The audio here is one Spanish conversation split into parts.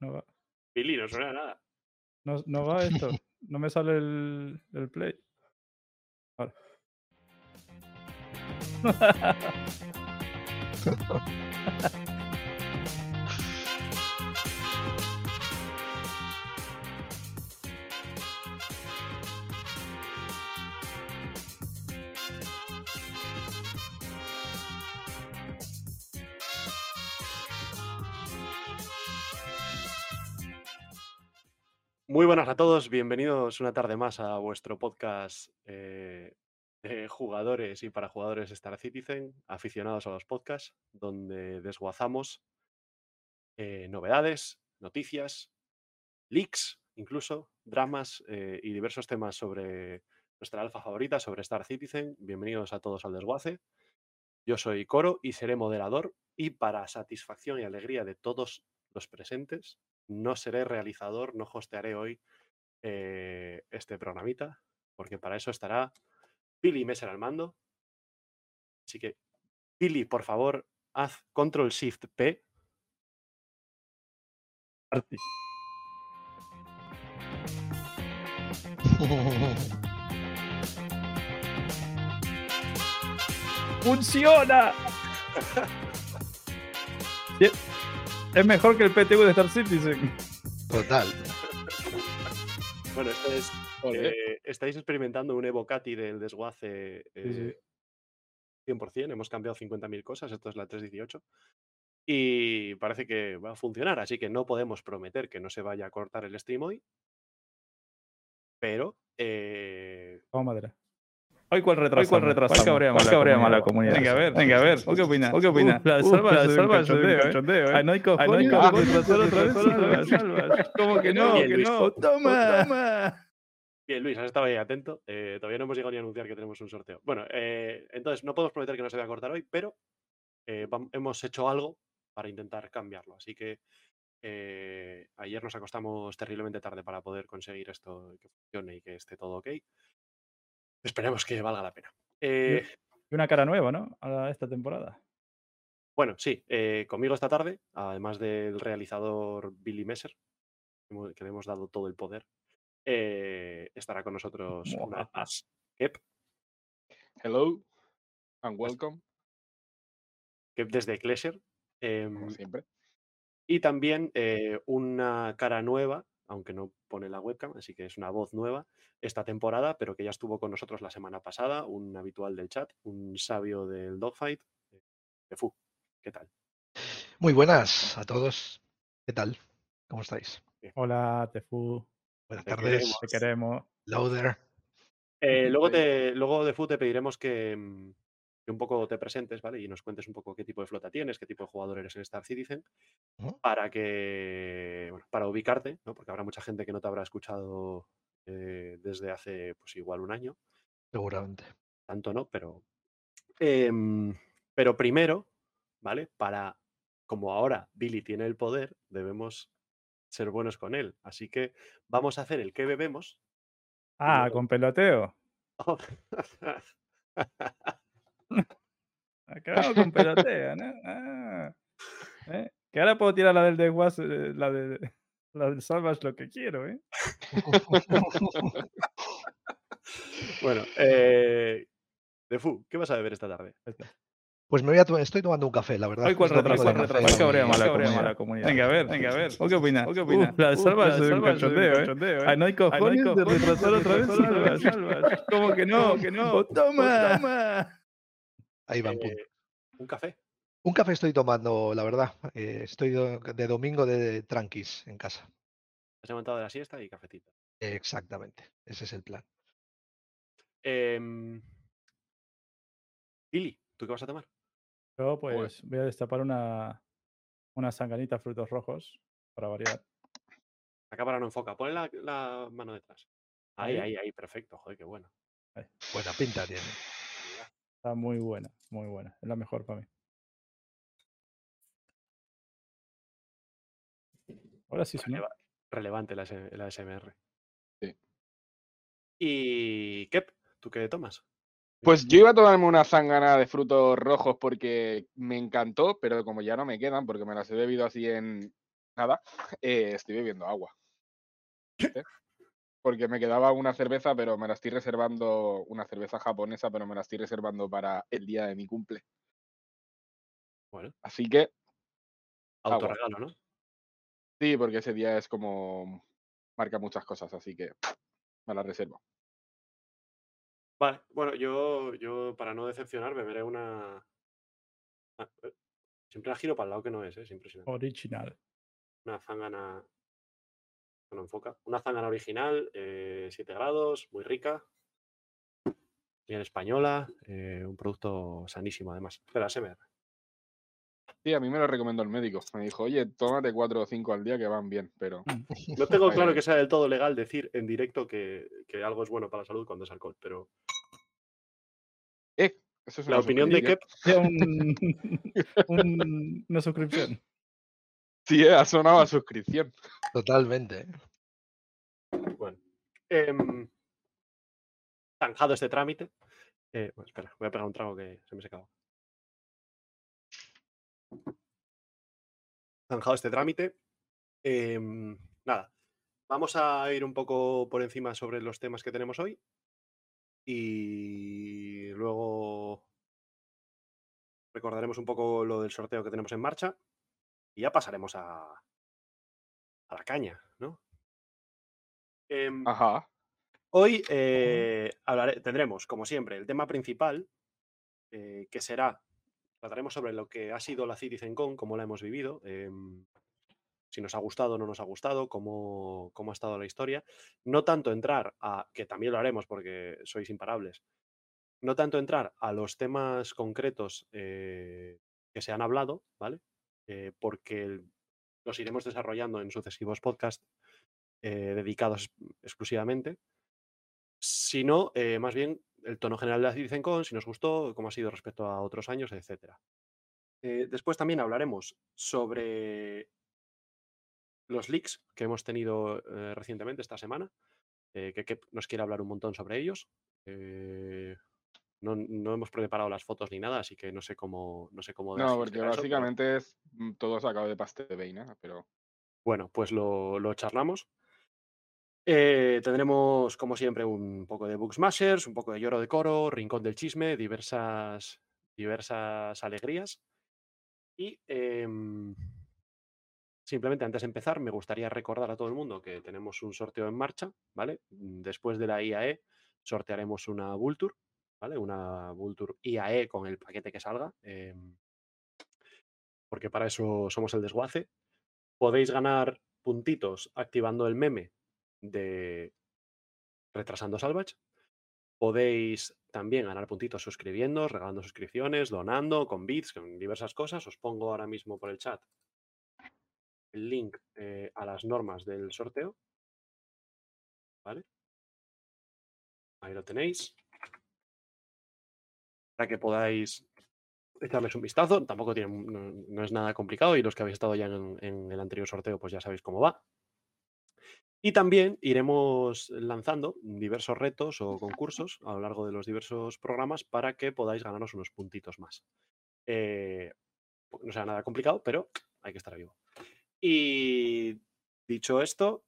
No, no va. Billy, no suena nada. No, no va esto. No me sale el, el play. Ahora. Muy buenas a todos, bienvenidos una tarde más a vuestro podcast eh, de jugadores y para jugadores Star Citizen, aficionados a los podcasts, donde desguazamos eh, novedades, noticias, leaks, incluso dramas eh, y diversos temas sobre nuestra alfa favorita, sobre Star Citizen. Bienvenidos a todos al desguace. Yo soy Coro y seré moderador y para satisfacción y alegría de todos los presentes, no seré realizador, no hostearé hoy eh, este programita, porque para eso estará Billy Messer al mando. Así que, Billy, por favor, haz Control Shift P. ¡Funciona! Es mejor que el PTU de Star Citizen. Total. Bueno, esto es. Eh, estáis experimentando un evocati del desguace Sí, sí. eh, 100%. Hemos cambiado 50.000 cosas. Esto es la 318. Y parece que va a funcionar. Así que no podemos prometer que no se vaya a cortar el stream hoy. Pero. eh, Vamos madera. Hoy cuál retrasamos. cuál retrasamos? cabrea ¿Cuál más la la comunidad? Venga, a ver, venga, a ver. ¿O qué opinas? ¿O qué opinas? Uh, la salva, la la salva salva, es un cachondeo, ¿eh? no hay Ay, no hay cojones. retrasar otra vez, salvas, salvas. ¿Cómo que no? Que Luis. no. Toma, toma. Bien, Luis, has estado ahí atento. Eh, todavía no hemos llegado ni a anunciar que tenemos un sorteo. Bueno, eh, entonces no podemos prometer que no se vaya a cortar hoy, pero eh, vam- hemos hecho algo para intentar cambiarlo. Así que eh, ayer nos acostamos terriblemente tarde para poder conseguir esto que funcione y que esté todo ok. Esperemos que valga la pena. Eh, Y una cara nueva, ¿no? A esta temporada. bueno, sí, eh, conmigo esta tarde, además del realizador Billy Messer, que le hemos dado todo el poder, eh, estará con nosotros una más Kep, Hello and welcome, Kep desde em, como siempre. Y también eh, una cara nueva, aunque no pone la webcam, así que es una voz nueva esta temporada, pero que ya estuvo con nosotros la semana pasada, un habitual del chat, un sabio del dogfight, eh, de Fu. ¿Qué tal? Muy buenas a todos. ¿Qué tal? ¿Cómo estáis? Hola, Tefu. Buenas Te tardes. queremos. Te queremos. Lauder. Eh, luego, te, luego de Fu te pediremos que, mm, que un poco te presentes, ¿vale? Y nos cuentes un poco qué tipo de flota tienes, qué tipo de jugador eres en Star Citizen, para que, bueno, para ubicarte, ¿no? Porque habrá mucha gente que no te habrá escuchado eh, desde hace, pues igual un año. Seguramente. tanto no, pero. em, pero primero, ¿vale? Para. Como ahora Billy tiene el poder, debemos ser buenos con él. Así que vamos a hacer el que bebemos. Ah, con peloteo. Acá con peloteo, ¿no? Ah. ¿Eh? Que ahora puedo tirar la del desguace, eh, la de la del salvage lo que quiero, ¿eh? bueno, eh, de Fu, ¿qué vas a beber esta tarde? Pues me voy a to- estoy tomando un café, la verdad. Hoy cuál retraso, de retraso. Hoy cabrea y- más la cabrea comunidad. Venga, a ver, venga, a ver. ¿O qué opinas? ¿O qué opinas? Uh, la Uh, salva es un cachondeo, ¿eh? ¿eh? Ay, no hay cojones de cojones de retrasar otra vez. ¿Cómo que no? ¿Cómo que no? Oh, toma. toma. Ahí va, en punto. Eh, un café. Un café estoy tomando, la verdad. eh, estoy de, domingo de tranquis en casa. Has levantado de la siesta y cafetito. Exactamente. Ese es el plan. Em, Billy, ¿tú qué vas a tomar? Yo pues voy a destapar una, una sanganita frutos rojos para variar. La cámara no enfoca. Pon la, la mano detrás. Ahí, Ahí. ahí, ahí, perfecto. Joder, qué bueno. Buena pinta tiene. Está muy buena, muy buena. Es la mejor para mí. Ahora sí. Releva- relevante la, la SMR. Sí. Y Kep, ¿tú qué tomas? Pues yo iba a tomarme una zangana de frutos rojos porque me encantó, pero como ya no me quedan, porque me las he bebido así en nada, eh, estoy bebiendo agua. ¿viste? Porque me quedaba una cerveza, pero me la estoy reservando, una cerveza japonesa, pero me la estoy reservando para el día de mi cumple. Bueno, Así que autorregalo, ¿no? sí, porque ese día es como marca muchas cosas, así que me la reservo. Vale, bueno, yo, yo para no decepcionar beberé una... ah, eh, Siempre la giro para el lado que no es, ¿eh? es impresionante. Original. Una zángana... No enfoca. Una zángana original, 7 grados, muy rica. Bien española, eh, un producto sanísimo además. Espera, se me... Sí, a mí me lo recomendó el médico. Me dijo, oye, tómate cuatro o cinco al día que van bien, pero No tengo claro Eh, que sea del todo legal decir en directo que, que algo es bueno para la salud cuando es alcohol, pero eh, eso es la opinión de. Kep Ya un- un- una suscripción. Sí, eh, ha sonado a suscripción. Totalmente. ¿eh? Bueno. em, zanjado este trámite. eh, bueno, espera, voy a pegar un trago que se me secaba. Zanjado este trámite. em, nada. Vamos a ir un poco por encima sobre los temas que tenemos hoy. Y luego recordaremos un poco lo del sorteo que tenemos en marcha. Y ya pasaremos a, a la caña, ¿no? Em, Ajá. Hoy eh, hablaré- tendremos, como siempre, el tema principal, eh, que será, trataremos sobre lo que ha sido la CitizenCon, cómo la hemos vivido, em, si nos ha gustado o no nos ha gustado, cómo, cómo ha estado la historia. No tanto entrar a, que también lo haremos porque sois imparables, no tanto entrar a los temas concretos eh, que se han hablado, ¿vale? Eh, porque los iremos desarrollando en sucesivos podcasts eh, dedicados exclusivamente sino eh, más bien el tono general de la CitizenCon, si nos gustó, cómo ha sido respecto a otros años, etc. después también hablaremos sobre los leaks que hemos tenido recientemente esta semana, que Kep nos quiere hablar un montón sobre ellos. No, no hemos preparado las fotos ni nada, así que no sé cómo, no sé cómo No, porque pero- básicamente es mm, todo sacado de pastel de Beina, pero Bueno, pues lo, lo charlamos. Eh, tendremos, como siempre, un poco de Booksmashers, un poco de lloro de coro, rincón del chisme, diversas, diversas alegrías. Y em, simplemente antes de empezar, me gustaría recordar a todo el mundo que tenemos un sorteo en marcha, ¿vale? Después de la IAE sortearemos una Vulture, ¿vale? Una Vulture IAE con el paquete que salga, em, porque para eso somos el desguace. Podéis ganar puntitos activando el meme de Retrasando Salvage. Podéis también ganar puntitos suscribiendo, regalando suscripciones, donando, con bits, con diversas cosas. Os pongo ahora mismo por el chat el link eh, a las normas del sorteo. ¿Vale? Ahí lo tenéis. Para que podáis echarles un vistazo. Tampoco tiene, no, no es nada complicado y los que habéis estado ya en, en el anterior sorteo pues ya sabéis cómo va. Y también iremos lanzando diversos retos o concursos a lo largo de los diversos programas para que podáis ganaros unos puntitos más. Eh, no será nada complicado, pero hay que estar vivo. Y dicho esto,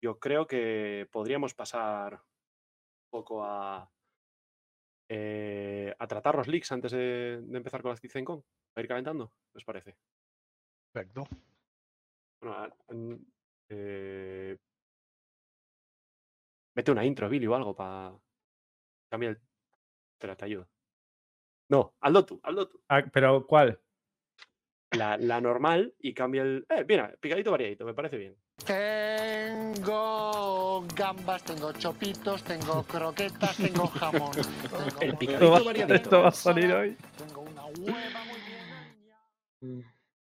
yo creo que podríamos pasar un poco a, eh, a tratar los leaks antes de, de empezar con la CitizenCon. A ir calentando, ¿qué os parece? Perfecto. Bueno, a- eh, Mete una intro, Billy, o algo para. Cambia el. Espera, te ayudo. No, hazlo tú, hazlo tú. Ah, ¿Pero cuál? La, la normal y cambia el. Eh, mira, picadito variadito, me parece bien. Tengo gambas, tengo chopitos, tengo croquetas, tengo jamón. Tengo El picadito variadito. esto va a salir hoy. Tengo una hueva muy bien.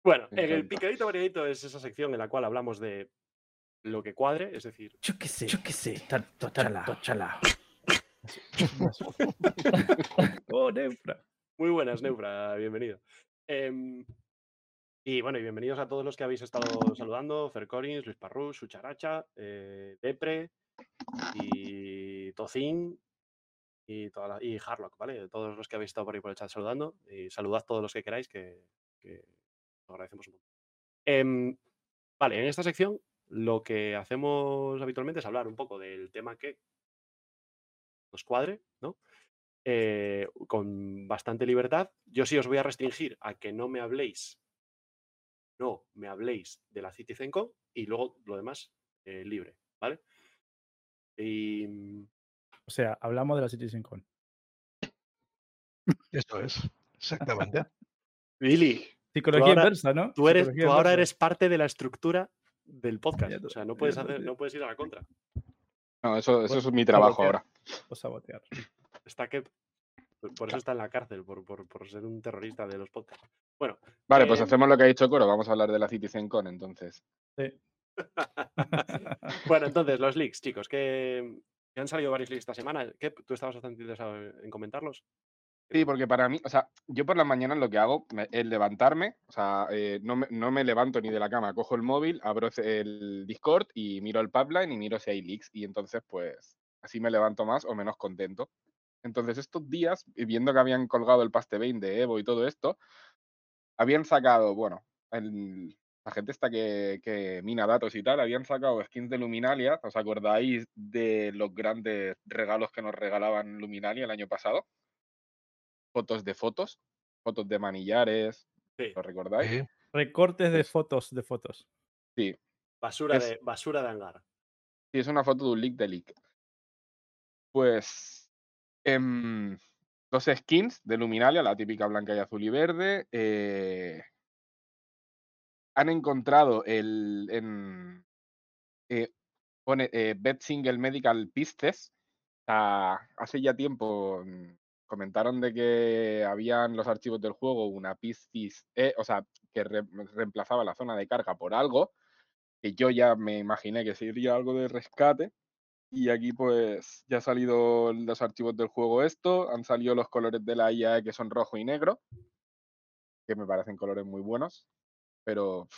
Bueno, en el picadito variadito es esa sección en la cual hablamos de lo que cuadre, es decir, Yo qué sé, yo qué sé. Tanto chalao. oh, Neufra. Muy buenas, Neufra, bienvenido. Em, y bueno, y bienvenidos a todos los que habéis estado saludando: Fer Collins, Luis Parrús, Sucharacha, eh, Depre y Tocín y Harlock, ¿vale? Todos los que habéis estado por ahí por el chat saludando. Y saludad todos los que queráis, que, que os agradecemos un montón. Em, Vale, en esta sección lo que hacemos habitualmente es hablar un poco del tema que nos cuadre, ¿no? Eh, con bastante libertad. Yo sí os voy a restringir a que no me habléis, no me habléis de la CitizenCon y luego lo demás eh, libre, ¿vale? Y mm, O sea, hablamos de la CitizenCon. Eso es, exactamente. Billy, Psicología ahora- inversa, ¿no? tú, eres, tú ahora eres parte de la estructura del podcast. O sea, no puedes, hacer, no puedes ir a la contra. No, eso, eso es mi trabajo sabotear. ahora. O sabotear. Está que, por- por eso está en la cárcel, por, por- por ser un terrorista de los podcasts. Bueno, Vale, pues Eh, hacemos lo que ha dicho Coro. Vamos a hablar de la CitizenCon entonces. Sí. bueno, entonces, los leaks, chicos, que, que han salido varios leaks esta semana. ¿Qué? ¿Tú estabas bastante interesado en en comentarlos? Sí, porque para mí, o sea, yo por las mañanas lo que hago es levantarme, o sea, eh, no, me, no me levanto ni de la cama, cojo el móvil, abro el Discord y miro el pipeline y miro si hay leaks y entonces pues así me levanto más o menos contento. Entonces estos días, viendo que habían colgado el Paste 20 de Evo y todo esto, habían sacado, bueno, el- la gente esta que, que mina datos y tal, habían sacado skins de Luminalia, ¿os acordáis de los grandes regalos que nos regalaban Luminalia el año pasado? fotos de fotos, fotos de manillares, Sí, ¿lo recordáis? Sí. Recortes de fotos de fotos. Sí, basura, Es- de, basura de hangar. sí, es una foto de un leak de leak. Pues em, dos skins de Luminalia, la típica blanca y azul y verde. eh, han encontrado el en eh, pone eh, Single Medical Pistes. Ah, hace ya tiempo mm, comentaron de que habían los archivos del juego una piscis, E, o sea, que re- reemplazaba la zona de carga por algo, que yo ya me imaginé que sería algo de rescate. Y aquí pues ya ha salido los archivos del juego esto, han salido los colores de la IA que son rojo y negro, que me parecen colores muy buenos, pero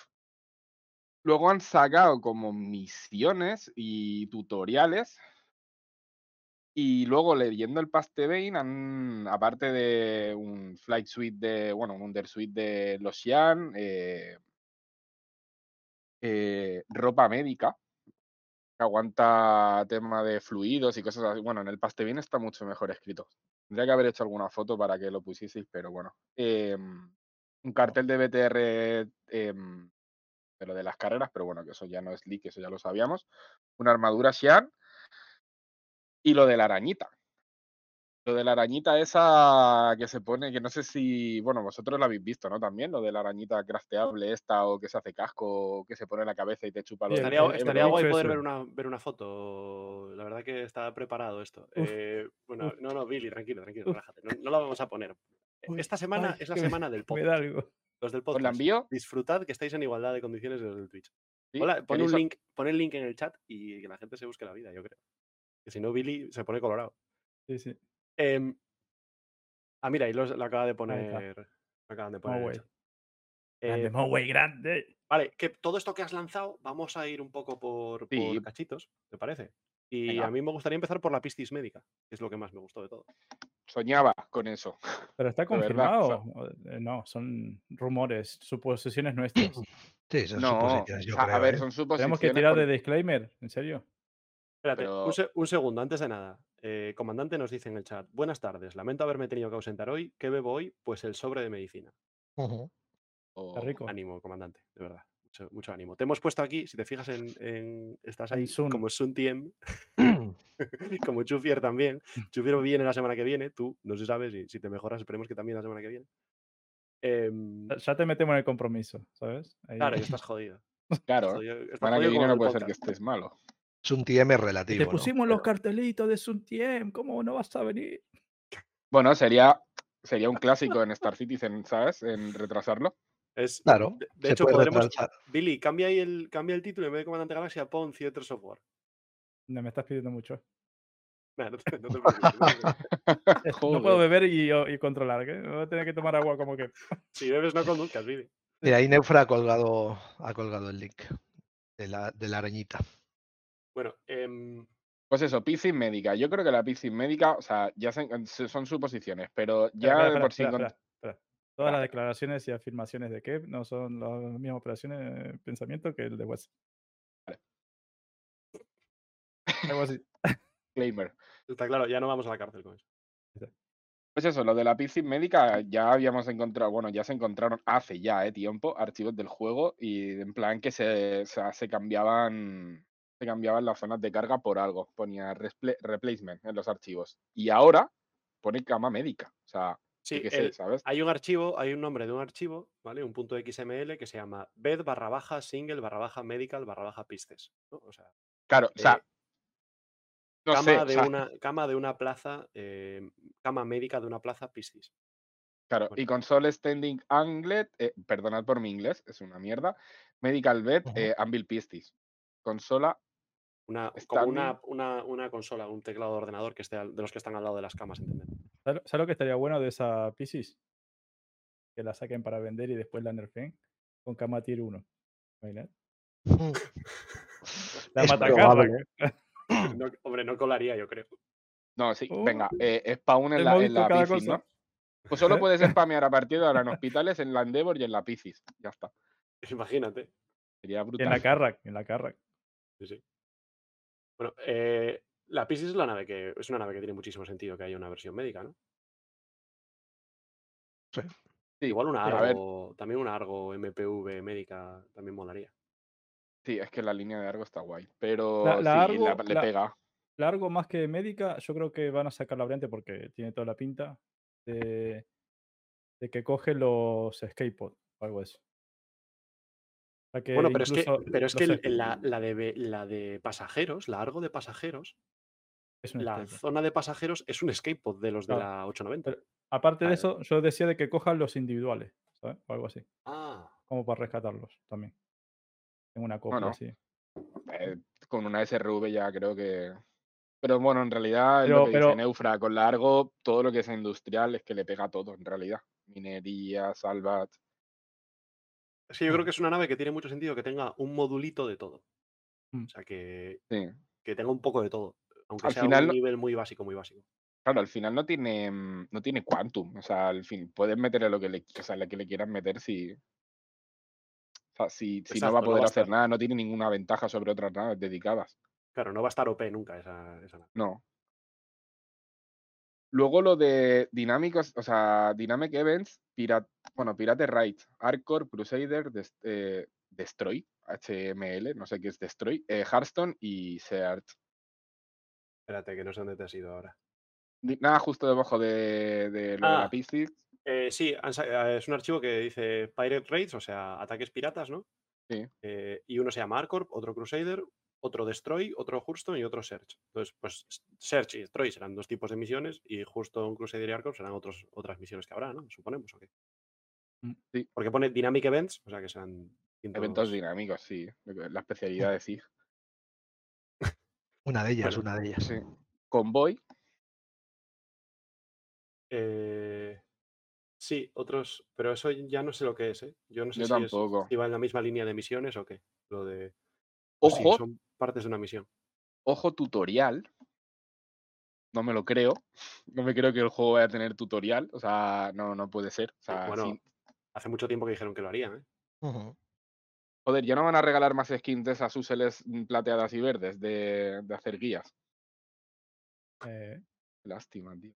luego han sacado como misiones y tutoriales y luego leyendo el Vein, han, aparte de un Flight Suite de, bueno, un Undersuite de los Xian, eh, eh, ropa médica, aguanta tema de fluidos y cosas así. Bueno, en el Paste Vein está mucho mejor escrito. Tendría que haber hecho alguna foto para que lo pusieseis, pero bueno. Em, un cartel de BTR em, de lo de las carreras, pero bueno, que eso ya no es leak, eso ya lo sabíamos. Una armadura Xian y lo de la arañita. Lo de la arañita esa que se pone, que no sé si, bueno, vosotros lo habéis visto, ¿no? También, lo de la arañita crafteable esta o que se hace casco, que se pone en la cabeza y te chupa los Estaría, estaría guay poder ver una, ver una foto. La verdad que está preparado esto. Eh, bueno, no, no, Billy, tranquilo, tranquilo, relájate. No, no la vamos a poner. Uy, Esta semana ay, es la semana del podcast. algo. Los del ¿Os la podcast. envío? Disfrutad que estáis en igualdad de condiciones de los del Twitch. ¿Sí? Hola, pon un ¿Queréis o- link, pon el link en el chat y que la gente se busque la vida, yo creo. Que si no, Billy se pone colorado. Sí, sí. Em, ah, mira, ahí los- lo acaba de poner. Lo acaban de poner. Moway. chat. Grande, Eh, Moway, grande. Vale, que todo esto que has lanzado, vamos a ir un poco por, cachitos, ¿te parece? Y Venga. a mí me gustaría empezar por la pistis médica, que es lo que más me gustó de todo. Soñaba con eso. Pero está verdad, confirmado. Eh, No, son rumores, suposiciones nuestras. Sí, son No, suposiciones, yo creo. a ver, ¿eh? son Tenemos suposiciones. que tirar de disclaimer, ¿en serio? Espérate, Pero- un, se- un segundo, antes de nada. Eh, comandante nos dice en el chat, buenas tardes, lamento haberme tenido que ausentar hoy. ¿Qué bebo hoy? Pues el sobre de medicina. O- rico. Ánimo, comandante, de verdad. Mucho, mucho ánimo. Te hemos puesto aquí, si te fijas en... en- estás Ahí Sun. como Sun TM, como Chufier también. Chufier viene la semana que viene, tú, no se sabe si, si te mejoras, esperemos que también la semana que viene. Em, Ya- Ya te metemos en el compromiso, ¿sabes? Ahí- claro, ya estás jodido. Claro, Jodido- estás semana que viene no puede ser que estés malo. Es un TM Y relativo. te ¿no? pusimos los cartelitos de Suntiem, ¿cómo no vas a venir? Bueno, sería, sería un clásico en Star Citizen, ¿sabes? En retrasarlo. Es, Claro, de, hecho, podremos. retrasar. Billy, cambia ahí el, cambia el título en vez de Comandante Galaxia, pon Theater Software. No me estás pidiendo mucho. No, te, no te no te preocupes. No puedo beber y, y controlar, ¿qué? Voy a tener que tomar agua como que. Si bebes, no conduzcas, Billy. Mira, ahí Neufra ha colgado, ha colgado el link de la, de la arañita. Bueno, em, Pues eso, piscis médica. Yo creo que la piscis médica, o sea, ya se- son suposiciones, pero ya Espera, por sí. espera. Todas las declaraciones y afirmaciones de Kev no son las mismas operaciones de pensamiento que el de Wes. Vale. Algo así. Disclaimer. Está claro, ya no vamos a la cárcel con eso. Pues eso, lo de la piscina médica ya habíamos encontrado, bueno, ya se encontraron hace ya eh, tiempo archivos del juego y en plan que se, o sea, se cambiaban se cambiaban las zonas de carga por algo, ponía replacement en los archivos. Y ahora pone cama médica, o sea, hay un archivo, hay un nombre de un archivo, ¿vale? Un punto XML que se llama bed barra baja single barra baja medical barra baja pistes. ¿no? O sea, Claro, o sea, eh, no cama, sé, o de sea, una, cama de una plaza, eh, cama médica de una plaza piscis. claro, bueno. y console standing anglet, eh, perdonad por mi inglés, es una mierda, medical bed, anvil pistis. Consola, Una, como Standing. una, una, una consola, un teclado de ordenador que esté al- de los que están al lado de las camas, ¿entendés? ¿Sabes lo que estaría bueno de esa Pisces? Que la saquen para vender y después la nerfeen con cama tier 1. Imaginad. La Es matacarra. probable. No, hombre, no colaría, yo creo. no, sí, Oh. venga, eh, spawn en la, en la cosa. ¿no? Pues solo puedes spamear a partir de ahora en hospitales, en la Endeavor y en la Piscis. Ya está. Imagínate. Sería Y en brutal. la Carrack, en la Carrack. Sí, sí. Bueno, eh, la Piscis es la nave que es una nave que tiene muchísimo sentido que haya una versión médica, ¿no? Sí. Sí, Igual una. Argo, también una Argo MPV médica también molaría. Sí, es que la línea de Argo está guay. Pero La- la sí, Argo- la- le la- pega. Largo más que médica, yo creo que van a sacar la variante porque tiene toda la pinta de, de que coge los skateboard o algo así. O sea que Bueno, pero es que, pero es que el- la, la de, ve- la de pasajeros, la Argo de pasajeros, es la skateboard. zona de pasajeros es un skateboard de los de Claro. la 890. Pero- Aparte de eso, yo decía de que cojan los individuales, ¿sabes? O algo así, Ah, como para rescatarlos también. En una copia no. así. Eh, con una SRV ya creo que. Pero bueno, en realidad Pero- lo que pero- dice Neufra. Con la Argo, todo lo que es industrial es que le pega todo, en realidad. Minería, salvat. Es que yo creo que es una nave que tiene mucho sentido que tenga un modulito de todo. Mm. O sea, que, Sí. que tenga un poco de todo. Aunque Al sea final un nivel muy básico, muy básico. Claro, al final no tiene, mm, no tiene quantum. O sea, al fin, puedes meterle lo que le, o sea, lo que le quieras meter si. O sea, si, si no va a no poder va hacer nada, no tiene ninguna ventaja sobre otras naves dedicadas. Claro, no va a estar OP nunca esa, esa nave. No. Luego lo de dinámicos, o sea, Dynamic Events, Pirate, bueno, Pirate Right, Arcor, Crusader, Des- eh, Destroy, HML, no sé qué es Destroy, eh, Hearthstone y Search. Espérate, que no sé dónde te has ido ahora. Nada, justo debajo de, de lo de Ah. la PC. Eh, sí, es un archivo que dice Pirate Raids, o sea, ataques piratas, ¿no? Sí. Y uno se llama Arcorp, otro Crusader, otro Destroy, otro Hurston y otro Search. Entonces, pues Search y Destroy serán dos tipos de misiones y Hurston, Crusader y Arcorp serán otros, otras misiones que habrá, ¿no? Suponemos, ¿o qué? Mm. Sí. Porque pone Dynamic Events, o sea que serán Eventos distintos- dinámicos, sí. La especialidad de SIG. Una de ellas, Bueno, una de ellas. Sí. Convoy, Eh, sí, otros, pero eso ya no sé lo que es, ¿eh? Yo no sé Yo si, es- tampoco. si va en la misma línea de misiones o qué. Lo de. Sí, ojo, son partes de una misión. ojo tutorial. No me lo creo. No me creo que el juego vaya a tener tutorial. O sea, no, no puede ser. O sea, bueno, sin- Hace mucho tiempo que dijeron que lo harían, ¿eh? Ujú. Joder, ya no van a regalar más skins de esas úseles mm, plateadas y verdes de, de hacer guías. Eh, Lástima, tío.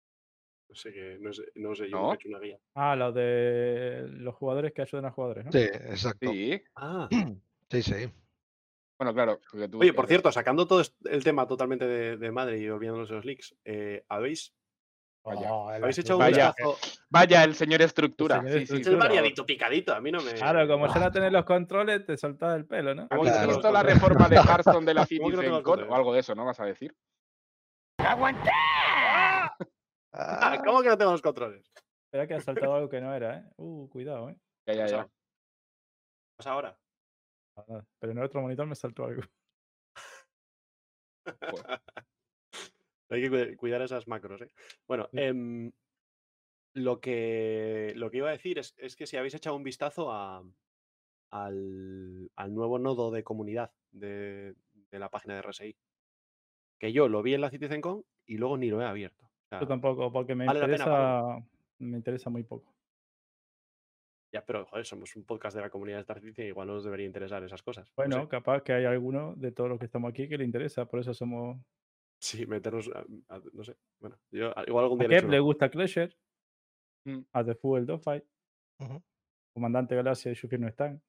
No sé que, no sé, no sé, yo ¿No? he hecho una guía. ah, lo de los jugadores que ayudan a jugadores, ¿no? Sí, exacto. Sí. Ah, Sí, sí. Bueno, claro. porque tú oye, por eres- cierto, sacando todo el tema totalmente de, de madre y olvidándonos de los leaks, eh, ¿habéis, Vaya. Oh, el ¿habéis echado un Vaya. vistazo? Vaya, el señor estructura. señor sí, sí, Es el variadito picadito, a mí no me. Claro, como ya no tenés los controles, te soltás el pelo, ¿no? ¿Cómo que no ¿Has tengo visto la reforma de Hearthstone de la ¿Cómo que no tengo Citizen? O algo de eso, ¿no? Vas a decir. Ah, Ah, ¿Cómo que no tengo los controles? Espera que ha saltado algo que no era, ¿eh? Uh, cuidado, ¿eh? Ya, ya, ya. Pues ahora. Pero en el otro monitor me saltó algo. Hay que cuida- cuidar esas macros, ¿eh? Bueno, Sí. em, lo, que, lo que iba a decir es, es que si habéis echado un vistazo a, al, al nuevo nodo de comunidad de, de la página de RSI, que yo lo vi en la CitizenCon y luego ni lo he abierto. O sea, Yo tampoco, porque me ¿Vale la pena, interesa, me interesa muy poco. Ya, pero joder, somos un podcast de la comunidad de Starfish y igual nos debería interesar esas cosas. Bueno, capaz que hay alguno de todos los que estamos aquí que le interesa, por eso somos. Sí, meternos. A, no sé. Bueno, yo igual algún día. A le, le gusta Clasher, mm. a The Fuel Dogfight, uh -huh. Comandante Galaxia y Shufir no están.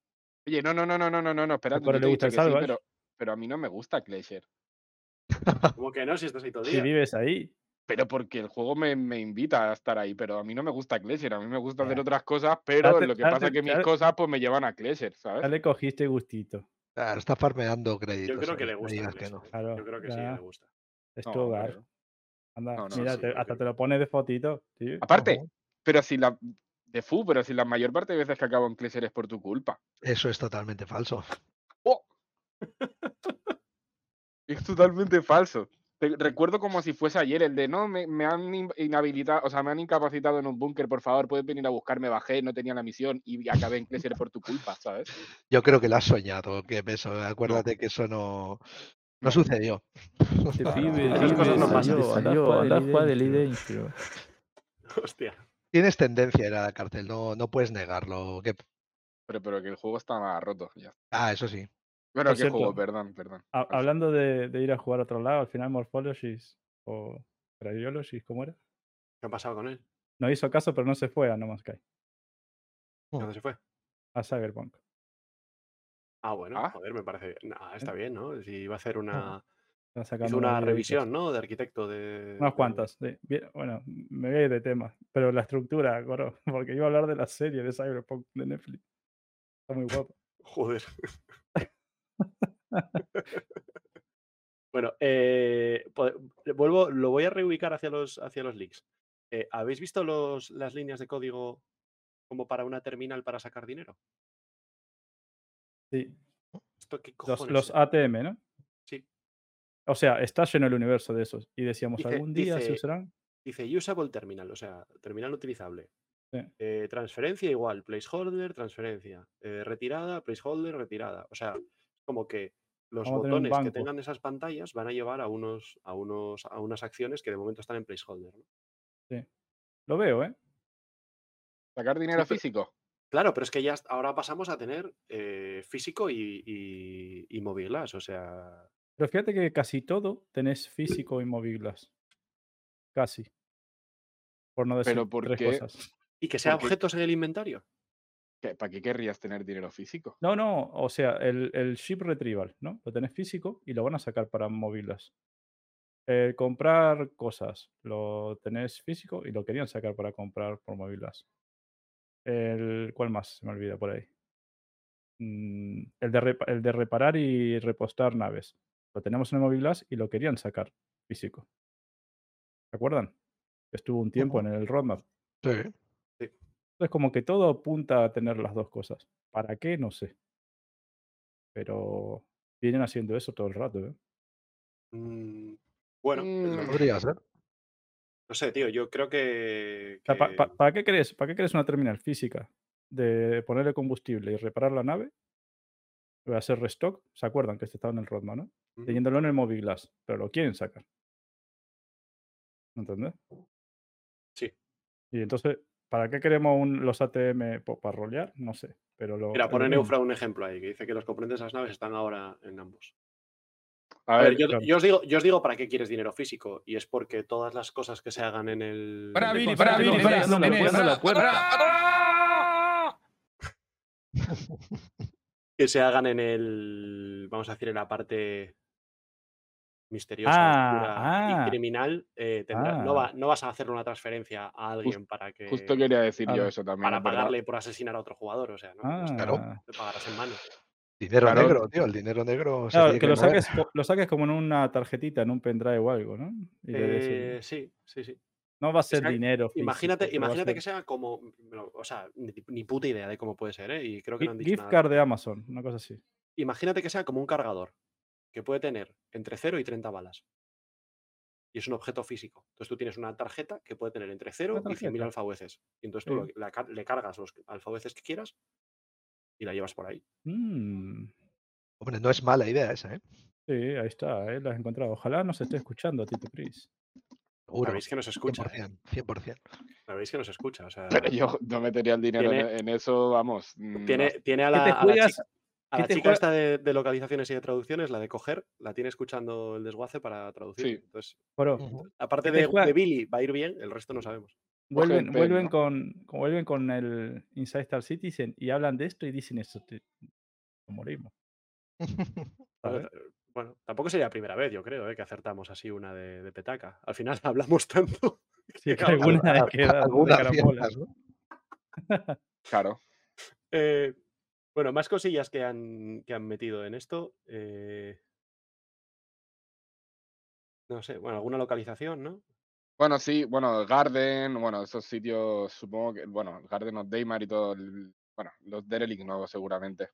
Oye, no, no, no, no, no, no, no, espera. No le gusta sí, pero, pero a mí no me gusta Clasher. Como que no, si estás ahí todo el día. Si vives ahí. Pero porque el juego me, me invita a estar ahí, pero a mí no me gusta Glacier, a mí me gusta hacer Ya. otras cosas, pero Date- lo que date- pasa es que mis date- cosas pues me llevan a ya ¿sabes? le cogiste gustito. Claro, está farmeando créditos. Yo creo que le gusta. que Glacier, no. Claro, Yo creo que sí ya. le gusta. Es No, tu hogar. pero- Anda, No, no, mira, sí, te- yo hasta creo- te lo pones de fotito. Aparte, pero si la de fu, pero si la mayor parte de veces que acabo en Glacier es por tu culpa. Eso es totalmente falso. ¡Oh! Es totalmente falso. Te- recuerdo como si fuese ayer el de no, me, me han in- inhabilitado, o sea, me han incapacitado en un búnker, por favor, puedes venir a buscarme, bajé, no tenía la misión y acabé en Glacier por tu culpa, ¿sabes? Yo creo que lo has soñado, que eso, acuérdate que eso no, no No. sucedió. Te pibe, esas cosas no pasan. Hostia. Tienes tendencia a ir a la cárcel, no, no puedes negarlo. que- Pero, pero que el juego estaba roto. Ya. Ah, eso sí. Bueno, qué juego, perdón, perdón. Ha- hablando de, de ir a jugar a otro lado, al final Morphologies o Cryologies, ¿cómo era? ¿Qué ha pasado con él? No hizo caso, pero no se fue a No Man's Sky, Mm. ¿Dónde se fue? a Cyberpunk. Ah, bueno, Ah. joder, me parece. Nah, está bien, ¿no? Si iba a hacer una. Hizo una revisión, ¿no? De arquitecto de. Unas de- cuantas. Bien, bueno, me voy a ir de tema. Pero la estructura, coro, porque iba a hablar de la serie de Cyberpunk de Netflix. Está muy guapo. Joder. Bueno, eh, vuelvo, lo voy a reubicar hacia los, hacia los leaks. Eh, ¿Habéis visto los, las líneas de código como para una terminal para sacar dinero? Sí. ¿Esto qué Los, los? ATM, ¿no? Sí. O sea, está lleno el universo de esos. Y decíamos, Dice- ¿algún día se dice- usarán? Dice usable terminal, o sea, terminal utilizable. Sí. Eh, transferencia igual, placeholder, transferencia. Eh, retirada, placeholder, retirada. O sea, como que los Vamos botones que tengan esas pantallas van a llevar a unos, a unos, a unas acciones que de momento están en placeholder. ¿no? Lo veo, ¿eh? ¿Sacar dinero pero- físico? Claro, pero es que ya ahora pasamos a tener eh, físico y, y, y Movie Glass, o sea, Pero fíjate que casi todo tenés físico y móviles. Casi. Por no decir Pero ¿por tres cosas. y que sea Porque- objetos en el inventario. ¿Qué- ¿Para qué querrías tener dinero físico? No, no, o sea, el, el ship retrieval, ¿no? Lo tenés físico y lo van a sacar para móviles. El comprar cosas, lo tenés físico y lo querían sacar para comprar por móviles. El, ¿Cuál más? Se me olvida por ahí. Mm, el, de el de reparar y repostar naves. Lo tenemos en el móviles y lo querían sacar físico. ¿Se acuerdan? Estuvo un tiempo en el roadmap. Sí. Entonces, como que todo apunta a tener las dos cosas. ¿Para qué? No sé. Pero vienen haciendo eso todo el rato, ¿eh? Mm, bueno, lo- Mm. Podría ser. no sé, tío, yo creo que... ¿para qué crees? ¿Para qué crees una terminal física? De ponerle combustible y reparar la nave. Voy a hacer restock. ¿Se acuerdan que este estaba en el roadmap, no? Teniéndolo en el Movie Glass, pero lo quieren sacar. ¿Entendés? Sí. Y entonces, ¿para qué queremos un- los ATM para rolear? No sé. Pero lo, Mira, pone. Neufra un ejemplo ahí, que dice que los componentes de las naves están ahora en ambos. A A ver, ver, yo, claro. yo os digo, yo os digo para qué quieres dinero físico, y es porque todas las cosas que se hagan en el... Para, Vini, para, Vini, para, no, para, para. que se hagan en el, vamos a decir, en la parte misteriosa, Ah, oscura ah. y criminal, eh, tendrá- no, Ah. va- no vas a hacer una transferencia a alguien para que justo quería decir yo eso también. para verdad. pagarle por asesinar a otro jugador, o sea, no, Claro. Te pagarás en mano. Dinero Claro. negro, tío. El dinero negro Claro, que lo saques, lo saques como en una tarjetita, en un pendrive o algo, ¿no? Y Eh, sí, sí, sí. no va a ser sea, dinero. físico, Imagínate, imagínate ser que sea como, o sea, ni, ni puta idea de cómo puede ser, ¿eh? Y creo que no han dicho gift nada. card de Amazon, una cosa así. Imagínate que sea como un cargador, que puede tener entre 0 y 30 balas. Y es un objeto físico. Entonces tú tienes una tarjeta que puede tener entre 0 Una y 100.000 tarjeta. alfabeces. Y entonces tú Sí. lo- la car- le cargas los alfabeces que quieras y la llevas por ahí. Mm, Hombre, no es mala idea esa, ¿eh? sí, ahí está, ahí lo has encontrado. Ojalá nos esté escuchando, Tito Pris. Seguro. Sabéis que nos escucha. ¿eh? 100%. 100%. Sabéis que nos escucha. O sea, Pero yo no metería el dinero en- Tiene- en, eso, vamos. mm, tiene, tiene a ¿Qué la, te a la chica, a qué la te chica juega- esta de, de localizaciones y de traducciones, la de coger, la tiene escuchando el desguace para traducir. Sí. Entonces, Pero aparte ¿Qué te de, juega- de Billy, va a ir bien, el resto no sabemos. vuelven, pen, vuelven, ¿no? con, con- vuelven con el Inside Star Citizen y hablan de esto y dicen eso. te- morimos. T- Bueno, tampoco sería la primera vez, yo creo, ¿eh? que acertamos así una de, de petaca. Al final hablamos tanto. Sí, que alguna Al- de queda de algunas carambola. ciertas, ¿no? Claro. Eh, bueno, más cosillas que han, que han metido en esto. eh, no sé, bueno, alguna localización, ¿no? Bueno, sí, bueno, Garden, bueno, esos sitios, supongo que, bueno, Garden of Daymar y todo, el- bueno, los Derelict no, seguramente.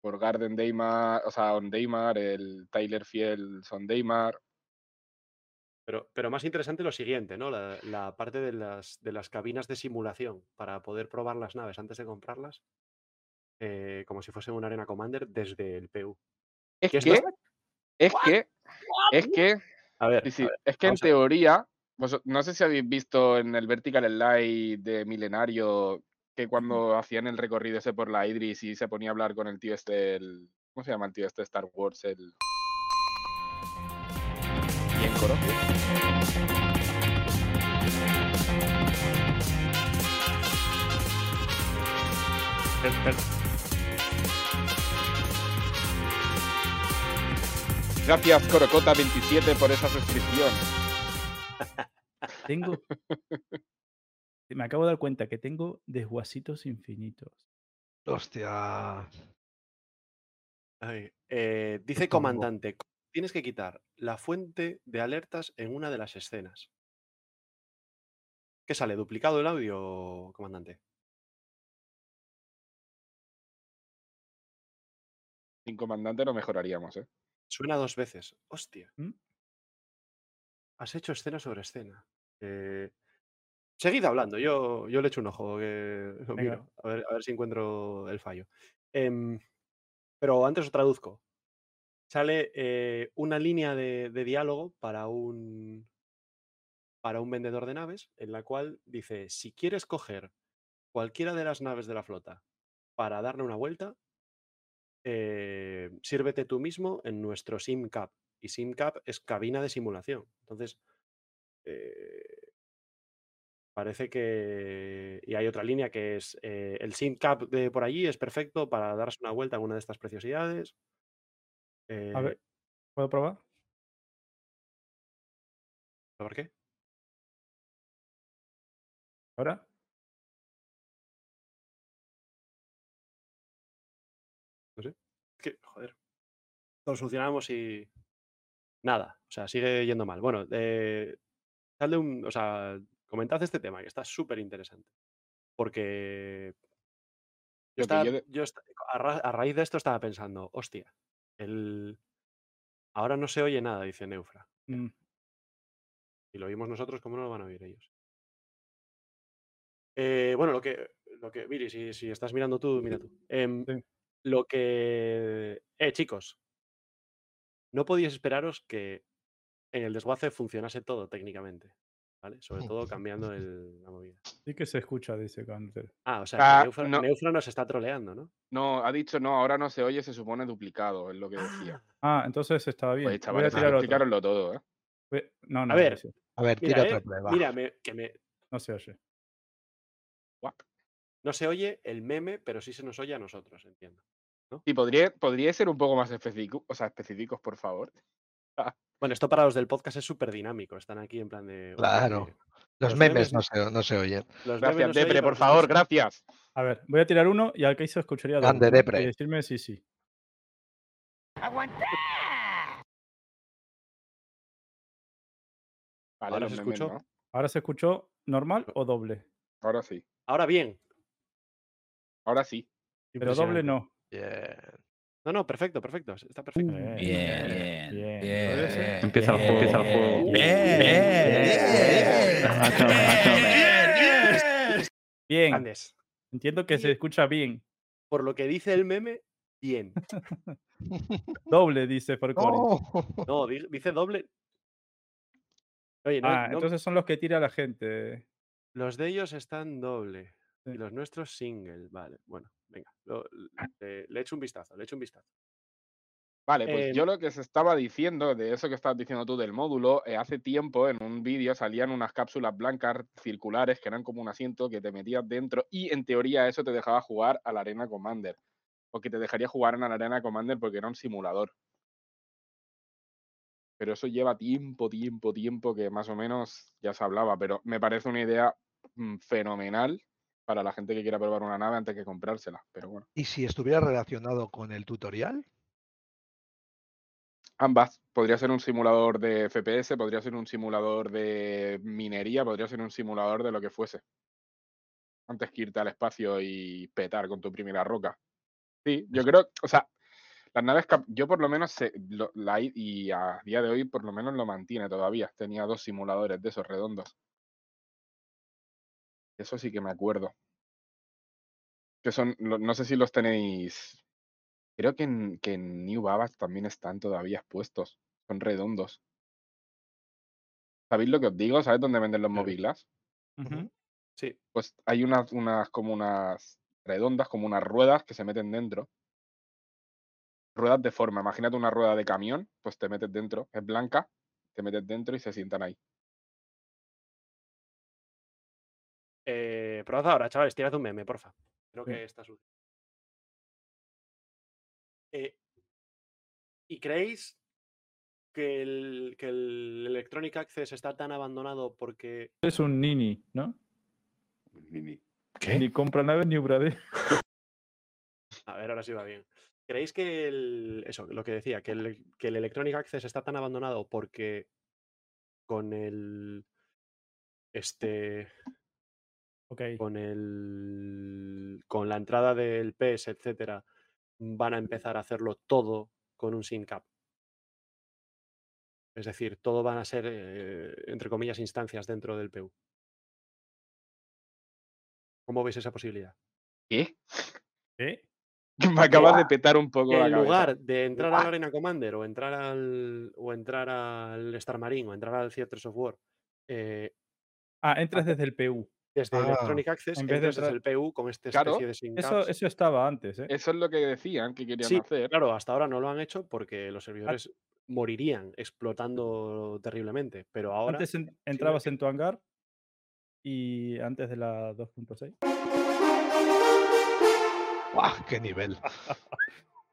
Por Garden Daymar, o sea, on Daymar, el Tyler Fields on Daymar. Pero, pero más interesante lo siguiente, ¿no? La, la parte de las, de las cabinas de simulación para poder probar las naves antes de comprarlas. Eh, como si fuese una Arena Commander desde el PU. Es ¿Que es que, es que, A ver, sí, a sí, ver, es que en teoría, vos- no sé si habéis visto en el Vertical Slide de Milenario que cuando hacían el recorrido ese por la Idris y se ponía a hablar con el tío este, el, ¿cómo se llama el tío este de Star Wars? El... Per- per- Gracias, Corocota27, por esa suscripción. Tengo. Me acabo de dar cuenta que tengo desguasitos infinitos. Hostia. Ay, eh, dice comandante, "Co- tienes que quitar la fuente de alertas en una de las escenas. ¿Qué sale? ¿Duplicado el audio, comandante? Sin comandante no mejoraríamos, ¿eh? Suena dos veces. Hostia. ¿Mm? Has hecho escena sobre escena. Eh, seguid hablando, yo, yo le echo un ojo, que lo miro, a ver, a ver si encuentro el fallo. Em, pero antes os traduzco. Sale eh, una línea de, de diálogo para un, para un vendedor de naves, en la cual dice, si quieres coger cualquiera de las naves de la flota para darle una vuelta, eh, sírvete tú mismo en nuestro SimCap. Y SimCap es cabina de simulación. Entonces, eh, parece que... Y hay otra línea que es eh, el SimCap de por allí es perfecto para darse una vuelta en una de estas preciosidades. A ver, ¿puedo probar? ¿Por qué? ¿Ahora? No sé. Es que, joder. Lo solucionamos y. Nada. O sea, sigue yendo mal. Bueno, eh, sal de un. O sea, comentad este tema, que está súper interesante. Porque. Yo, estaba- yo de- yo esta- a, ra- a raíz de esto estaba pensando, hostia, el. Ahora no se oye nada, dice Neufra. Mm, Y lo oímos nosotros, ¿cómo no lo van a oír ellos? Eh, bueno, lo que. Lo que. Viri, si, si estás mirando tú, mira tú. Em, Sí. Lo que. Eh, chicos. No podíais esperaros que en el desguace funcionase todo técnicamente. ¿Vale? Sobre todo cambiando el- la movida. sí que se escucha, dice Counter. Ah, o sea, Ah, Neufra, no. Neufra nos está troleando, ¿no? No, ha dicho no, ahora no se oye, se supone duplicado, es lo que decía. Ah, entonces estaba bien. Pues Voy a chavales, tirar todo, ¿eh? No, no, A no ver. se- A ver, Mira, tira eh, otra prueba. mira, me- que me, no se oye. No se oye el meme, pero sí se nos oye a nosotros, entiendo. Y podría, podría ser un poco más específico, o sea, específicos, por favor. Bueno, esto para los del podcast es súper dinámico. Están aquí en plan de. "Oye, Claro. Los los memes memes- no se, no se oyen. los Gracias, no se oyen, Depre, por favor, sí". gracias. A ver, voy a tirar uno y al que se escucharía doble, Depre. Y decirme sí, sí. ¡Aguanta! Vale, Ahora se memes, escuchó. ¿Ahora se escuchó normal o doble? Ahora sí, Ahora bien. ahora sí. Pero doble no. Bien. No, no, perfecto, perfecto. Está perfecto. Bien, Bien, bien. bien. ¿Puede ser? Empieza el juego. Empieza el juego. Bien. Grandes. Entiendo que se escucha bien. Por lo que dice el meme, bien. Doble, dice For Collins. ¡Oh! No, di- dice doble. Oye, no- Ah, no- entonces son los que tira la gente. los de ellos están doble Sí. y los nuestros single. Vale, bueno, venga, lo- le, le echo un vistazo, le echo un vistazo. Vale, pues Em, yo lo que se estaba diciendo, de eso que estabas diciendo tú del módulo, eh, hace tiempo en un vídeo salían unas cápsulas blancas circulares que eran como un asiento que te metías dentro y en teoría eso te dejaba jugar a la Arena Commander. O que te dejaría jugar en la Arena Commander porque era un simulador. Pero eso lleva tiempo, tiempo, tiempo que más o menos ya se hablaba, pero me parece una idea mm, fenomenal para la gente que quiera probar una nave antes que comprársela. Pero bueno. ¿Y si estuviera relacionado con el tutorial? Ambas. Podría ser un simulador de FPS, podría ser un simulador de minería, podría ser un simulador de lo que fuese. Antes que irte al espacio y petar con tu primera roca. Sí, yo creo, o sea, las naves, yo por lo menos, sé, lo- la y a día de hoy por lo menos lo mantiene todavía. Tenía dos simuladores de esos redondos. Eso sí que me acuerdo. Que son, no sé si los tenéis. Creo que en, que en New Babas también están todavía expuestos. Son redondos. ¿Sabéis lo que os digo? ¿Sabéis dónde venden los? Ujú. Sí, Pues hay unas, unas como unas redondas, como unas ruedas que se meten dentro. Ruedas de forma. Imagínate una rueda de camión, pues te metes dentro. Es blanca, te metes dentro y se sientan ahí. Eh, probad ahora, chavales, tirad un meme, porfa. Creo Sí. que está sucio. Eh, ¿Y creéis que el, que el Electronic Access está tan abandonado porque Es un nini, ¿no? Mini. Ni compra naves ni upgrade. A ver, ahora sí va bien. ¿Creéis que el, eso, lo que decía, que el, que el Electronic Access está tan abandonado porque con el este Con el con la entrada del PS, etcétera, van a empezar a hacerlo todo con un SIM cap? Es decir, todo van a ser eh, entre comillas instancias dentro del PU. ¿Cómo veis esa posibilidad? ¿Qué? ¿Qué? Me acabas de petar un poco la en lugar de entrar What? al Arena Commander o entrar al o entrar al Star Marine o entrar al Theatres of War eh, Ah, entras desde el PU. Desde Ah, Electronic Access en vez de entrar- el PU con esta Claro, especie de SIM Eso, eso estaba antes, ¿eh? Eso es lo que decían que querían Sí, hacer. claro, hasta ahora no lo han hecho porque los servidores morirían explotando terriblemente, pero ahora Antes en- entrabas en tu hangar y antes de la 2.6. ¡Guau! ¡Qué nivel!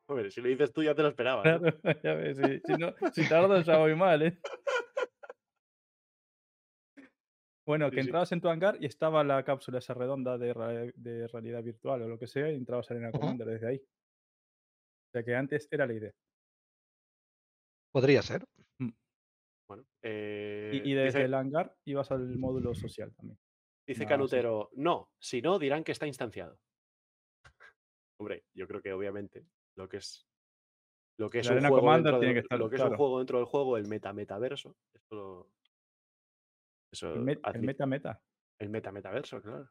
Hombre, si lo dices tú ya te lo esperabas. ¿no? Claro, ya ves, si, si no, si tardo ya voy mal, ¿eh? Bueno, que sí. entrabas en tu hangar y estaba la cápsula esa redonda de, rea- de realidad virtual o lo que sea y entrabas en la Ujú. Commander desde ahí. O sea que antes era la idea. Podría ser. Bueno, Y, eh, y desde dice, el hangar ibas al módulo social también. dice no, sí. Canutero, no, si no dirán que está instanciado. Hombre, yo creo que obviamente lo que es lo que es un Arena juego Commander dentro tiene que estar, lo que es un juego dentro del juego, el meta metaverso, eso lo- eso El, met- el admi- meta meta. el meta metaverso, claro.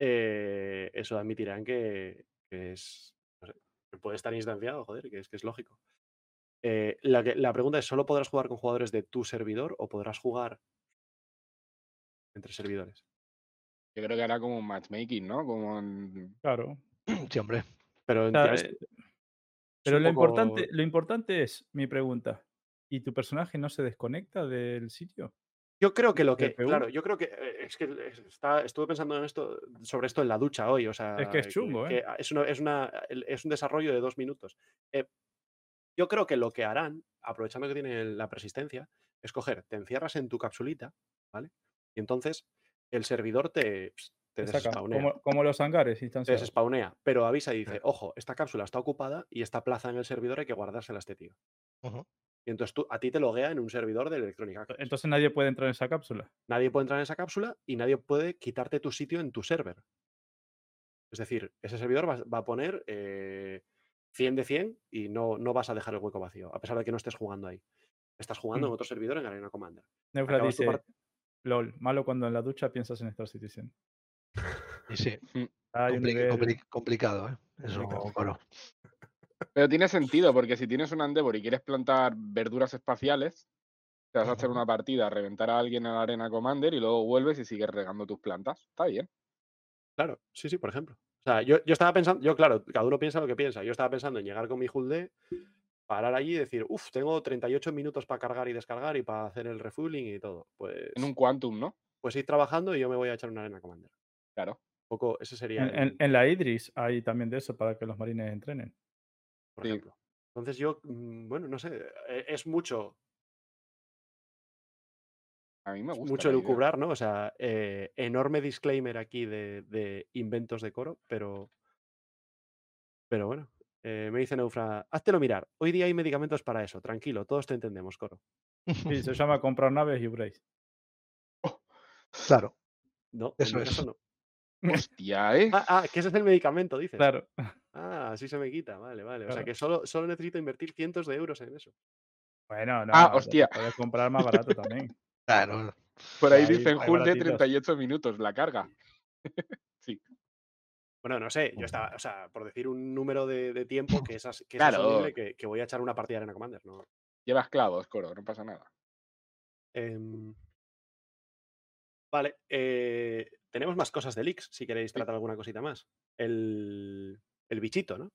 Eh, eso admitirán que, que es. no sé, que puede estar instanciado, joder, que es que es lógico. Eh, la, que- la pregunta es: ¿solo podrás jugar con jugadores de tu servidor o podrás jugar entre servidores? Yo creo que era como un matchmaking, ¿no? Como en- Claro. Sí, hombre. Pero eh, pero lo poco- importante, lo importante es, mi pregunta, ¿y tu personaje no se desconecta del sitio? Yo creo que lo que. Claro, yo creo que. eh, Es que es- está, estuve pensando en esto, sobre esto en la ducha hoy. O sea. que es chungo, ¿eh? es, una, es, una, es un desarrollo de dos minutos. Eh, yo creo que lo que harán, aprovechando que tienen la persistencia, es coger, te encierras en tu capsulita, ¿vale? Y entonces el servidor te, te Te como, como los hangares Te instanciados. desespawnea, pero avisa y dice, ojo, esta cápsula está ocupada y esta plaza en el servidor hay que guardársela a este tío. Y entonces tú, a ti te loguea en un servidor de Electronic Access. Entonces nadie puede entrar en esa cápsula. Nadie puede entrar en esa cápsula y nadie puede quitarte tu sitio en tu server. Es decir, ese servidor va, va a poner eh, 100 de 100 y no, no vas a dejar el hueco vacío, a pesar de que no estés jugando ahí. Estás jugando en Mm. otro servidor en Arena Commander. Neufra dice, LOL, malo cuando en la ducha piensas en Star Citizen. Y sí, Hay un compli- nivel- compli- complicado, ¿eh? Eso, Complicado. claro. Pero tiene sentido, porque si tienes un Endeavor y quieres plantar verduras espaciales, Te vas a hacer una partida, reventar a alguien en la arena Commander y luego vuelves y sigues regando tus plantas. Está bien. Claro, sí, sí, por ejemplo. O sea, yo, yo estaba pensando, yo claro, cada uno piensa lo que piensa. Yo estaba pensando en llegar con mi Hulde, parar allí y decir, uff, tengo 38 minutos para cargar y descargar y para hacer el refueling y todo. Pues, En un Quantum, ¿no? pues ir trabajando y yo me voy a echar una arena Commander. Claro. Un poco, ese sería En, en- el, en la Idris hay también de eso para que los marines entrenen. Por sí. ejemplo. Entonces yo, mm, bueno, no sé, eh, es mucho, A mí me gusta. mucho elucubrar, ¿no? O sea, eh, enorme disclaimer aquí de, de inventos de coro, pero, pero bueno. eh, me dice Neufra, háztelo mirar. Hoy día hay medicamentos para eso. Tranquilo, todos te entendemos, coro. Sí, se llama comprar naves y Brace. Claro, No, en Eso mi es. caso no. Hostia, ¿eh? Ah, ah, que ese es el medicamento, dices. Claro. Ah, así se me quita. Vale, vale. O sea que solo, solo necesito invertir cientos de euros en eso. Bueno, no. Ah, hostia. Puedes comprar más barato también. claro. Por ahí dicen Hull de baratitos. 38 minutos la carga. sí. Bueno, no sé, yo estaba, o sea, por decir un número de, de tiempo que es, as- que es Claro. asumible que, que voy a echar una partida de Arena Commander, ¿no? Llevas clavos, coro, no pasa nada. Em, vale, eh, tenemos más cosas de leaks, si queréis tratar alguna cosita más. El, el bichito, ¿no? El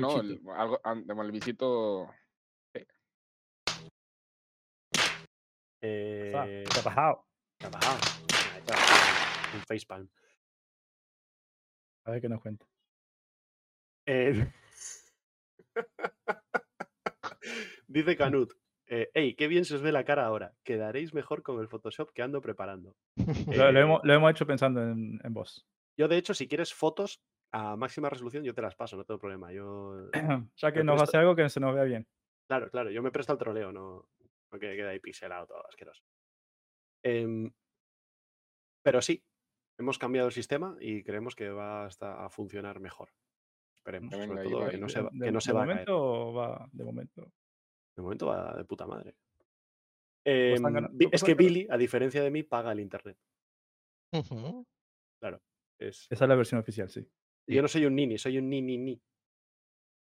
Bueno, bichito. el, algo, el bichito. Eh, ¿Qué ha pasado? ¿qué ha pasado? Está aquí Un, un facepalm. A ver qué nos cuenta. Eh, Dice Canut, eh, hey, qué bien se os ve la cara ahora. Quedaréis mejor con el Photoshop que ando preparando. Lo, lo Eh, hemos, lo hemos hecho pensando en, en vos. Yo, de hecho, si quieres fotos a máxima resolución, yo te las paso, no tengo problema. Yo, ya que me nos va a presto- hacer algo que se nos vea bien. claro, claro, yo me presto al troleo, no, no que quede ahí pixelado todo asqueroso. Em, pero sí, hemos cambiado el sistema y creemos que va hasta a funcionar mejor. Esperemos, Que sobre todo que no se va, de, que no se de va a caer. momento va, de momento. De momento va de puta madre. Pues Em, es que. Billy, a diferencia de mí, paga el internet. Ujú. Es, Esa es la versión oficial, sí. Yo no soy un nini, soy un ni ni ni.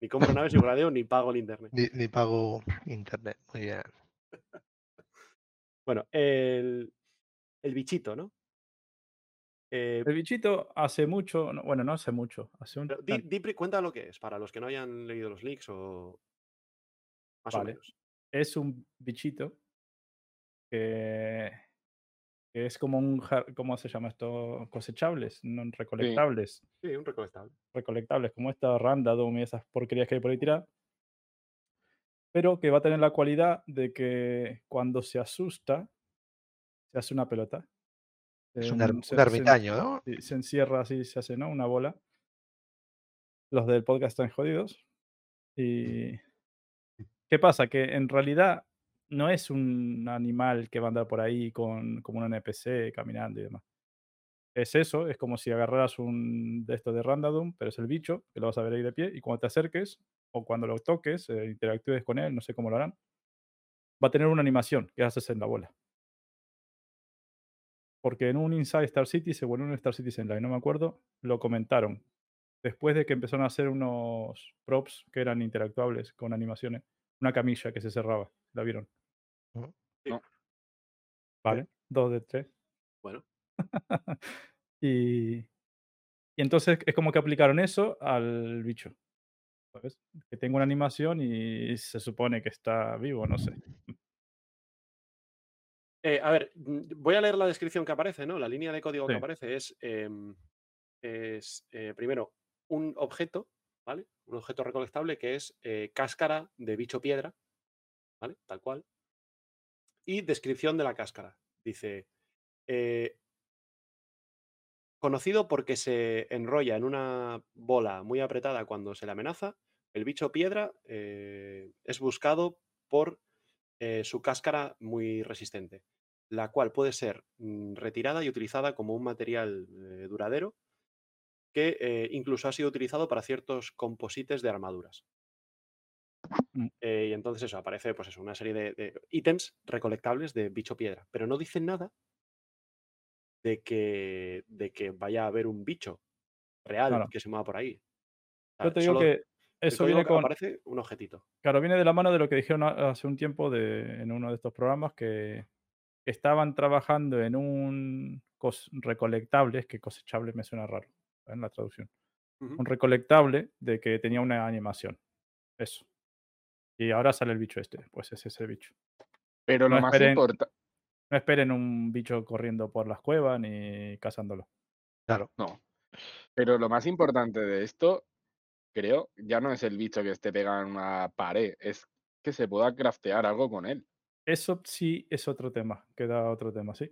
Ni compro naves ni gradeo ni pago el internet. Ni, ni pago internet. Muy bien. Bueno, el, el bichito, ¿no? Eh, El bichito hace mucho, no, bueno, no hace mucho. Hace un di, di cuenta lo que es, para los que no hayan leído los leaks o más o Vale. menos. es un bichito que, que es como un, ¿cómo se llama esto? Cosechables, no recolectables. Sí, un recolectable. recolectables como esta Random y esas porquerías que hay por ahí tiradas. Pero que va a tener la cualidad de que cuando se asusta, se hace una pelota. Es un, un se- se- ermitaño, ¿no? sí, se encierra así, se hace, ¿no? Una bola. Los del podcast están jodidos. Y. ¿Qué pasa? Que en realidad no es un animal que va a andar por ahí con, como un NPC caminando y demás. Es eso, es como si agarraras un de esto de Random, pero es el bicho, que lo vas a ver ahí de pie, y cuando te acerques o cuando lo toques, eh, interactúes con él, no sé cómo lo harán, va a tener una animación que haces en la bola. Porque en un Inside Star Citizen o en un Star Citizen Live, no me acuerdo, lo comentaron. Después de que empezaron a hacer unos props que eran interactuables con animaciones, una camilla que se cerraba, ¿la vieron? Sí. No. Vale, dos de tres. Bueno, y, y entonces es como que aplicaron eso al bicho. ¿sabes? Que tenga una animación y se supone que está vivo, no sé. eh, a ver, mm, voy a leer la descripción que aparece, ¿no? La línea de código que aparece es, em, es eh, primero, un objeto, ¿vale? Un objeto recolectable que es eh, cáscara de bicho piedra, ¿vale? Tal cual. Y descripción de la cáscara. Dice, eh, conocido porque se enrolla en una bola muy apretada cuando se le amenaza, el bicho piedra eh, es buscado por su cáscara muy resistente, la cual puede ser mm, retirada y utilizada como un material duradero que eh, incluso ha sido utilizado para ciertos composites de armaduras. Mm. Eh, y entonces eso, aparece pues eso, una serie de, de ítems recolectables de bicho piedra, pero no dicen nada de que, de que vaya a haber un bicho real Claro. que se mueva por ahí. O sea, Yo te digo que Eso viene con. aparece un objetito. Claro, viene de la mano de lo que dijeron hace un tiempo de, en uno de estos programas que estaban trabajando en un cos- recolectable, es que cosechable me suena raro en la traducción. Un recolectable de que tenía una animación. Eso. Y ahora sale el bicho este. Pues es ese bicho. Pero No lo más esperen- importante. No esperen un bicho corriendo por las cuevas ni cazándolo. Claro. No. Pero lo más importante de esto, creo, ya no es el bicho que esté pegado en una pared, es que se pueda craftear algo con él. Eso sí es otro tema. Queda otro tema, sí.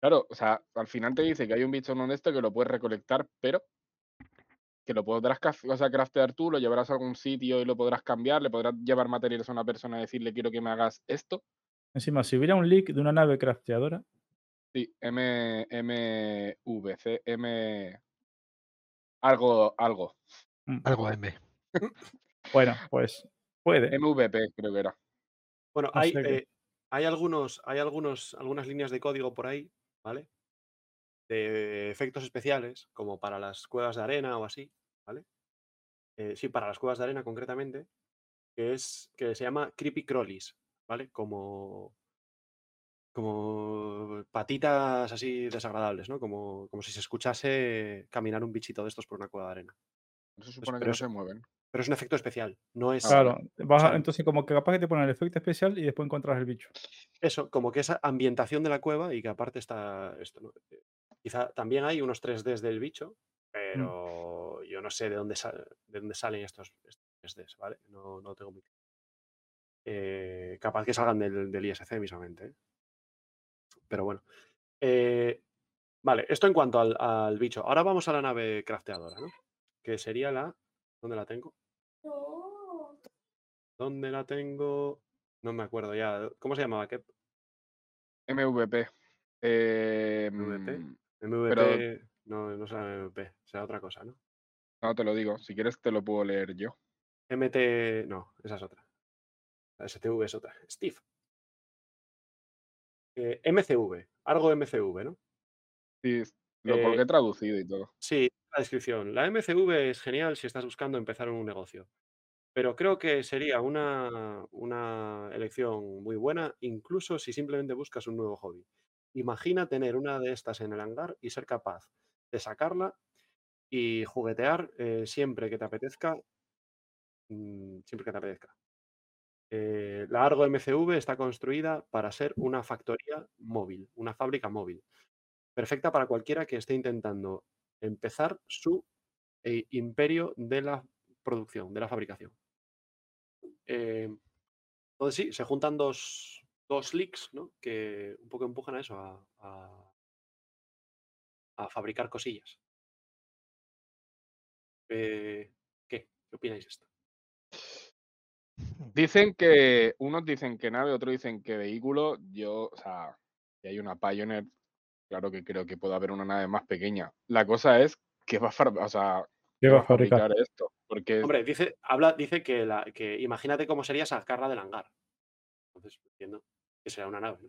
Claro, o sea, al final te dice que hay un bicho no honesto que lo puedes recolectar, pero que lo podrás o sea, craftear tú, lo llevarás a algún sitio y lo podrás cambiar, le podrás llevar materiales a una persona y decirle quiero que me hagas esto. Encima, si hubiera un leak de una nave crafteadora, Sí, M, M, V, C, M, algo, algo. mm, Algo M. bueno, pues puede. MVP creo que era. Bueno, No hay, eh, hay algunos, hay algunos, algunas líneas de código por ahí, ¿vale? De efectos especiales, como para las cuevas de arena o así, ¿vale? Eh, sí, para las cuevas de arena concretamente, que es que se llama creepy crawlies, ¿vale? Como como patitas así desagradables, ¿no? Como, como si se escuchase caminar un bichito de estos por una cueva de arena. Se supone que no eso- se mueven. Pero es un efecto especial, no es Claro, vas a- entonces como que capaz que te ponen el efecto especial y después encuentras el bicho. eso, como que esa ambientación de la cueva y que aparte está esto, ¿no? Eh, Quizá también hay unos 3Ds del bicho, pero yo no sé de dónde, sa- de dónde salen estos, estos 3Ds, ¿vale? No, no tengo muy claro. Eh, capaz que salgan del, del ISC mismamente, ¿eh? Pero bueno. Eh, vale, esto en cuanto al, al bicho. Ahora vamos a la nave crafteadora, ¿no? Que sería la... ¿Dónde la tengo? ¿Dónde la tengo? No me acuerdo ya. ¿Cómo se llamaba? ¿Qué? MVP. Eh, MVP. mm, MVP. No, no será MVP, será otra cosa, ¿no? no te lo digo, si quieres te lo puedo leer yo. MT. No, esa es otra. La STV es otra. Steve. Eh, MCV. Algo MCV, ¿no? Sí, lo Eh, porque he traducido y todo. Sí, la descripción. La MCV es genial si estás buscando empezar un negocio. Pero creo que sería una, una elección muy buena, incluso si simplemente buscas un nuevo hobby. Imagina tener una de estas en el hangar y ser capaz de sacarla y juguetear eh, siempre que te apetezca. mm, siempre que te apetezca. Eh, la Argo MCV está construida para ser una factoría móvil, una fábrica móvil. Perfecta para cualquiera que esté intentando empezar su eh, imperio de la producción, de la fabricación. Eh, entonces sí, se juntan dos, dos leaks ¿no? que un poco empujan a eso, a, fabricar cosillas. Eh, ¿Qué? ¿Qué opináis de esto? Dicen que, unos dicen que nave, otros dicen que vehículo. Yo, o sea, si hay una Pioneer, claro que creo que puede haber una nave más pequeña. La cosa es que va a, o sea, ¿Qué va a fabricar? esto. Porque Hombre, dice, habla, dice que, la, que imagínate cómo sería sacarla del hangar. Entonces, entiendo que será una nave. ¿no?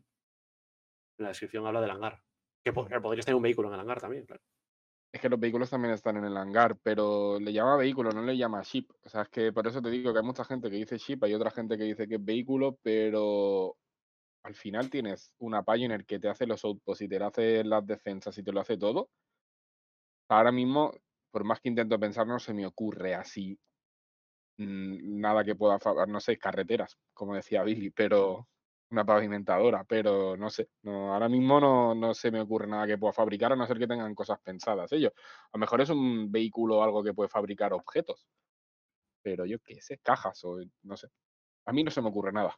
En la descripción habla del hangar. Que que podrías tener un vehículo en el hangar también, claro. es que los vehículos también están en el hangar, pero le llama vehículo, no le llama ship. O sea, es que por eso te digo que hay mucha gente que dice ship, hay otra gente que dice que es vehículo, pero al final tienes una Pioneer que te hace los outposts y te hace las defensas y te lo hace todo. Ahora mismo, por más que intento pensar, no se me ocurre así mm, nada que pueda, fa- no sé, carreteras, como decía Billy, pero una pavimentadora, pero no sé, no, ahora mismo no, no se me ocurre nada que pueda fabricar, a no ser que tengan cosas pensadas ellos. A lo mejor es un vehículo o algo que puede fabricar objetos, pero yo qué sé, cajas o no sé. A mí no se me ocurre nada.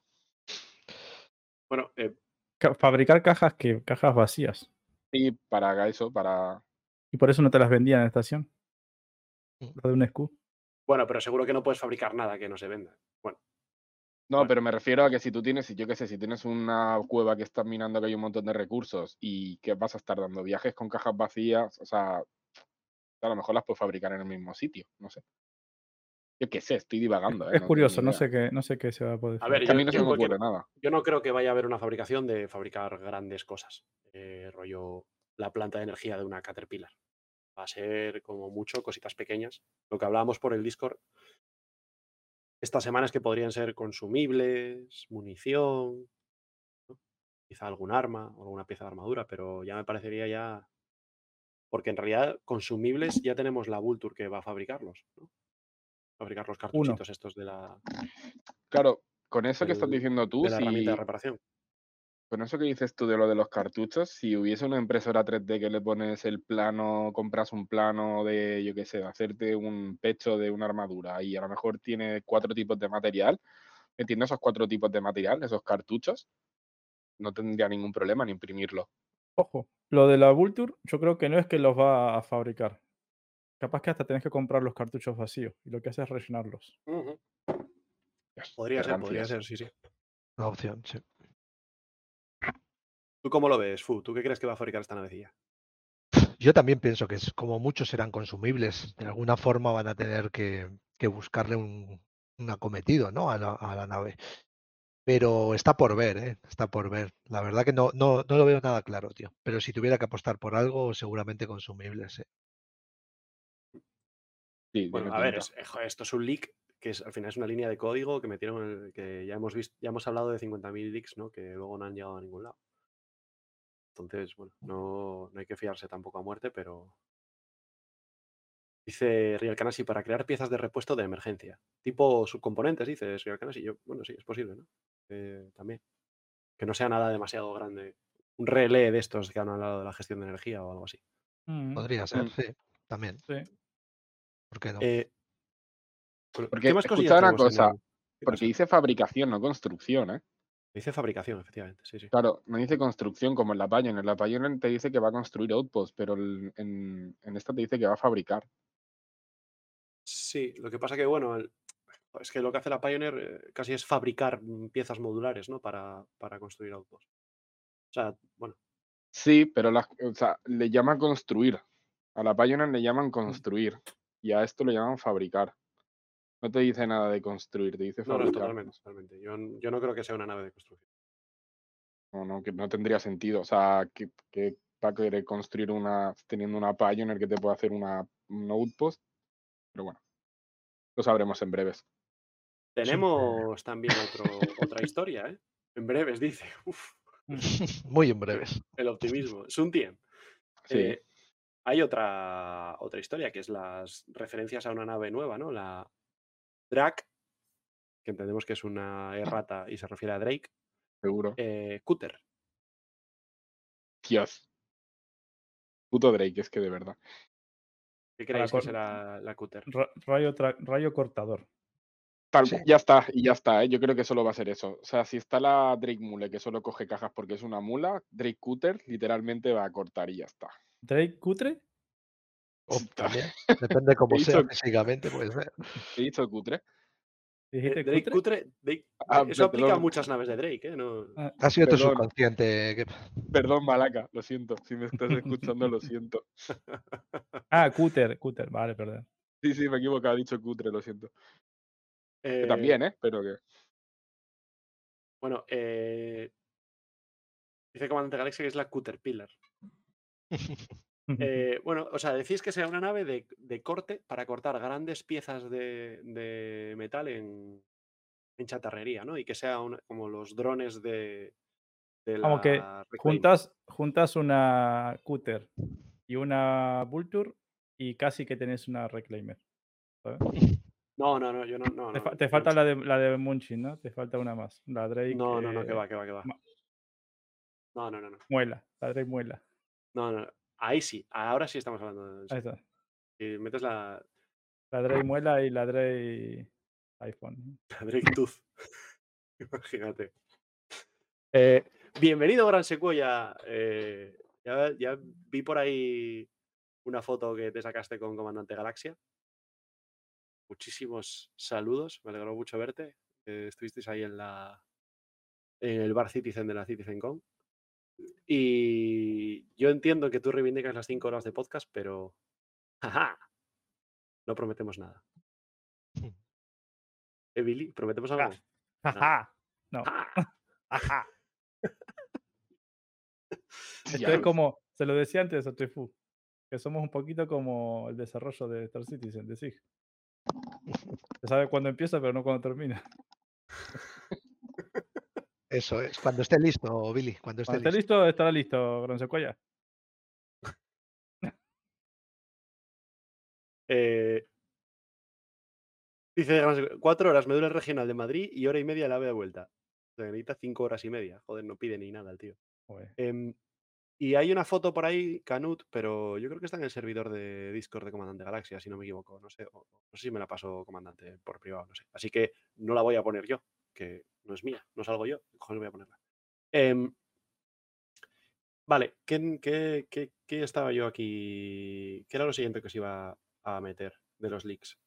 Bueno, eh, Ca- Fabricar cajas que cajas vacías. Y para eso, para... Y por eso no te las vendían en la estación. Lo de un SKU. bueno, pero seguro que no puedes fabricar nada que no se venda. Bueno, No, Bueno. pero me refiero a que si tú tienes, yo qué sé, si tienes una cueva que estás minando que hay un montón de recursos y que vas a estar dando viajes con cajas vacías, o sea, a lo mejor las puedes fabricar en el mismo sitio, no sé. Yo qué sé, estoy divagando. ¿eh? Es no curioso, no sé qué, no sé qué se va a poder. A ver, que a yo- mí no yo se me ocurre nada. yo no creo que vaya a haber una fabricación de fabricar grandes cosas. eh, rollo la planta de energía de una Caterpillar. Va a ser como mucho cositas pequeñas. Lo que hablábamos por el Discord estas semanas que podrían ser consumibles, munición, ¿no? quizá algún arma o alguna pieza de armadura, pero ya me parecería ya. Porque en realidad, consumibles ya tenemos la Vulture que va a fabricarlos, ¿no? Fabricar los cartuchitos estos de la, Claro, con eso que estás diciendo tú, de la herramienta de reparación. Con eso que dices tú de lo de los cartuchos, si hubiese una impresora 3D que le pones el plano, compras un plano de, yo qué sé, hacerte un pecho de una armadura y a lo mejor tiene cuatro tipos de material, metiendo esos cuatro tipos de material, esos cartuchos, no tendría ningún problema en imprimirlo. Ojo, lo de la Vulture, yo creo que no es que los va a fabricar. Capaz que hasta tenés que comprar los cartuchos vacíos y lo que hace es rellenarlos. Podría ser, podría ser, sí, sí. Una opción, sí. ¿Tú cómo lo ves, Fu? ¿Tú qué crees que va a fabricar esta navecilla? Yo también pienso que es, como muchos serán consumibles. De alguna forma van a tener que, que buscarle un, un acometido ¿no? a, la, a la nave. Pero está por ver, ¿eh? está por ver. La verdad que no, no, no lo veo nada claro, tío. Pero si tuviera que apostar por algo, seguramente consumibles. ¿eh? Sí, Bueno, a ver, es- eh, esto es un leak que es, al final es una línea de código que metieron, el- que ya hemos visto, ya hemos hablado de 50.000 leaks, ¿no? Que luego no han llegado a ningún lado. Entonces, bueno, no, no hay que fiarse tampoco a muerte, pero. Dice Real Canasi para crear piezas de repuesto de emergencia. Tipo subcomponentes, dice Real Canasi. Yo, bueno, sí, es posible, ¿no? Eh, también. Que no sea nada demasiado grande. Un relé de estos que han hablado de la gestión de energía o algo así. Mm, Podría ser, Mm. sí, también. sí. ¿Por qué no? Eh, Porque ¿Qué más escucha una cosa, el- ¿Qué Porque dice fabricación, no construcción, ¿eh? Dice fabricación, efectivamente, sí, sí. Claro, no dice construcción como en la Pioneer. En la Pioneer te dice que va a construir outposts, pero el- en, en esta te dice que va a fabricar. Sí, lo que pasa que, bueno, el- es que lo que hace la Pioneer eh, casi es fabricar piezas modulares, ¿no? Para, para construir autos. O sea, bueno, Sí, pero las, o sea, le llaman construir. A la Pioneer le llaman construir. Y a esto le llaman fabricar. No te dice nada de construir, te dice no, no, fabricar. totalmente, totalmente. Yo, yo no creo que sea una nave de construcción. No, no, que no tendría sentido. O sea, que, que va a querer construir una, teniendo una Pioneer que te puede hacer una, un outpost. Pero bueno, lo sabremos en breves. Tenemos también otro, otra historia, ¿eh? En breves, dice. Uf, Muy en breves. el optimismo. Es un tiempo. Sí. hay otra, otra historia, que es las referencias a una nave nueva, ¿no? La Drac, que entendemos que es una errata y se refiere a Drake. Seguro. Eh, Cutter. Dios. Puto Drake, es que de verdad. ¿Qué creéis que será la Cutter? Ra- rayo, rayo cortador. Tal, Sí. Ya está, y ya está, ¿eh? yo creo que solo va a ser eso. O sea, si está la Drake Mule que solo coge cajas porque es una mula, Drake Cutter literalmente va a cortar y ya está. Drake Cutre. También, depende cómo sea físicamente, puede ser. ¿He dicho cutre? Eh, ¿Dijiste Drake cutre? Cutre, Drake- Ah, eso aplica a muchas naves de Drake, ¿eh? No, Ah, Ha sido tu Perdón. subconsciente. que- Perdón, Malaca, lo siento. Si me estás escuchando, lo siento. Ah, Cutter, Cutter, vale, perdón. Sí, sí, me he equivocado, he dicho cutre, lo siento. Que eh, también, ¿eh? Pero que. Bueno, eh, dice Comandante Galaxia que es la Cutter Pillar. Eh, bueno, o sea, decís que sea una nave de, de corte para cortar grandes piezas de, de metal en, en chatarrería, ¿no? Y que sea una- como los drones de, de la Como que juntas, juntas una Cutter y una Vulture y casi que tenés una Reclaimer. ¿sabes? No, no, no, yo no. no, te, fa- te falta no, la de, la de Munchin, ¿no? Te falta una más. La Drake. no, no, no, que eh, va, que va, que va. No, no, no, no. Muela. La Drake Muela. No, no. Ahí sí, ahora sí estamos hablando de Ahí está. Si metes la, La Drake Muela y la Drake iPhone. la Drake Tooth. Imagínate. Eh, bienvenido, Gran Secuoya. Eh, ya, ya vi por ahí una foto que te sacaste con Comandante Galaxia. Muchísimos saludos, me alegró mucho verte. estuvisteis ahí en la en el bar Citizen de la CitizenCon. Y yo entiendo que tú reivindicas las 5 horas de podcast, pero ¡jaja! no prometemos nada. ¿Eh, Billy? ¿Prometemos algo? ¡Jaja! No. ¡Ja! ¡Ajá! Esto es como, se lo decía antes a Trefu, que somos un poquito como el desarrollo de Star Citizen, de SIG. Se sabe cuándo empieza, pero no cuándo termina. Eso es. Cuando esté listo, Billy. Cuando esté Cuando esté listo. listo, estará listo, Gran Secuoya. Eh, dice Gran Secu- cuatro horas me dura el regional de Madrid y hora y media la ave de vuelta. O sea, necesita cinco horas y media. Joder, no pide ni nada el tío. Em, y hay una foto por ahí, Canut, pero yo creo que está en el servidor de Discord de Comandante Galaxia, si no me equivoco. No sé, o no sé si me la pasó Comandante por privado, no sé. Así que no la voy a poner yo, que no es mía, no salgo yo. ¿qué Cojones voy a ponerla. Em, vale, ¿qué, qué, qué- qué estaba yo aquí? ¿Qué era lo siguiente que os iba a meter de los leaks?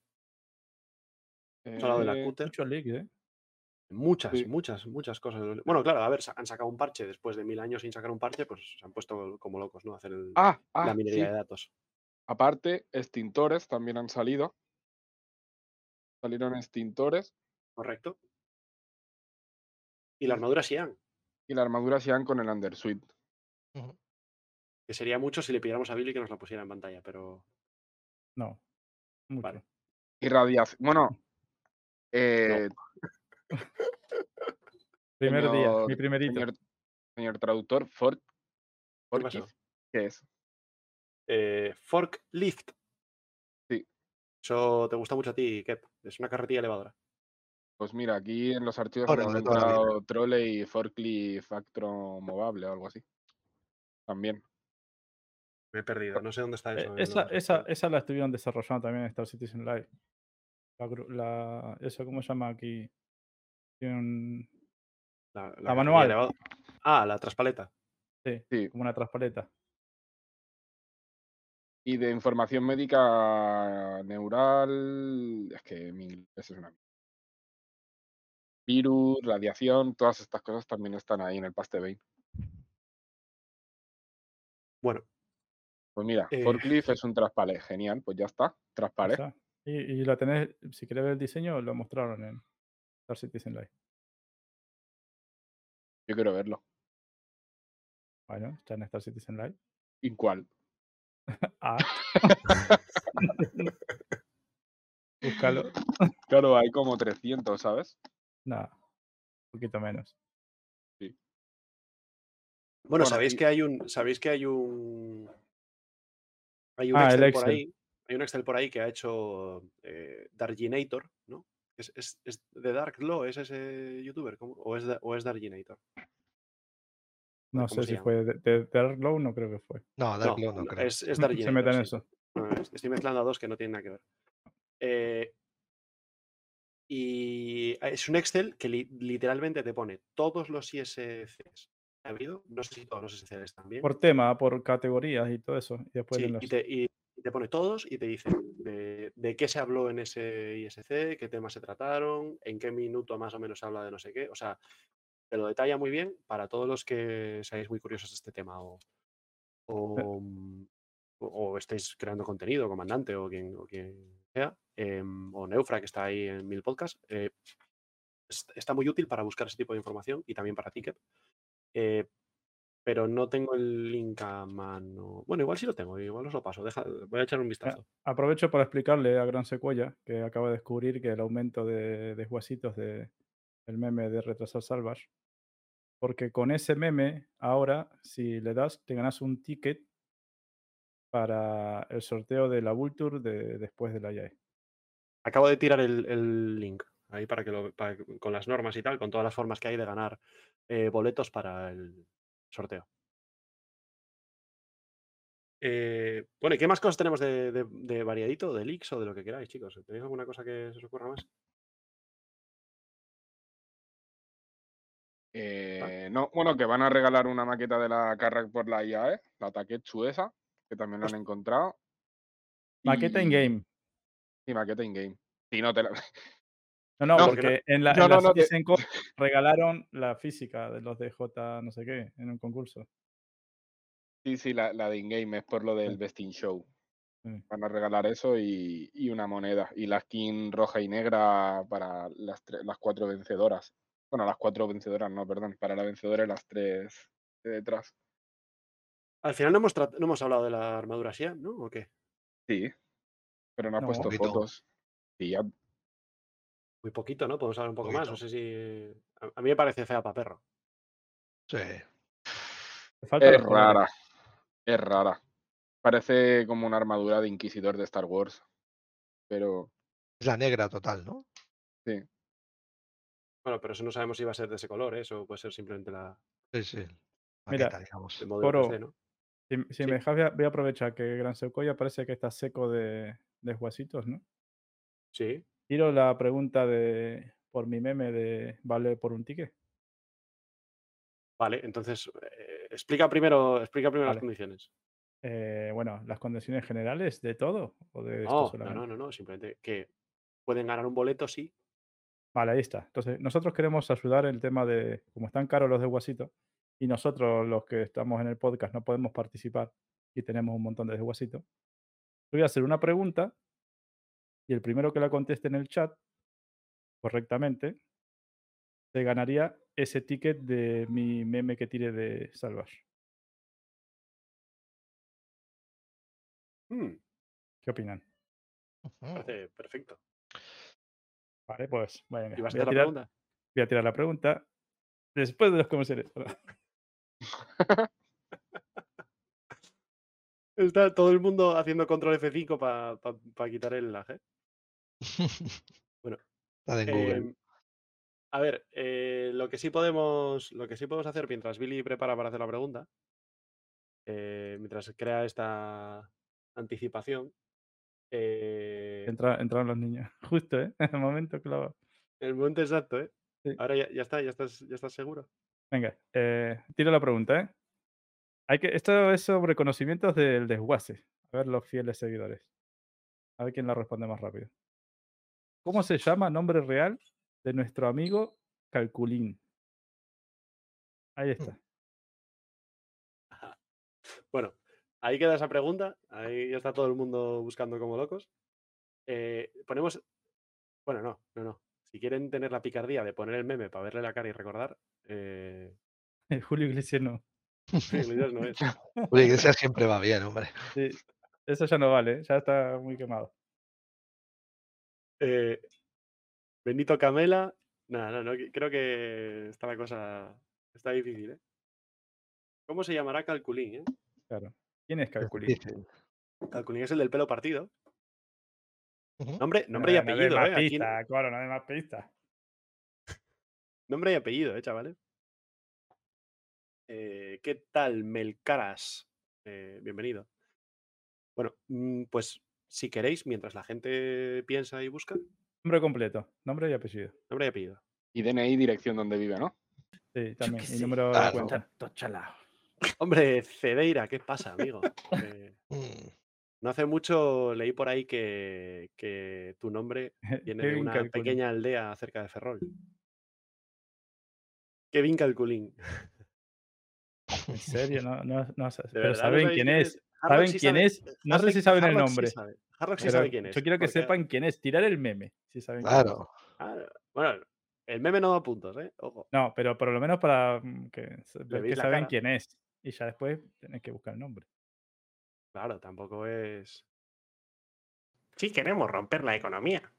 Hemos hablado de la Eh, Cutter. Muchos leaks, ¿eh? Muchas, Sí. muchas, muchas cosas. Bueno, claro, a ver, han sacado un parche después de mil años sin sacar un parche, pues se han puesto como locos, ¿no? A hacer el- Ah, ah, la sí. minería de datos. Aparte, extintores también han salido. Salieron extintores Correcto. Y la armadura Xi'an, y la armadura Xi'an con el Undersuit. Que sería mucho si le pidiéramos a Billy que nos la pusiera en pantalla, pero No. Mucho. Vale. Y radiación. Bueno, eh, Primer día, mi señor- primerito. señor, señor traductor, Ford, ¿Qué es? eh, forklift. Sí. Eso te gusta mucho a ti, Kep. Es una carretilla elevadora. Pues mira, aquí en los archivos Ahora, hemos vida. encontrado Trolley Forklift Actro Movable o algo así. También. Me he perdido. No sé dónde está Eh, eso. en esa, esa, esa la estuvieron desarrollando también en Star Citizen Live. La, la- eso, ¿cómo se llama aquí? Tiene un- La, manual. Ah, la traspaleta. sí, Sí. como una traspaleta. Y de información médica neural, es que mi inglés es una. Virus, radiación, todas estas cosas también están ahí en el Paste Vein. Bueno, Pues mira, Eh. Forklift es un traspalé, genial, pues ya está, sea, y, y la tenés, si querés ver el diseño, lo mostraron en Star Citizen Live. Yo quiero verlo. Bueno, está en Star Citizen Live. ¿Y cuál? Ah. Búscalo. Claro, hay como 300, ¿sabes? Nada, un poquito menos. bueno, Bueno, sabéis y- que hay un. Sabéis que hay un. Hay un Ah, el Excel, por ahí. Hay un Excel por ahí que ha hecho eh, Darginator, ¿no? Es, es, es de Dark Law, ¿es ese youtuber? ¿Cómo? ¿O es, o es Darginator? No ¿Cómo sé si llama? fue de, de Dark Law, no creo que fue. No, Dark No, Law no creo. es, es Se meten en sí. eso. No, estoy mezclando a dos que no tienen nada que ver. Eh, y es un Excel que li- literalmente te pone todos los ISCs que ha habido, no sé si todos los ISCs también. Por tema, por categorías y todo eso. Y después Sí, los- y, te, y- y te pone todos y te dice de, de qué se habló en ese ISC, qué temas se trataron, en qué minuto más o menos se habla de no sé qué. O sea, te lo detalla muy bien para todos los que seáis muy curiosos de este tema o, o, mm, o- o estéis creando contenido, comandante o quien, o quien sea, em, o Neufra que está ahí en Mil Podcast. eh, es- está muy útil para buscar ese tipo de información y también para Ticket. Eh, pero no tengo el link a mano. Bueno, igual sí lo tengo, igual os lo paso. Deja, voy a echar un vistazo. Aprovecho para explicarle a Gran Secuoya que acaba de descubrir que el aumento de, de juacitos de el meme de retrasar salvage. Porque con ese meme, ahora, si le das, te ganas un ticket para el sorteo de la Vulture de, después de la. IAE. Acabo de tirar el, el link ahí para que lo para que- con las normas y tal, con todas las formas que hay de ganar eh, boletos para el sorteo. Eh, bueno, ¿y qué más cosas tenemos de, de- de variadito, de leaks o de lo que queráis, chicos? ¿Tenéis alguna cosa que se os ocurra más? Eh, no, bueno, que van a regalar una maqueta de la Carrack por la IAE, la Taketsu esa, que también la han encontrado. Maqueta y- in-game. Y maqueta in-game. Si no te la... No, no, No, porque no- en la, en la no, Code regalaron la física de los DJ no sé qué en un concurso. Sí, sí, la, la de in-game es por lo del Sí. Best in Show. Sí. Van a regalar eso y, y una moneda. Y la skin roja y negra para las, tre- las cuatro vencedoras. Bueno, las cuatro vencedoras, no, perdón. Para la vencedora y las tres de detrás. Al final no hemos, no hemos hablado de la armadura Xian, ¿no? ¿O qué? Sí. Pero no ha No. puesto Poquito. fotos. Y ya. Muy poquito, ¿no? Podemos hablar un poco más. No sé si. A, mí me parece fea para perro. Sí. Es colores. rara. Es rara. Parece como una armadura de inquisidor de Star Wars. Pero Es la negra total, ¿no? Bueno, pero eso no sabemos si va a ser de ese color, ¿eh? Eso puede ser simplemente la Sí, sí. Mira, Maqueta, digamos. el modelo Coro, 3D, ¿no? Si, si Sí. me dejas, voy a, voy a aprovechar que Gran Secoya parece que está seco de, de huesitos, ¿no? Sí. Tiro la pregunta de por mi meme de vale por un ticket. Vale, entonces eh, explica primero, explica primero las condiciones. Eh, bueno, las condiciones generales de todo o de No, no, no, no, simplemente que pueden ganar un boleto, sí. Vale, ahí está. Entonces, nosotros queremos ayudar en el tema de, como están caros los de Guasito, y nosotros los que estamos en el podcast no podemos participar y tenemos un montón de Guasito, voy a hacer una pregunta y el primero que la conteste en el chat correctamente se ganaría ese ticket de mi meme que tire de Salvage. Mm, ¿Qué opinan? Parece perfecto. Vale, pues venga, ¿Y vas a voy, a hacer la tirar, pregunta? voy a tirar la pregunta después de los comerciales. Está todo el mundo haciendo control F5 para quitar el lag. ¿eh? Bueno, Está en Google. Em, a ver, eh, lo que sí podemos, lo que sí podemos hacer mientras Billy prepara para hacer la pregunta, eh, mientras crea esta anticipación, eh, Entra, entraron los niños. Justo, ¿eh? En el momento clavo. el momento exacto, ¿eh? Sí. Ahora ya, ya está, ya estás, ya estás seguro. Venga, eh, tiro la pregunta, ¿eh? Hay que, esto es sobre conocimientos del desguace. A ver los fieles seguidores. A ver quién la responde más rápido. ¿Cómo se llama nombre real de nuestro amigo Calculín? Ahí está. Bueno, ahí queda esa pregunta. Ahí ya está todo el mundo buscando como locos. Eh, ponemos. Bueno, no, no, no. Si quieren tener la picardía de poner el meme para verle la cara y recordar, eh, Julio Iglesias no. Iglesias no es. Julio Iglesias siempre va bien, hombre. Sí, eso ya no vale, ya está muy quemado. Eh, Benito Camela. Nada, no, no, creo que está la cosa. Está difícil, ¿eh? ¿Cómo se llamará Calculín, eh? Claro. ¿Quién es Calculín? Calculín es el del pelo partido. Nombre, nombre y No, no apellido, más ¿eh? Aquí- no dé más pistas. nombre y apellido, ¿eh, chavales? Eh, ¿Qué tal, Melcaras? Eh, bienvenido. Bueno, mm, pues si queréis, mientras la gente piensa y busca, Nombre completo, nombre y apellido. nombre y apellido. Y DNI, dirección donde vive, ¿no? Sí, también. Y número de claro. cuenta. Hombre, Cedeira, ¿qué pasa, amigo? Eh, Mm. No hace mucho leí por ahí que, que tu nombre viene de una Calculín. pequeña aldea cerca de Ferrol. Kevin Calculín. ¿En serio? No, no, no sé. ¿De Pero saben quién es. ¿Saben sí quién sabe- es? No sé si saben el Harlock sí nombre. sabe. Harlock sí sabe quién es. Yo quiero que porque- sepan quién es. Tirar el meme. Si saben. Claro. Bueno, el meme no da puntos, ¿eh? Ojo. No, pero por lo menos para mm, que, que saben cara. quién es. Y ya después tenés que buscar el nombre. Claro, tampoco es. Sí, queremos romper la economía.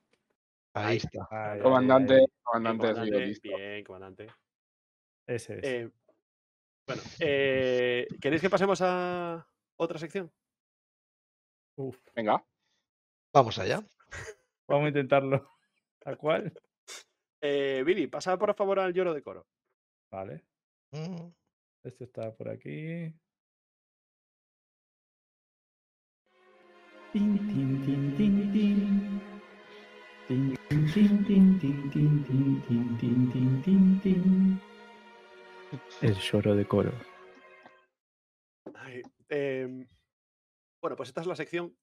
Ahí Ahí. está. Ay, ay, Comandante, ay, comandante, comandante. Bien, comandante. Ese es. Eh, bueno, eh, ¿queréis que pasemos a otra sección? Uf, Venga. Vamos allá. vamos a intentarlo. ¿A cuál? Eh, Billy, pasa por favor al lloro de coro. Vale. Mm. Este está por aquí. El lloro de coro. Ay, em, bueno, pues esta es la sección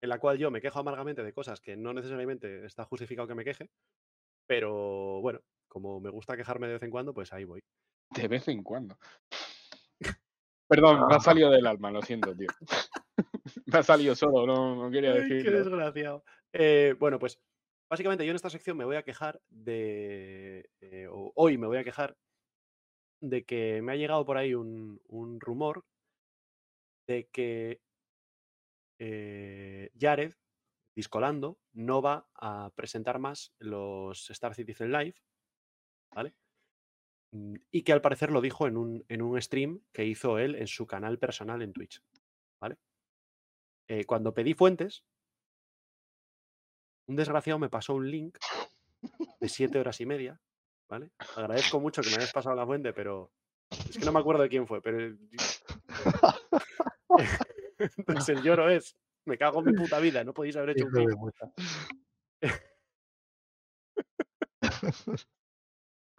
en la cual yo me quejo amargamente de cosas que no necesariamente está justificado que me queje, pero bueno, como me gusta quejarme de vez en cuando, pues ahí voy. De vez en cuando. Perdón, me ha salido del alma, lo siento, tío. Me ha salido solo, no, no quería Ay, qué desgraciado. Eh, bueno, pues básicamente yo en esta sección me voy a quejar de. eh, hoy me voy a quejar de que me ha llegado por ahí un, un rumor de que eh, Jared, Discolando, no va a presentar más los Star Citizen Live, ¿vale? Mm, Y que al parecer lo dijo en un, en un stream que hizo él en su canal personal en Twitch, ¿vale? Eh, cuando pedí fuentes, un desgraciado me pasó un link de siete horas y media, ¿vale? Agradezco mucho que me hayas pasado la fuente, pero es que no me acuerdo de quién fue, pero... Entonces el lloro es, me cago en mi puta vida, no podéis haber hecho un link.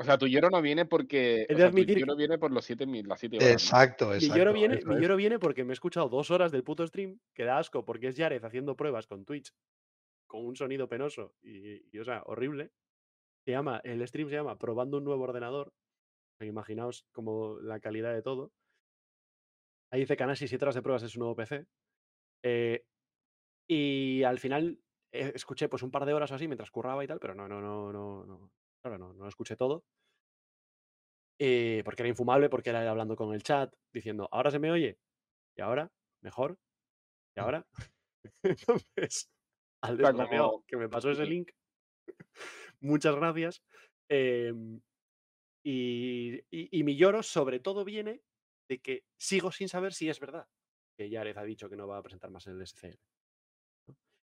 O sea, tu lloro no viene porque. O sea, tu admitir lloro viene por los siete, mil- las siete horas. ¿no? Exacto, Mi exacto. lloro, viene, mi es. lloro viene porque me he escuchado dos horas del puto stream, que da asco porque es Jared haciendo pruebas con Twitch con un sonido penoso y, y, o sea, horrible. Se llama, el stream se llama Probando un nuevo ordenador. Imaginaos como la calidad de todo. Ahí dice Kanasi 7 horas de pruebas de su nuevo PC. Eh, y al final eh, escuché pues un par de horas o así mientras curraba y tal, pero no, no, no, no, no. Claro, no, no lo escuché todo. Eh, porque era infumable, porque era hablando con el chat, diciendo, ahora se me oye, y ahora, mejor, y Mm. ahora. Entonces, al como- que me pasó ese link, muchas gracias. em, y, y- y mi lloro sobre todo viene de que sigo sin saber si es verdad que Jared ha dicho que no va a presentar más el SCL.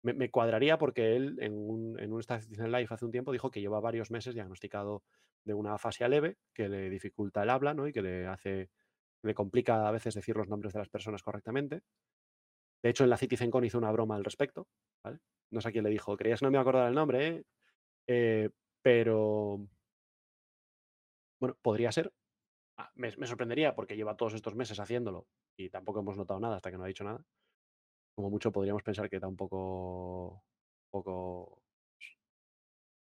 Me, cuadraría porque él en un, en un Star Citizen Live hace un tiempo dijo que lleva varios meses diagnosticado de una afasia leve que le dificulta el habla ¿no? y que le hace, le complica a veces decir los nombres de las personas correctamente. De hecho, en la CitizenCon hizo una broma al respecto. ¿vale? No sé a quién le dijo, creías que no me acordar el nombre, ¿eh? Eh, pero bueno, podría ser. Ah, me, me sorprendería porque lleva todos estos meses haciéndolo y tampoco hemos notado nada hasta que no ha dicho nada. Como mucho podríamos pensar que está un poco, poco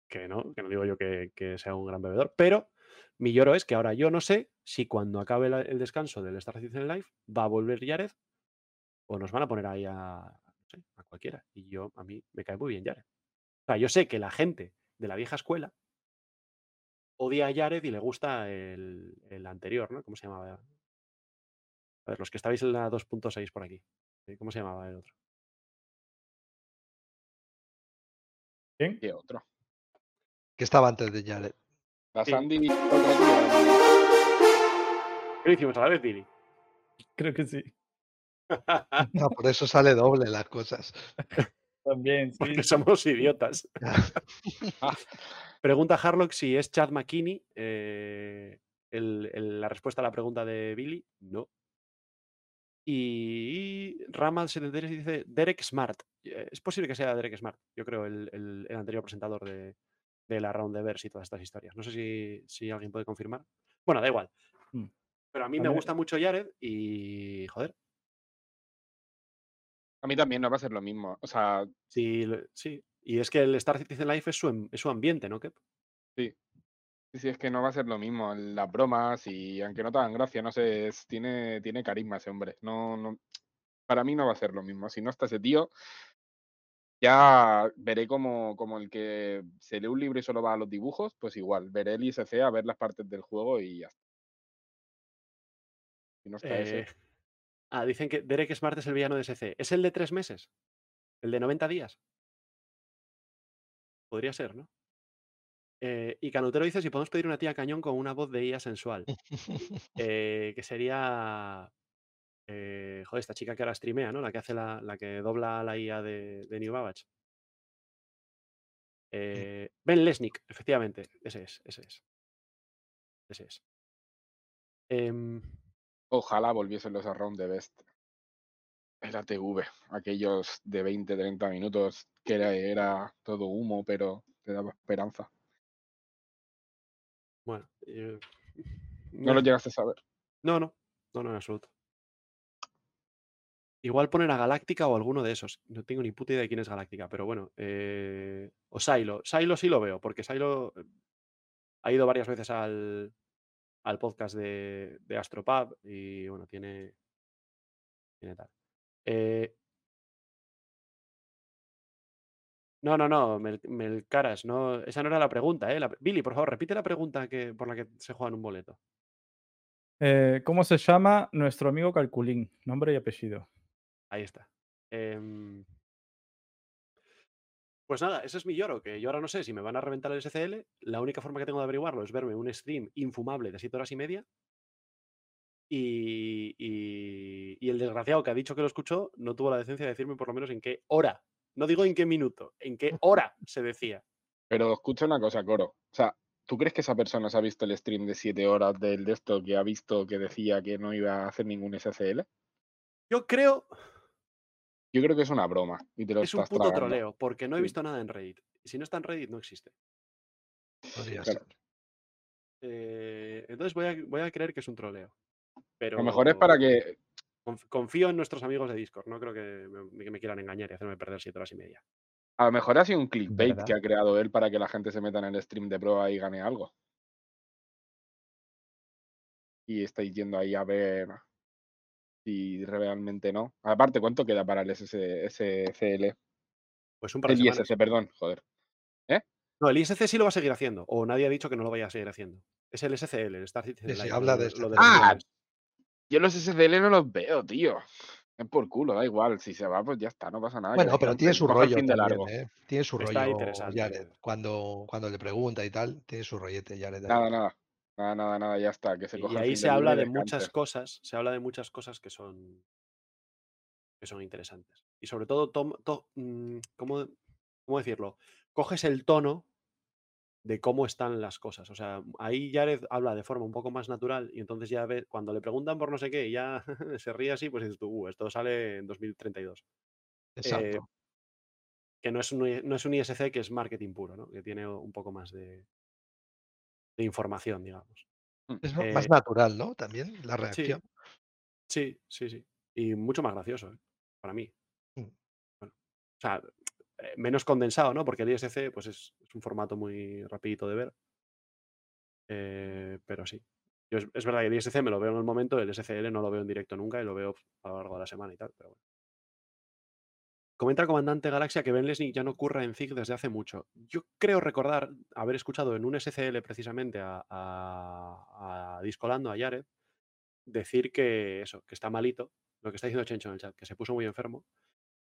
que no, que no digo yo que, que sea un gran bebedor, pero mi lloro es que ahora yo no sé si cuando acabe el descanso del Star Citizen Live va a volver Jared o nos van a poner ahí a, no sé, a cualquiera. Y yo, a mí me cae muy bien Jared. O sea, yo sé que la gente de la vieja escuela odia a Jared y le gusta el, el anterior, ¿no? ¿Cómo se llamaba? A ver, los que estabais en la 2.6 por aquí. ¿Eh? ¿Cómo se llamaba el otro? ¿Quién? ¿Qué otro? Que estaba antes de Jared. La Sí. Sandy. ¿Qué lo hicimos a la vez, Billy? Creo que sí. No, por eso sale doble las cosas. También, sí. Porque somos idiotas. Pregunta Harlock si es Chad McKinney. eh, el- el- la respuesta a la pregunta de Billy, no. Y Ramal73 dice Derek Smart. Eh, Es posible que sea Derek Smart, yo creo, el, el- el anterior presentador de, de la Round de Verse y todas estas historias. No sé si, si alguien puede confirmar. Bueno, da igual. Mm. Pero a mí A me gusta mucho Jared y, joder, A mí también no va a ser lo mismo. O sea, sí, sí. Y es que el Star Citizen Life es su, es su ambiente, ¿no, Kep? sí. Sí, es que no va a ser lo mismo. Las bromas y aunque no te hagan gracia, no sé, tiene, tiene carisma ese hombre. No, no, para mí no va a ser lo mismo. Si no está ese tío, ya veré como, como el que se lee un libro y solo va a los dibujos, pues igual, veré el ISC a ver las partes del juego y ya está. Si no está ese. Eh, ah, dicen que Derek Smart es el villano de SC. ¿Es el de tres meses? ¿El de 90 días? Podría ser, ¿no? Eh, y Canutero dice si podemos pedir una tía cañón con una voz de IA sensual. Eh, que sería. eh, joder, esta chica que ahora streamea, ¿no? La que hace la, la que dobla la IA de, de New Babbage. Eh, ben Lesnick, efectivamente. Ese es, ese es. Ese es. Em, Ojalá volviesen los Around the Best. Era TV, aquellos de 20, 30 minutos, que era, era todo humo, pero te daba esperanza. Eh, No lo llegaste a saber. No, no, no, no, en absoluto. Igual poner a Galáctica o alguno de esos. No tengo ni puta idea de quién es Galáctica, pero bueno. eh, o Silo. Silo sí lo veo, porque Silo eh, ha ido varias veces al, al podcast de, de Astropub y bueno, tiene. Tiene tal. Eh, no, no, no, Mel, Melcaras, no, esa no era la pregunta, ¿eh? La- Billy, por favor, repite la pregunta que, por la que se juega en un boleto. Eh, ¿Cómo se llama nuestro amigo Calculín? Nombre y apellido. Ahí está. Em, Pues nada, ese es mi lloro, que yo ahora no sé si me van a reventar el SCL. La única forma que tengo de averiguarlo es verme un stream infumable de 7 horas y media. Y, y- y el desgraciado que ha dicho que lo escuchó no tuvo la decencia de decirme por lo menos en qué hora. No digo en qué minuto, en qué hora se decía. Pero escucha una cosa, Coro. O sea, ¿tú crees que esa persona se ha visto el stream de 7 horas del de esto que ha visto que decía que no iba a hacer ningún SCL? Yo creo Yo creo que es una broma y te lo es un puto tragando. troleo, porque no he Sí. visto nada en Reddit. Si no está en Reddit, no existe. Podría Claro. ser. Eh, entonces voy a, voy a creer que es un troleo. Pero A lo mejor es para que confío en nuestros amigos de Discord. No creo que me, que me quieran engañar y hacerme perder 7 horas y media. a lo mejor ha sido un clickbait ¿Verdad? que ha creado él para que la gente se meta en el stream de prueba y gane algo. Y estáis yendo ahí a ver si realmente no. Aparte, ¿cuánto queda para el SS SCL? Pues un par de El semanas. ISC, perdón, joder. No, el ISC sí lo va a seguir haciendo. O nadie ha dicho que no lo vaya a seguir haciendo. Es el SCL, el Star Citizen Sí, habla lo de lo este. los Ah. Yo los SCL no los veo, tío. Es por culo, da igual. Si se va, pues ya está, no pasa nada. Bueno, pero tiene su rollo también, largo. ¿eh? Tiene su Está rollo interesante. Jared. Cuando, cuando le pregunta y tal, tiene su rollete Jared. Nada, nada. Nada, nada, nada, ya está. Que se Y, ahí se habla de muchas cosas. Se habla de muchas cosas que son que son interesantes. Y sobre todo, tom- to- mm, ¿cómo, cómo decirlo? Coges el tono de cómo están las cosas. O sea, ahí Jared habla de forma un poco más natural y entonces ya ves, cuando le preguntan por no sé qué y ya se ríe así, pues dices tú, "Uh, esto sale en 2032. Exacto. Que no es, un, no es un ISC, que es marketing puro, ¿no? Que tiene un poco más de, de información, digamos. es ma- eh, más natural, ¿no? También la reacción. Sí, sí, sí. Y mucho más gracioso, ¿eh? para mí. Mm. Bueno, o sea, eh, menos condensado, ¿no? Porque el ISC pues es, un formato muy rapidito de ver. Eh, pero sí. Es, verdad que el ISC me lo veo en el momento, el SCL no lo veo en directo nunca y lo veo a lo largo de la semana y tal, pero bueno. Comenta el comandante Galaxia que Ben Leslie ya no curra en ZIG desde hace mucho. Yo creo recordar haber escuchado en un SCL precisamente a, a, Discolando, a Jared, decir que eso, que está malito, lo que está diciendo Chencho en el chat, que se puso muy enfermo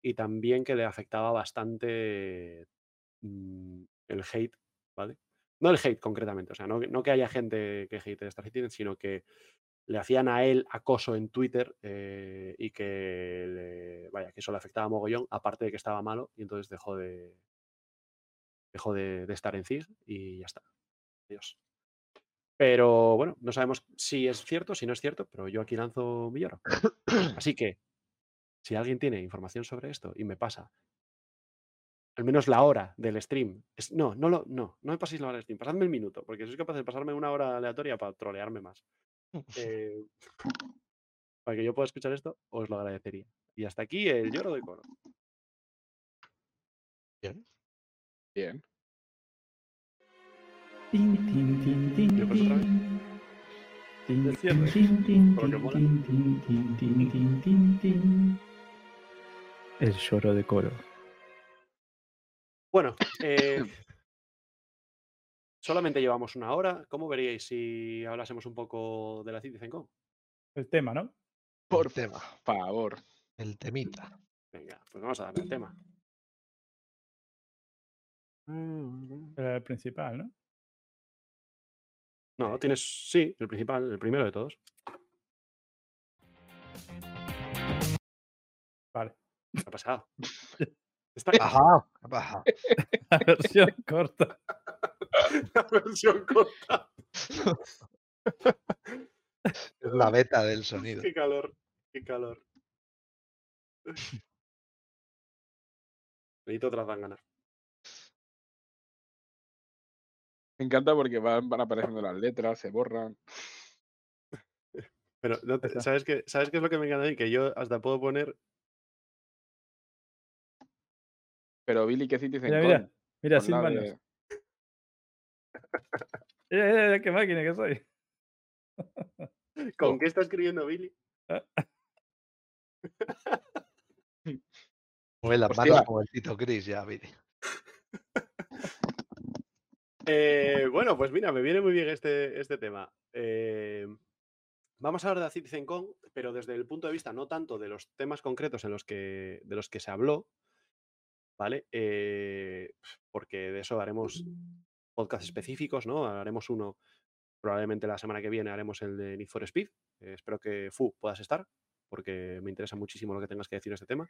y también que le afectaba bastante mm, el hate, ¿vale? No el hate concretamente, o sea, no, no que haya gente que hate de Star Citizen, sino que le hacían a él acoso en Twitter eh, y que, le- vaya, que eso le afectaba mogollón, aparte de que estaba malo y entonces dejó de dejó de, de estar en CIG y ya está. Adiós. Pero bueno, no sabemos si es cierto, si no es cierto, pero yo aquí lanzo mi lloro. Así que, si alguien tiene información sobre esto y me pasa al menos la hora del stream, es- no, no, lo, no, no me paséis la hora del stream, pasadme el minuto, porque sois capaz de pasarme una hora aleatoria para trolearme más. Eh, para que yo pueda escuchar esto, os lo agradecería. Y hasta aquí el lloro de coro. Bien. Bien. Tin, El por. El lloro de coro. Bueno, eh, solamente llevamos una hora. ¿Cómo veríais si hablásemos un poco de la CitizenCon? El tema, ¿no? Por El tema. favor. El temita. Venga, pues vamos a darle al tema. Era el principal, ¿no? No, tienes, sí, el principal, el primero de todos. ¿Qué ha pasado? Está Ajá. Ajá. La versión corta. la versión corta. Es la beta del sonido. Qué calor, qué calor. Necesito otras ganas. Me encanta porque van, van apareciendo las letras, se borran. Pero, no te- Esa. ¿sabes, qué, ¿sabes qué es lo que me encanta a mí? Que yo hasta puedo poner. Pero Billy, ¿qué Citizen Mira, mira. Con? Mira, sin manos. de- Mira, mira, mira, qué máquina que soy. ¿Con qué está escribiendo Billy? Mueve las manos como el Tito Chris ya, Viri. Eh, bueno, pues mira, me viene muy bien este, este tema. Eh, vamos a hablar de CitizenCon, pero desde el punto de vista no tanto de los temas concretos en los que, de los que se habló, ¿vale? Eh, porque de eso haremos podcasts específicos, ¿no? Haremos uno probablemente la semana que viene, haremos el de Need for Speed. Eh, espero que Fu puedas estar, porque me interesa muchísimo lo que tengas que decir de este tema.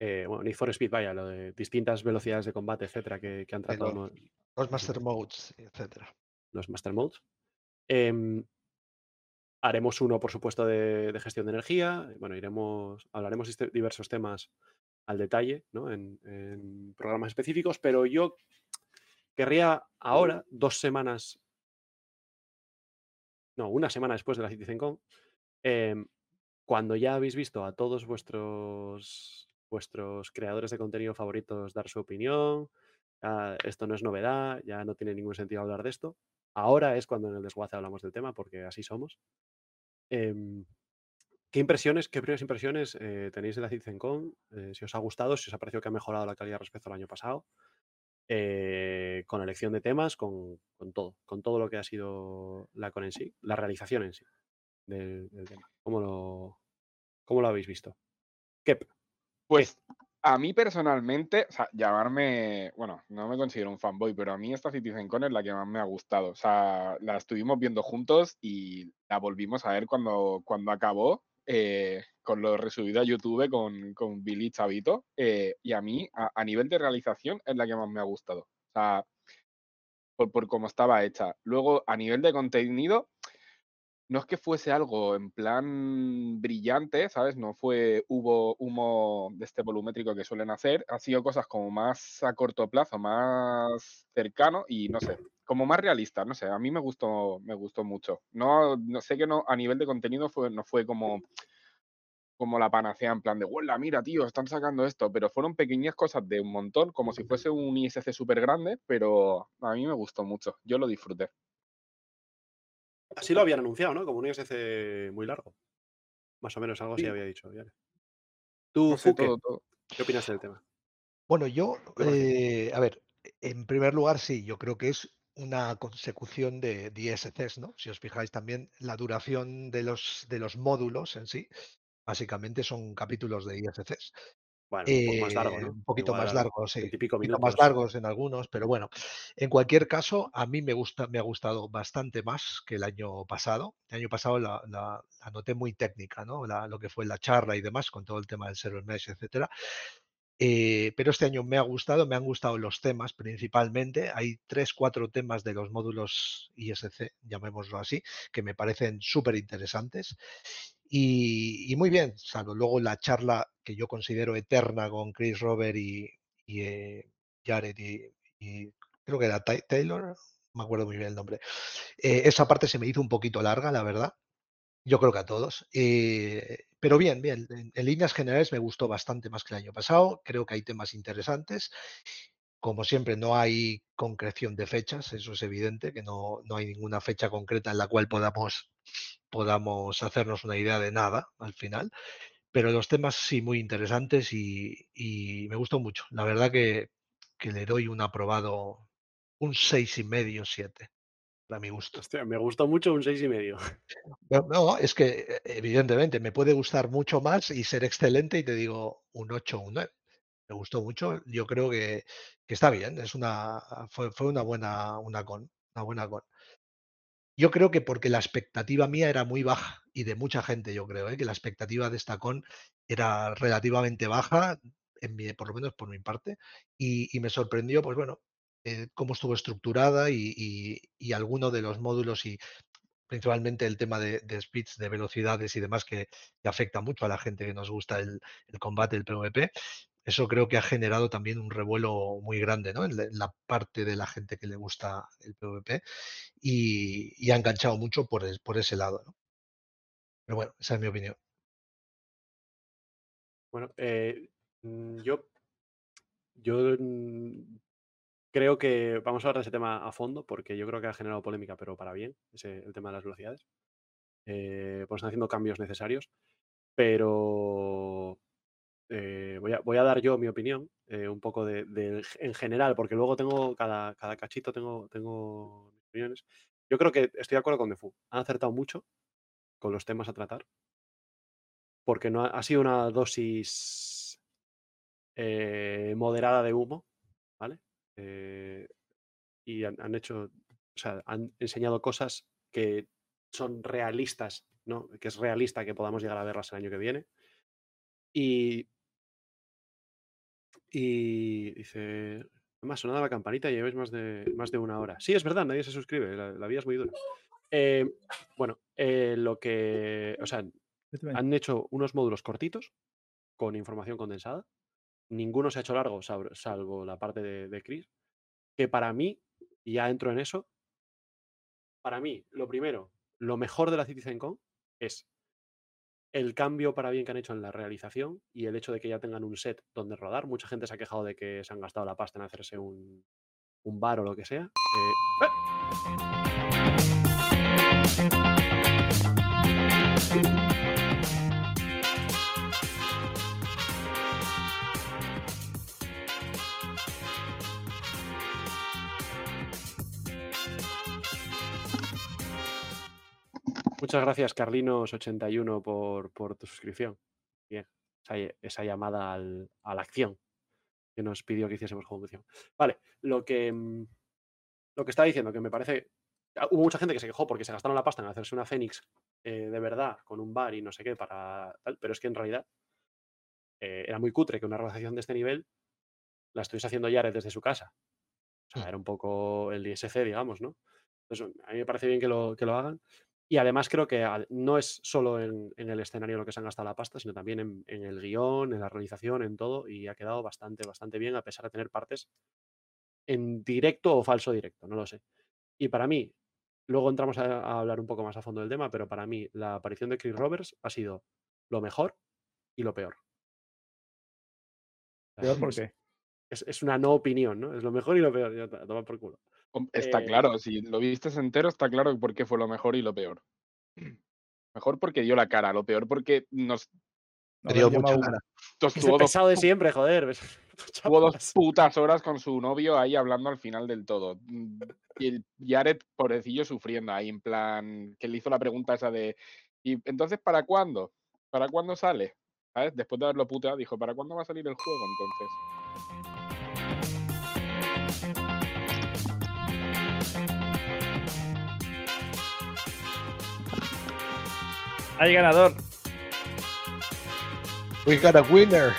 Eh, bueno, Need for Speed, vaya, lo de distintas velocidades de combate, etcétera, que, que han tratado los Master Modes, etcétera. los Master Modes. Em, haremos uno, por supuesto, de, de gestión de energía. Bueno, iremos, hablaremos de este- diversos temas al detalle, ¿no? En, programas específicos, pero yo querría ahora, dos semanas, no, una semana después de la CitizenCon, em, cuando ya habéis visto a todos vuestros vuestros creadores de contenido favoritos dar su opinión, ya esto no es novedad, ya no tiene ningún sentido hablar de esto. Ahora es cuando en el desguace hablamos del tema, porque así somos. Em, ¿Qué impresiones, qué primeras impresiones eh, tenéis de la CitizenCon? Eh, si os ha gustado, si os ha parecido que ha mejorado la calidad respecto al año pasado, eh, con elección de temas, con, todo, con todo lo que ha sido la con en sí, la realización en sí del, del tema. ¿Cómo lo, ¿Cómo lo habéis visto? Kep, Pues a mí personalmente, o sea, llamarme, bueno, no me considero un fanboy, pero a mí esta CitizenCon es la que más me ha gustado. O sea, la estuvimos viendo juntos y la volvimos a ver cuando, cuando acabó, eh, con lo resubido a YouTube con, con Billy Chavito. eh, y a mí, a, a nivel de realización, es la que más me ha gustado. O sea, por, por cómo estaba hecha. Luego, a nivel de contenido, no es que fuese algo en plan brillante, ¿sabes? No fue hubo humo de este volumétrico que suelen hacer, ha sido cosas como más a corto plazo, más cercano y no sé, como más realista, no sé, a mí me gustó, me gustó mucho. No, no sé que no, a nivel de contenido fue, no fue como, como la panacea en plan de, ¡huela, mira, tío, están sacando esto! Pero fueron pequeñas cosas de un montón, como si fuese un ISC súper grande, pero a mí me gustó mucho, yo lo disfruté. Así lo habían anunciado, ¿no? Como un ISC muy largo. Más o menos algo así Sí. había dicho. Yare. Tú, No sé, ¿qué? todo, todo. ¿Qué opinas del tema? Bueno, yo, eh, a ver, en primer lugar, sí, yo creo que es una consecución de, de ISCs, ¿no? Si os fijáis también, la duración de los, de los módulos en sí, básicamente son capítulos de ISCs. Bueno, un poco más largo, Eh, ¿no? un poquito más Igual largos, sí. Un veintipico poquito más largos en algunos, pero bueno, en cualquier caso, a mí me gusta, me ha gustado bastante más que el año pasado. El año pasado la, la- la noté muy técnica, ¿no? La- lo que fue la charla y demás, con todo el tema del server mesh, etcétera. Eh, pero este año me ha gustado, me han gustado los temas principalmente. Hay tres, cuatro temas de los módulos ISC, llamémoslo así, que me parecen súper interesantes. Y, muy bien, salvo luego la charla que yo considero eterna con Chris Robert y, eh, Jared y, creo que era Taylor, me acuerdo muy bien el nombre. Eh, esa parte se me hizo un poquito larga, la verdad. Yo creo que a todos. Pero bien, bien. En, en líneas generales me gustó bastante más que el año pasado. Creo que hay temas interesantes. Como siempre, no hay concreción de fechas, eso es evidente, que no, no hay ninguna fecha concreta en la cual podamos, podamos hacernos una idea de nada al final. Pero los temas sí muy interesantes y, y me gustó mucho. La verdad que, que le doy un aprobado, un seis y medio, siete, para mi gusto. Hostia, me gustó mucho un seis y medio. No, no, es que eh, evidentemente me puede gustar mucho más y ser excelente y te digo un 8 un 9. Me gustó mucho, yo creo que, que está bien, es una, fue, fue una buena, una con, una buena con. Yo creo que porque la expectativa mía era muy baja y de mucha gente, yo creo, ¿eh? que la expectativa de esta con era relativamente baja, en mi- por lo menos por mi parte, y, me sorprendió, pues bueno, eh, cómo estuvo estructurada y, y, alguno de los módulos y principalmente el tema de, de speeds, de velocidades y demás que, que afecta mucho a la gente que nos gusta el, el combate, el PvP. Eso creo que ha generado también un revuelo muy grande ¿no? en, la, parte de la gente que le gusta el PvP y, y ha enganchado mucho por, es- por ese lado. ¿no? Pero bueno, esa es mi opinión. Bueno, eh, mm, yo, yo mm, creo que vamos a hablar de ese tema a fondo porque yo creo que ha generado polémica, pero para bien, el tema de las velocidades. Eh, pues están haciendo cambios necesarios, pero eh, voy, a, voy a dar yo mi opinión, eh, un poco de, en general, porque luego tengo cada, cada cachito tengo, tengo mis opiniones. Yo creo que estoy de acuerdo con Defu. Han acertado mucho con los temas a tratar. Porque no ha, sido una dosis eh, moderada de humo, ¿vale? Y han, han hecho, o sea, han enseñado cosas que son realistas, ¿no? Que es realista que podamos llegar a verlas el año que viene. Y. Y dice. Me ha sonado la campanita y lleváis más de, más de una hora. Sí, es verdad, nadie se suscribe, la, la vida es muy dura. Eh, bueno, eh, lo que. O sea, han hecho unos módulos cortitos con información condensada. Ninguno se ha hecho largo, salvo la parte de, de Chris. Que para mí, y ya entro en eso, para mí, lo primero, lo mejor de la CitizenCon es el cambio para bien que han hecho en la realización y el hecho de que ya tengan un set donde rodar. Mucha gente se ha quejado de que se han gastado la pasta en hacerse un, un bar o lo que sea. Eh, ¡eh! Muchas gracias, Carlinos81, por, por tu suscripción. Bien, esa, ll- esa llamada al- a la acción que nos pidió que hiciésemos conducción. Vale, lo que, mm, lo que estaba diciendo, que me parece. ah, Hubo mucha gente que se quejó porque se gastaron la pasta en hacerse una Fénix eh, de verdad, con un bar y no sé qué, para tal, pero es que en realidad eh, era muy cutre que una realización de este nivel la estuviese haciendo Jared desde su casa. O sea, Mm. era un poco el ISC, digamos, ¿no? Entonces, a mí me parece bien que lo, que lo hagan. Y además creo que no es solo en, en el escenario lo que se han gastado la pasta, sino también en, en el guion, en la realización, en todo, y ha quedado bastante, bastante bien, a pesar de tener partes en directo o falso directo, no lo sé. Y para mí, luego entramos a, a hablar un poco más a fondo del tema, pero para mí la aparición de Chris Roberts ha sido lo mejor y lo peor. Peor, ¿por qué? Es, es una no opinión, ¿no? Es lo mejor y lo peor. Ya está, a tomar por culo. Está Eh, claro, si lo vistes entero, está claro por qué fue lo mejor y lo peor. Mejor porque dio la cara, lo peor porque nos dio mucha tos- Es el tuvo, dos, pesado de siempre, joder. tuvo dos putas horas con su novio ahí hablando al final del todo. Mm, Y el Jared, pobrecillo, sufriendo ahí, en plan, que le hizo la pregunta esa de, ¿y entonces para cuándo? ¿Para cuándo sale? ¿Sabes? Después de haberlo puteado, dijo, ¿para cuándo va a salir el juego entonces? ¡Hay ganador! We got a winner.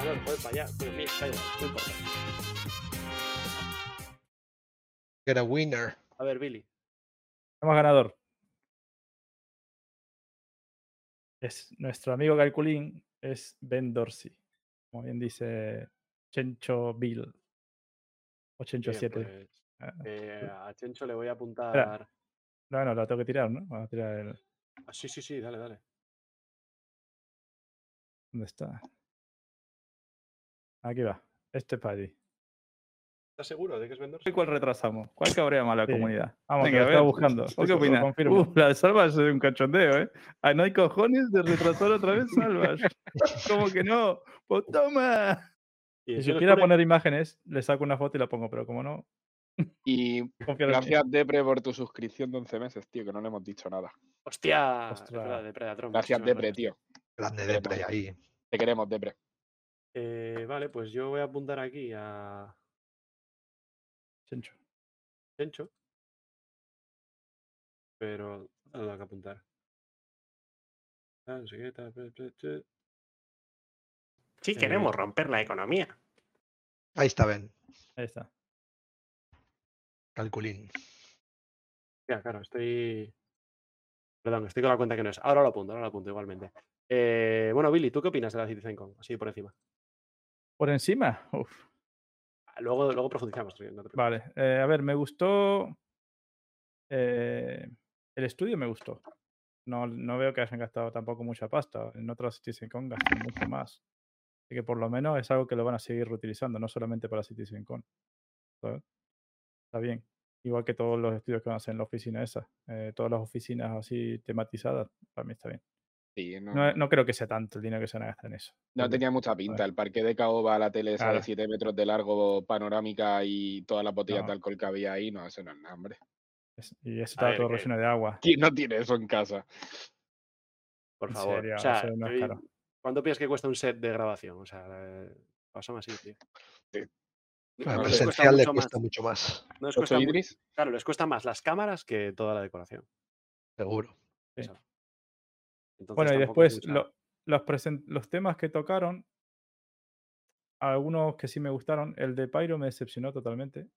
A ver, joder, para allá. Bueno, mira, da igual, no importa. Get a winner. A ver, Billy. Tenemos ganador. Es nuestro amigo Calculín, es Ben Dorsey. Como bien dice Chencho Bill. O Chencho Bien, 7. pues, Ah, eh, a Chencho le voy a apuntar. No, no, lo tengo que tirar, ¿no? Vamos a tirar el. Ah, sí, sí, sí, dale, dale. ¿Dónde está? Aquí va. Este Paddy. ¿Estás seguro de que es vendor? ¿Cuál retrasamos? ¿Cuál cabrea más a la Sí. comunidad? Vamos, Venga, que a lo buscando. ¿O Sí, qué lo opinas? confirmo. Uh, la de Salvas es un cachondeo, ¿eh? Ah, no hay cojones de retrasar otra vez Salvas. ¿Cómo que no? ¡Pues toma! Y Si supiera pone- poner imágenes, le saco una foto y la pongo, pero como no, Y gracias, Depre, por tu suscripción de 11 meses, tío, que no le hemos dicho nada. Hostia, Ostras. de. Gracias, Depre, tío. Grande. Depre ahí. Te queremos, Depre. Eh, vale, pues yo voy a apuntar aquí a Chencho. Chencho. Pero no tengo que apuntar. No sé qué, tal, pe- pe- pe- Sí, Eh, queremos romper la economía. Ahí está Ben. Ahí está. Calculín. Ya, claro, estoy. Perdón, estoy con la cuenta que no es. Ahora lo apunto, ahora lo apunto igualmente. Eh, bueno, Billy, ¿tú qué opinas de la CitizenCon? Así por encima. Por encima. Uf. Ah, Luego, luego profundizamos. no. Vale. eh, a ver, me gustó. eh, el estudio me gustó. No, no veo que hayan gastado tampoco mucha pasta. En otras CitizenCon gastan mucho más. Así que por lo menos es algo que lo van a seguir reutilizando, no solamente para CitizenCon. ¿sabes? Está bien. Igual que todos los estudios que van a hacer en la oficina esa. eh, todas las oficinas así tematizadas, para mí está bien. Sí, no, No, no creo que sea tanto el dinero que se van a gastar en eso. no tenía mucha pinta. El parque de caoba, la tele esa de Claro. 7 metros de largo, panorámica y todas las botellas No. de alcohol que había ahí, no, eso no es nada, hombre. Es- Y eso estaba ver, todo que- relleno de agua. ¿Quién no tiene eso en casa? Por En favor. serio, o sea, no es eh, caro. ¿cuánto piensas que cuesta un set de grabación? O sea, eh, pásame así, tío. Bueno, No no les cuesta presencial le mucho cuesta más. mucho más, No les ¿Ocho cuesta claro, les cuesta más las cámaras que toda la decoración. seguro. Sí. Eso. Entonces, Bueno, y después lo- los, los temas que tocaron, algunos que sí me gustaron, el de Pyro me decepcionó totalmente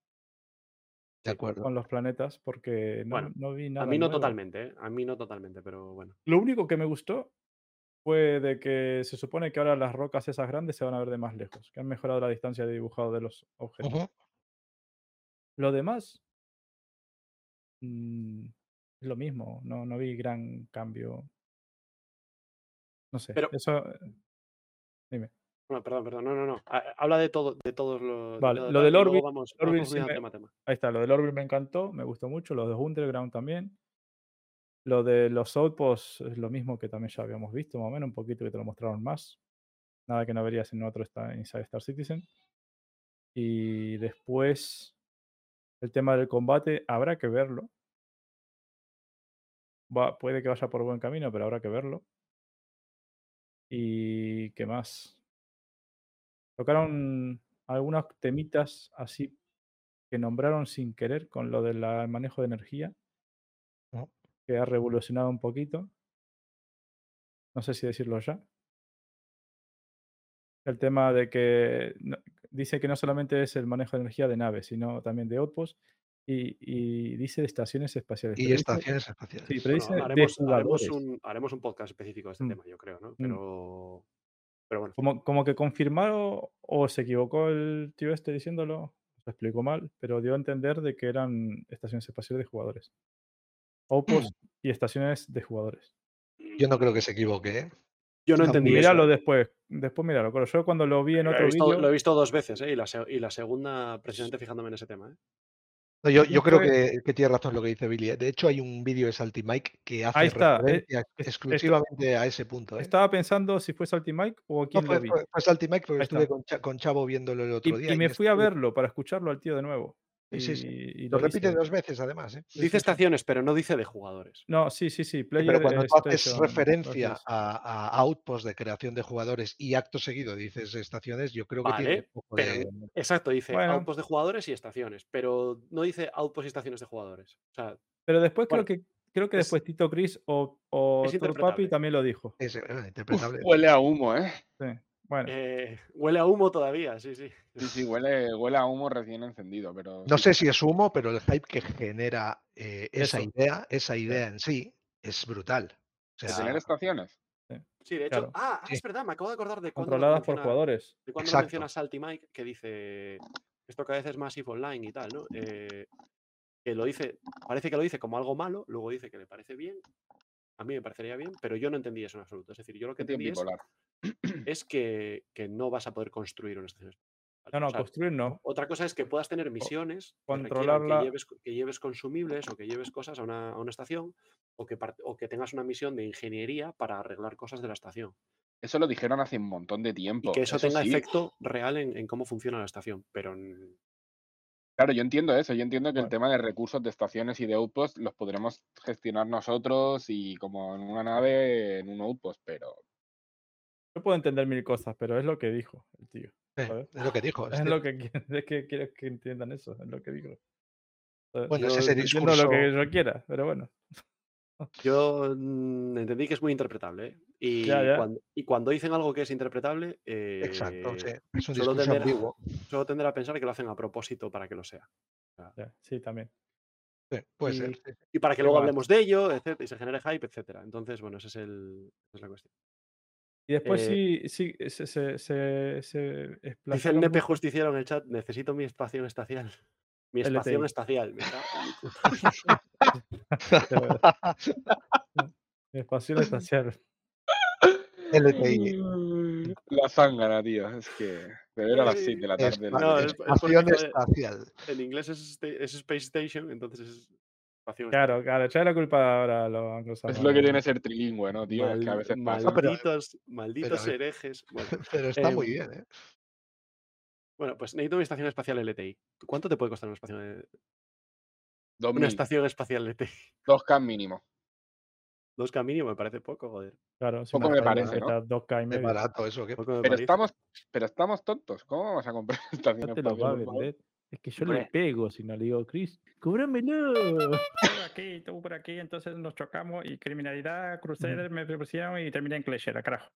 De acuerdo. con los planetas porque no, Bueno, no vi A nada mí no nuevo. totalmente, ¿eh? A mí no totalmente, pero bueno. Lo único que me gustó fue de que se supone que ahora las rocas esas grandes se van a ver de más lejos, que han mejorado la distancia de dibujado de los objetos. Lo demás mm, es lo mismo, no, no vi gran cambio. No sé, Pero- eso eh, dime. No, perdón, perdón. No, no, no. Ha- Habla de todo, de todos los. de Vale, todo lo del y luego Orbi- Vamos, Orbi vamos sí profundizando me- tema a tema. Ahí está, lo del Orbit me encantó, me gustó mucho, lo de Underground también. Lo de los Outposts es lo mismo que también ya habíamos visto, más o menos, un poquito que te lo mostraron más. Nada que no verías en otro Inside Star Citizen. Y después, el tema del combate, habrá que verlo. Va, puede que vaya por buen camino, pero habrá que verlo. ¿Y qué más? Tocaron algunos temitas así que nombraron sin querer con lo del manejo de energía. Que ha revolucionado un poquito. No sé si decirlo ya. El tema de que no- dice que no solamente es el manejo de energía de naves, sino también de outposts y, y dice de estaciones espaciales. Y estaciones espaciales. sí, pero Bueno, dice de haremos, un, haremos un podcast específico de este Mm. tema, yo creo, ¿no? Pero. Pero bueno. Como, como que confirmaron o se equivocó el tío este diciéndolo, se explicó mal, pero dio a entender de que eran estaciones espaciales de jugadores. Outposts y estaciones de jugadores. Yo no creo que se equivoque, ¿eh? Yo no muy entendí eso. Míralo después, después míralo. Claro, Yo cuando lo vi en otro vídeo, lo he visto dos veces, ¿eh? Y la, se- y la segunda, precisamente fijándome en ese tema, ¿eh? No, yo, No yo creo que, que tiene razón lo que dice Billy. ¿eh? De hecho, hay un vídeo de Salty Mike que hace Ahí está, referencia es- exclusivamente a ese punto. ¿eh? estaba pensando si fue Salty Mike o No, quién fue, lo vi. fue- fue Salty Mike porque Ahí estuve con, Cha- con Chavo viéndolo el Y, otro día. y me fui a verlo para escucharlo al tío de nuevo. Sí, sí, sí. Y- y Lo repite dos veces, además. ¿eh? Dice estaciones, pero no dice de jugadores. No, sí, sí, sí. Player pero cuando tú haces referencia a, a outposts de creación de jugadores y acto seguido dices estaciones, yo creo que tiene Vale, un poco pero de. Exacto, dice Bueno. outposts de jugadores y estaciones, pero no dice outposts y estaciones de jugadores. O sea, Pero después Bueno, creo que creo que es- después Tito Chris o, o Papi también lo dijo. Es, eh, Uf, huele a humo, ¿eh? Sí. Bueno, eh, huele a humo todavía, sí, sí. Sí, sí, huele, huele a humo recién encendido, pero. No sé si es humo, pero el hype que genera eh, esa idea, esa idea en sí, es brutal. O ¿De sea, tener estaciones? Sí, de hecho, Claro. ah, ah, Sí. es verdad, me acabo de acordar de cuando controladas por jugadores. De cuando Exacto. menciona Salty Mike, que dice esto cada vez es más EVE Online y tal, ¿no? Eh, que lo dice, parece que lo dice como algo malo, luego dice que le parece bien. A mí me parecería bien, pero yo no entendí eso en absoluto. Es decir, yo lo que ¿Qué tiene entendí es, bipolar? Es que, que no vas a poder construir una estación espacial. No, no, O sea, construir no. Otra cosa es que puedas tener misiones controlarla- que lleves, que lleves consumibles o que lleves cosas a una, a una estación o que, o que tengas una misión de ingeniería para arreglar cosas de la estación. Eso lo dijeron hace un montón de tiempo. Y que eso, tenga sí. efecto real en, en cómo funciona la estación. Pero Claro, yo entiendo eso. Yo entiendo que el tema de recursos de estaciones y de outposts los podremos gestionar nosotros y como en una nave, en un outpost, pero Yo puedo entender mil cosas, pero es lo que dijo el tío. eh, ¿sabes? es lo que dijo. Es lo que es que quiero que entiendan eso, es lo que digo. ¿sabes? Bueno, es Yo ese entiendo lo que discurso- yo quiera, pero bueno. yo mm, entendí que es muy interpretable. ¿eh? Y, Ya, ya. Cuando, y cuando dicen algo que es interpretable, Exacto, eh, sí, es un solo discurso tender- solo tender a pensar que lo hacen a propósito para que lo sea. Ya, sí, también. Sí, puede y- ser. Y para que ¿Qué luego hablemos de ello, etcétera, y se genere hype, etcétera. Entonces, bueno, esa es, el, esa es la cuestión. Y después Eh, sí, sí, se, se, se, se Dice el nepe justiciero en el chat, necesito mi estación espacial. Mi cago en mi Espacio espacial. LTI. la zángana, tío. Es que beber a las 6 de la Es- tarde. No, no, es- es- espacial. En inglés es, sta- es Space Station, entonces es Claro, claro, echarle la culpa ahora a los anglosajones. es lo que tiene ser trilingüe, ¿no, tío? es que a veces pasa. Malditos, malditos pero- herejes. Bueno, Pero está muy Em, bien, ¿eh? bueno, pues necesito mi estación espacial LTI. ¿Cuánto te puede costar una estación? de- Dos Una mil, estación espacial de T. dos K mínimo. 2K mínimo me parece poco, joder. Claro, si Poco una me parece, ¿no? está 2K y Es barato eso. ¿qué? Pero estamos, pero estamos tontos. ¿Cómo vamos a comprar estación No Es que yo le pego si no le digo, Chris, cóbramelo. Tú por aquí, tú por aquí, entonces nos chocamos y criminalidad, Crusader me propusieron y terminé en Cleshera, carajo.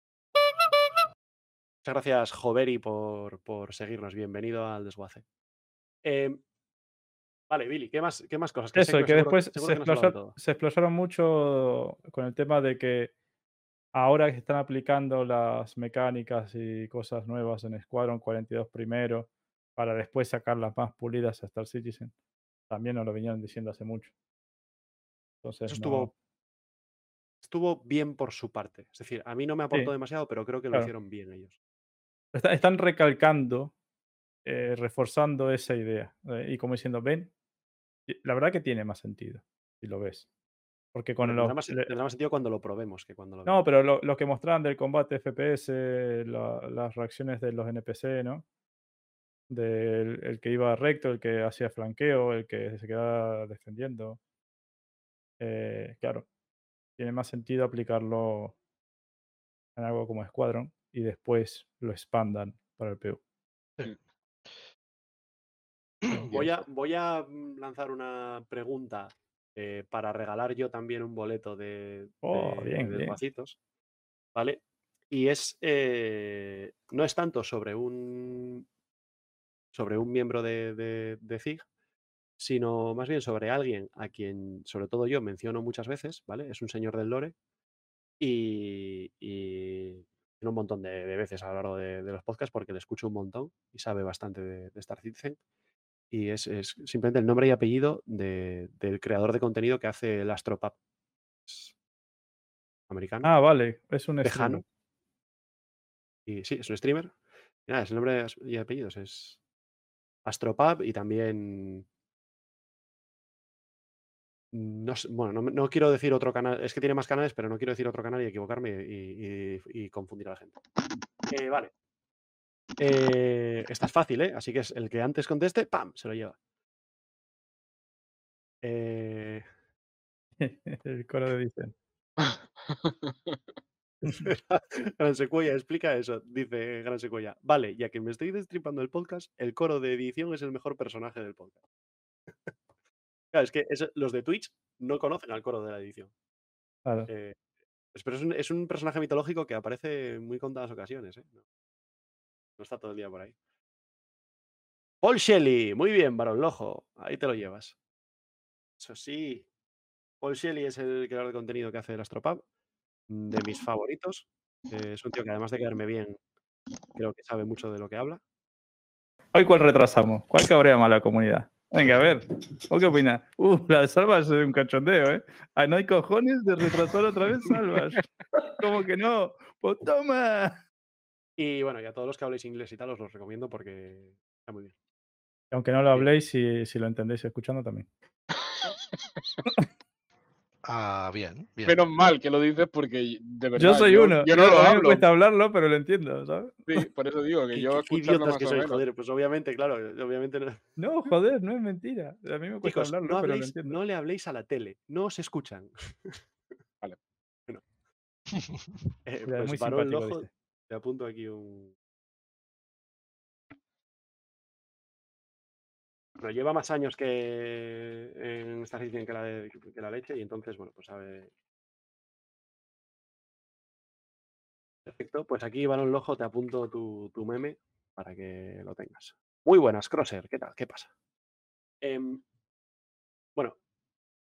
Muchas gracias, Joveri, por, por seguirnos. Bienvenido al desguace. Em, vale, Billy, ¿qué más, qué más cosas? sé Eso, y que seguro- después seguro se, que no se se explosaron mucho con el tema de que ahora que están aplicando las mecánicas y cosas nuevas en Squadron 42 primero, para después sacarlas más pulidas a Star Citizen, también nos lo venían diciendo hace mucho. Entonces, Eso no- estuvo, estuvo bien por su parte. Es decir, a mí no me aportó Sí, demasiado, pero creo que lo hicieron bien ellos. Está- están recalcando, eh, reforzando esa idea. eh, y como diciendo, ven, la verdad que tiene más sentido, si lo ves. Porque con los, más, le- más sentido cuando lo probemos que cuando lo No, pero lo, lo que mostraban del combate FPS, la- las reacciones de los NPC, ¿no? Del el que iba recto, el que hacía flanqueo, el que se quedaba defendiendo. Eh, claro, tiene más sentido aplicarlo en algo como Squadron y después lo expandan para el PU. Voy a, voy a mm, lanzar una pregunta eh, para regalar yo también un boleto de, Oh, de- bien, de bien. Desguacitos, ¿vale? Y es, eh, no es tanto sobre un, sobre un miembro de, de, de ZIG, sino más bien sobre alguien a quien, sobre todo yo, menciono muchas veces, ¿vale? Es un señor del lore y, y tiene un montón de, de veces a lo largo de, de los podcasts porque le escucho un montón y sabe bastante de, de Star Citizen. Y es, es simplemente el nombre y apellido de- del creador de contenido que hace el Astropap. Americano, Ah, vale, es un tejano. streamer. Y sí, es un streamer. Y nada, es el nombre y apellidos. Es Astropap y también. No, sé- bueno, no, no quiero decir otro canal. Es que tiene más canales, pero no quiero decir otro canal y equivocarme y, y- y confundir a la gente. Eh, vale. Eh, esta es fácil, ¿eh? Así que es el que antes conteste, ¡pam! Se lo lleva. Eh, el coro de dicen. Gran Secuoya explica eso. Dice Gran Secuoya. Vale, ya que me estoy destripando el podcast, el coro de edición es el mejor personaje del podcast. claro, es que los de Twitch no conocen al coro de la edición. Claro. Eh, pero es un, es un personaje mitológico que aparece en muy contadas ocasiones. ¿eh? No, no está todo el día por ahí. Paul Shelley, muy bien, Barón Lojo. Ahí te lo llevas. Eso sí. Paul Shelley es el creador de contenido que hace el Astropub, de mis favoritos. Eh, es un tío que además de quedarme bien, creo que sabe mucho de lo que habla. Hoy, ¿cuál retrasamos? ¿Cuál cabrea más la comunidad? Venga, a ver. ¿O qué opinas? Uh, la de Salvas es un cachondeo, ¿eh? Ah, no hay cojones de retrasar otra vez Salvas. ¿Cómo que no? Pues toma. Y bueno, y a todos los que habléis inglés y tal, os los recomiendo porque está muy bien. Aunque no lo habléis, si, si lo entendéis escuchando también. Ah, bien, bien. Menos mal que lo dices porque de verdad. Yo soy uno. Yo no lo mí me hablo. cuesta hablarlo, pero lo entiendo, ¿sabes? Sí, por eso digo que yo qué- idiotas que menos. joder. Pues obviamente, claro, obviamente no. No, joder, no es mentira. A mí me cuesta Chicos, hablarlo, no, pero lo habléis- entiendo. no le habléis a la tele, no os escuchan. Vale. Bueno. Eh, pues muy simpático, Lojo, te apunto aquí un. Bueno, lleva más años que en Star Citizen que la, de- que la leche y entonces, bueno, pues sabe. Perfecto, pues aquí, Balón Lojo, te apunto tu, tu meme para que lo tengas. Muy buenas, Crosser, ¿qué tal? ¿Qué pasa? Em, bueno,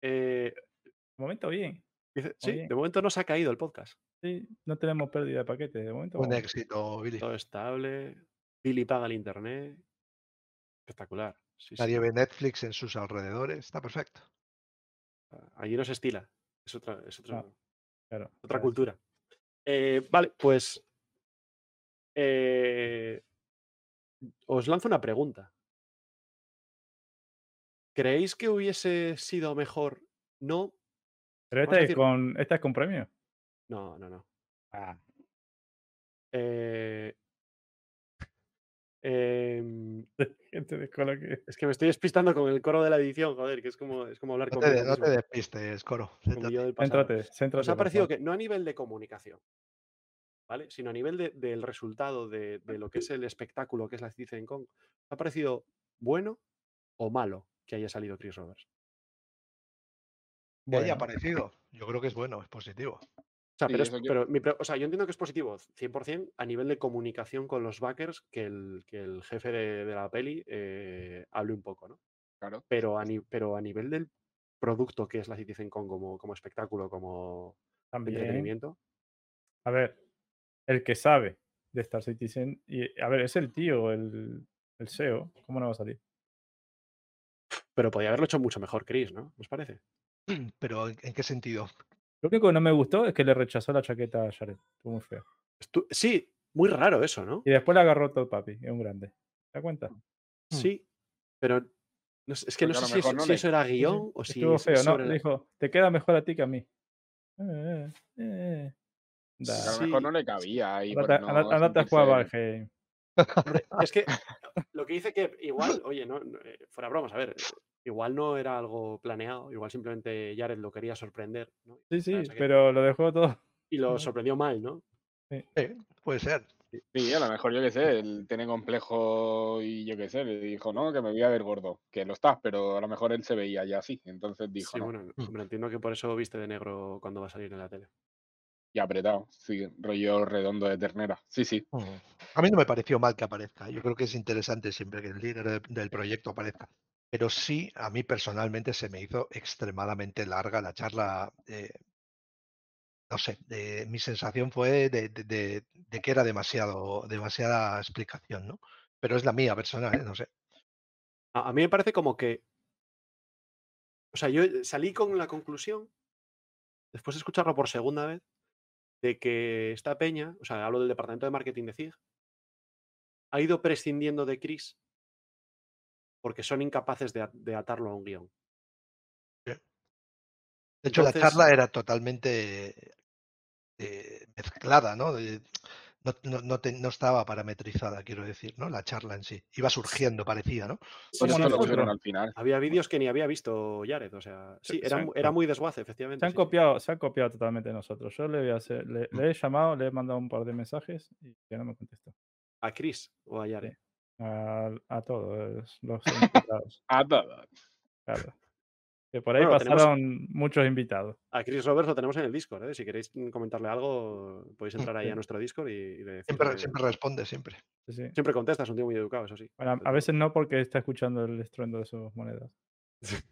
eh, De momento, bien. dice- sí, bien. de momento no se ha caído el podcast. Sí, no tenemos pérdida de paquete. De momento. Un vamos éxito, Billy. Todo estable. Billy paga el internet. Espectacular. Sí, sí. Nadie ve Netflix en sus alrededores. Está perfecto. Allí no se estila. Es otra, es otra, Ah, Claro. otra cultura. Eh, vale, pues. eh, os lanzo una pregunta. ¿Creéis que hubiese sido mejor? No. Pero esta es, con, esta es con premio. No, no, no. Ah, Eh, Em, Gente de escuela que. es que me estoy despistando con el coro de la edición, joder, que es como, es como hablar No te, no te despistes, Coro. céntrate. yo del pasado. Céntrate, céntrate. Os ha parecido que, no a nivel de comunicación, ¿vale? Sino a nivel de- del resultado de, de lo que es el espectáculo que es la Citizen Con, ¿os ha parecido bueno o malo que haya salido Chris Roberts? Haya Bueno. aparecido. Yo creo que es bueno, es positivo. O sea, Sí, pero, es- pero mi o sea, yo entiendo que es positivo 100% a nivel de comunicación con los backers que el, que el jefe de, de la peli eh, hable un poco, ¿no? Claro. Pero a, ni- pero a nivel del producto que es la Citizen Con como, como espectáculo, como También. entretenimiento, A ver, el que sabe de Star Citizen. Y, a ver, es el tío, el, el SEO. ¿Cómo no va a salir? pero podía haberlo hecho mucho mejor Chris, ¿no? ¿Os parece? Pero ¿en, en qué sentido? Lo único que no me gustó es que le rechazó la chaqueta a Jared. Estuvo muy feo. Estu- sí, muy raro eso, ¿no? Y después le agarró todo papi. Es un grande. ¿Te das cuenta? Sí, pero no sé- es que no sé si, eso, no si le- eso era Sí, sí, guion o si Estuvo es feo, ¿no? la- Dijo, te queda mejor a ti que a mí. Eh, eh, eh. Da. A lo Sí. mejor no le cabía ahí. Andate, no anda- andate a jugar Valheim. Es que lo que dice que igual, oye, no, no, eh, fuera bromas, a ver, eh, igual no era algo planeado, igual simplemente Jared lo quería sorprender, ¿no? Sí, sí, que- pero lo dejó todo. Y lo sorprendió mal, ¿no? Sí, puede ser. Sí, a lo mejor yo qué sé, él tiene complejo y yo qué sé, le dijo, no, que me voy a ver gordo, que lo estás, pero a lo mejor él se veía ya así, entonces dijo, Sí, no, bueno, Mm. hombre, entiendo que por eso viste de negro cuando va a salir en la tele. y apretado, sí, rollo redondo de ternera, sí, sí, Mm. A mí no me pareció mal que aparezca. Yo creo que es interesante siempre que el líder de- del proyecto aparezca. Pero sí, a mí personalmente se me hizo extremadamente larga la charla. eh, no sé, mi sensación fue de que era demasiado, demasiada explicación, ¿no? Pero es la mía personal, ¿eh? no sé. A, a mí me parece como que. O sea, yo eh, salí con la conclusión, después de escucharlo por segunda vez, de que esta peña, o sea, hablo del departamento de marketing de CIG, ha ido prescindiendo de Chris porque son incapaces de, atarlo a un guion. De hecho, la charla era totalmente eh, mezclada, ¿no? De- no, no- no te- no estaba parametrizada, quiero decir, ¿no? La charla en sí. Iba surgiendo, parecía, ¿no? Sí, esto lo pusieron al final. Había vídeos que ni había visto Jared, o sea, sí, era, se- mu- era muy desguace, efectivamente. Se han sí, copiado, se han copiado totalmente de nosotros. Yo le voy a hacer, le, Mm. le he llamado, le he mandado un par de mensajes y ya no me contestó. A Chris o a Jared. A, a todos los invitados. A todos. Claro. Que por ahí Bueno, tenemos- pasaron muchos invitados. A Chris Roberts lo tenemos en el Discord, ¿eh? Si queréis mm, comentarle algo, podéis entrar ahí a nuestro Discord y, y le Siempre, decirle- siempre responde, siempre. Sí, sí. Siempre contesta, es un tío muy educado, eso sí. Bueno, a- a veces no porque está escuchando el estruendo de sus monedas.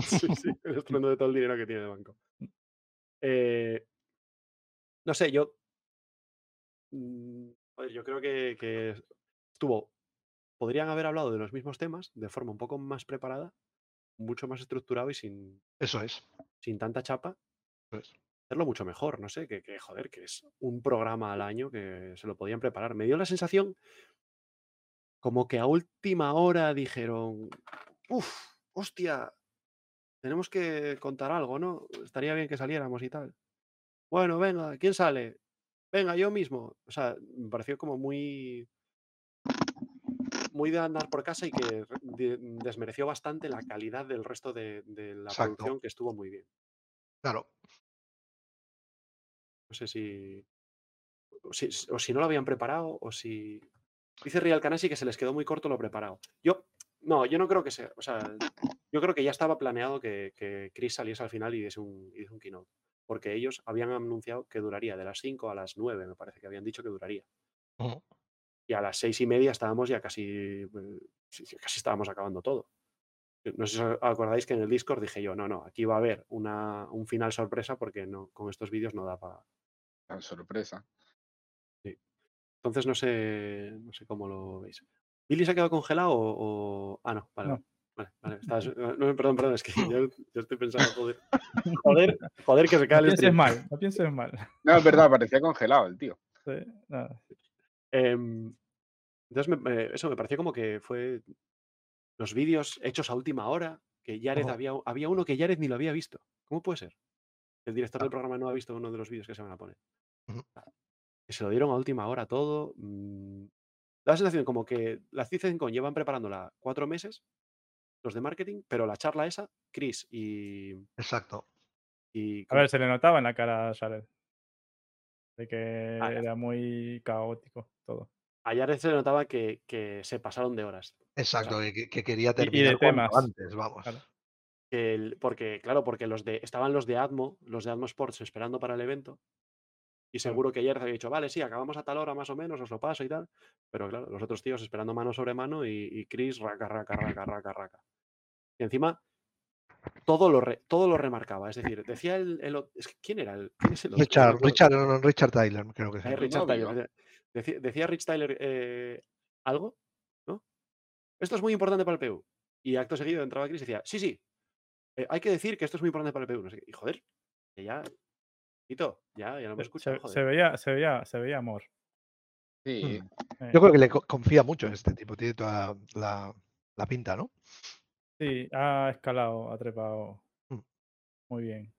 Sí, sí, el estruendo de todo el dinero que tiene el banco. Eh, no sé, yo. mm, joder, yo creo que, que estuvo. Podrían haber hablado de los mismos temas de forma un poco más preparada, mucho más estructurado y sin, Eso es. sin tanta chapa. Eso es. Hacerlo mucho mejor, no sé, que, que, joder, que es un programa al año que se lo podían preparar. Me dio la sensación como que a última hora dijeron, uff, hostia, tenemos que contar algo, ¿no? Estaría bien que saliéramos y tal. Bueno, venga, ¿quién sale? Venga, yo mismo. O sea, me pareció como muy. Muy de andar por casa y que re- de- desmereció bastante la calidad del resto de, de la Exacto. producción, que estuvo muy bien. Claro. No sé si. O si, o si no lo habían preparado, o si. Dice Real Canasi que se les quedó muy corto lo preparado. Yo. No, yo no creo que sea. O sea, yo creo que ya estaba planeado que, que Chris saliese al final y diese un, y diese un keynote. Porque ellos habían anunciado que duraría de las 5 a las 9, me parece que habían dicho que duraría. Ujú. Y a las seis y media estábamos ya casi. eh, sí, sí, casi estábamos acabando todo. No sé si os acordáis que en el Discord dije yo, no, no, aquí va a haber una, un final sorpresa porque no, con estos vídeos no da para. Tan sorpresa. Entonces no sé, no sé cómo lo veis. ¿Billy se ha quedado congelado o.? o- Ah, no, vale. No. Vale, vale. eh, no, perdón, perdón, es que yo, yo estoy pensando, joder. Joder, joder que se cae No el pienses stream. mal, no pienses mal. No, es verdad, parecía congelado el tío. Sí, nada. Em, entonces, me- me- eso me pareció como que fue los vídeos hechos a última hora, que Jared había, había uno que Jared ni lo había visto. ¿Cómo puede ser? El director Ah. del programa no ha visto uno de los vídeos que se van a poner. Que se lo dieron a última hora todo. mm, Da la sensación como que la CitizenCon llevan preparándola cuatro meses, los de marketing, pero la charla esa, Chris y. Exacto. y A ver, se le notaba en la cara a Jared. De que Ah, era muy caótico todo. A Jared se notaba que, que se pasaron de horas. Exacto, que, que quería y de terminar cuanto temas, antes, vamos. claro. que el- porque, claro, porque los de, estaban los de Atmo, los de Atmo Sports esperando para el evento. Y Claro. seguro que ayer había dicho, vale, sí, acabamos a tal hora más o menos, os lo paso y tal. Pero claro, los otros tíos esperando mano sobre mano y, y Chris raca, raca, raca, raca, raca. Y encima todo lo, re- todo lo remarcaba. Es decir, decía el. el es ¿Quién era? El, ¿Quién es el Richard. Richard, no, no, Richard Tyler, creo que Eh, sea. Richard. Tyler. Decía, decía Rich Tyler eh, algo, ¿no? Esto es muy importante para el PU. Y acto seguido entraba Chris y decía, sí, sí, eh, hay que decir que esto es muy importante para el PU. No sé qué. Y joder, que ya. Tito, ya, ya no me Se, escuchan, se- joder. se veía, se veía, se veía amor. Sí. Mm. eh. Yo creo que le co- confía mucho en este tipo, tiene toda la, la pinta, ¿no? Sí, ha escalado, ha trepado Mm. muy bien.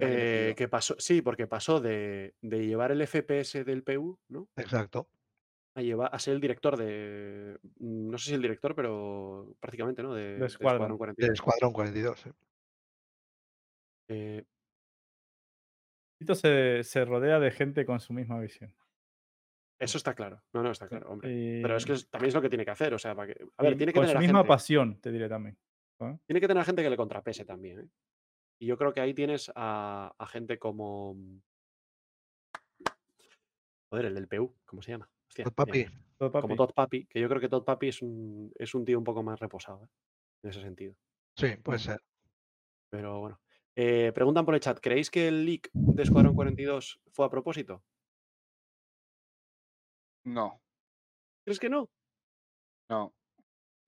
Eh, que pasó, sí, porque pasó de, de llevar el FPS del PU, ¿no? Exacto. A, llevar, a ser el director de. mm, No sé si el director, pero prácticamente, ¿no? De, de Squadron. Squadron Del 42. Escuadrón 42. eh. Eh, Tito se, se rodea de gente con su misma visión. eso está claro. No, no, está claro, hombre. Pero es que es- también es lo que tiene que hacer. O sea, para que. A ver, y tiene que con tener su misma gente. pasión, te diré también. ¿eh? Tiene que tener a gente que le contrapese también. ¿eh? Y yo creo que ahí tienes a, a gente como. Joder, el del PU, ¿cómo se llama? Hostia, Todd Papi. como. Todd Papi, que yo creo que Todd Papi es un, es un tío un poco más reposado, ¿eh? en ese sentido. Sí, puede ser. Pero bueno. Eh, preguntan por el chat, ¿creéis que el leak de Squadron 42 fue a propósito? No, ¿Crees que no? no.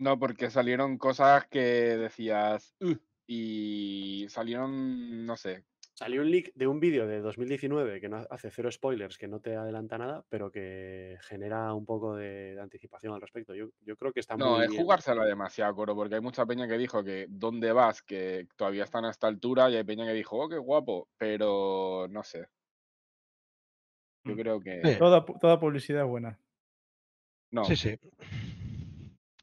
No, porque salieron cosas que decías. "Ugh", y salieron, no sé. Salió un leak de un vídeo de 2019 que no hace cero spoilers, que no te adelanta nada, pero que genera un poco de, de anticipación al respecto. Yo, yo creo que está No, muy es bien. jugársela demasiado, Coro, porque hay mucha peña que dijo que ¿dónde vas? Que todavía están a esta altura y hay peña que dijo, oh, qué guapo, pero no sé. Yo Mm. creo que Sí. Toda, toda publicidad es buena. no. Sí, sí.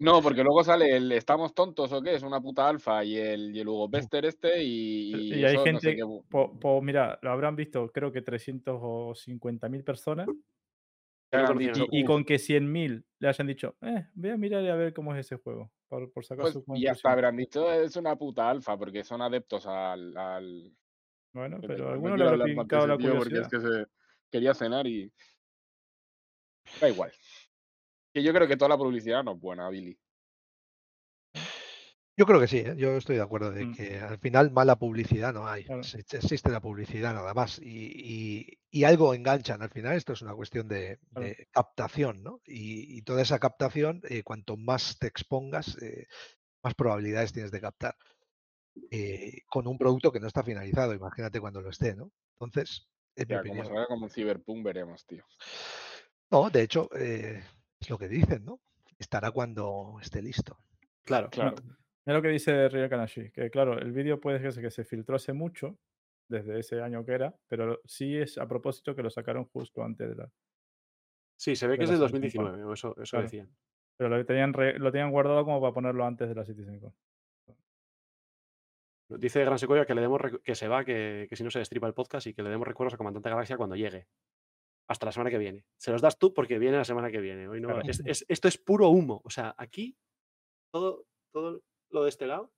No, porque luego sale el ¿estamos tontos o qué? Es una puta alfa y el, y el Hugo Pester este y, Y, y hay eso no sé gente, po- po- mira, lo habrán visto creo que 350.000 personas. Y, con que 100.000 le hayan dicho, eh, voy a mirar y a ver cómo es ese juego, por, por sacar Pues, su y hasta habrán dicho es una puta alfa porque son adeptos al. al... Bueno, no- pero a no alguno le habrá ese la tío porque es curiosidad. que se quería cenar y. Da igual. Que yo creo que toda la publicidad no es buena, Billy. Yo creo que sí, ¿eh? yo estoy de acuerdo de Mm. que al final mala publicidad no hay. Claro. Existe la publicidad nada más y, y- y algo enganchan. Al final esto es una cuestión de, Claro. de captación, ¿no? Y, y toda esa captación, eh, cuanto más te expongas, eh, más probabilidades tienes de captar. con un producto que no está finalizado, imagínate cuando lo esté, ¿no? Entonces, es mi Ya, como opinión. se como un Cyberpunk, veremos, tío. No, de hecho, eh, es lo que dicen, ¿no? Estará cuando esté listo. Claro. Claro. Mira lo que dice Ria Kanashi, que claro, el vídeo puede ser que se filtró hace mucho, desde ese año que era, pero sí es a propósito que lo sacaron justo antes de la... Sí, se ve de que es del CitizenCon. 2019, o eso, eso Claro. decían. Pero lo tenían, re- lo tenían guardado como para ponerlo antes de la CitizenCon. Dice Gran Secuoya que le demos que se va, que, que si no se destripa el podcast y que le demos recuerdos a Comandante Galaxia cuando llegue. Hasta la semana que viene. Se los das tú porque viene la semana que viene. Hoy no, Claro. es- es- esto es puro humo. O sea, aquí todo, todo lo de este lado,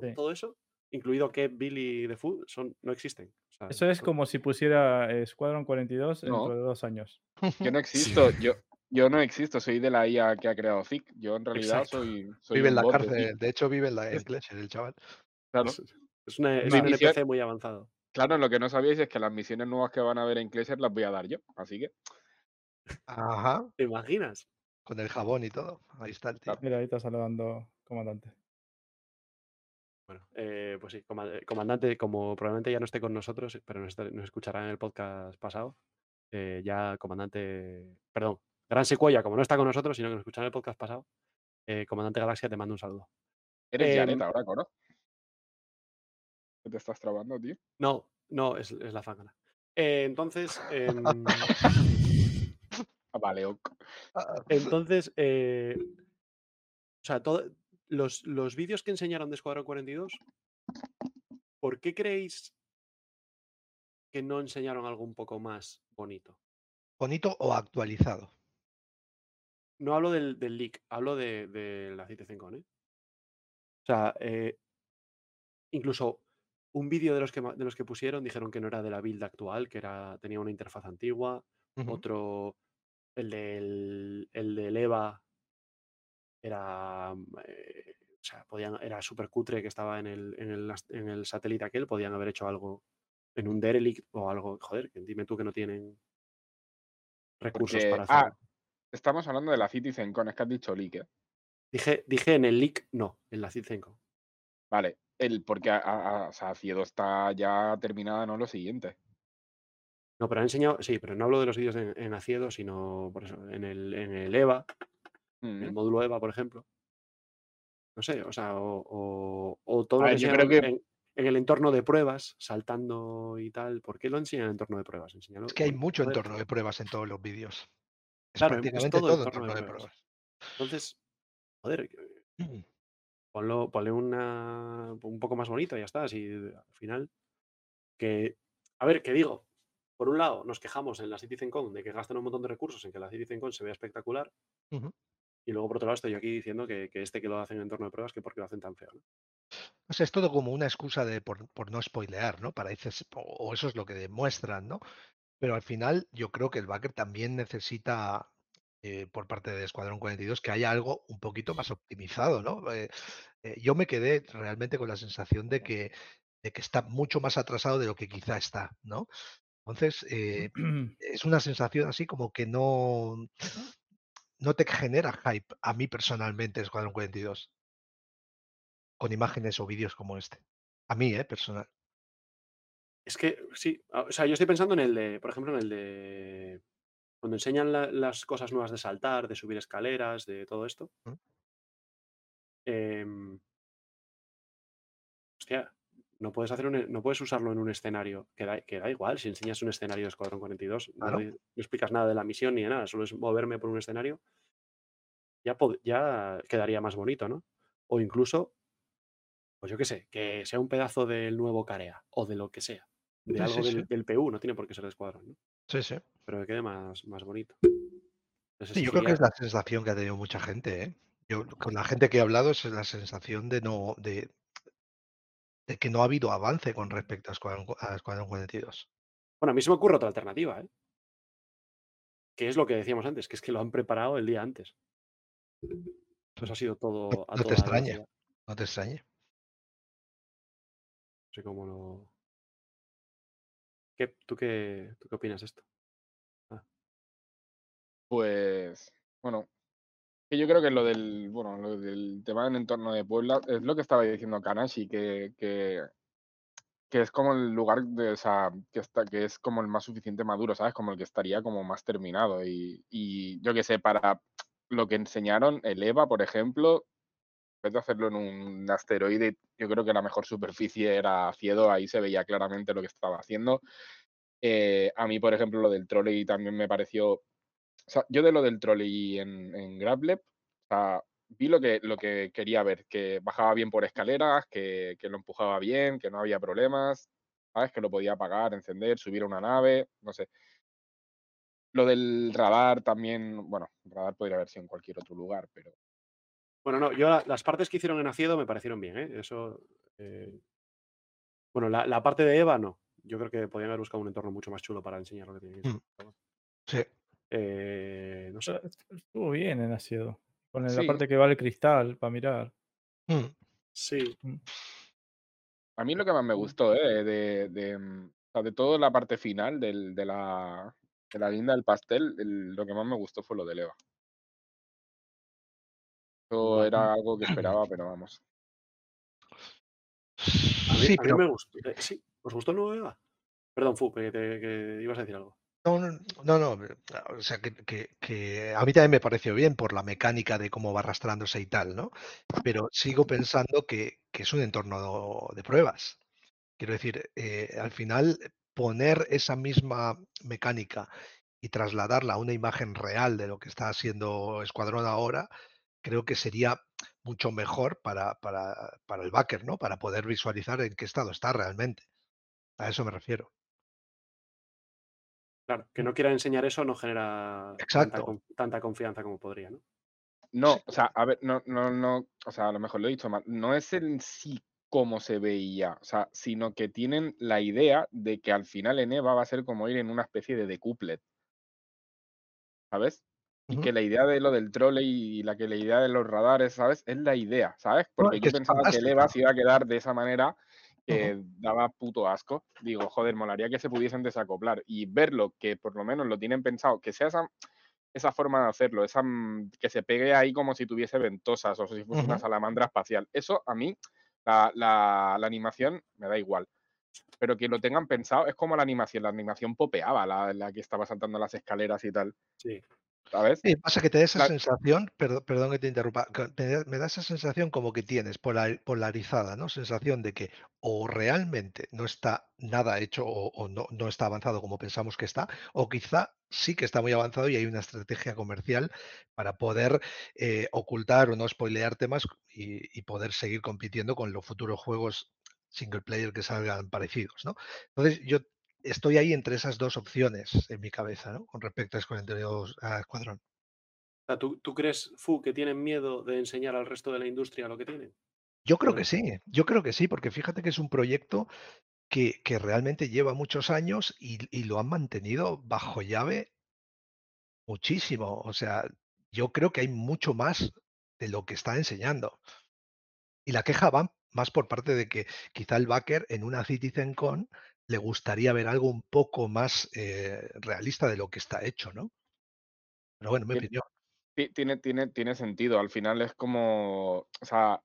Sí. todo eso, incluido que Billy the Food, son, no existen. O sea, Eso es como si pusiera eh, Squadron 42 No. dentro de dos años. Yo no existo, yo, yo no existo, soy de la IA que ha creado Zik. Yo en realidad Exacto. soy, soy Vive en la de cárcel, de hecho vive en la Klesher, el chaval. Claro. es, es una- es un NPC muy avanzado. Claro, lo que no sabíais es que las misiones nuevas que van a ver en Klesher las voy a dar yo. Así que, Ajá, ¿Te imaginas? con el jabón y todo. Ahí está el tío. Mira, ahí está saludando comandante. Bueno, eh, pues sí, coma- comandante, como probablemente ya no esté con nosotros, pero nos, escuchará en el podcast pasado, eh, ya comandante, perdón, Gran Secuoya, como no está con nosotros, sino que nos escuchará en el podcast pasado, eh, comandante Galaxia, te mando un saludo. eres Jared ahora, Coro. ¿Qué te estás trabando, tío? No, no, es, es la fangana. Eh, entonces, em, Vale, ok. Ah, Entonces, eh, o sea, todo- los, los vídeos que enseñaron de Escuadrón 42, ¿por qué creéis que no enseñaron algo un poco más bonito? bonito o actualizado. No hablo del, del leak, hablo de, de la CitizenCon, ¿eh? O sea, eh, incluso un vídeo de los que de los que pusieron dijeron que no era de la build actual, que era, tenía una interfaz antigua. Otro, el del, el del EVA, era, mm, eh, o sea, podían, era súper cutre que estaba en el, en, el, en el satélite aquel, podían haber hecho algo en un derelict o algo. Joder, dime tú que no tienen recursos Porque- para ah, hacerlo. Estamos hablando de la CitizenCon, es que has dicho leak, ¿eh? Dije, dije en el leak, no, en la CitizenCon. Vale, el, porque a, a- o sea, está ya terminada, no lo siguiente. No, pero han enseñado, sí, pero no hablo de los vídeos en, en Aciedo, sino por eso, en el, en el EVA, Mm. el módulo EVA, por ejemplo. No sé, o sea, o, o- o todo lo que yo enseñaron creo que- en, en el entorno de pruebas, saltando y tal. ¿Por qué lo enseñan en el entorno de pruebas? Enséñalo- Es que hay mucho entorno de pruebas en todos los vídeos. Es Claro, prácticamente todo todo, entorno de entorno de pruebas. pruebas. Entonces, joder, ponlo, ponle una, un poco más bonito y ya está. Así al final. Que, a ver, ¿qué digo? Por un lado, nos quejamos en la CitizenCon de que gastan un montón de recursos en que la CitizenCon se vea espectacular. Y luego, por otro lado, estoy yo aquí diciendo que, que este que lo hacen en entorno de pruebas, que por qué lo hacen tan feo. ¿no? O sea, es todo como una excusa de por, por no spoilear, ¿no? Para dices, o eso es lo que demuestran, ¿no? Pero al final yo creo que el backer también necesita, eh, por parte de Escuadrón 42, que haya algo un poquito más optimizado, ¿no? Eh, eh, yo me quedé realmente con la sensación de que, de que está mucho más atrasado de lo que quizá está, ¿no? Entonces, es una sensación así como que no, no te genera hype a mí personalmente Escuadrón 42 con imágenes o vídeos como este. A mí, ¿eh? Personal. Es que sí, a- o sea, yo estoy pensando en el de, por ejemplo, en el de cuando enseñan la- las cosas nuevas de saltar, de subir escaleras, de todo esto. ¿Mm? em, hostia, no puedes hacer un e- no puedes usarlo en un escenario. Que da, que da igual si enseñas un escenario de Escuadrón 42. No, Claro. di- no explicas nada de la misión ni de nada, solo es moverme por un escenario. Ya, pod- ya quedaría más bonito, ¿no? O incluso, pues yo qué sé, que sea un pedazo del nuevo Carea o de lo que sea. De Sí, algo sí, del, sí. del PU, no tiene por qué ser de Escuadrón, ¿no? Sí, sí. Pero que quede más, más bonito. Entonces, Sí, yo creo que es la sensación que ha tenido mucha gente, ¿eh? Yo, con la gente que he hablado, es la sensación de no, de, de que no ha habido avance con respecto a Escuadrón, cu- a Escuadrón 42. Bueno, a mí se me ocurre otra alternativa, ¿eh? Que es lo que decíamos antes, que es que lo han preparado el día antes. Pues ha sido todo a no te extrañe. velocidad. No te extrañe. No sé cómo lo. ¿Qué, tú, qué, ¿Tú qué opinas de esto? Pues, bueno, que yo creo que lo del, bueno, lo del tema del entorno de Puebla es lo que estaba diciendo Kanashi, que, que, que es como el lugar de, o sea, que está, que es como el más suficiente maduro, ¿sabes? Como el que estaría como más terminado. Y, y yo que sé, para lo que enseñaron, el EVA, por ejemplo, en vez de hacerlo en un asteroide, yo creo que la mejor superficie era Ciedo, ahí se veía claramente lo que estaba haciendo. Eh, a mí, por ejemplo, lo del trolley también me pareció. O sea, yo de lo del trolley en, en Grapleb, o sea, vi lo que, lo que quería ver, que bajaba bien por escaleras, que, que lo empujaba bien, que no había problemas, ¿sabes? Que lo podía apagar, encender, subir a una nave, no sé. Lo del radar también, bueno, radar podría haber sido en cualquier otro lugar, pero Bueno, no, yo la- las partes que hicieron en Aciedo me parecieron bien, ¿eh? Eso. eh, Bueno, la, la parte de Eva no. Yo creo que podían haber buscado un entorno mucho más chulo para enseñar lo que tienen que Mm. bueno. Sí. Eh, no sé. Estuvo bien en Asiedo. Con la Sí. parte que va el cristal para mirar. Mm. Sí. a mí lo que más me gustó, ¿eh? De, de, mm, o sea, de toda la parte final del- de, la, de la guinda del pastel, el- lo que más me gustó fue lo de Eva. Eso era algo que esperaba, pero vamos. A mí, Sí, a mí pero me gustó. eh, sí, ¿os gustó el nuevo Eva? Perdón, Fu, que, te- que ibas a decir algo. No, no, no, eh, o sea, que, que- que a mí también me pareció bien por la mecánica de cómo va arrastrándose y tal, ¿no? Pero sigo pensando que, que es un entorno de pruebas. Quiero decir, eh, al final poner esa misma mecánica y trasladarla a una imagen real de lo que está haciendo Escuadrón ahora, creo que sería mucho mejor para, para, para el backer, ¿no? Para poder visualizar en qué estado está realmente. A eso me refiero. Claro, que no quiera enseñar eso no genera tanta, confianza como podría, ¿no? No, o sea, a ver, no, no, no, o sea, a lo mejor lo he dicho mal, no es en sí cómo se veía, o sea, sino que tienen la idea de que al final en EVA va a ser como ir en una especie de decouplet, ¿sabes? Y que la idea de lo del trole y la que la idea de los radares, ¿sabes? Es la idea, ¿sabes? Porque que yo pensaba que el EVA se iba a quedar de esa manera que daba puto asco. Digo, joder, molaría que se pudiesen desacoplar y verlo, que por lo menos lo tienen pensado, que sea esa, esa forma de hacerlo, esa, mm, que se pegue ahí como si tuviese ventosas o si fuese una salamandra espacial. Eso a mí, la, la- la animación me da igual. Pero que lo tengan pensado es como la animación. La animación popeaba, la, la que estaba saltando las escaleras y tal, Sí. ¿Sabes? Sí, pasa que te da esa La- sensación, perdón, perdón que te interrumpa, me da, me da esa sensación como que tienes polar- polarizada, ¿no? Sensación de que o realmente no está nada hecho o, o no, no está avanzado como pensamos que está, o quizá sí que está muy avanzado y hay una estrategia comercial para poder eh, ocultar o no spoilear temas y, y poder seguir compitiendo con los futuros juegos single player que salgan parecidos, ¿no? Entonces yo estoy ahí entre esas dos opciones en mi cabeza, ¿no? Con respecto a Escuadrón- a ¿tú, tú crees, Fu, que tienen miedo de enseñar al resto de la industria lo que tienen? Yo creo que sí, yo creo que sí, porque fíjate que es un proyecto que, que realmente lleva muchos años y, y lo han mantenido bajo llave muchísimo. O sea, yo creo que hay mucho más de lo que está enseñando. Y la queja va más por parte de que quizá el backer en una CitizenCon le gustaría ver algo un poco más eh, realista de lo que está hecho, ¿no? Pero bueno, mi opinión. Ti- Tiene, tiene, tiene sentido. Al final es como, o sea,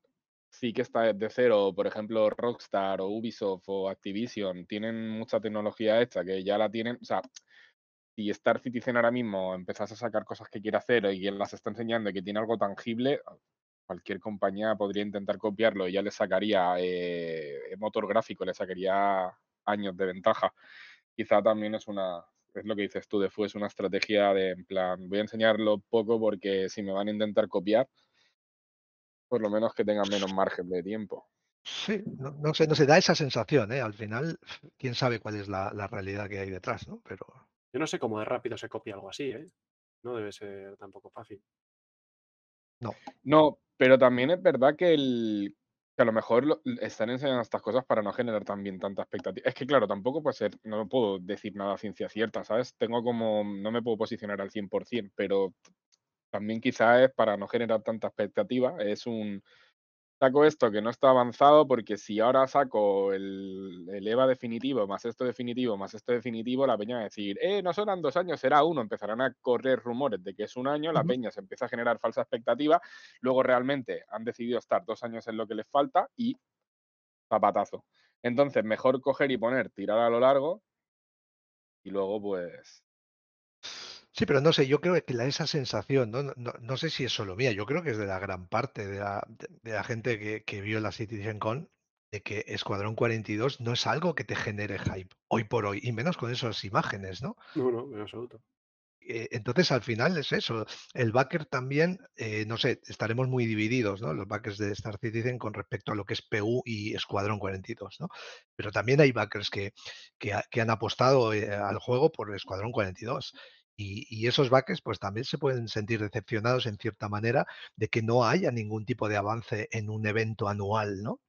sí que está de cero. Por ejemplo, Rockstar o Ubisoft o Activision tienen mucha tecnología hecha que ya la tienen. O sea, si Star Citizen ahora mismo empezase a sacar cosas que quiere hacer y quien las está enseñando y que tiene algo tangible, cualquier compañía podría intentar copiarlo y ya le sacaría eh, motor gráfico, le sacaría años de ventaja. Quizá también es una, es lo que dices tú, de fue es una estrategia de en plan, voy a enseñarlo poco porque si me van a intentar copiar, por lo menos que tengan menos margen de tiempo. Sí, no, no sé, no se da esa sensación, ¿eh? Al final, quién sabe cuál es la, la realidad que hay detrás, ¿no? Pero Yo no sé cómo de rápido se copia algo así, ¿eh? No debe ser tampoco fácil. No, pero también es verdad que, el, que a lo mejor lo- están enseñando estas cosas para no generar también tanta expectativa. Es que claro, tampoco puede ser, no puedo decir nada ciencia cierta, ¿sabes? Tengo como, no me puedo posicionar al 100%, pero también quizá es para no generar tanta expectativa, es un, saco esto que no está avanzado porque si ahora saco el, el EVA definitivo, más esto definitivo, más esto definitivo, la peña va a decir, eh, no serán dos años, será uno. Empezarán a correr rumores de que es un año, la peña se empieza a generar falsa expectativa, luego realmente han decidido estar dos años en lo que les falta y zapatazo. Entonces, mejor coger y poner, tirar a lo largo y luego pues... sí, pero no sé, yo creo que la, esa sensación, ¿no? No, no- no sé si es solo mía, yo creo que es de la gran parte de la, de, de la gente que, que vio la CitizenCon, de que Escuadrón 42 no es algo que te genere hype hoy por hoy, y menos con esas imágenes, ¿no? No, no, en absoluto. Eh, entonces, al final es eso. El backer también, eh, no sé, estaremos muy divididos, ¿no? Los backers de Star Citizen con respecto a lo que es PU y Escuadrón 42, ¿no? Pero también hay backers que, que han apostado eh, al juego por Escuadrón 42. Y, y esos backers, pues también se pueden sentir decepcionados en cierta manera de que no haya ningún tipo de avance en un evento anual, ¿no?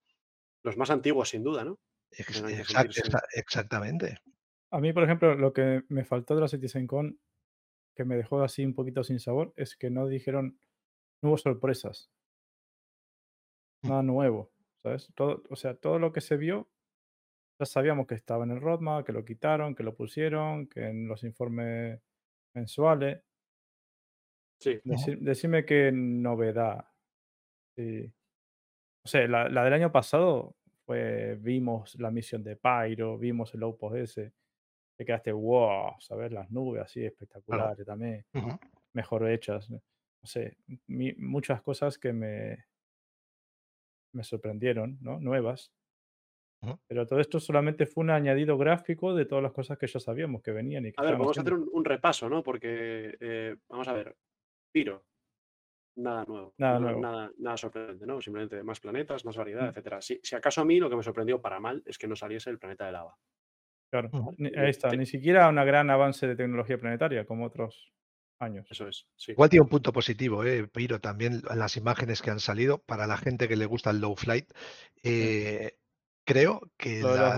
Los más antiguos, sin duda, ¿no? Exact- exactamente. A mí, por ejemplo, lo que me faltó de la CitizenCon, que me dejó así un poquito sin sabor, es que no dijeron, no hubo sorpresas. Nada nuevo, ¿sabes? Todo, o sea, todo lo que se vio, ya sabíamos que estaba en el roadmap, que lo quitaron, que lo pusieron, que en los informes mensuales. Sí, Deci- decime qué novedad. Sí. O sea, la, la del año pasado fue, vimos la misión de Pyro, vimos el Outpost ese, te quedaste, wow, ¿sabes? Las nubes así espectaculares también, mejor hechas. No sé, mi- muchas cosas que me, me sorprendieron, ¿no? Nuevas. Pero todo esto solamente fue un añadido gráfico de todas las cosas que ya sabíamos que venían y que A ver, vamos a hacer un, un repaso, ¿no? Porque, eh, vamos a ver, Piro, nada nuevo, Nada no- nuevo. Nada, nada sorprendente, ¿no? Simplemente más planetas, más variedad, Mm. etcétera. Si, si acaso a mí lo que me sorprendió para mal es que no saliese el planeta de lava. Claro, Te- ahí está. te- Ni siquiera un gran avance de tecnología planetaria como otros años. Eso es, sí. Igual tiene un punto positivo, ¿eh? Piro, también en las imágenes que han salido, para la gente que le gusta el low flight, eh, creo que Lo de la-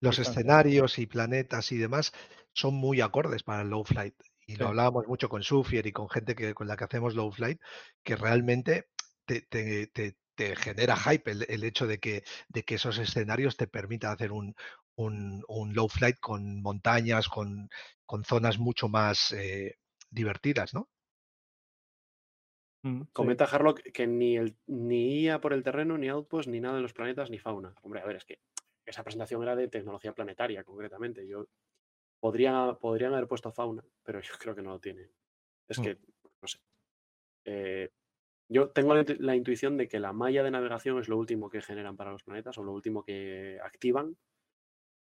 los objetos. escenarios y planetas y demás son muy acordes para el low flight. Y lo hablábamos mucho con Sufier y con gente que, con la que hacemos low flight, que realmente te, te- te- te genera hype el, el hecho de que, de que esos escenarios te permitan hacer un, un- un low flight con montañas, con, con zonas mucho más eh, divertidas, ¿no? Mm, sí. Comenta Harlock que ni, el, ni IA por el terreno, ni Outpost, ni nada de los planetas, ni fauna. Hombre, a ver, es que esa presentación era de tecnología planetaria, concretamente. Yo podría, podrían haber puesto fauna, pero yo creo que no lo tiene. Es Mm. que, no sé. Eh, yo tengo la, intu- la intuición de que la malla de navegación es lo último que generan para los planetas o lo último que activan.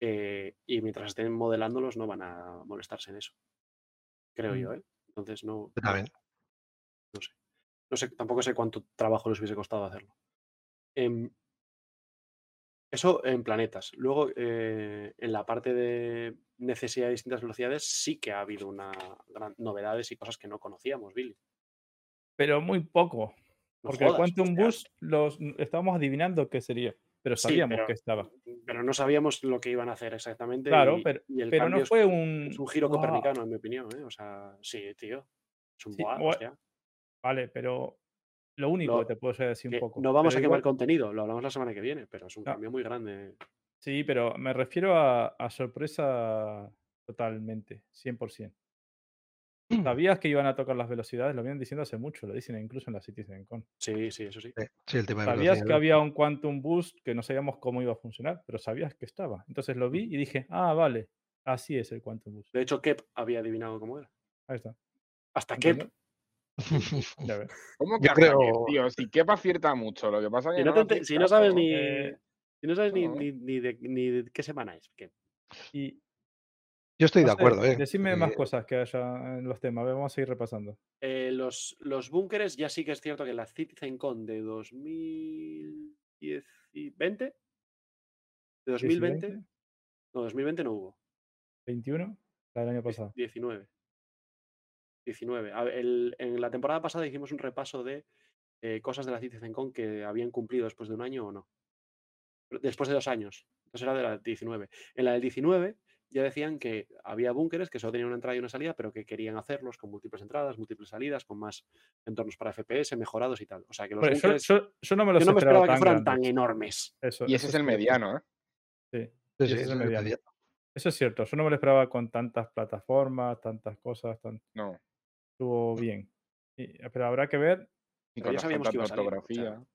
eh, y mientras estén modelándolos no van a molestarse en eso. Creo Mm. yo, ¿eh? Entonces no. No sé. No sé, tampoco sé cuánto trabajo les hubiese costado hacerlo. Em, eso en planetas. Luego, eh, en la parte de necesidad de distintas velocidades, sí que ha habido una gran novedades y cosas que no conocíamos, Billy. Pero muy poco. No Porque el jodas, Quantum hostia. Boost los estábamos adivinando qué sería. Pero Sí, sabíamos pero- que estaba. Pero no sabíamos lo que iban a hacer exactamente. Claro, y- pero, y el pero no es- fue un. Es un giro copernicano, en mi opinión. ¿eh? O sea, sí, tío. Es un Sí. Vale, pero lo único Lo- que te puedo decir un Que poco. no vamos pero a quemar igual- contenido, lo hablamos la semana que viene, pero es un No. cambio muy grande. Sí, pero me refiero a, a sorpresa totalmente, 100%. ¿Sabías que iban a tocar las velocidades? Lo vienen diciendo hace mucho, lo dicen incluso en la CitizenCon. Sí, sí, eso sí. Eh, Sí, el tema de Sabías que había un Quantum Boost que no sabíamos cómo iba a funcionar, pero sabías que estaba. Entonces lo vi y dije, ah, vale, así es el Quantum Boost. De hecho, Kep había adivinado cómo era. Ahí está. Hasta Kep. ¿Cómo que creo- que, tío? Si Kepa acierta mucho, lo que pasa es que Si no, te si no sabes ni, Eh, si no sabes ni, no. ni, ni de, ni de qué semana es. Y Yo estoy no de acuerdo, ¿eh? decime más Eh, cosas que haya en los temas. A ver, vamos a ir repasando. Eh, los, los búnkeres, ya sí que es cierto que la CitizenCon de 2020, de 2020, 17, no, 2020 no hubo. 21, la del año pasado. 19. 19. A ver, el- en la temporada pasada hicimos un repaso de eh, cosas de la CitizenCon que habían cumplido después de un año o no. Después de dos años. Entonces era de la 19. En la del 19 ya decían que había búnkeres que solo tenían una entrada y una salida, pero que querían hacerlos con múltiples entradas, múltiples salidas, con más entornos para FPS mejorados y tal. O sea que los no me los yo no me esperaba que tan fueran tan enormes. Eso, Y eso ese es el mediano, ¿eh? Sí, sí, ese es eso el es el mediano. mediano. Eso es cierto. Yo no me lo esperaba con tantas plataformas, tantas cosas. Tan... No. Estuvo bien. Pero habrá que ver. Y con ya sabíamos que iba a salir, o sea, ortografía.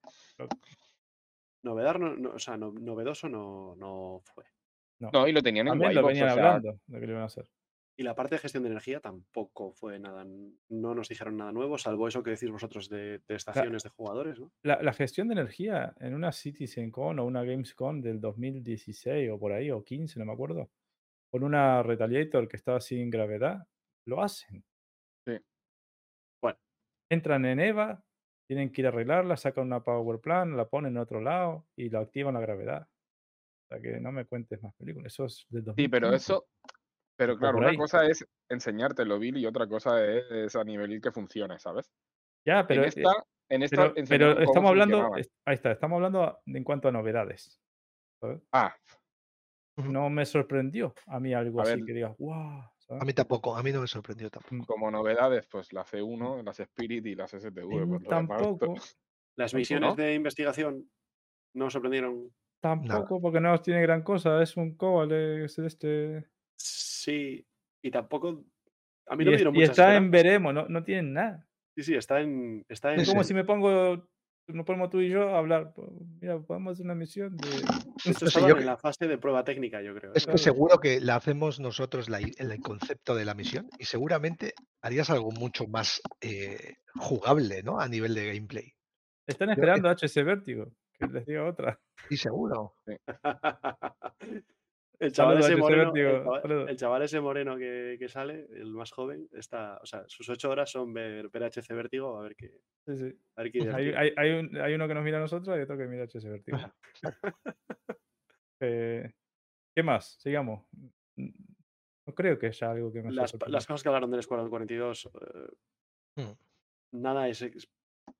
Novedad no, no- o sea, no- novedoso no, no fue. No. Y lo tenían en También lo venían o sea, hablando de que lo iban a hacer. Y la parte de gestión de energía tampoco fue nada, no nos dijeron nada nuevo, salvo eso que decís vosotros de, de estaciones de jugadores, ¿no? La, la gestión de energía en una CitizenCon o una Gamescom del 2016 o por ahí, o 15, no me acuerdo, con una Retaliator que estaba sin gravedad, lo hacen. Entran en EVA, tienen que ir a arreglarla, sacan una Power Plan, la ponen en otro lado y la activan la gravedad. O sea que no me cuentes más películas. Eso es del Sí, pero 2015. eso. Pero claro, una cosa es enseñártelo, Bill, y otra cosa es a nivel que funcione, ¿sabes? Ya, pero, en esta, en esta pero, pero estamos hablando, ahí está, estamos hablando en cuanto a novedades. ¿sabes? Ah, No me sorprendió a mí algo A así ver. que digas, wow. A mí tampoco, a mí no me sorprendió tampoco. como novedades, pues la C1, las Spirit y las STV. pues Tampoco, Las misiones de investigación no sorprendieron. tampoco, porque no tiene gran cosa. Es un Cobalt, es este. Sí, y tampoco. A mí Y, no me es- dieron y muchas está en veremos, no, no tienen nada. Sí, sí, está en. Está en Es como Sí. si me pongo, nos ponemos tú y yo hablar. pues, Mira, podemos hacer una misión de. No sé, estaban yo en que- la fase de prueba técnica, yo creo. ¿eh? Es que seguro que la hacemos nosotros la i- el concepto de la misión y seguramente harías algo mucho más eh, jugable, ¿no? A nivel de gameplay. Están esperando a HC Vértigo. que les diga otra. Y seguro. El chaval, Saludos, ese moreno, el, Vértigo, chaval, saludos. el chaval ese moreno que, que sale, el más joven, está, o sea, sus ocho horas son ver, ver HC Vértigo a ver qué, Sí, sí. a ver qué Hay, hay, hay, un- hay uno que nos mira a nosotros y otro que mira a HS Vertigo. Eh, ¿Qué más? Sigamos. No creo que haya algo que me las, las cosas que hablaron del Escuadrón 42, eh, Mm. nada es.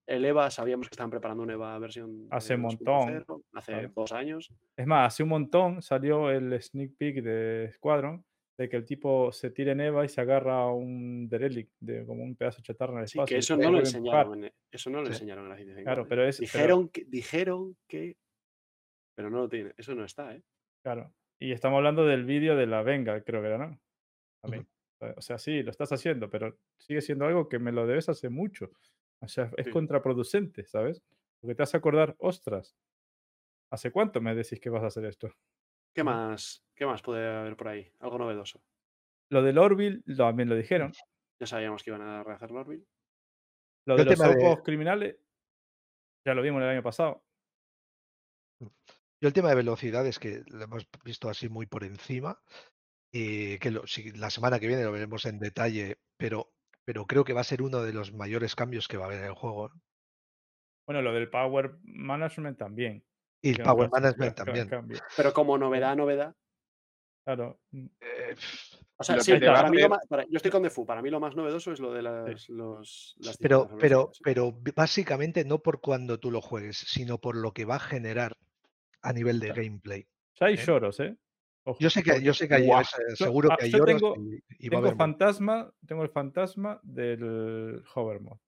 El EVA, sabíamos que estaban preparando un EVA versión. Hace un montón, 2.0, Hace claro. dos años. Es más, hace un montón salió el sneak peek de Squadron de que el tipo se tira en Eva y se agarra a un derelict, de, como un pedazo de chatarra en el Sí, espacio. que eso no lo enseñaron. En, eso no lo Sí. enseñaron en la ciencia Claro, pero es- pero- Dijeron, que, dijeron que. Pero no lo tiene. Eso no está, ¿eh? Claro. Y estamos hablando del vídeo de la Venga, creo que era, ¿no? También. O sea, sí, lo estás haciendo, pero sigue siendo algo que me lo debes hace mucho. O sea, es Sí. contraproducente, ¿sabes? Porque te a acordar, ostras, ¿hace cuánto me decís que vas a hacer esto? ¿Qué Mm. más, ¿Qué más puede haber por ahí? Algo novedoso. Lo del Orville también lo dijeron. Ya sabíamos que iban a rehacer Lorville. Lo Yo de el los de- ojos criminales, ya lo vimos el año pasado. Yo el tema de velocidad es que lo hemos visto así muy por encima, eh, que lo- si- la semana que viene lo veremos en detalle, pero, pero creo que va a ser uno de los mayores cambios que va a haber en el juego. ¿no? Bueno, lo del Power Management también. Y el Power Management también. cambio. Pero como novedad, novedad. Claro. mm, Eh, O sea, sí, para mí lo más- para- yo estoy con Defu. Para mí lo más novedoso es lo de las, los, las Pero, pero, pero básicamente no por cuando tú lo juegues, sino por lo que va a generar a nivel de gameplay. Ya hay ¿eh? lloros, ¿eh? Ojo, Yo sé que, yo sé que hay, Yo- seguro ah, que hay yo lloros tengo- y, y va a tengo haber mucho. fantasma, tengo el fantasma del hover mod.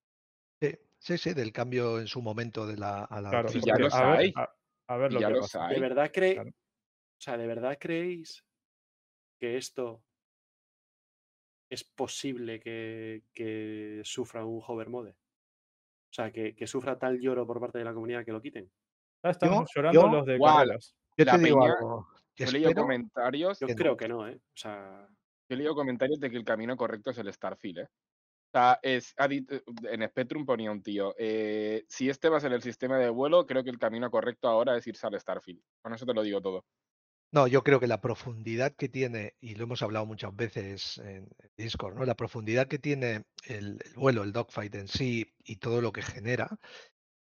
Sí, sí, sí, del cambio en su momento de la, a la Claro, Sí, ya los a ver, hay. a, a ver lo ya que los hay. ¿De verdad cree, Claro. o sea, ¿de verdad creéis que esto es posible que, que sufra un hover mode? O sea, que, que sufra tal lloro por parte de la comunidad que lo quiten. Ya estamos Yo- llorando yo- los de carreras. Yo La te digo peña- algo. Yo he leído comentarios, Yo que no. creo que no, ¿eh? O sea, yo he leído comentarios de que el camino correcto es el Starfield, ¿eh? O sea, es, dit- en Spectrum ponía un tío, eh, si este va a ser el sistema de vuelo, creo que el camino correcto ahora es irse al Starfield. Con eso te lo digo todo. No, yo creo que la profundidad que tiene, y lo hemos hablado muchas veces en Discord, ¿no? La profundidad que tiene el, el vuelo, el dogfight en sí y todo lo que genera,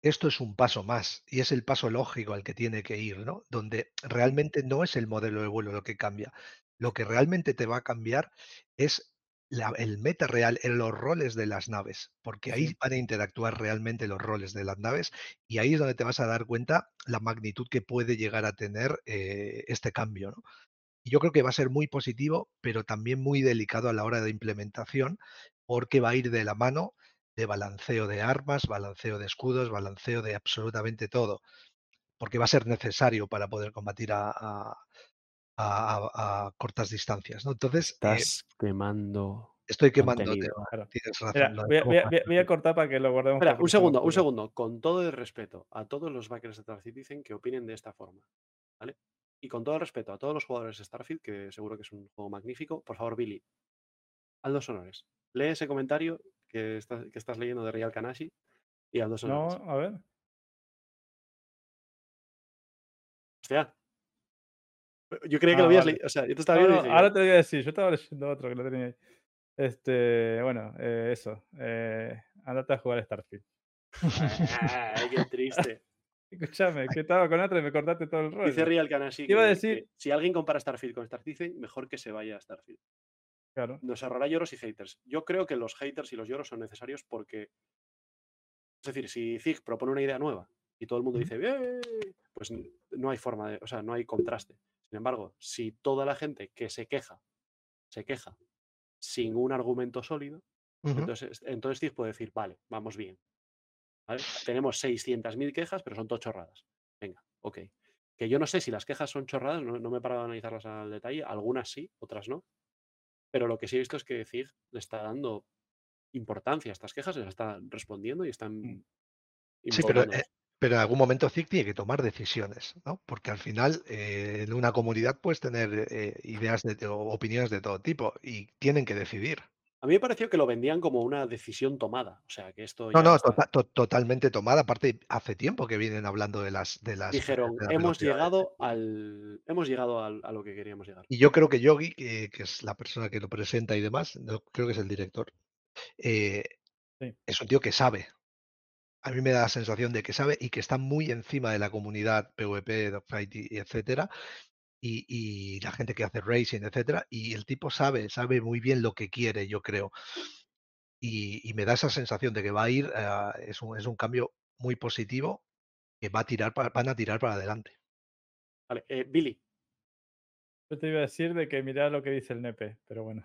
esto es un paso más y es el paso lógico al que tiene que ir, ¿no? Donde realmente no es el modelo de vuelo lo que cambia. Lo que realmente te va a cambiar es la- el meta real en los roles de las naves, porque ahí Sí. van a interactuar realmente los roles de las naves y ahí es donde te vas a dar cuenta la magnitud que puede llegar a tener eh, este cambio. ¿no? Y yo creo que va a ser muy positivo, pero también muy delicado a la hora de implementación, porque va a ir de la mano de balanceo de armas, balanceo de escudos, balanceo de absolutamente todo, porque va a ser necesario para poder combatir a, a- a- a- cortas distancias. ¿no? Entonces, eh, quemando. estoy quemando. Claro. Tienes razón. Mira, voy, a, voy a- Power voy a- voy a cortar para que lo guardemos. Un segundo, un segundo. Con todo el respeto a todos los backers de Star Citizen que opinen de esta forma, ¿vale? Y con todo el respeto a todos los jugadores de Starfield, que seguro que es un juego magnífico, por favor, Billy, haz dos honores. Lee ese comentario que estás, que estás leyendo de Real Kanashi y haz dos No, a ver. Hostia. Yo creía que Ah, lo habías vale. leído. O sea, yo te estaba No, viendo no, ahora te lo voy a decir. Yo estaba leyendo otro que lo tenía ahí. Este, bueno, eh, eso. Eh, andate a jugar Starfield. Ay, qué triste. Escúchame, que estaba con otro y me cortaste todo el rollo. Dice Real Kanashi iba a decir- que si alguien compara Starfield con Star Citizen, mejor que se vaya a Starfield. Claro. nos ahorrará lloros y haters. Yo creo que los haters y los lloros son necesarios porque, es decir, si Zig propone una idea nueva y todo el mundo dice, "Bien", pues no hay forma de, o sea, no hay contraste. Sin embargo, si toda la gente que se queja, se queja sin un argumento sólido, entonces, entonces Zig puede decir, vale, vamos bien. ¿vale? Tenemos 600.000 quejas, pero son todo chorradas. Venga, ok. Que yo no sé si las quejas son chorradas, no, no me he parado a analizarlas al detalle, algunas sí, otras no. Pero lo que sí he visto es que Zig le está dando importancia a estas quejas, les está respondiendo y están Mm. Sí, pero, eh, pero en algún momento CIC tiene que tomar decisiones, ¿no? Porque al final eh, en una comunidad puedes tener eh, ideas de, o opiniones de todo tipo y tienen que decidir. A mí me pareció que lo vendían como una decisión tomada. O sea, que esto No, no, está. tota- to- totalmente tomada. Aparte, hace tiempo que vienen hablando de las de las Dijeron, de la hemos velocidad". llegado al. Hemos llegado al- a lo que queríamos llegar. Y yo creo que Yogi, que, que es la persona que lo presenta y demás, no, creo que es el director, eh, Sí. es un tío que sabe. A mí me da la sensación de que sabe y que está muy encima de la comunidad PvP, Dogfight etcétera, y, y la gente que hace racing, etcétera, y el tipo sabe, sabe muy bien lo que quiere, yo creo. Y, y me da esa sensación de que va a ir, ah, es, un, es un cambio muy positivo, que va a tirar para- van a tirar para adelante. Vale, eh, Billy, Yo te iba a decir de que mirá lo que dice el nepe, pero bueno.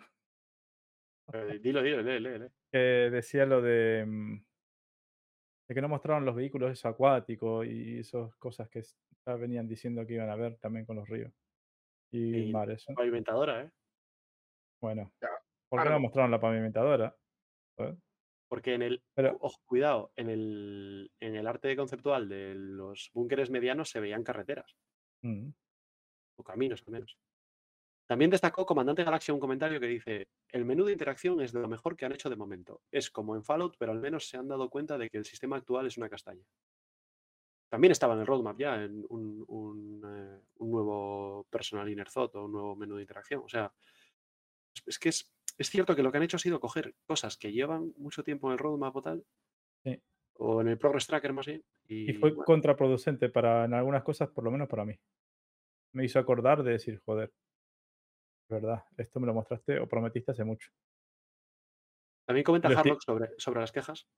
eh, dilo, dilo, lee, lee, lee. Que decía lo de, mm, de que no mostraron los vehículos eso acuáticos y esas cosas que venían diciendo que iban a ver también con los ríos y Y mares. pavimentadora, ¿eh? Bueno, Ya, ¿por qué no mostraron la pavimentadora? ¿sabes? Porque en el. Pero- Ojo, cuidado, en el, en el arte conceptual de los búnkeres medianos se veían carreteras. Mm, o caminos al menos. También destacó Comandante Galaxia un comentario que dice, el menú de interacción es de lo mejor que han hecho de momento. Es como en Fallout, pero al menos se han dado cuenta de que el sistema actual es una castaña. También estaba en el roadmap ya en un, un, eh, un nuevo personal inner thought o un nuevo menú de interacción. O sea, es, que es, es cierto que lo que han hecho ha sido coger cosas que llevan mucho tiempo en el roadmap o tal, Sí. o en el progress tracker más bien, y, Y fue bueno, contraproducente para en algunas cosas, por lo menos para mí. Me hizo acordar de decir, joder, verdad, esto me lo mostraste o prometiste hace mucho. También comenta Harlock sobre, sobre las quejas.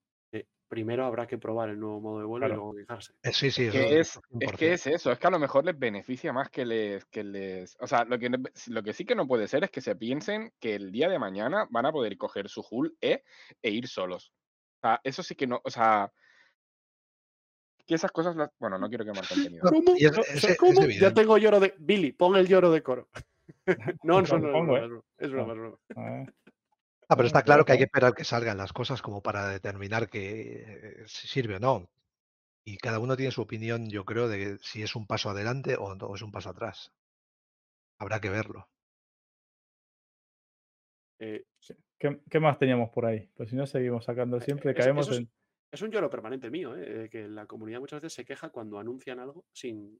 Primero habrá que probar el nuevo modo de vuelo y luego quejarse. Eh, sí, sí, eso es, es 100%. que es eso, es que a lo mejor les beneficia más que les, que les. O sea, lo que, no- lo que sí que no puede ser es que se piensen que el día de mañana van a poder coger su Hull E e ir solos. O sea, eso sí que no. O sea. Que esas cosas las. Bueno, no quiero quemar contenido. No, ¿Cómo? y es- No, es- so- es ¿cómo? Ya tengo lloro de. Billy, pon el lloro de coro. no, no, no, broma, es broma. Ah, Ah, pero Ah, está claro que hay que esperar que salgan las cosas como para determinar que eh, si sirve o no. Y cada uno tiene su opinión, yo creo, de si es un paso adelante o no es un paso atrás. Habrá que verlo. Eh, sí. ¿Qué, qué más teníamos por ahí? Pues si no seguimos sacando siempre, es- caemos eso es- en... es un lloro permanente mío, ¿eh? que la comunidad muchas veces se queja cuando anuncian algo sin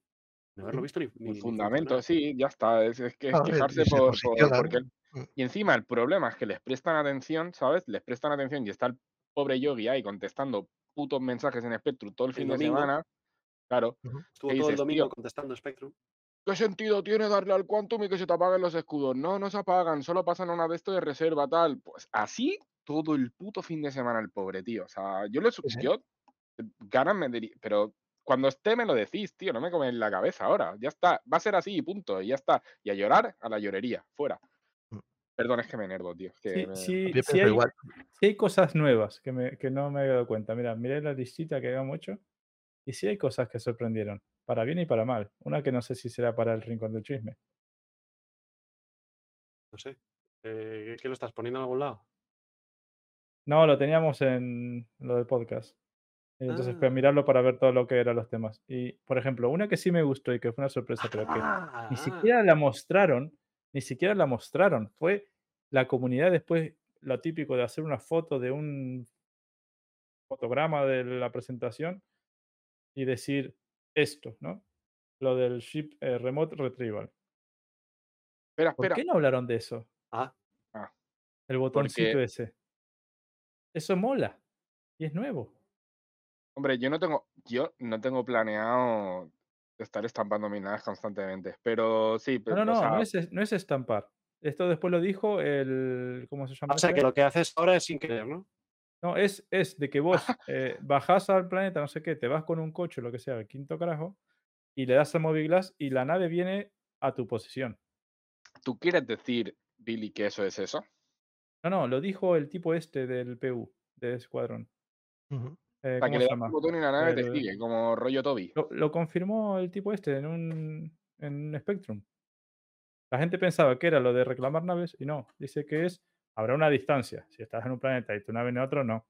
no haberlo visto ni, ni- Un ni fundamento, sí, ya está. Es, es que es quejarse por, por- porque. el- Mm. Y encima el problema es que les prestan atención, ¿sabes? Les prestan atención y está el pobre Yogi ahí contestando putos mensajes en Spectrum todo el El fin domingo. de semana. Claro. Estuvo ¿Qué todo el domingo tío? contestando Spectrum. ¿Qué sentido tiene darle al Quantum y que se te apaguen los escudos? No, no se apagan, solo pasan una de esto de reserva, tal. Pues así todo el puto fin de semana el pobre, tío. O sea, yo le sí. yo eh, ganas me diría, pero cuando esté me lo decís, tío, no me comen la cabeza ahora. Ya está, va a ser así y punto, y ya está. Y a llorar a la llorería, fuera. Mm. Perdón, es que me enervo, tío. que Sí, me- sí, sí hay, igual. sí hay cosas nuevas que, me- que no me he dado cuenta. Mira, miré la listita que habíamos hecho y sí hay cosas que sorprendieron, para bien y para mal. Una que no sé si será para el rincón del chisme. No sé. Eh, ¿Qué lo estás poniendo en algún lado? No, lo teníamos en lo del podcast. Entonces fui a Ah. mirarlo para ver todo lo que eran los temas. Y, por ejemplo, una que sí me gustó y que fue una sorpresa, pero que ni Ah, siquiera la mostraron, ni siquiera la mostraron. Fue la comunidad después, lo típico de hacer una foto de un fotograma de la presentación y decir esto, ¿no? Lo del ship eh, remote retrieval. Espera, ¿Por espera. qué no hablaron de eso? ah, El botoncito Porque- ese. Eso mola. Y es nuevo. Hombre, yo no tengo, yo no tengo planeado estar estampando mis naves constantemente. Pero sí, pero, no, no, sea, no es, no es estampar. Esto después lo dijo el. ¿Cómo se llama? o sea este? que lo que haces ahora es sin querer, ¿no? No, es, es de que vos eh, bajás al planeta, no sé qué, te vas con un coche, lo que sea, el quinto carajo, y le das al Moviglass y la nave viene a tu posición. ¿tú quieres decir, Billy, que eso es eso? No, no, lo dijo el tipo este del PU, de Escuadrón. Eh, sea, que ¿Cómo le das un botón y la nave te sigue, como rollo Toby. Lo, lo confirmó el tipo este en un, en un Spectrum. La gente pensaba que era lo de reclamar naves y no. Dice que es, habrá una distancia. Si estás en un planeta y tu nave en otro, no.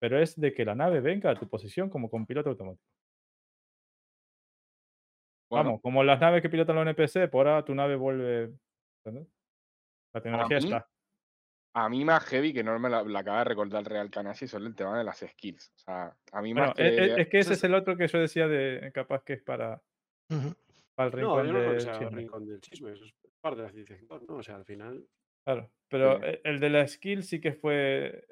Pero es de que la nave venga a tu posición como con piloto automático. Bueno, Vamos, como las naves que pilotan los NPC, por ahora tu nave vuelve. ¿entendés? La tecnología está. A mí más heavy que no me la, la acaba de recordar el Real Canasi son el tema de las skills. O sea, a mí Bueno, más e- e- que... es, que ese es el otro que yo decía de capaz que es para, el No, rincón yo no creo que del sea el chisme. rincón del chisme, eso es parte de la civilización, ¿no? O sea, al final. Claro, pero Sí. e- el de la skill sí que fue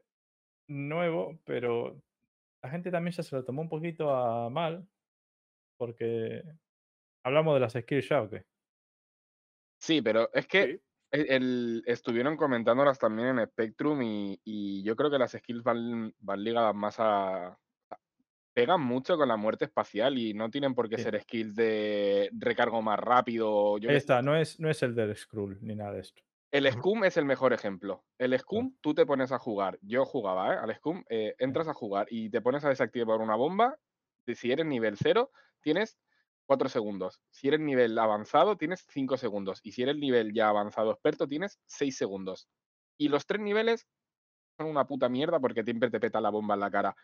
nuevo, pero la gente también ya se lo tomó un poquito a mal, porque hablamos de las skills ya, ¿o qué? Sí, pero es que Sí. El, el- estuvieron comentándolas también en Spectrum y, y yo creo que las skills van, van ligadas más a, a- Pegan mucho con la muerte espacial y no tienen por qué Sí. ser skills de recargo más rápido. Yo está, no es, no es el del Skrull ni nada de esto. El. Scum es el mejor ejemplo. El Scum, tú te pones a jugar. Yo jugaba, ¿eh? Al Scum, eh, entras a jugar y te pones a desactivar una bomba. Si eres nivel 0, tienes 4 segundos. Si eres nivel avanzado, tienes 5 segundos. Y si eres nivel ya avanzado experto, tienes 6 segundos. Y los tres niveles son una puta mierda porque siempre te peta la bomba en la cara.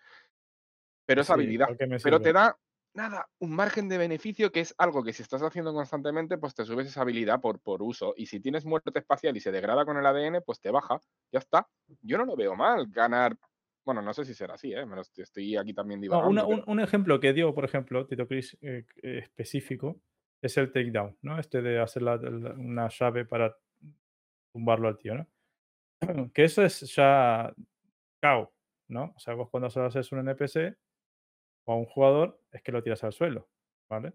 Pero es Sí, habilidad. ¿para qué me Pero te da, nada, un margen de beneficio que es algo que si estás haciendo constantemente, pues te subes esa habilidad por, por uso. Y si tienes muerte espacial y se degrada con el ADN, pues te baja. Ya está. Yo no lo veo mal ganar. Bueno, no sé si será así, ¿eh? Me lo estoy, estoy aquí también No, divagando. una- un, pero- un ejemplo que dio, por ejemplo, Tito Chris eh, eh, específico, es el takedown, ¿no? Este de hacer la- la- una llave para tumbarlo al tío, ¿no? Que eso es ya KO, ¿no? O sea, vos cuando solo haces un NPC o a un jugador, es que lo tiras al suelo, ¿vale?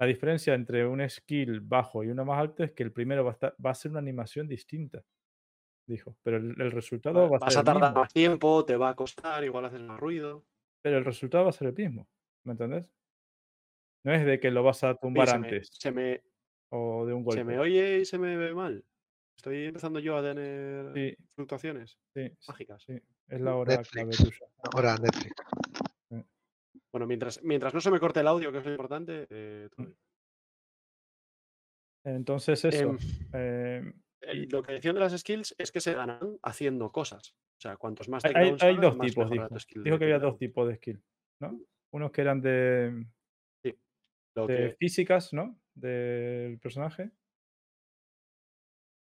La diferencia entre un skill bajo y uno más alto es que el primero va a, estar- va a ser una animación distinta, dijo. Pero el, el resultado va a Vas ser a el tardar mismo. más tiempo, te va a costar, igual haces más ruido. Pero el resultado va a ser el mismo, ¿me entendés? No es de que lo vas a tumbar se, me, antes se, me, o de un se me golpe. oye y se me ve mal. Estoy empezando yo a tener Sí, fluctuaciones sí, mágicas. sí, es la hora clave Netflix. tuya. Ahora Netflix. Bueno, mientras, mientras no se me corte el audio, que es lo importante, eh, todo Mm. bien. Entonces eso. Em, em, el- lo que decían de las skills es que se ganan haciendo cosas. O sea, cuantos más hay, hay- dos más tipos, dijo. Dijo que había dos tipos de skill, ¿no? Unos que eran de, Lo de que, físicas, ¿no? Del personaje.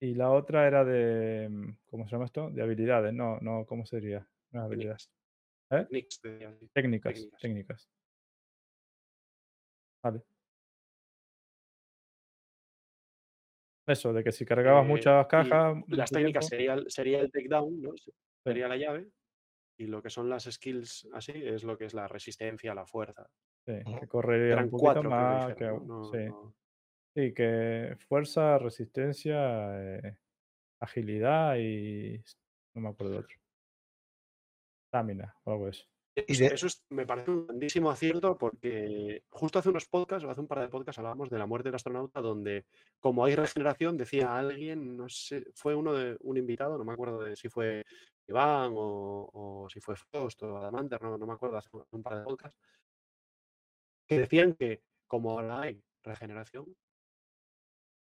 Y la otra era de. mm, ¿Cómo se llama esto? De habilidades. No, no, ¿cómo sería? No es habilidades. ¿Eh? Técnicas. técnicas. Vale. Eso, de que si cargabas Eh, muchas cajas. las técnicas sería, el- sería el takedown, ¿no? Sería la llave. Y lo que son las skills así es lo que es la resistencia, la fuerza. sí, que correría Eran un poquito cuatro, que más. dijeron, Que, ¿no? No- sí, no- sí, que fuerza, resistencia, eh, agilidad y. No me acuerdo de otro. Estamina o algo de eso. Eso, de- eso es- me parece un grandísimo acierto porque justo hace unos podcasts, o hace un par de podcasts, hablábamos de la muerte del astronauta, donde como hay regeneración, decía alguien, no sé, fue uno de un invitado, no me acuerdo de si fue Iván o, o si fue Frost o Adamanter, no, no me acuerdo, hace un par de podcasts, que decían que como ahora hay regeneración,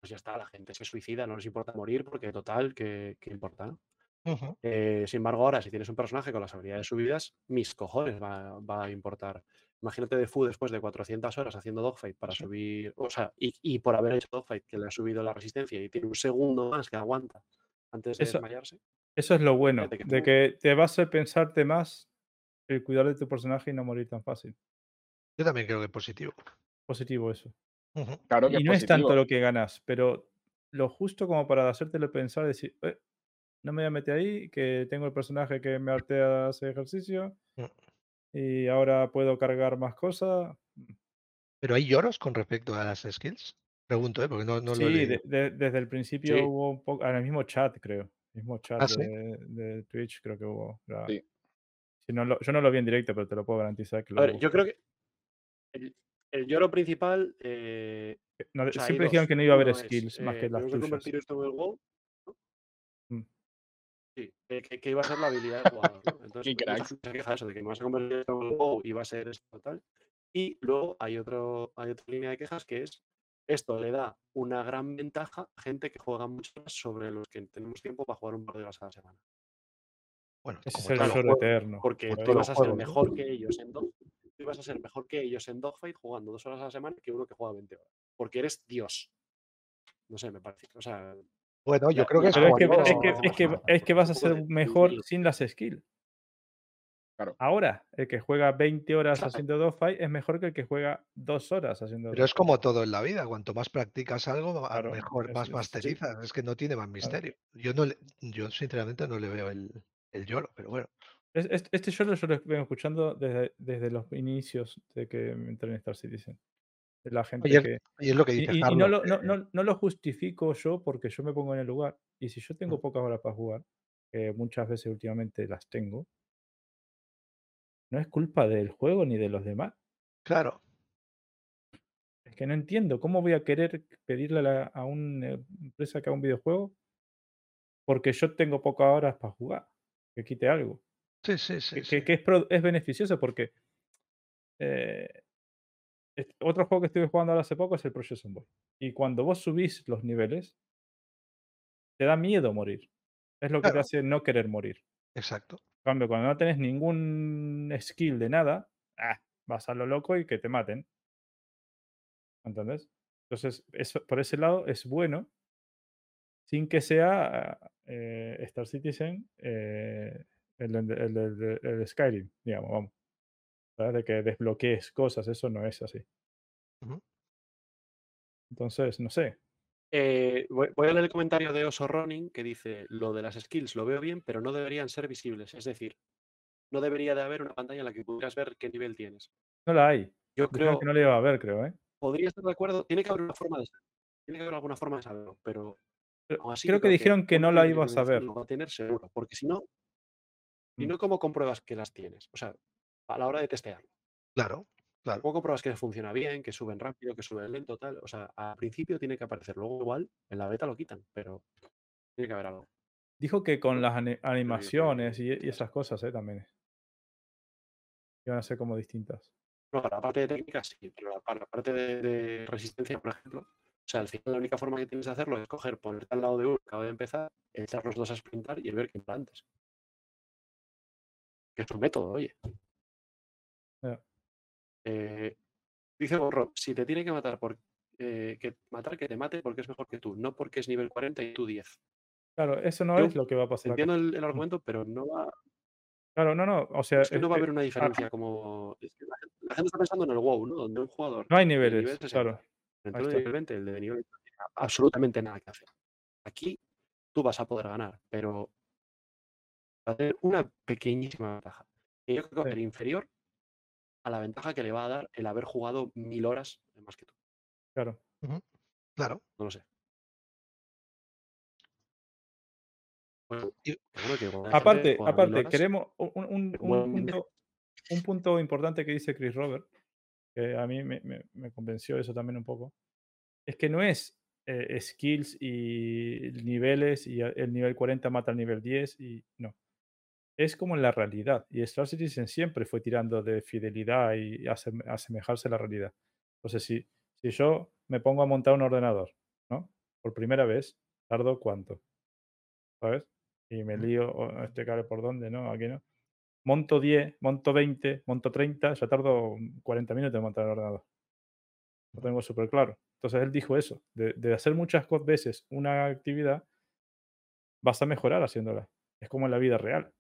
pues ya está, la gente se suicida, no les importa morir porque total, ¿qué, qué importa? Eh, sin embargo, ahora, si tienes un personaje con las habilidades subidas, mis cojones va, va a importar. Imagínate de Fu después de 400 horas haciendo dogfight para Sí. subir, o sea, y, y por haber hecho dogfight que le ha subido la resistencia y tiene un segundo más que aguanta antes de Eso- desmayarse. Eso es lo bueno, que de que te va a hacer pensarte más el cuidar de tu personaje y no morir tan fácil. Yo también creo que es positivo. Positivo eso. Claro que Y es no es tanto lo que ganas, pero lo justo como para hacértelo pensar, decir, "Eh, no me voy a meter ahí, que tengo el personaje que me artea hacer ejercicio Mm. y ahora puedo cargar más cosas. Pero hay lloros con respecto a las skills. Pregunto, ¿eh? porque no, no lo he sí, de- de- desde el principio Sí. hubo un poco, en el mismo chat, creo. mismo chat ¿Ah, sí? de, Twitch, creo que hubo. Sí. si no lo- yo no lo vi en directo, pero te lo puedo garantizar que A lo ver, hubo. yo creo que el, el lloro principal. eh, No, hay siempre dijeron que no iba a haber es, skills más eh, que las tenemos que tuyas. convertir esto en el WoW. Sí, que, que- que iba a ser la habilidad del jugador. ¿no? Entonces, Qué se queja de eso, de que me vas a convertir en el WoW y va a ser esto tal. Y luego hay, otro, hay otra línea de quejas que es esto le da una gran ventaja a gente que juega mucho más sobre los que tenemos tiempo para jugar un par de horas a la semana. Bueno, Ese es el eterno. Porque tú los a ser mejor que ellos en tú ibas a ser mejor que ellos en Dogfight jugando dos horas a la semana que uno que juega 20 horas. Porque eres Dios. No sé, me parece. O sea, Bueno, yo creo que es que, es, que, es, que, no, es que vas a ser mejor sin las skills. Claro. Ahora, el que juega 20 horas Claro. haciendo dogfight es mejor que el que juega dos horas haciendo Pero es como todo en la vida, cuanto más practicas algo, Claro, mejor, más masterizas. Es que no tiene más misterio. Yo no le- yo sinceramente no le veo el, el lloro, pero bueno. Es- es- Este yo lo, yo lo vengo escuchando desde, desde los inicios de que entré en Star Citizen. La gente Oye, que. Y es lo que Y, dice y- y Carlos. no, lo, no, que- no- no lo justifico yo porque yo me pongo en el lugar. Y si yo tengo Mm. pocas horas para jugar, que muchas veces últimamente las tengo, no es culpa del juego ni de los demás. Claro, Es que no entiendo cómo voy a querer pedirle a, la- a una empresa que haga un videojuego porque yo tengo pocas horas para jugar, que quite algo. sí, sí, sí. Que, sí. que- que es, beneficioso porque eh, otro juego que estuve jugando ahora hace poco es el Project Zomboid. Y cuando vos subís los niveles, te da miedo morir. Es lo que te hace no querer morir. Exacto. En cambio, cuando no tenés ningún skill de nada, ah, vas a lo loco y que te maten. ¿Entendés? Entonces, eso, por ese lado es bueno, sin que sea eh, Star Citizen eh, el- el- el Skyrim, digamos, vamos. De que desbloquees cosas, eso no es así. Entonces, no sé. Eh, voy, voy a leer el comentario de Oso Ronin que dice: Lo de las skills lo veo bien, pero no deberían ser visibles. Es decir, no debería de haber una pantalla en la que pudieras ver qué nivel tienes. No la hay. Yo creo, que no le iba a ver, creo, ¿eh? podría estar de acuerdo. Tiene que haber una forma de tiene que haber alguna forma de saberlo, pero Pero aún así creo que dijeron que no la ibas a ver. lo va a tener seguro, porque si no, si Mm. no, ¿cómo compruebas que las tienes? O sea, a la hora de testearlo. Claro, claro. ¿Cómo compruebas que funciona bien, que suben rápido, que suben lento, tal? O sea, al principio tiene que aparecer. Luego igual en la beta lo quitan, pero tiene que haber algo. Dijo que con las animaciones y, esas cosas, ¿eh? También. Iban a ser como distintas. No, para la parte de técnica sí, pero para la parte de, de resistencia, por ejemplo, o sea, al final la única forma que tienes de hacerlo es coger, ponerte al lado de uno acaba de empezar, echar los dos a sprintar y ver quién va antes. Que es un método, oye. Eh, dice Borro, si te tiene que matar por eh, que matar, que te mate porque es mejor que tú, no porque es nivel 40 y tú 10. Claro, eso no Yo es lo que va a pasar. Entiendo el, el argumento, pero no va, Claro, no, no. O sea, es que no va a haber una diferencia como... es que la, gente, la gente está pensando en el WoW, ¿no? Donde un jugador no hay niveles, nivel 60 claro. Está. nivel 20, el de nivel 20 no tiene absolutamente nada que hacer. Aquí tú vas a poder ganar, pero va a tener una pequeñísima ventaja. Yo creo que va a ser inferior a la ventaja que le va a dar el haber jugado mil horas más que tú. Claro. Claro. No lo sé. Bueno, que Aparte, aparte, horas, queremos un, un- punto, un punto importante que dice Chris Robert, que a mí me, me- me convenció eso también un poco, es que no es eh, skills y niveles y el nivel 40 mata al nivel 10 y no. Es como en la realidad. Y Star Citizen siempre fue tirando de fidelidad y asem- asemejarse a la realidad. Entonces, si, si yo me pongo a montar un ordenador, ¿no? Por primera vez, tardo cuánto, ¿sabes? Y me lío, o este cable por dónde, ¿no? Aquí no. Monto 10, monto 20, monto 30, ya tardo 40 minutos en montar el ordenador. Lo tengo súper claro. Entonces él dijo eso, de, de hacer muchas veces una actividad, vas a mejorar haciéndola. Es como en la vida real.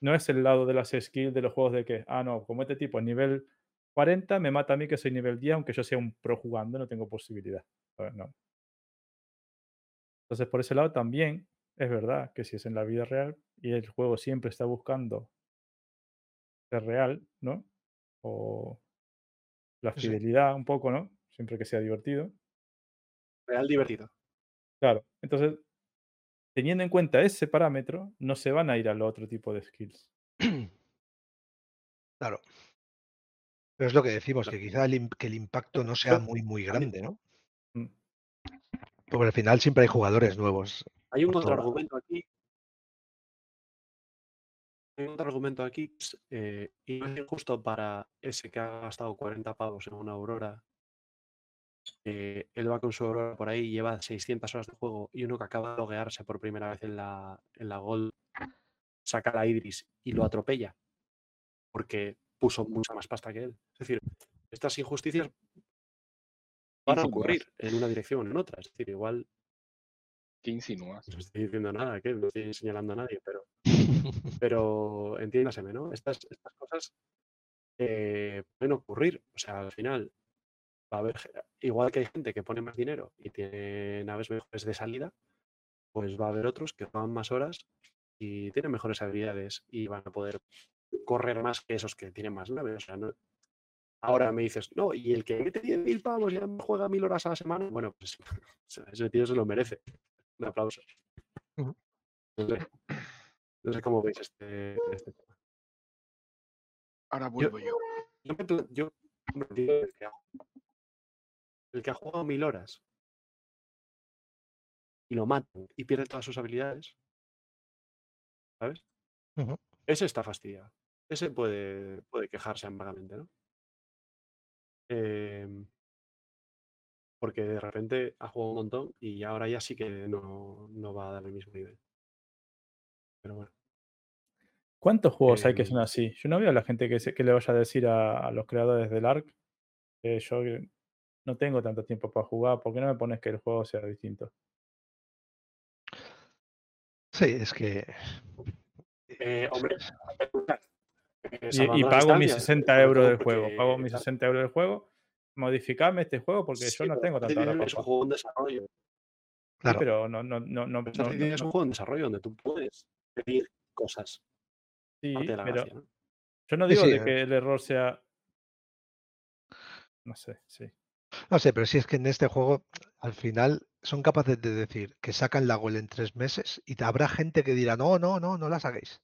No es el lado de las skills de los juegos de que, ah, no, como este tipo es nivel 40, me mata a mí que soy nivel 10, aunque yo sea un pro jugando, no tengo posibilidad. ¿sabes? No. Entonces, por ese lado también es verdad que si es en la vida real y el juego siempre está buscando ser real, ¿no? O la sí. fidelidad un poco, ¿no? Siempre que sea divertido. real divertido. Claro, entonces, teniendo en cuenta ese parámetro, no se van a ir al otro tipo de skills. Claro. Pero es lo que decimos, que quizá el, que el impacto no sea muy, muy grande, ¿no? Mm. Porque al final siempre hay jugadores nuevos. hay un contraargumento aquí. Hay un contraargumento aquí. que es, eh, y no es injusto para ese que ha gastado 40 pavos en una Aurora. Eh, él va con su Aurora por ahí, lleva 600 horas de juego y uno que acaba de loguearse por primera vez en la, en la Gold saca la Idris y lo atropella porque puso mucha más pasta que él. Es decir, estas injusticias van a ocurrir en una dirección o en otra. Es decir, igual ¿Qué insinúas? No estoy diciendo nada, que no estoy señalando a nadie, pero, pero entiéndaseme, ¿no? Estas, estas cosas eh, pueden ocurrir. O sea, al final va a haber, igual que hay gente que pone más dinero y tiene naves mejores de salida, pues va a haber otros que juegan más horas y tienen mejores habilidades y van a poder correr más que esos que tienen más naves. O sea, no- Ahora me dices, no, y el que mete 10.000 pavos y juega mil horas a la semana, bueno, pues ese tío se lo merece. Un aplauso. No sé, no sé cómo veis este, este tema. Ahora vuelvo yo. Yo, yo digo el que, ha, jugado mil horas y lo matan y pierde todas sus habilidades, ¿sabes? Ese está fastidiado. Ese puede, puede quejarse amargamente, ¿no? Em, porque de repente ha jugado un montón y ahora ya sí que no, no va a dar el mismo nivel. Pero bueno. ¿Cuántos juegos hay que son Em, así? Yo no veo a la gente que, se- que le vaya a decir a, a los creadores del ARC que yo eh, no tengo tanto tiempo para jugar, ¿por qué no me pones que el juego sea distinto? Sí, es que. eh, hombre, eh, Y, y las pago mis distancias, 60 sobre euros del juego, pago mis claro, 60 euros del juego, modificame este juego porque sí, yo no tengo Star tanta hora Citizen para es un juego en desarrollo. Sí, Claro. pero no, no, no, no, es un juego en desarrollo donde tú puedes pedir cosas. Sí, pero gracia, ¿no? yo no digo sí, de eh. que el error sea, no sé, sí. No sé, pero si es que en este juego, al final, son capaces de decir que sacan la gol en tres meses y habrá gente que dirá, no, no, no, no las hagáis.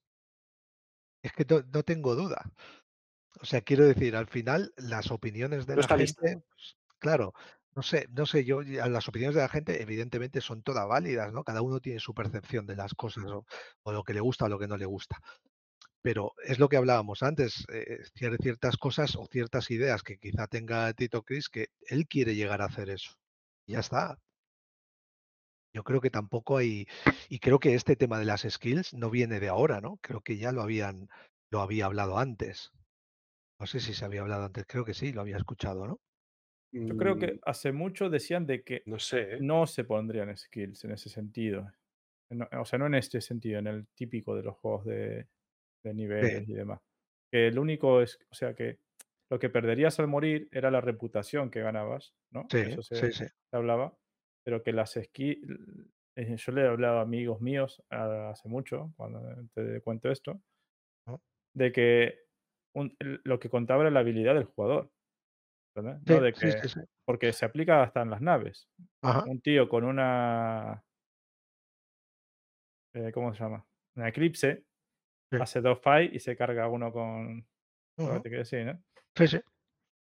Es que no, no tengo duda. O sea, quiero decir, al final, las opiniones de No la gente, pues, claro, no sé, no sé, yo, las opiniones de la gente, evidentemente, son todas válidas, ¿no? Cada uno tiene su percepción de las cosas o, o lo que le gusta o lo que no le gusta. Pero es lo que hablábamos antes, eh, cier- ciertas cosas o ciertas ideas que quizá tenga Tito Chris que él quiere llegar a hacer eso. Y ya está. Yo creo que tampoco hay, y creo que este tema de las skills no viene de ahora, ¿no? Creo que ya lo habían, lo había hablado antes. No sé si se había hablado antes, creo que sí, lo había escuchado, ¿no? Yo creo Mm, que hace mucho decían de que No sé, ¿eh? no se pondrían skills en ese sentido. No- o sea, no en este sentido, en el típico de los juegos de, de niveles y demás. Que el único es, o sea, que lo que perderías al morir era la reputación que ganabas, ¿no? Sí, Eso se, sí, sí. se hablaba. Pero que las skills, yo le he hablado a amigos míos ah, hace mucho, cuando te cuento esto, de que un- lo que contaba era la habilidad del jugador. ¿entendés? Sí, No de sí, que, sí, sí. porque se aplica hasta en las naves. Ajá. Un tío con una, eh, ¿cómo se llama? Una Eclipse, Sí. hace dos fight y se carga uno con, lo que Ujú. te quiero decir, ¿no? Sí, sí,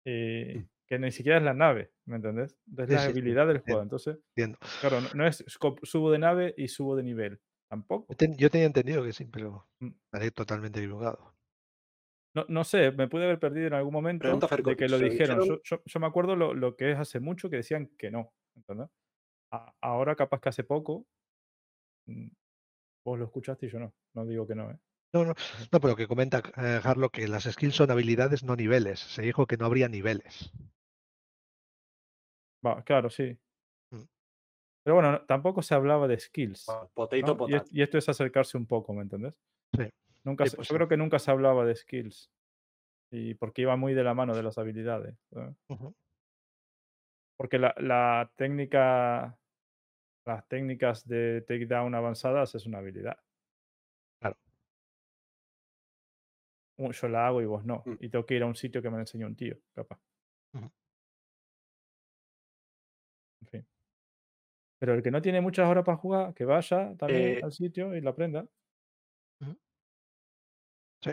Y que ni siquiera es la nave, ¿me entendés? Es la habilidad del juego. Entonces, entiendo. claro, no, no es subo de nave y subo de nivel. Tampoco. yo tenía entendido que sí, pero Mm. estaré totalmente equivocado. No, no sé, me pude haber perdido en algún momento Pregunta de que lo ¿se lo dijeron. dijeron? Yo, yo- yo me acuerdo lo, lo que es hace mucho que decían que no. ¿entendés? A- ahora capaz que hace poco, mm, vos lo escuchaste y yo no. No digo que no, ¿eh? No, no, no, pero que comenta eh, Harlow que las skills son habilidades, no niveles. Se dijo que no habría niveles. Va, claro, sí. Mm. Pero bueno, no- tampoco se hablaba de skills. Potato, ¿no? Y, potato. es- y esto es acercarse un poco, ¿me entendés? Sí. Nunca Sí, pues yo sí. creo que nunca se hablaba de skills. Y porque iba muy de la mano de las habilidades. Porque la, la técnica, las técnicas de takedown avanzadas es una habilidad. Yo la hago y vos no. Mm. Y tengo que ir a un sitio que me lo enseñó un tío, capaz. En fin. Pero el que no tiene muchas horas para jugar, que vaya también Eh, al sitio y lo aprenda. Sí.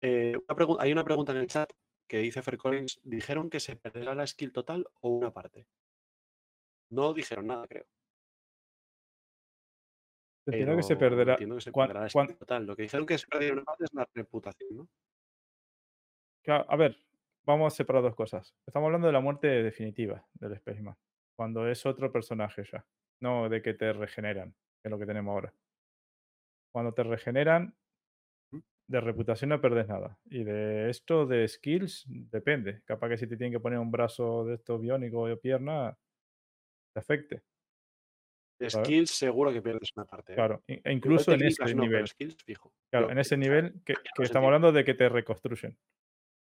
Eh, una hay una pregunta en el chat que dice Fer Collins, ¿dijeron que se perderá la skill total o una parte? No dijeron nada, creo. Entiendo que se perderá. Entiendo que se cuan- perderá la cuan- skill total. Lo que dijeron que se perderá una parte es la reputación, ¿no? Claro, A ver, vamos a separar dos cosas. Estamos hablando de la muerte definitiva del Spaceman. Cuando es otro personaje ya. No de que te regeneran, que es lo que tenemos ahora. Cuando te regeneran, de reputación no perdes nada. Y de esto, de skills, depende. Capaz que si te tienen que poner un brazo de estos biónico o pierna, te afecte. Skills seguro que pierdes una parte. ¿eh? Claro, e incluso en ese no, nivel. skills fijo. Claro, en ese nivel que, estamos hablando de que te reconstruyen.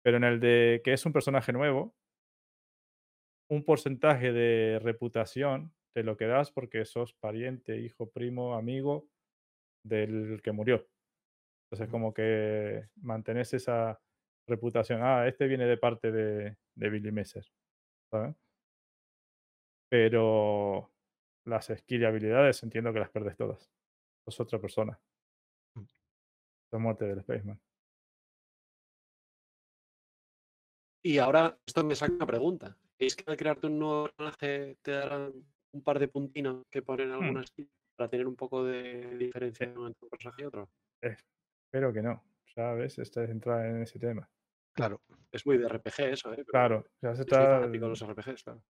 Pero en el de que es un personaje nuevo, un porcentaje de reputación te lo quedas porque sos pariente, hijo, primo, amigo del que murió. Entonces, como que mantenés esa reputación. Ah, este viene de parte de, de Billy Messer. ¿sabes? Pero las skills y habilidades entiendo que las perdes todas. Sos otra persona. Mm. La muerte del Spaceman. Y ahora esto me saca una pregunta. ¿Es que al crearte un nuevo personaje te darán un par de puntinos que ponen Hmm. alguna skill para tener un poco de diferenciación entre un personaje y otro? Espero que no. Ya ves, esta es entrar en ese tema. Claro. Es muy de RPG eso, ¿eh? Pero Claro, ya se está. los RPGs, claro.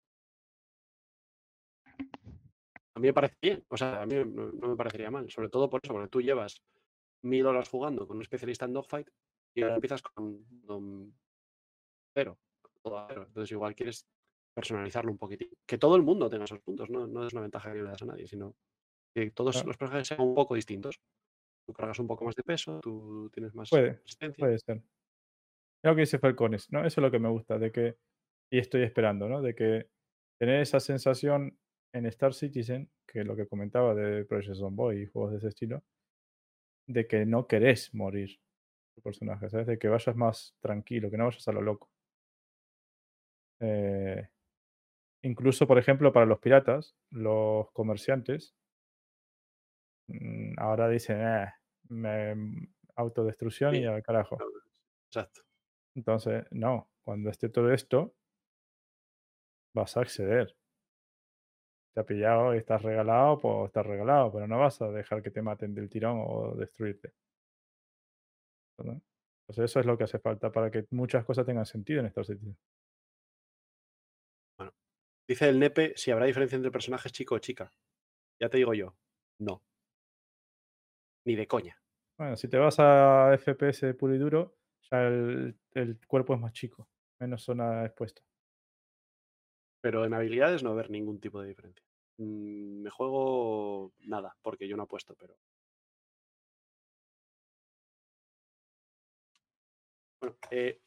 A mí me parece bien, o sea, a mí no, no me parecería mal, sobre todo por eso, porque tú llevas mil horas jugando con un especialista en dogfight y ahora empiezas con, con cero, todo a cero. Entonces igual quieres personalizarlo un poquitín. Que todo el mundo tenga esos puntos, no, no es una ventaja que le das a nadie, sino que todos Claro. los personajes sean un poco distintos. Tú cargas un poco más de peso, tú tienes más Puede, resistencia. Puede ser. Es lo que dice Falcones, ¿no? Eso es lo que me gusta, de que, y estoy esperando, ¿no? De que tener esa sensación en Star Citizen, que es lo que comentaba de Project Zomboid y juegos de ese estilo, de que no querés morir tu personaje, ¿sabes? De que vayas más tranquilo, que no vayas a lo loco. Eh, incluso, por ejemplo, para los piratas, los comerciantes, mm, ahora dicen, "Eh, me- autodestrucción y Sí. al carajo. Exacto. Entonces, no, cuando esté todo esto, vas a acceder. Te ha pillado y estás regalado, pues estás regalado, pero no vas a dejar que te maten del tirón o destruirte. Entonces, eso es lo que hace falta para que muchas cosas tengan sentido en Star Citizen. Dice el nepe si habrá diferencia entre personajes chico o chica. Ya te digo yo, no. Ni de coña. Bueno, si te vas a FPS puro y duro, ya el, el cuerpo es más chico, menos zona expuesta. Pero en habilidades no va a haber ningún tipo de diferencia. Mm, me juego nada, porque yo no apuesto, pero. Bueno, eh,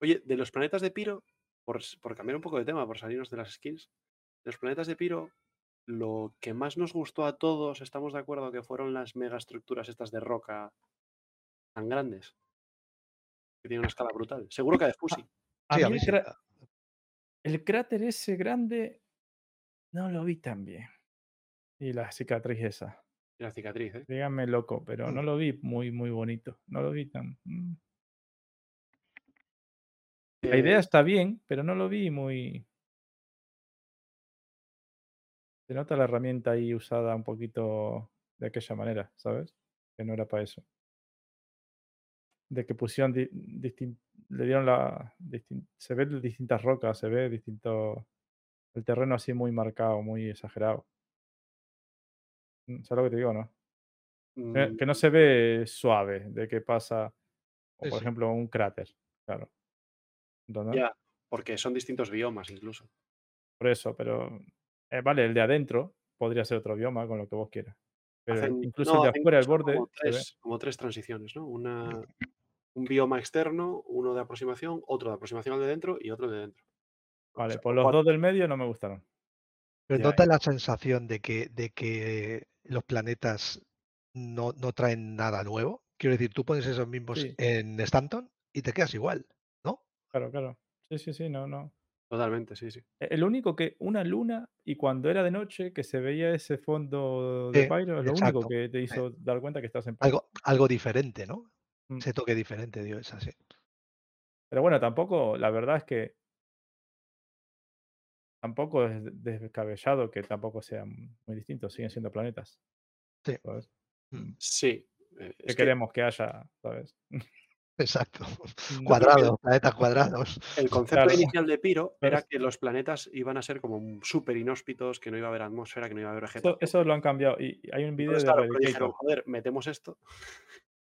Oye, de los planetas de Piro, por, cambiar un poco de tema, por salirnos de las skills, de los planetas de Piro, lo que más nos gustó a todos, estamos de acuerdo que fueron las megaestructuras estas de roca tan grandes, que tienen una escala brutal. Seguro que a de Fusi. A Sí, mí a mí el, sí. El cráter ese grande no lo vi tan bien. Y la cicatriz esa. y la cicatriz, ¿eh? Díganme loco, pero Mm. no lo vi muy, muy bonito. No lo vi tan. mm. La idea Eh, está bien, pero no lo vi muy. Se nota la herramienta ahí usada un poquito de aquella manera, ¿sabes? Que no era para eso. De que pusieron di- distin- le dieron la se ve distintas rocas, se ve distinto el terreno así muy marcado, muy exagerado. Mm, ¿Sabes lo que te digo, no? Que, que no mm, se ve suave, de que pasa, o Sí, por sí. ejemplo, un cráter, claro. Ya, porque son distintos biomas incluso. Por eso, pero eh, vale, el de adentro podría ser otro bioma con lo que vos quieras. Pero Hacen, incluso no, el de afuera, el borde, como tres, como tres transiciones, ¿no? Una, un bioma externo, uno de aproximación, otro de aproximación al de dentro y otro de dentro. O Vale, sea, pues los cuatro. dos del medio no me gustaron. Pero Ya, ¿no te da la sensación de que, de que los planetas no, no traen nada nuevo? Quiero decir, tú pones esos mismos Sí. en Stanton y te quedas igual, ¿no? Claro, claro. Sí, sí, sí, no, no. Totalmente, sí, sí. E- El único que una luna y cuando era de noche que se veía ese fondo de Sí, Pyro es lo único que te hizo dar cuenta que estás en Pyro. Algo, algo diferente, ¿no? Mm. Ese toque diferente, dio esa, sí. Pero bueno, tampoco, la verdad es que tampoco es de- descabellado que tampoco sean muy distintos, siguen siendo planetas. Sí. ¿sabes? Mm. Sí. eh, que queremos que haya, ¿sabes? Exacto. No Cuadrados, planetas cuadrados. el concepto Claro. inicial de Piro era que los planetas iban a ser como súper inhóspitos, que no iba a haber atmósfera, que no iba a haber Eso, vegetación. eso lo han cambiado. Y hay un video Entonces, de claro, dijeron, joder, metemos esto.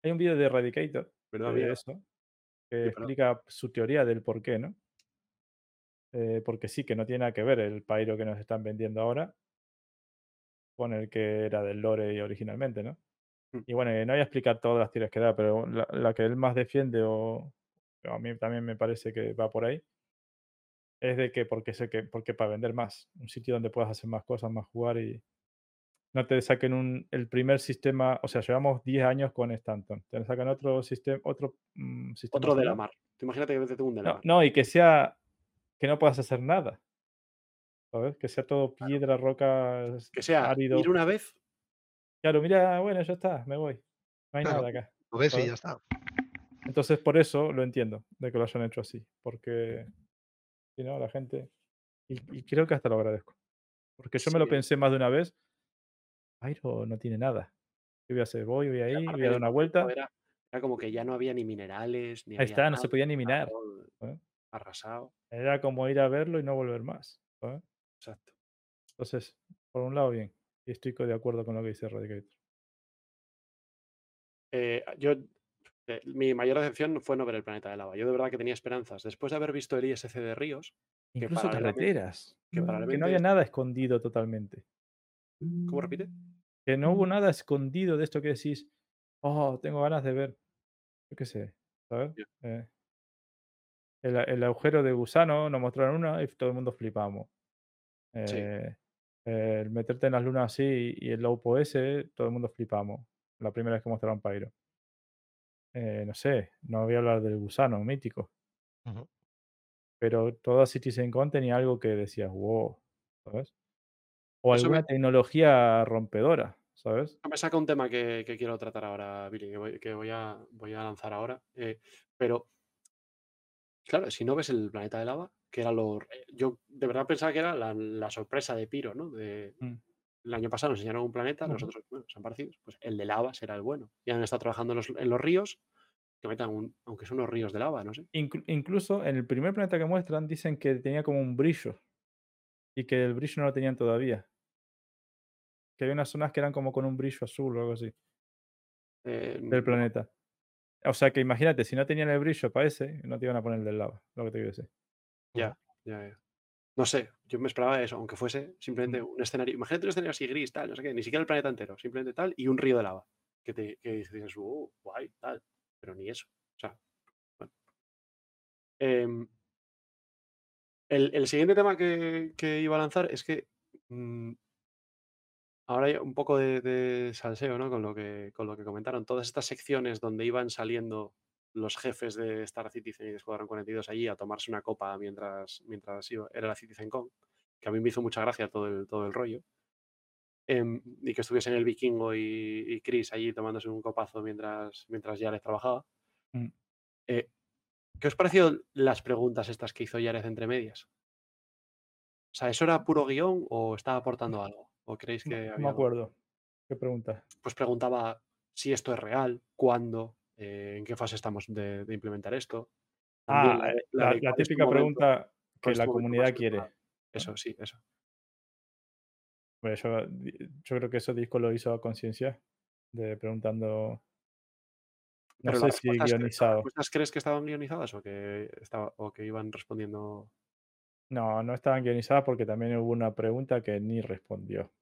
Hay un video de Eradicator Menuda de eso que Sí, explica su teoría del por qué, ¿no? eh, porque sí, que no tiene nada que ver el Pyro que nos están vendiendo ahora con el que era del lore originalmente, ¿no? Mm. Y bueno, eh, no voy a explicar todas las tiras que da, pero la, la que él más defiende, o o a mí también me parece que va por ahí, es de que porque, sé que porque para vender más, un sitio donde puedas hacer más cosas, más jugar y no te saquen un, el primer sistema, o sea, llevamos 10 años con Stanton, te sacan otro sistema, otro mm, sistema Otro de la mar. Tú imagínate que vete un de la No, mar. no, y que sea, que no puedas hacer nada, ¿sabes? Que sea todo piedra, rocas, Que sea árido. ir una vez, Claro, mira, bueno, ya está, me voy. No hay Claro, nada acá. Lo ves y ¿sabes? ya está. Entonces, por eso lo entiendo, de que lo hayan hecho así, porque si no, la gente. Y, y creo que hasta lo agradezco. Porque yo me lo Sí. pensé más de una vez. Pyro no tiene nada. ¿Qué voy a hacer? Voy, voy ahí, voy a dar una vuelta. Era, era como que ya no había ni minerales, ni Ahí está, no se podía ni minar. ¿sabes? arrasado. Era como ir a verlo y no volver más. ¿sabes? Exacto. Entonces, por un lado, bien. Y estoy de acuerdo con lo que dice Radicator. Eh, yo, eh, mi mayor decepción fue no ver el planeta de lava. Yo de verdad que tenía esperanzas. Después de haber visto el ISC de Ríos, Incluso carreteras. que Que no había nada escondido totalmente. ¿Cómo repite? Que no hubo nada escondido de esto que decís, oh, tengo ganas de ver. Yo qué sé, ¿sabes? Eh, el, el agujero de gusano nos mostraron una y todo el mundo flipamos. Sí. Eh, el meterte en las lunas así y el Lopo ese, todo el mundo flipamos. La primera vez que mostraron Pyro. Eh, no sé, no voy a hablar del gusano mítico, pero toda CitizenCon tenía algo que decías, wow, ¿sabes? O Eso me- alguna tecnología rompedora, ¿sabes? Me saca un tema que, que quiero tratar ahora, Billy, que voy, que voy a, voy a lanzar ahora. eh, pero, claro, si no ves el planeta de lava, que era lo. eh, Yo de verdad pensaba que era la, la sorpresa de Piro, ¿no? De, Mm. el año pasado nos enseñaron un planeta, Ujú. nosotros, bueno, son parecidos, pues el de lava será el bueno. Y han estado trabajando en los, en los ríos, que metan un, aunque son unos ríos de lava, no sé. Inclu- incluso en el primer planeta que muestran dicen que tenía como un brillo y que el brillo no lo tenían todavía. Que había unas zonas que eran como con un brillo azul o algo así Eh, del planeta. O sea que imagínate, si no tenían el brillo para ese, no te iban a poner el del lava, lo que te quiero decir. Ya, ya, ya. No sé, yo me esperaba eso, aunque fuese simplemente Mm. un escenario. Imagínate un escenario así gris, tal, no sé qué, ni siquiera el planeta entero, simplemente tal, y un río de lava. Que te que dices, "Oh, guay, tal. Pero ni eso. O sea, bueno. Em, el, el siguiente tema que, que iba a lanzar es que mm, ahora hay un poco de, de salseo, ¿no? Con lo que con lo que comentaron. Todas estas secciones donde iban saliendo los jefes de Star Citizen y de Escuadrón 42 allí a tomarse una copa mientras, mientras iba- era la CitizenCon, que a mí me hizo mucha gracia todo el, todo el rollo. Em, y que estuviesen el vikingo y, y Chris allí tomándose un copazo mientras, mientras Jared trabajaba. Mm. Eh, ¿Qué os pareció las preguntas estas que hizo Jared entre medias? O sea, ¿eso era puro guion o estaba aportando algo? ¿O creéis No, que no había me acuerdo. ¿Qué pregunta? Pues preguntaba si esto es real, cuándo, eh, en qué fase estamos de, de implementar esto. También Ah, eh, la, tu típica momento- pregunta que la comunidad quiere. Eso, sí, eso. Pues yo, creo que eso disco lo hizo a conciencia, de preguntando, no Pero sé si respuestas, ¿las guionizado. respuestas crees que estaban guionizadas o que, estaba, o que iban respondiendo? No, no estaban guionizadas porque también hubo una pregunta que ni respondió.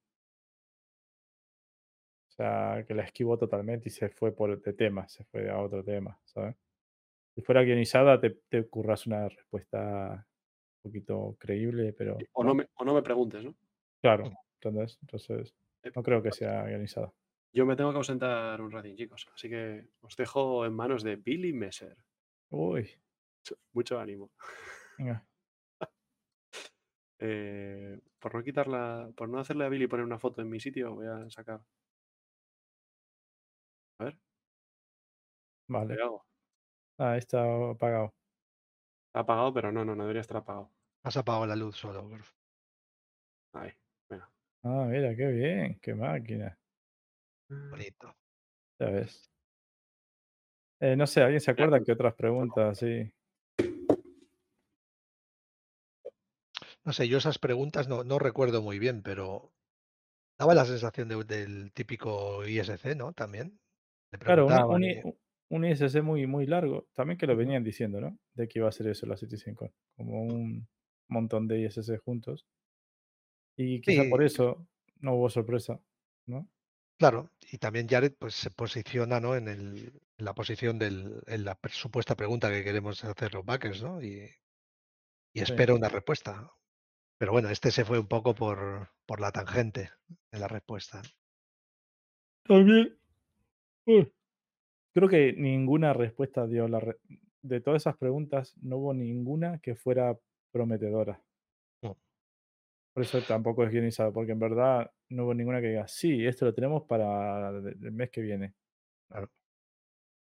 O sea, que la esquivó totalmente y se fue por de tema, se fue a otro tema, ¿sabes? Si fuera guionizada, te, te curras una respuesta un poquito creíble, pero O no, me, o no me preguntes, ¿no? claro, ¿entendés? Entonces, Eh, no creo que sea guionizada. Yo me tengo que ausentar un ratín, chicos. Así que os dejo en manos de Billy Messer. Uy, Mucho ánimo. venga. Eh, por no quitarla, por no hacerle a Billy poner una foto en mi sitio, voy a sacar. A ver, Vale. ¿qué hago? Ah, está apagado. Está apagado, pero no, no, no debería estar apagado. Has apagado la luz solo. Ahí, venga. Ah, mira, qué bien, qué máquina. Bonito. Ya ves. Eh, no sé, ¿alguien se acuerda que otras preguntas? Sí. No sé, yo esas preguntas no, no recuerdo muy bien, pero daba la sensación de- del típico ISC, ¿no? También. Le Claro, una- preguntaban un, y- I- u- un ISC muy, muy largo. También que lo venían diciendo, ¿no? De que iba a ser eso la CitizenCon. Como un montón de ISS juntos. Y quizá por Sí. eso no hubo sorpresa, ¿no? Claro, y también Jared pues se posiciona, ¿no? En el en la posición del en la supuesta pregunta que queremos hacer los backers, ¿no? Y y Sí. espera una respuesta. Pero bueno, este se fue un poco por por la tangente en la respuesta. También. Uy. Creo que ninguna respuesta dio la re de todas esas preguntas, no hubo ninguna que fuera prometedora. No. Por eso tampoco es guionizado, porque en verdad no hubo ninguna que diga: "Sí, esto lo tenemos para del mes que viene". Claro.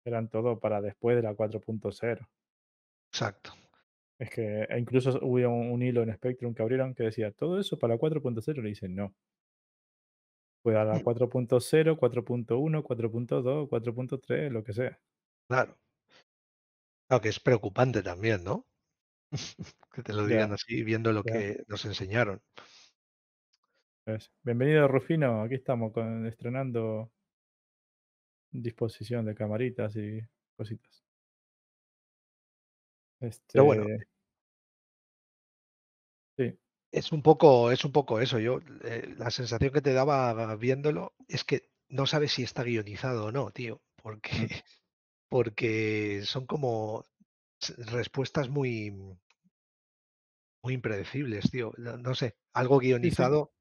Eran todo para después de la 4.0. Exacto. Es que e incluso hubo un un hilo en Spectrum que abrieron que decía: "¿Todo eso para la 4.0?". Le dicen: "No". Fue a la Mm. 4.0, 4.1, 4.2, 4.3, lo que sea. Claro. Claro, que es preocupante también, ¿no? Que te lo digan así viendo lo que nos enseñaron. Pues, bienvenido Rufino, aquí estamos con estrenando disposición de camaritas y cositas. Pero bueno Este Sí. es un poco es un poco eso. Yo, eh, la sensación que te daba viéndolo es que no sabes si está guionizado o no, tío, porque Mm. porque son como respuestas muy muy impredecibles, tío. No no sé, algo Sí, sí. guionizado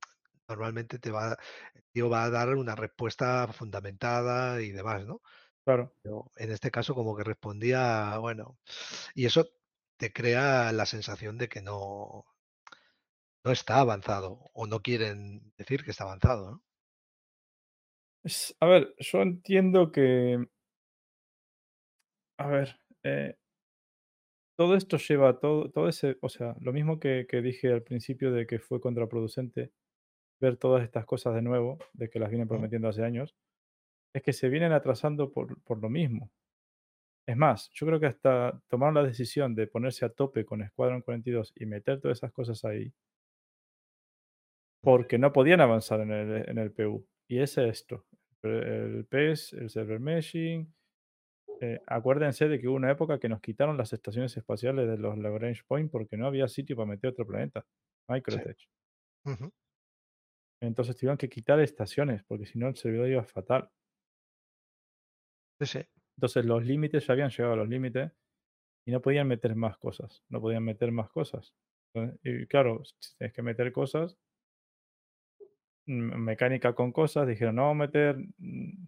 normalmente te va tío va a dar una respuesta fundamentada y demás, ¿no? Claro. Pero en este caso como que respondía, bueno, y eso te crea la sensación de que no no está avanzado, o no quieren decir que está avanzado, ¿no? Es a ver, yo entiendo que a ver, eh todo esto lleva todo todo ese o sea, lo mismo que que dije al principio de que fue contraproducente ver todas estas cosas de nuevo, de que las vienen prometiendo hace años, es que se vienen atrasando por por lo mismo. Es más, yo creo que hasta tomaron la decisión de ponerse a tope con Squadron 42 y meter todas esas cosas ahí porque no podían avanzar en el en el PU. Y es esto, el PES, el server meshing. Eh, acuérdense de que hubo una época que nos quitaron las estaciones espaciales de los Lagrange Point porque no había sitio para meter otro planeta, Sí. Microtech. Ujú. Entonces tuvieron que quitar estaciones, porque si no el servidor iba fatal. Sí, sí. Entonces los límites ya habían llegado a los límites y no podían meter más cosas, no podían meter más cosas. Y claro, si tienes que meter cosas mm, mecánica con cosas, dijeron: "No meter", mm,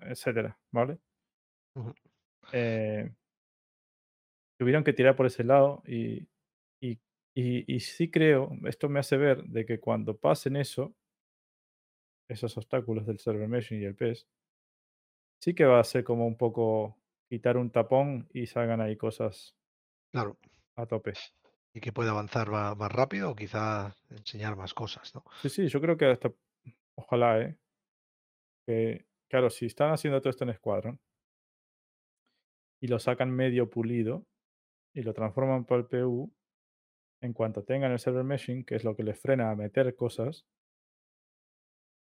etcétera, ¿vale? Eh tuvieron que tirar por ese lado y y y y sí creo, esto me hace ver de que cuando pasen eso esos obstáculos del server meshing y el PES sí que va a ser como un poco quitar un tapón y salgan ahí cosas Claro. a tope. Y que pueda avanzar más rápido o quizá enseñar más cosas, ¿no? Sí, sí, yo creo que hasta ojalá, ¿eh? Que, claro, si están haciendo todo esto en Squadron y lo sacan medio pulido y lo transforman para el PU, en cuanto tengan el server meshing, que es lo que les frena a meter cosas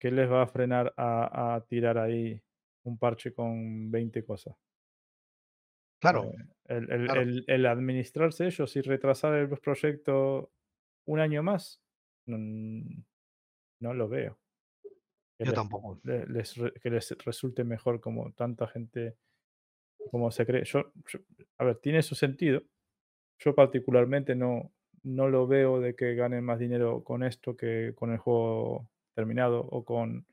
¿qué les va a frenar a a tirar ahí un parche con 20 cosas? Claro. Eh, el el Claro. el el administrarse ellos y retrasar el proyecto un año más, mm, no lo veo. Que Yo les tampoco. le les que les resulte mejor como tanta gente como se cree. Yo yo a ver, tiene su sentido. Yo particularmente no no lo veo de que ganen más dinero con esto que con el juego terminado o con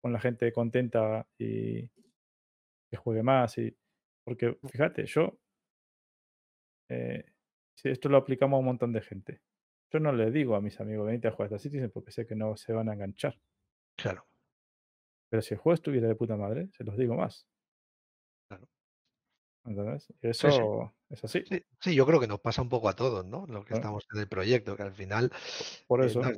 con la gente contenta y que juegue más y porque fíjate, yo eh, si esto lo aplicamos a un montón de gente. Yo no le digo a mis amigos: "Venite a jugar Star Citizen", porque sé que no se van a enganchar. Claro. Pero si el juego estuviera de puta madre, se los digo más. Claro. ¿Entendés? Sí, sí. Eso es así. Sí, sí, yo creo que nos pasa un poco a todos, ¿no? Los que estamos en el proyecto, que al final, Por eh, no eso.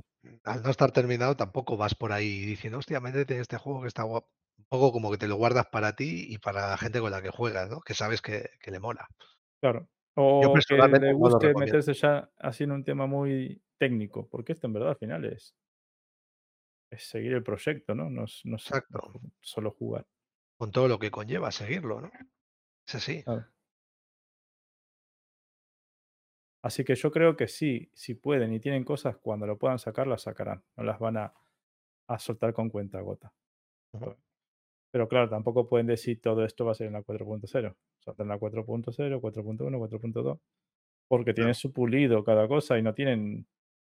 al no estar terminado tampoco vas por ahí diciendo: "Hostia, métete en este juego que está guapo". Un poco como que te lo guardas para ti y para la gente con la que juegas, ¿no? Que sabes que que le mola. Claro. Yo O que personalmente le lo guste meterse ya así en un tema muy técnico, porque esto en verdad al final es es seguir el proyecto, ¿no? No es no es Exacto. solo jugar. Con todo lo que conlleva seguirlo, ¿no? Es así. Claro. Así que yo creo que sí, si pueden y tienen cosas, cuando lo puedan sacar, las sacarán. No las van a, a soltar con cuenta gota. Pero claro, tampoco pueden decir todo esto va a ser en la 4.0. Saltan la 4.0, 4.1, 4.2. Porque tienen su pulido cada cosa y no tienen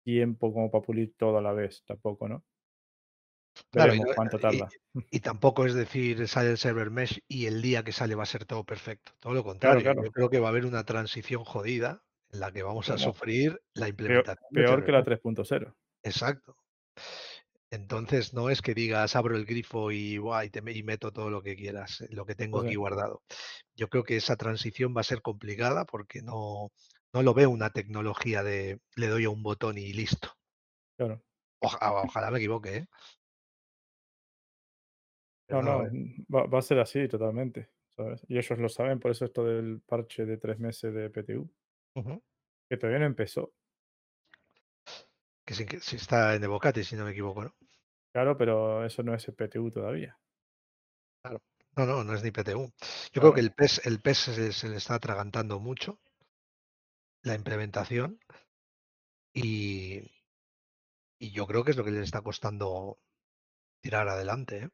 tiempo como para pulir todo a la vez tampoco, ¿no? Claro, y, Veremos no- cuánto y- tarda. y tampoco es decir, sale el server mesh y el día que sale va a ser todo perfecto. Todo lo contrario, claro. yo creo que va a haber una transición jodida en la que vamos a sufrir la implementación peor que la server mesh. 3.0. Exacto. Entonces no es que digas abro el grifo y, buah, y, te me- y meto todo lo que quieras, eh, lo que tengo aquí guardado. Yo creo que esa transición va a ser complicada porque no, no lo veo una tecnología de le doy a un botón y listo. claro. Oja- ojalá me equivoque, ¿eh? No, no veo. mm, va, va a ser así totalmente, ¿sabes? Y ellos lo saben, por eso esto del parche de tres meses de PTU, que todavía no empezó. Que sí, que sí está en Evocati, si no me equivoco, ¿no? Claro, pero eso no es el PTU todavía. Claro. No, no, no es ni PTU. Yo creo que el PES, el PES se, se le está atragantando mucho la implementación y, y yo creo que es lo que le está costando tirar adelante, ¿eh?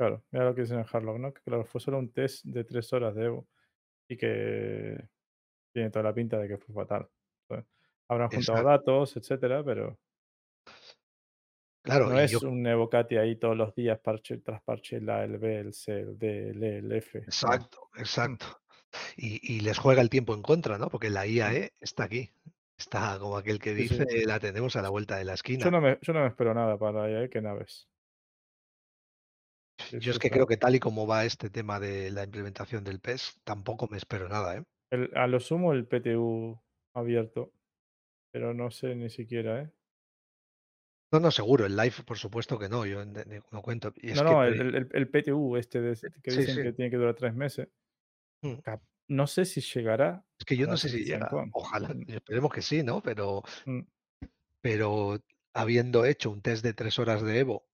Claro. Mira lo que dicen en Harlock, ¿no? Que claro, fue solo un test de tres horas de Evo y que tiene toda la pinta de que fue fatal. Habrán juntado Exacto. datos, etcétera, pero Claro, no yo, es un Evocati ahí todos los días, parche tras parche, el A, el B, el C, el D, el E, el F. No. exacto, exacto. Y, y les juega el tiempo en contra, ¿no? Porque la. IAE está aquí. Está como aquel que Sí, sí. dice, la tenemos a la vuelta de la Yo esquina. no me, yo no me espero nada para allá, ¿eh? que naves. Yo es que creo que tal y como va este tema de la implementación del PES, tampoco me espero nada, ¿eh? el- a lo sumo el PTU abierto, pero no sé ni siquiera, ¿eh? No, no, seguro, el live, por supuesto que no, yo no cuento. Y es No, no, el, el- el PTU este de- que dicen sí. que tiene que durar tres meses. Mm. No sé si llegará Es que yo no sé si llega. Ojalá, esperemos que sí, ¿no? Pero, mm, pero habiendo hecho un test de tres horas de Evo,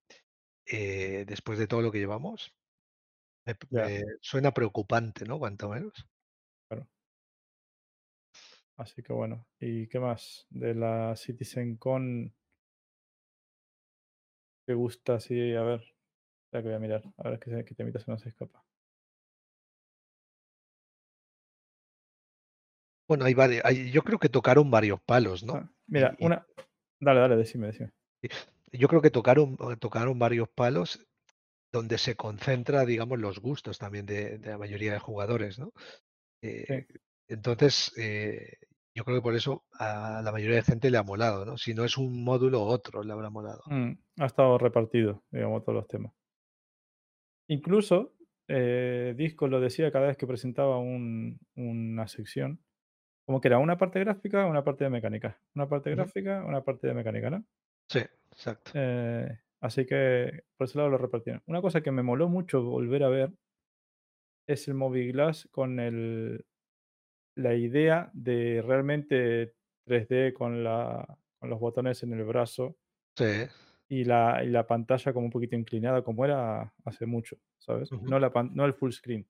eh, después de todo lo que llevamos, me, Ya. me suena preocupante, ¿no? Cuanto menos. Claro. Así que bueno. ¿Y qué más? De la CitizenCon, ¿te gusta? Sí, a ver. Ya que voy a mirar. A ver que, que te se no se escapa. Bueno, hay varios, hay- yo creo que tocaron varios palos, ¿no? Ah, mira, y una. Dale, dale, decime, decime. Yo creo que tocaron, tocaron varios palos donde se concentra, digamos, los gustos también de, de la mayoría de jugadores, ¿no? Eh, entonces, eh, yo creo que por eso a la mayoría de gente le ha molado, ¿no? Si no es un módulo, otro le habrá molado. Mm, ha estado repartido, digamos, todos los temas. Incluso, eh, Disco lo decía cada vez que presentaba un- una sección, como que era una parte gráfica, una parte de mecánica. Una parte gráfica, una parte de mecánica, ¿no? Sí, exacto. Eh, así que por ese lado lo repartieron. Una cosa que me moló mucho volver a ver es el Movie con el, la idea de realmente 3D con, la, con los botones en el brazo Sí. y la, y la pantalla como un poquito inclinada, como era hace mucho, ¿sabes? No, la, pan- no el full screen,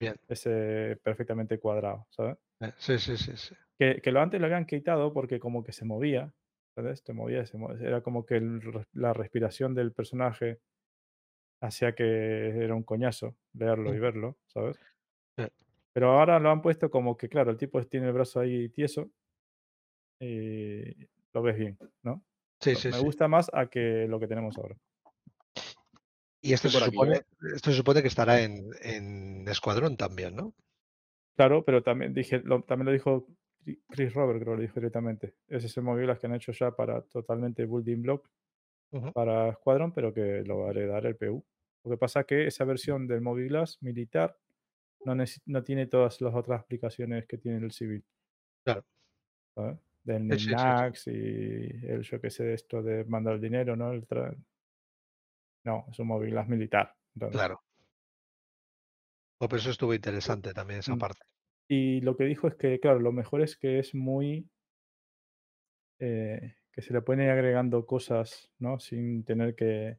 Bien. ese perfectamente cuadrado, ¿sabes? Eh, Sí, sí, sí, sí. Que, que lo antes lo habían quitado porque como que se movía, ¿sabes? Te movía, se mo- era como que el la respiración del personaje hacía que era un coñazo leerlo y Ujú. verlo, ¿sabes? Sí. Pero ahora lo han puesto como que, claro, el tipo tiene el brazo ahí tieso y lo ves bien, ¿no? Sí, Lo- sí, Me sí. gusta más a que lo que tenemos ahora. Y esto se aquí, supone, ¿eh? esto se supone que estará en, en Escuadrón también, ¿no? Claro, pero también dije, lo, también lo dijo Chris Robert, creo que lo dijo directamente. Ese es el movilas que han hecho ya para totalmente building block para Squadron, pero que lo va a heredar el PU. Lo que pasa es que esa versión del Moviglass militar no, no tiene todas las otras aplicaciones que tiene el civil. Claro. ¿sabes? Del Sí, y el yo que sé de esto de mandar el dinero, ¿no? El tra- No, es un Moviglass militar. entonces. Claro. Oh, pero eso estuvo interesante también esa Mm. parte. Y lo que dijo es que, claro, lo mejor es que es muy. eh, que se le pueden ir agregando cosas, ¿no? Sin tener que,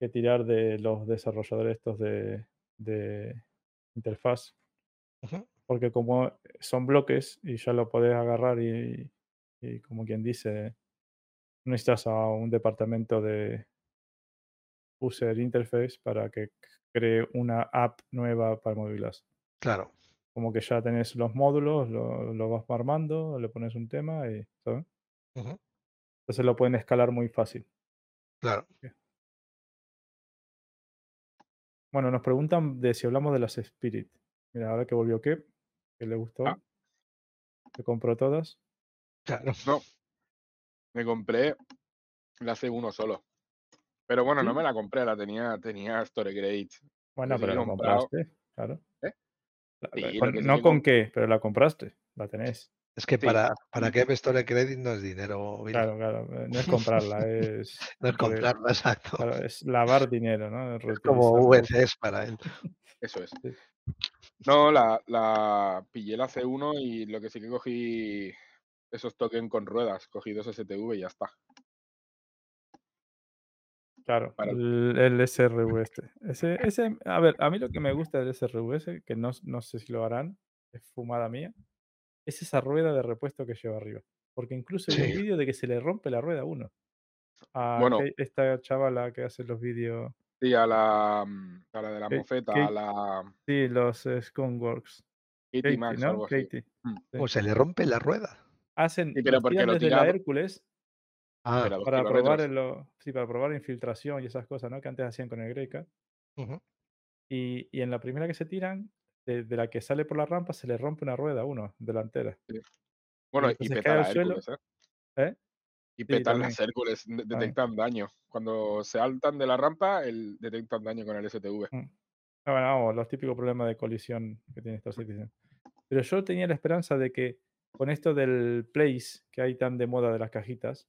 que tirar de los desarrolladores estos de, de interfaz. Porque como son bloques y ya lo podés agarrar y, y como quien dice, no necesitas a un departamento de user interface para que cree una app nueva para móviles. Claro. Como que ya tenés los módulos, lo, lo vas armando, le pones un tema y ¿sabes? Entonces lo pueden escalar muy fácil. Claro. Bueno, nos preguntan de si hablamos de las Spirit. Mira, ahora que volvió Kep, que le gustó, Ah. que compró todas. Claro. No. Me compré la C1 solo. Pero bueno, no me la compré, la tenía, tenía Store Credits. Bueno, pero la compraste, claro. No con qué, pero la compraste, la tenés. Es que Sí. para, para que Store Credit no es dinero. Claro, claro. eh, No es comprarla, es, No es comprarla, exacto. claro, es lavar dinero, ¿no? Es como. VCs para él. Eso es. Sí. No, la, la pillé la C1 y lo que sí que cogí esos tokens con ruedas. Cogí dos STV y ya está. Claro, Para- el, el SRV este. Ese, ese, a ver, a mí lo que me gusta del SRV ese, que no, no sé si lo harán, es fumada mía, es esa rueda de repuesto que lleva arriba. Porque incluso vi un vídeo de que se le rompe la rueda a uno. A Bueno. Kate- esta chavala que hace los vídeos, Sí, a la, mm, a la de la mofeta, a la sí, los eh, Skunkworks. Katie Katie, Max o ¿no? Katie. Mm. Sí. O se le rompe la rueda. Hacen, Sí, pero porque tiran lo desde la Hércules Ah, para probar, el, sí, para probar infiltración y esas cosas, ¿no? Que antes hacían con el Greca. ujú. Y, y en la primera que se tiran, de, de la que sale por la rampa, se le rompe una rueda a uno, delantera. Bueno, y, entonces peta cae al la suelo. Hércules, ¿eh? ¿Eh? Y Sí, petan también. las Hércules, de- detectan daño. Cuando se saltan de la rampa, el, detectan daño con el STV. Mm. Ah, bueno, vamos, los típicos problemas de colisión que tiene Star Citizen. Pero yo tenía la esperanza de que con esto del place que hay tan de moda de las cajitas,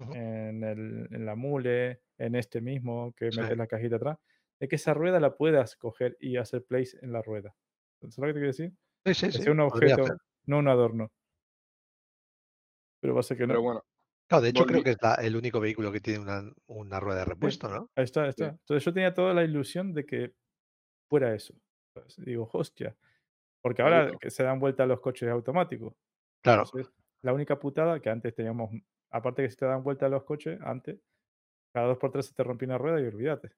En, el, en la mule, en este mismo, que Sí. metes la cajita atrás, de que esa rueda la puedas coger y hacer place en la rueda. ¿Sabes lo que te quiero decir? Sí, sí, sí. sea un objeto, no un adorno. Pero va a ser que no. Pero bueno, Claro, de hecho creo que es la- el único vehículo que tiene una, una rueda de repuesto, ¿no? Ahí está, ahí Sí. está. Entonces yo tenía toda la ilusión de que fuera eso. ¿sabes? Digo, hostia. Porque ahora que se dan vuelta los coches automáticos. Claro. Entonces, la única putada que antes teníamos, aparte que se te dan vuelta los coches, antes, cada dos por tres se te rompía una rueda y olvídate.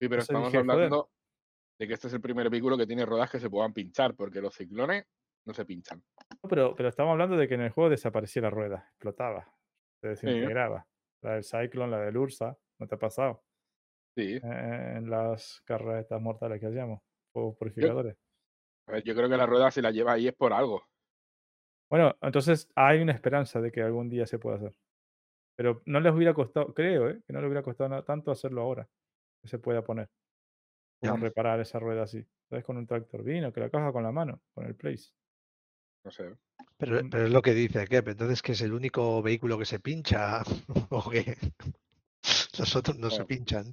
Sí, pero Entonces estamos dije, joder. hablando de que este es el primer vehículo que tiene ruedas que se puedan pinchar, porque los ciclones no se pinchan. No, Pero, pero estamos hablando de que en el juego desaparecía la rueda, explotaba, se desintegraba. La del Cyclone, la del Ursa, ¿no te ha pasado? Sí. Eh, En las carreras estas mortales que hacíamos, fuegos purificadores. A ver, yo creo que la rueda si la lleva ahí es por algo. Bueno, entonces hay una esperanza de que algún día se pueda hacer. Pero no les hubiera costado, creo, ¿eh? que no les hubiera costado tanto hacerlo ahora, que se pueda poner. Reparar esa rueda así. ¿Sabes? Con un tractor vino, que la caja con la mano, con el place. No sé. Pero, pero es lo que dice Kep. Entonces, que es el único vehículo que se pincha o que los otros no se pinchan.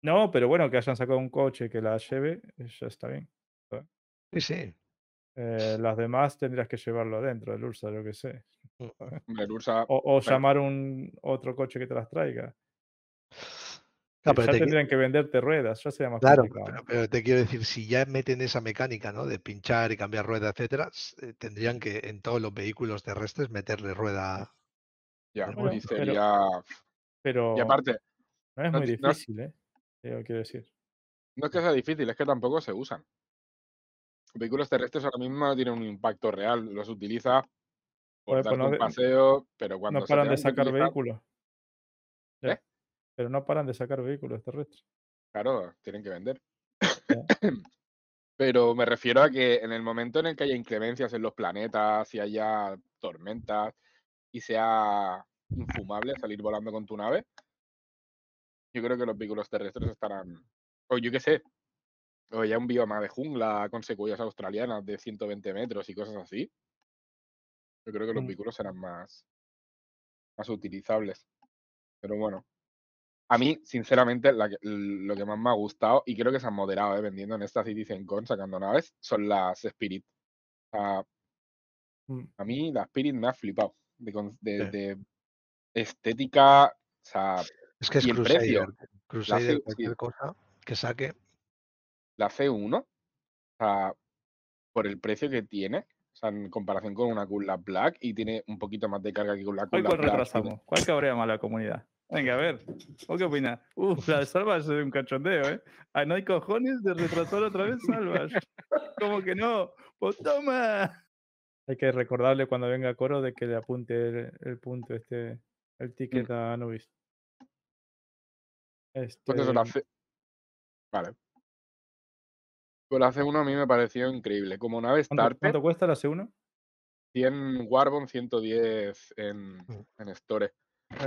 No, pero bueno, que hayan sacado un coche que la lleve, ya está bien. Sí, sí. Eh, las demás tendrías que llevarlo adentro del Ursa, yo que sé. Mm. O, o bueno, llamar un otro coche que te las traiga. Claro, Que pero ya te, tendrían que venderte ruedas, ya sería más claro, complicado. pero, ¿no? pero te quiero decir, si ya meten esa mecánica, ¿no? De pinchar y cambiar rueda, etcétera, eh, tendrían que en todos los vehículos terrestres meterle rueda. ya, Bueno, y pero- sería. Pero Y aparte, no es no muy ti- no- difícil, ¿eh? Yo quiero decir. no es que sea difícil, es que tampoco se usan. Los vehículos terrestres ahora mismo no tienen un impacto real, los utiliza por Joder, pues darte no un paseo, pero cuando No se paran de sacar utilizar, vehículos. ¿Eh? Pero no paran de sacar vehículos terrestres. claro, tienen que vender. Pero me refiero a que en el momento en el que haya inclemencias en los planetas, y haya tormentas y sea infumable salir volando con tu nave, yo creo que los vehículos terrestres estarán, o yo qué sé, o ya un bioma de jungla con secuoyas australianas de 120 metros y cosas así. Yo creo que los Mm. vehículos serán más, más utilizables. Pero bueno, a mí, sinceramente, la que- lo que más me ha gustado, y creo que se han moderado ¿eh? vendiendo en esta CitizenCon sacando naves, son las Spirit. O sea, Mm. a mí la Spirit me ha flipado. De, con- de- Sí. de estética, o sea, Es que es Y el precio, Crusader. Crusader, C- cualquier sí. cosa que saque. La C1, o sea, por el precio que tiene, o sea, en comparación con una Cool Black, y tiene un poquito más de carga que con la ¿Cuál, Cool cuál Black. retrasamos? ¿Cuál cabrea más la comunidad? Venga, a ver. ¿Vos qué opinas? Uf, la de Salvage es un cachondeo, ¿eh? Ah, no hay cojones de retrasar otra vez Salvage. ¿Cómo que no? ¡Pues toma! Hay que recordarle cuando venga Coro de que le apunte el, el punto, este, el ticket a Anubis. Entonces, la Este, C... Vale. Pues la C1 a mí me pareció increíble. Como nave ¿cuánto, starter, cuánto cuesta la C1? 100 Warbon, 110 en, Mm. en Store.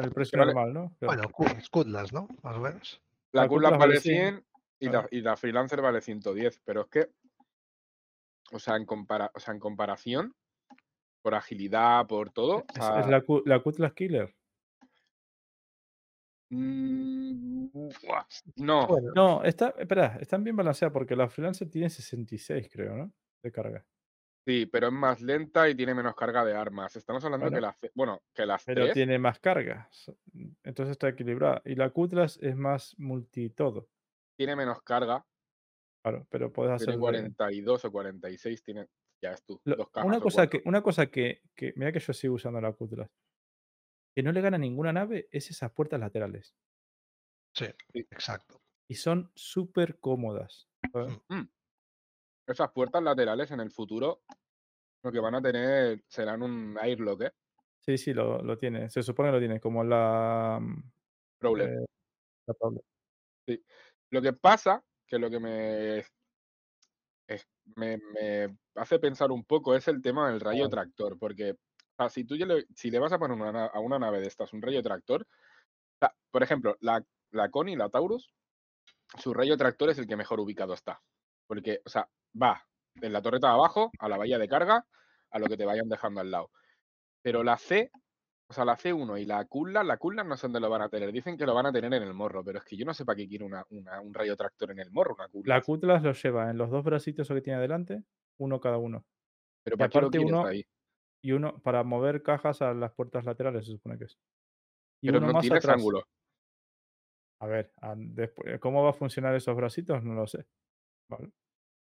El precio Vale. normal, ¿no? Bueno, Cu- Scudlas, ¿no? Más o menos. La La Cutlass vale vale 100, 100 y, claro. la, y la Freelancer vale 110, pero es que, o sea, en, compara- o sea, en comparación, por agilidad, por todo, o Es, sea, es la, la Cutlass Killer. Mm, no, Bueno, No, está, espera, están bien balanceadas porque la Freelancer tiene 66, creo, ¿no? De carga. sí, pero es más lenta y tiene menos carga de armas. Estamos hablando que Bueno. las, C- bueno, que las Pero tres, tiene más carga. so- Entonces está equilibrada. Y la Cutlass es más multi todo. tiene menos carga, Claro, pero puedes hacer. tiene de- 42 o 46, tiene, ya es tú, Lo- dos una cosa que, una cosa que, que, mira que yo sigo usando la Cutlass, que no le gana ninguna nave es esas puertas laterales. sí, Sí. exacto. Y son súper cómodas. Mm. Esas puertas laterales en el futuro lo que van a tener serán un airlock, ¿eh? Sí, sí, lo, lo tiene. Se supone que lo tiene, como la. mm, Prowler. eh, la Prowler. Lo que pasa, que lo que me, es- me, me hace pensar un poco es el tema del rayo tractor, porque sea, si tú le, si le vas a poner una a una nave de estas un rayo tractor, por ejemplo, la, la Connie, la Taurus, su rayo tractor es el que mejor ubicado está, porque, o sea, va en la torreta de abajo, a la bahía de carga, a lo que te vayan dejando al lado. Pero la C, o sea, la C1 y la Kullan, la Kullan no sé dónde lo van a tener. Dicen que lo van a tener en el morro, pero es que yo no sé para qué quiere una, una- un rayo tractor en el morro, una. La lo lleva en los dos bracitos que tiene adelante, uno cada uno. Pero y ¿para qué lo quieres uno- ahí? Y uno para mover cajas a las puertas laterales, se supone que es. Y Pero uno no más tienes atrás. ángulo. A ver, a- después, ¿cómo va a funcionar esos bracitos? No lo sé. ¿vale?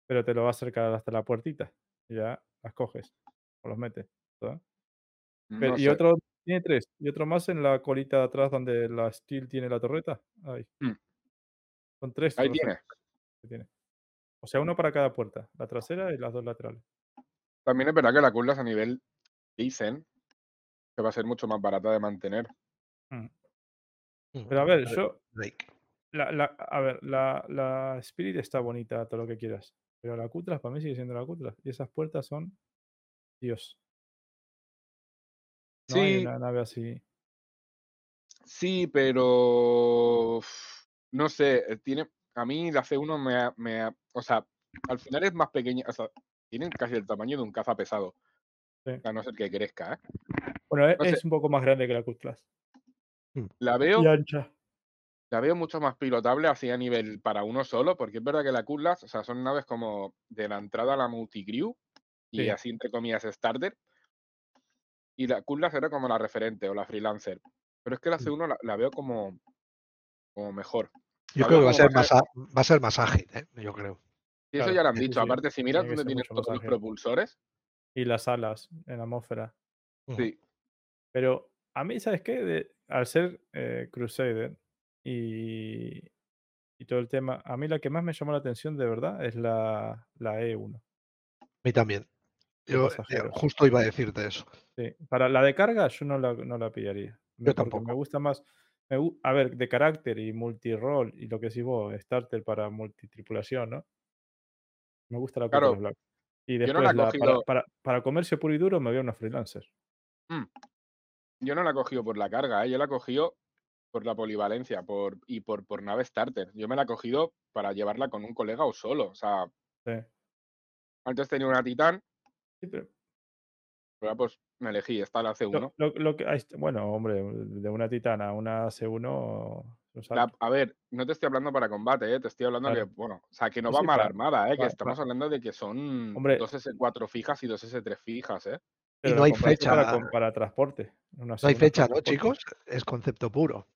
Pero te lo va a acercar hasta la puertita. Y ya las coges o los metes. ¿sabes? Pero- No y sé. otro tiene tres. Y otro más en la colita de atrás donde la Steel tiene la torreta. Ahí. Mm. Son tres. Ahí tiene. que tiene. O sea, uno para cada puerta. La trasera y las dos laterales. También es verdad que la Kullas a nivel dicen que va a ser mucho más barata de mantener. Mm. Mm, Pero a ver, yo Drake. La, la, a ver, la, la Spirit está bonita, todo lo que quieras. Pero la Cutlass para mí sigue siendo la Cutlass. Y esas puertas son. Dios. No hay Sí, una nave así. sí, pero no sé, eh, tiene a mí la C1 me, ha- me ha- o sea, al final es más pequeña, o sea, tienen casi el tamaño de un caza pesado, Sí. a no ser que crezca, ¿eh? Bueno, e- No sé. es un poco más grande que la Cutlass. La veo, Y ancha. la veo mucho más pilotable así a nivel para uno solo, porque es verdad que la Cutlass, o sea, son naves como de la entrada a la multicrew y Sí. así entre comillas starter. Y la Cutlass era como la referente o la freelancer. Pero es que la Mm. C1 la, la veo como, como mejor. Yo La creo que va a ser más a- va a ser más ágil, ¿eh? yo creo. Y eso Claro, ya lo han dicho. sí, Aparte, si miras dónde tienes todos los propulsores, Y las alas en la atmósfera. Sí. Pero a mí, ¿sabes qué? De- al ser eh, Crusader y, y todo el tema, a mí la que más me llamó la atención de verdad es la, la E1. A mí también. Yo eh, justo iba a decirte eso. Sí, para la de carga yo no la, no la pillaría. Yo porque Me tampoco. gusta más. me a ver, de carácter y multirol y lo que decís vos, starter para multitripulación, ¿no? Me gusta la Claro, Black. Y yo no la después la- para, cogido- para, para comercio puro y duro me voy a una freelancer. Yo no la he cogido por la carga, ¿eh? yo la he cogido por la polivalencia por, y por, por nave starter. Yo me la he cogido para llevarla con un colega o solo. O sea, Sí. antes tenía una Titán, Sí, pero pero pues me elegí, esta la C1. lo, lo- lo que, está- bueno, hombre, de una titana a una C1. La- a ver, no te estoy hablando para combate, ¿eh? te estoy hablando Claro. que, bueno, o sea, que no Sí, va sí, mal armada, ¿eh? que estamos hablando de que son Hombre. dos S4 fijas y dos S3 fijas, ¿eh? Pero no hay Para, fecha. para transporte. una No hay C1 fecha, ¿no, chicos? Es concepto puro.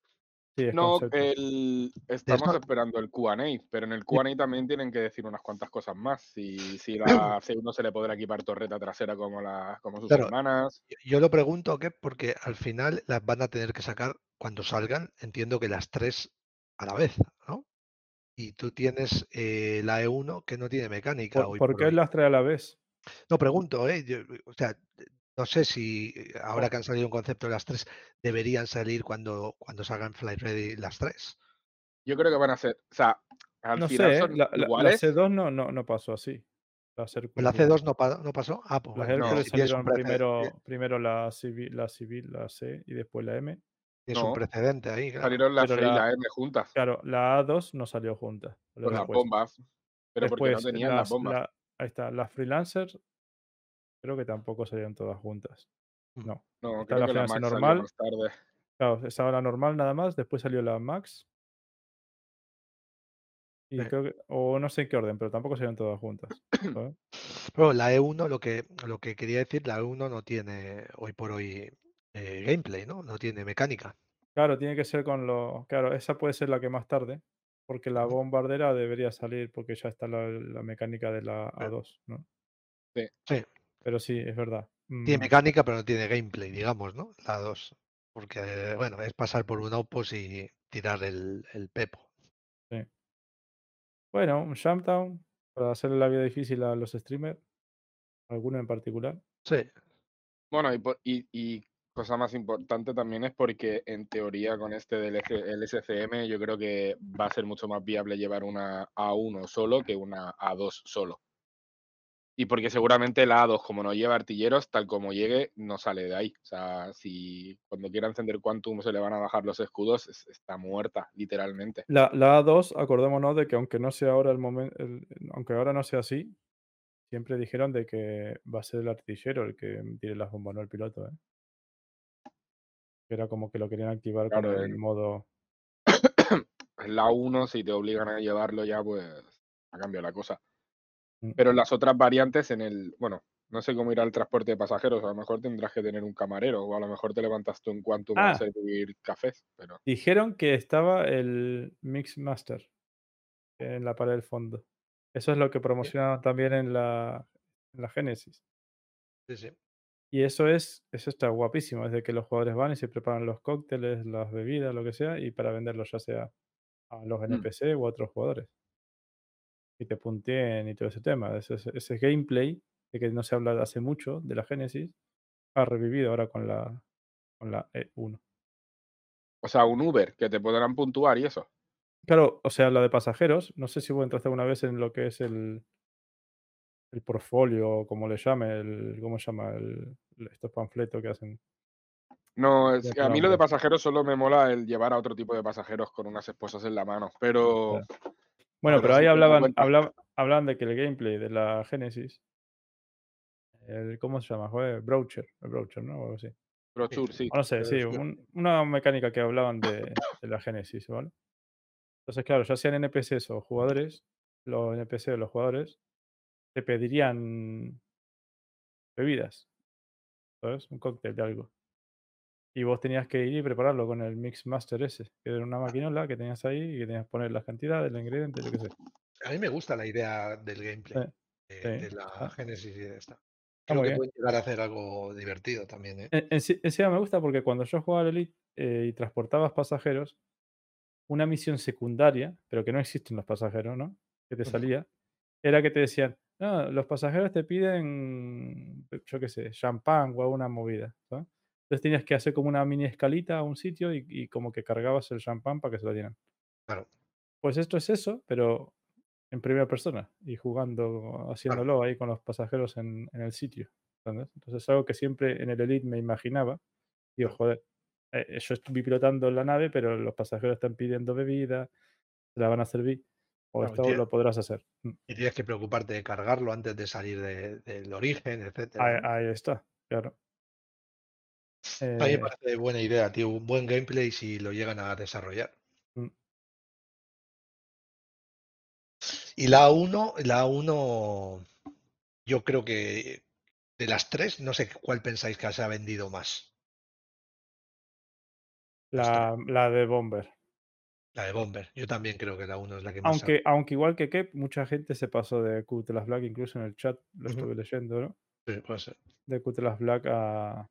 Sí, es No, concepto. el, estamos esperando el Q&A, pero en el Q&A también tienen que decir unas cuantas cosas más. Si, si la C1 se le podrá equipar torreta trasera como, la, como sus Claro. hermanas. Yo- Yo lo pregunto ¿qué? porque al final las van a tener que sacar cuando salgan, entiendo que las tres a la vez, ¿no? Y tú tienes eh, la E1 que no tiene mecánica ¿Por, hoy por por qué hoy. las trae a la vez? No pregunto, ¿eh? Yo, o sea, no sé si eh, ahora que han salido un concepto de las tres, deberían salir cuando, cuando salgan Flight Ready las tres. Yo creo que van a ser, o sea, al No final sé, ¿eh? son la, la- la iguales. C2 no, no, no pasó así. La Pues la Hércules no. C2 no, pa- no pasó. Ah, pues Las bueno, Hércules si tienes un salieron primero, primero la, civil, la civil, la C y después la M. tienes un precedente ahí, claro. Salieron la C y la- la M juntas Claro, la A2 no salió junta. salió con las después. bombas, pero porque no Después, tenían las las- bombas. la- ahí está, las freelancers creo que tampoco salieron todas juntas. Mm. No. No, está creo la que la Max salió normal. más tarde. Claro, estaba la normal nada más, después salió la Max. Y Sí. creo que, o no sé en qué orden, pero tampoco salieron todas juntas. Pero la E1, lo que, lo que quería decir, la E1 no tiene hoy por hoy eh, gameplay, ¿no? No tiene mecánica. Claro, tiene que ser con lo. Claro, esa puede ser la que más tarde, porque la bombardera debería salir porque ya está la, la mecánica de la A2, ¿no? Sí, Pero sí, es verdad. tiene Mm, mecánica, pero no tiene gameplay, digamos, ¿no? La 2. Porque, eh, bueno, es pasar por un opus y tirar el, el pepo. Bueno, un Jumpdown para hacerle la vida difícil a los streamers, alguno en particular. Sí, Bueno, y, por- y, y cosa más importante también es porque en teoría con este del SCM yo creo que va a ser mucho más viable llevar una A1 solo que una A2 solo. Y porque seguramente la A2, como no lleva artilleros, tal como llegue, no sale de ahí. O sea, si cuando quiera encender Quantum se le van a bajar los escudos, es- está muerta, literalmente. La, la A2, acordémonos de que aunque no sea ahora el momento, aunque ahora no sea así, siempre dijeron de que va a ser el artillero el que tire las bombas, no el piloto, ¿eh? Que era como que lo querían activar con Claro, el en- modo. La A1, si te obligan a llevarlo ya, pues ha cambiado la cosa. Mm. Pero en las otras variantes, en el, bueno, no sé cómo irá el transporte de pasajeros, a lo mejor tendrás que tener un camarero, o a lo mejor te levantas tú en Quantum a Ah. servir cafés, pero Dijeron que estaba el Mix Master en la pared del fondo. Eso es lo que promocionaron también en la, en la Genesis. sí, sí. Y eso es, eso está guapísimo, es de que los jugadores van y se preparan los cócteles, las bebidas, lo que sea, y para venderlos ya sea a los Mm. NPC u a otros jugadores. Y te punteen y todo ese tema. Ese, ese- gameplay de que no se habla hace mucho de la Genesis, ha revivido ahora con la, con la E E1. o sea, un Uber que te podrán puntuar y eso. Claro, o sea, la de pasajeros, no sé si vos entraste alguna vez en lo que es el, el portfolio, o como le llame, el, ¿cómo se llama? El, estos panfletos que hacen. No, es, a mí lo de pasajeros solo me mola el llevar a otro tipo de pasajeros con unas esposas en la mano, pero Bueno, Pero ahí hablaban, hablaban, hablaban de que el gameplay de la Genesis, el, ¿cómo se llama? Joder, Browcher, el Browcher, ¿no? O algo así. brochure sí. O no sé, sí, un- una mecánica que hablaban de, de la Genesis, ¿vale? Entonces, claro, ya sean NPCs o jugadores, los NPC o los jugadores te pedirían bebidas, ¿sabes? Un cóctel de algo. Y vos tenías que ir y prepararlo con el Mix Master ese, que era una maquinola que tenías ahí y que tenías que poner las cantidades, los ingredientes, yo qué sé. A mí me gusta la idea del gameplay Sí, de, sí, de la está- Genesis y de esta. Creo que bien. pueden llegar a hacer algo divertido también, ¿eh? En- en Encima me gusta porque cuando yo jugaba al Elite eh, y transportabas pasajeros, una misión secundaria, pero que no existen los pasajeros, ¿no? Que te salía, era que te decían, no, los pasajeros te piden, yo qué sé, champán o alguna movida, ¿sabes? Entonces tenías que hacer como una mini escalita a un sitio y, y como que cargabas el champán para que se lo dieran. Claro. Pues esto es eso, pero en primera persona y jugando, haciéndolo ahí con los pasajeros en, en el sitio. ¿entendés? Entonces es algo que siempre en el Elite me imaginaba. Digo, joder, eh, yo estoy pilotando la nave, pero los pasajeros están pidiendo bebida, se la van a servir. O Claro, esto lo podrás hacer. Mm, Y tienes que preocuparte de cargarlo antes de salir de- del origen, Ahí. ¿no? ahí está, claro. A mí me Eh, parece buena idea, tío. Un buen gameplay si lo llegan a desarrollar. mm, Y la A1, la A1, yo creo que de las tres, no sé cuál pensáis que se ha vendido más. La, la de Bomber. La de Bomber. Yo también creo que la 1 es la que más. Aunque, aunque igual que Kep, mucha gente se pasó de Qtlas Black, incluso en el chat lo Ujú. estuve leyendo, ¿no? Sí, puede ser. De Qtlas Black a.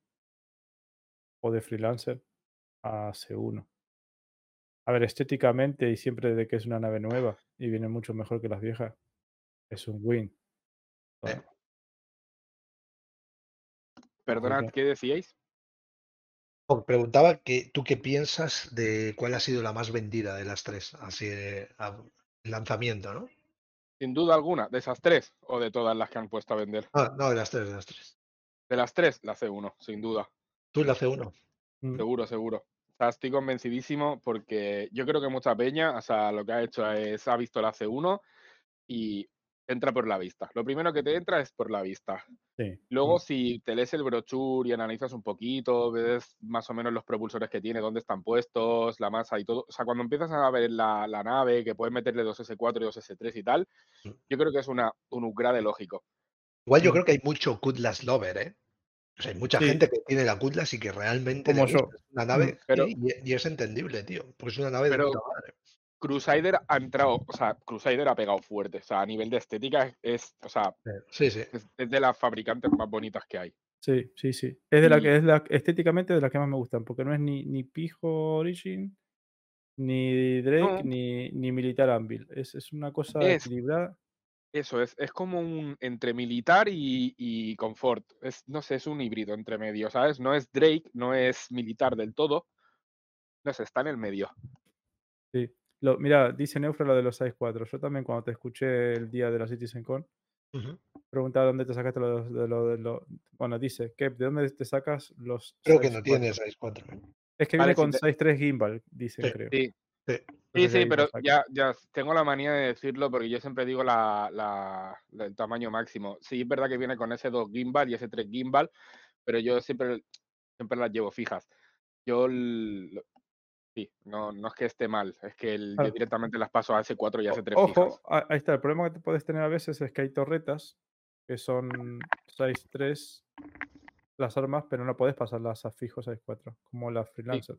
o de Freelancer a C1. A ver, estéticamente y siempre de que es una nave nueva y viene mucho mejor que las viejas, es un win. Eh. Perdonad, que- ¿qué decíais? Preguntaba que tú qué piensas de cuál ha sido la más vendida de las tres, así de a- lanzamiento, ¿no? Sin duda alguna, de esas tres o de todas las que han puesto a vender. Ah, no, de las tres, de las tres. De las tres, la C1, sin duda. Tú la C1. mm, Seguro, seguro. O sea, estoy convencidísimo porque yo creo que mucha peña, o sea, lo que ha hecho es, ha visto la C1 y entra por la vista. Lo primero que te entra es por la vista. sí, Luego, mm, si te lees el brochure y analizas un poquito, ves más o menos los propulsores que tiene, dónde están puestos, la masa y todo. O sea, cuando empiezas a ver la, la nave, que puedes meterle dos S4 y dos S3 y tal, Mm. yo creo que es una, un upgrade lógico. Igual yo Mm. creo que hay mucho Cutlass lover, ¿eh? O sea, hay mucha Sí. gente que tiene la Cutlass y que realmente le gusta. Es una nave Pero- y, y es entendible, tío. Porque es una nave Pero- de puta madre. Crusader ha entrado, o sea, Crusader ha pegado fuerte. O sea, a nivel de estética es, o sea, Sí, sí. es, es de las fabricantes más bonitas que hay. Sí, sí, sí. Es de la que es la estéticamente de las que más me gustan, porque no es ni, ni Pijo Origin, ni Drake, No. ni, ni Militar Anvil. Es, es una cosa Es- equilibrada. Eso es, es como un entre militar y, y confort. Es, no sé, es un híbrido entre medio, ¿sabes? No es Drake, no es militar del todo. No sé, está en el medio. Lo, mira, dice Neufra lo de los 6-4. Yo también cuando te escuché el día de la CitizenCon, Ujú. preguntaba dónde te sacaste lo de lo, de lo- Bueno, dice, Kep, ¿de dónde te sacas los Creo que no 6-4? tiene 6-4. ¿eh? Es que Vale, viene si con te- 6-3 gimbal, dicen, Sí, creo. Sí, Sí. Sí, si sí, pero ya, ya tengo la manía de decirlo porque yo siempre digo la, la- la- el tamaño máximo. Sí, es verdad que viene con ese 2 gimbal y ese 3 gimbal, pero yo siempre, siempre las llevo fijas. Yo, sí, no, no es que esté mal, es que el- yo directamente las paso a S4 y a O- S3 Ojo, fijas. a- ahí está. El problema que te puedes tener a veces es que hay torretas que son 6-3 las armas, pero no podés pasarlas a fijo 6-4, como la freelancer.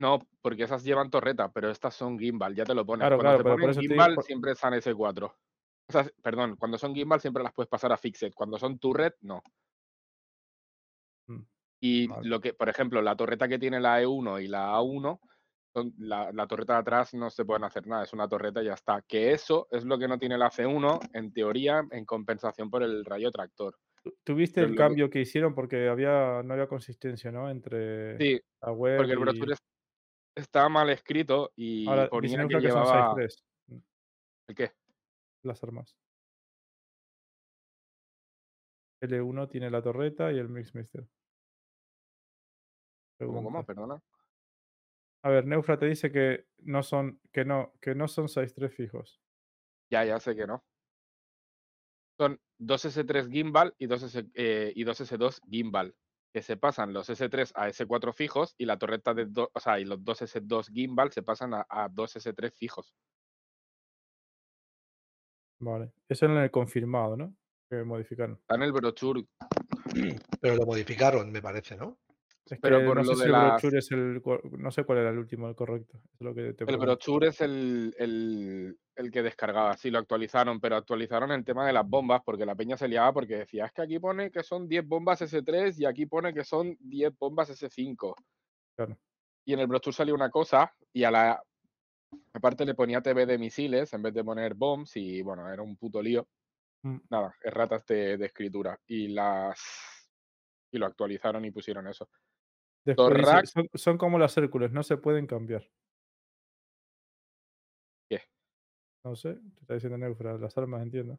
No, porque esas llevan torreta, pero estas son gimbal, ya te lo pones. Claro, Cuando claro, te ponen digo, gimbal por- siempre están S4. O sea, perdón, cuando son gimbal siempre las puedes pasar a fixed. Cuando son turret, no. Y Vale. lo que, por ejemplo, la torreta que tiene la E1 y la A1, son- la, la torreta de atrás no se pueden hacer nada, es una torreta y ya está. Que eso es lo que no tiene la C1, en teoría, en compensación por el rayo tractor. Tu- ¿Tuviste el cambio que hicieron? Porque había, no había consistencia, ¿no? Entre Sí, la web porque el y... brochure es- está mal escrito y Ahora, ponía que llevaba... 6-3 ¿El qué? las armas. L1 tiene la torreta y el Mixmaster. ¿Cómo, cómo? Pregunta. Perdona. A ver, Neufra te dice que no son, que no, que no son 6-3 fijos. Ya, ya sé que no. Son dos S3 gimbal y dos, S, eh, y dos S2 gimbal, que se pasan los S3 a S4 fijos y la torreta de dos, o sea, y los dos S2 gimbal se pasan a, a dos S3 fijos. Vale. Eso en el confirmado, ¿no? Que modificaron. Está en el brochure. Pero lo modificaron, me parece, ¿no? Es Pero que no sé si el las- brochure es el. No sé cuál era el último, el correcto. Es lo que te El brochure es el, el, el que descargaba, sí lo actualizaron, pero actualizaron el tema de las bombas porque la peña se liaba porque decía, es que aquí pone que son 10 bombas S3 y aquí pone que son 10 bombas S5. Claro. Y en el brochure salía una cosa y a la aparte le ponía TV de misiles en vez de poner bombs y bueno, era un puto lío. Mm. Nada, erratas de, de escritura y las y lo actualizaron y pusieron eso. Después son, son como las Hércules, no se pueden cambiar. ¿Qué? No sé, te está diciendo Neufra, las armas entiendo.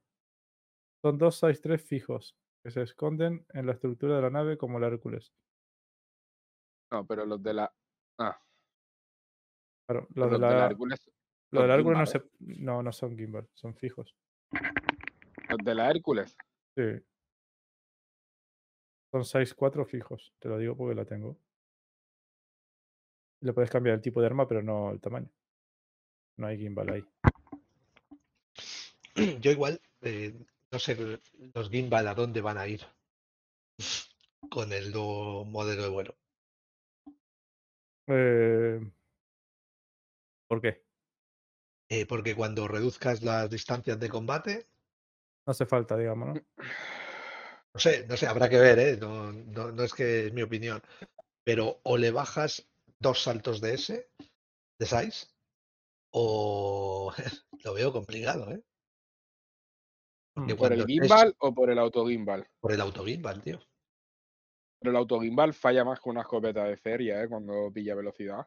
Son dos 6-3 fijos que se esconden en la estructura de la nave como la Hércules. No, pero los de la ah, Claro, los los de de la Hércules los de son la Hércules no, gimbal, ¿eh? se, no, no son gimbal, son fijos. Los de la Hércules. Sí. Son 6-4 fijos, te lo digo porque la tengo. Le puedes cambiar el tipo de arma, pero no el tamaño. No hay gimbal ahí. Yo igual, eh, no sé los gimbal a dónde van a ir con el nuevo modelo de vuelo. Eh, ¿Por qué? Eh, porque cuando reduzcas las distancias de combate, No hace falta, digamos, ¿no? no sé, no sé, habrá que ver, ¿eh? No, no, no es que es mi opinión. Pero o le bajas dos saltos de S, de size, o lo veo complicado, ¿eh? Porque Mm. ¿Por el gimbal o por el autogimbal? por el autogimbal, tío. Pero el autogimbal falla más que una escopeta de feria, ¿eh? Cuando pilla velocidad.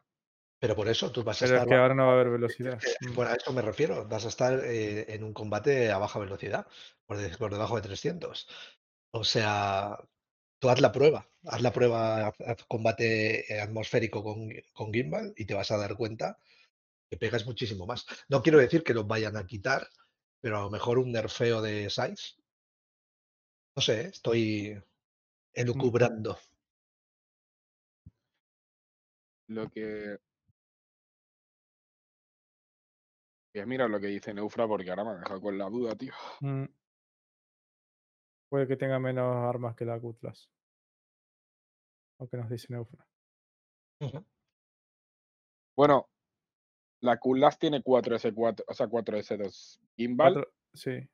Pero por eso tú vas a Pero es estar. que bajo- ahora no va a haber es velocidad. que, Mm. bueno, a eso me refiero. Vas a estar eh, en un combate a baja velocidad, por debajo de 300. O sea, tú haz la prueba. Haz la prueba, haz, haz combate eh, atmosférico con, con gimbal y te vas a dar cuenta que pegas muchísimo más. No quiero decir que los vayan a quitar, pero a lo mejor un nerfeo de size. No sé, estoy elucubrando. Lo que. Voy a mirar lo que dice Neufra porque ahora me ha dejado con la duda, tío. Mm. Puede que tenga menos armas que la Cutlass. Lo que nos dice Neufra. Bueno, la Cutlass tiene 4S4, o sea, 4S2 gimbal, Cuatro- sí,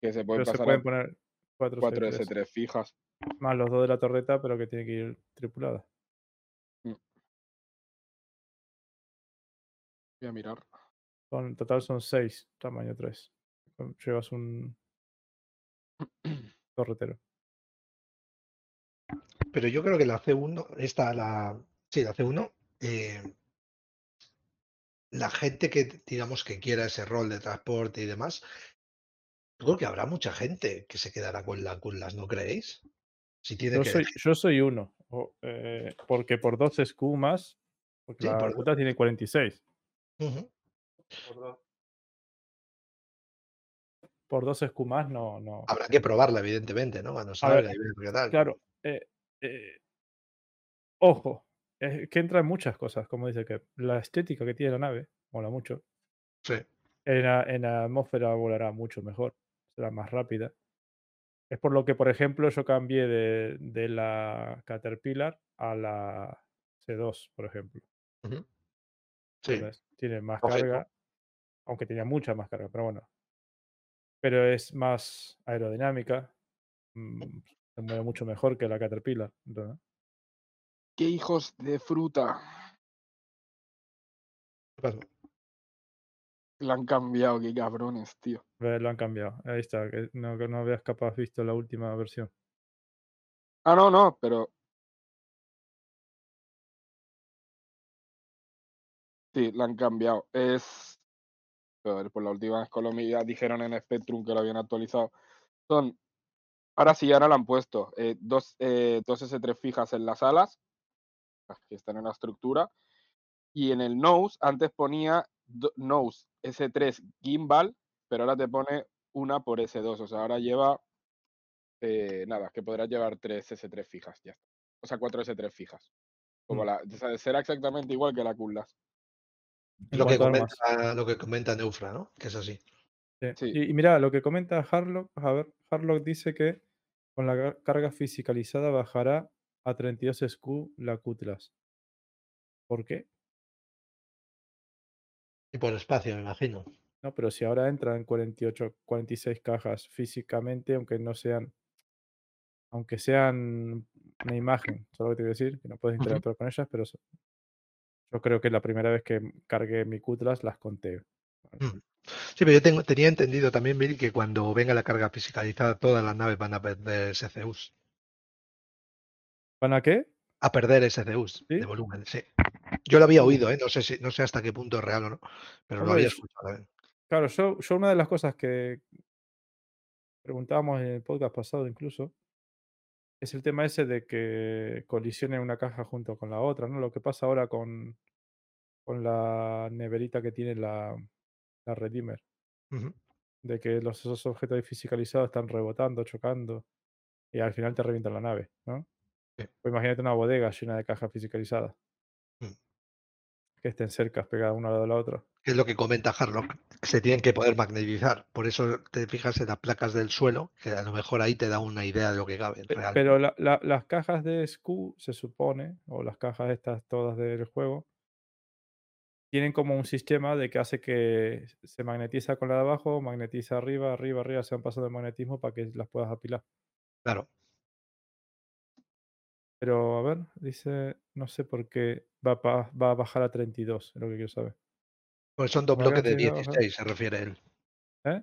que se puede pero se pasar pueden poner 4 4S3 fijas. Más los dos de la torreta, pero que tiene que ir tripulada. Voy a mirar. Son, en total son 6, tamaño 3. Llevas un torretero. Pero yo creo que la C1, esta, la. Sí, la C1. eh, la gente que, digamos, que quiera ese rol de transporte y demás, yo creo que habrá mucha gente que se quedará con la Cutlass, ¿no creéis? Si tiene Yo que soy, yo soy uno. eh, porque por 2 SQ más. Porque Sí, la por- tiene 46. Ujú. Por 2 SQ más no. no. Habrá que probarla, evidentemente, ¿no? Cuando A ver, salga y ver qué tal. Claro. eh, eh, ojo. Es que entra en muchas cosas, como dice que la estética que tiene la nave, mola mucho. Sí. En la, en la atmósfera volará mucho mejor, será más rápida. Es por lo que, por ejemplo, yo cambié de, de la Caterpillar a la C2, por ejemplo. Sí. ¿entendés? Tiene más carga, aunque tenía mucha más carga, pero bueno. Pero es más aerodinámica, mm, se mueve mucho mejor que la Caterpillar. ¿entendés? ¡Qué hijos de fruta! ¿Qué pasó? La han cambiado, qué cabrones, tío. Lo han cambiado. Ahí está, que no, que no habías capaz visto la última versión. Ah, no, no, pero. Sí, la han cambiado. Es. Por la última vez lo ya dijeron en Spectrum que lo habían actualizado. Son. Ahora sí, ahora la han puesto. eh, dos, eh, dos S3 fijas en las alas, las que están en la estructura. Y en el nose, antes ponía nose S3 gimbal, pero ahora te pone una por S2. O sea, ahora lleva. eh, nada, que podrás llevar tres S3 fijas, ya está. O sea, cuatro S3 fijas. Como Mm. la, o sea, será exactamente igual que la Cutlass. Lo que, comenta, lo que comenta Neufra, ¿no? Que es así. Sí. Sí. Y, y mira, lo que comenta Harlock, a ver, Harlock dice que con la car- carga fisicalizada bajará a 32 SQ la Cutlass. ¿Por qué? Y por espacio, me imagino. No, pero si ahora entran 48, 46 cajas físicamente, aunque no sean, aunque sean una imagen, solo que te quiero decir, que no puedes interactuar con ellas, pero yo creo que la primera vez que cargué mi Cutlass las conté. Mm. Sí, pero yo tengo, tenía entendido también, Bill, que cuando venga la carga fiscalizada, todas las naves van a perder SCUs. ¿Van a qué? A perder SCUs ¿Sí? de volumen, sí. Yo lo había Uh. oído, ¿eh? No sé si, no sé hasta qué punto es real o no, pero lo había escuchado. ¿eh? Claro, yo, yo una de las cosas que preguntábamos en el podcast pasado incluso, es el tema ese de que colisione una caja junto con la otra, ¿no? Lo que pasa ahora con, con la neverita que tiene la, la Redeemer, de que los, esos objetos fisicalizados están rebotando, chocando, y al final te revientan la nave, ¿no? Sí. Pues imagínate una bodega llena de cajas fisicalizadas, Mm. Que estén cercas, pegadas una al lado de la otra. Es lo que comenta Harlock, se tienen que poder magnetizar. Por eso te fijas en las placas del suelo, que a lo mejor ahí te da una idea de lo que cabe. Pe- Real. Pero la- la- las cajas de SKU se supone, o las cajas estas todas del juego, tienen como un sistema de que hace que se magnetiza con la de abajo, magnetiza arriba, arriba, arriba, se van pasando de magnetismo para que las puedas apilar. Claro. Pero a ver, dice, no sé por qué va, a pa- va a bajar a 32, es lo que quiero saber. Pues son dos Como bloques de sido, ajá. 16, se refiere él. ¿Eh?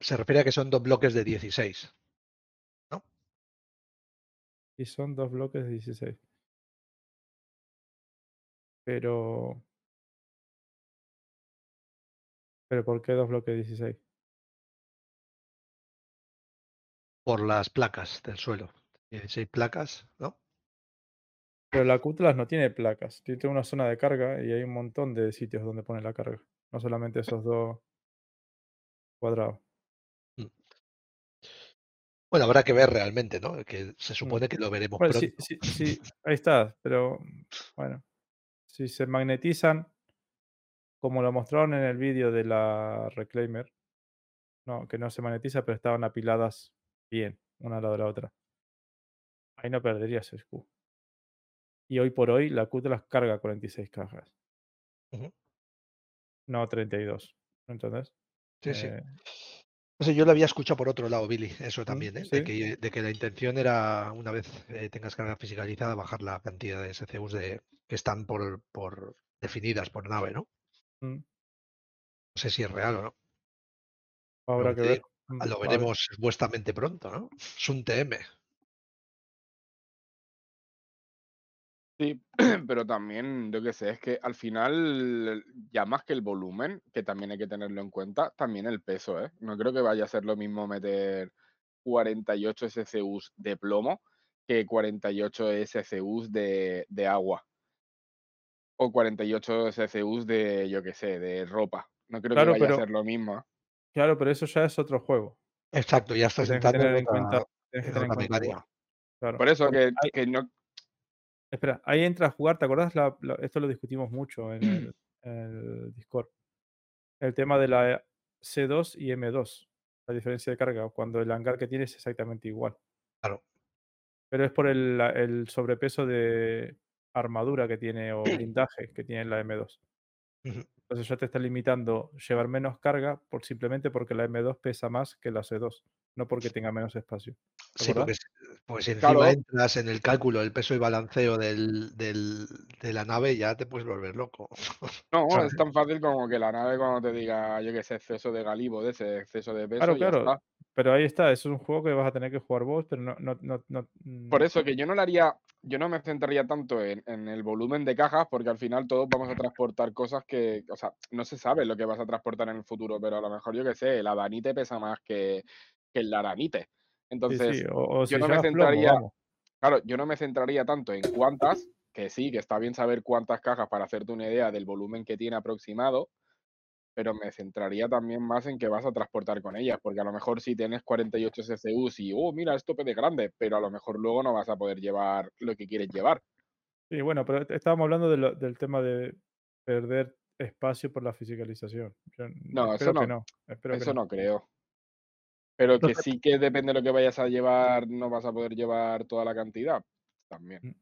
Se refiere a que son dos bloques de 16. Y son dos bloques de 16. Pero... ¿Pero por qué dos bloques de 16? por las placas del suelo. 16 placas, ¿no? Pero la Cutlass no tiene placas, tiene una zona de carga y hay un montón de sitios donde pone la carga. No solamente esos dos cuadrados. Bueno, habrá que ver realmente, ¿no? Que se Mm. supone que lo veremos Bueno, pronto. sí, sí, sí, ahí está, pero bueno, si se magnetizan, como lo mostraron en el vídeo de la Reclaimer, no, que no se magnetiza, pero estaban apiladas bien, una al lado de la otra. Ahí no perderías el Q. Y hoy por hoy la Cutlass carga 46 cajas, Ujú. no 32. ¿Entendés? Sí, sí. Eh, No sé, yo lo había escuchado por otro lado, Billy, eso también, ¿eh? sí. De, que, de que la intención era, una vez eh, tengas carga fiscalizada, bajar la cantidad de SCUs de, que están por, por definidas por nave, ¿no? mm, No sé si es real o no. habrá Lo que te ver. mm, Lo ver. veremos supuestamente pronto, ¿no? Es un TM. Sí, pero también, yo qué sé, es que al final, ya más que el volumen, que también hay que tenerlo en cuenta, también el peso, ¿eh? No creo que vaya a ser lo mismo meter 48 SCUs de plomo que 48 SCUs de, de agua. O 48 SCUs de, yo qué sé, de ropa. No creo Claro, que vaya pero- a ser lo mismo. ¿eh? Claro, pero eso ya es otro juego. Exacto, ya estás que entrando en otra, cuenta, tienes que en tener en otra cuenta mecánica. igual, claro. Por eso que, que no... Espera, ahí entra a jugar, ¿te acordás? La- la- esto lo discutimos mucho en el, en el Discord. El tema de la C2 y M2, la diferencia de carga, cuando el hangar que tiene es exactamente igual. Claro. Pero es por el, sobrepeso de armadura que tiene o blindaje que tiene la M2. Ujú. Entonces ya te está limitando llevar menos carga por simplemente porque la M2 pesa más que la C2, no porque tenga menos espacio. ¿Te Sí, porque, si encima Claro. entras en el cálculo del peso y balanceo del, del- de la nave, ya te puedes volver loco. No, es tan fácil como que la nave cuando te diga, yo qué sé, exceso de galibo, de ese exceso de peso, Claro, claro. está. Pero ahí está, eso es un juego que vas a tener que jugar vos, pero no, no, no, no, Por mm, eso que yo no le haría, yo no me centraría tanto en, en el volumen de cajas, porque al final todos vamos a transportar cosas que, o sea, no se sabe lo que vas a transportar en el futuro, pero a lo mejor yo qué sé, el adanite pesa más que, que el aranite. Entonces, sí, O, o si yo no me plomo, centraría, claro, yo no me centraría tanto en cuántas, que sí, que está bien saber cuántas cajas para hacerte una idea del volumen que tiene aproximado, pero me centraría también más en qué vas a transportar con ellas, porque a lo mejor si tienes 48 SCUs y, oh, mira, esto pede grande, pero a lo mejor luego no vas a poder llevar lo que quieres llevar. Sí, bueno, pero est- estábamos hablando de lo- del tema de perder espacio por la fiscalización. No, eso no, no. Espero que eso no. no creo. Pero que sí que depende de lo que vayas a llevar, no vas a poder llevar toda la cantidad. También.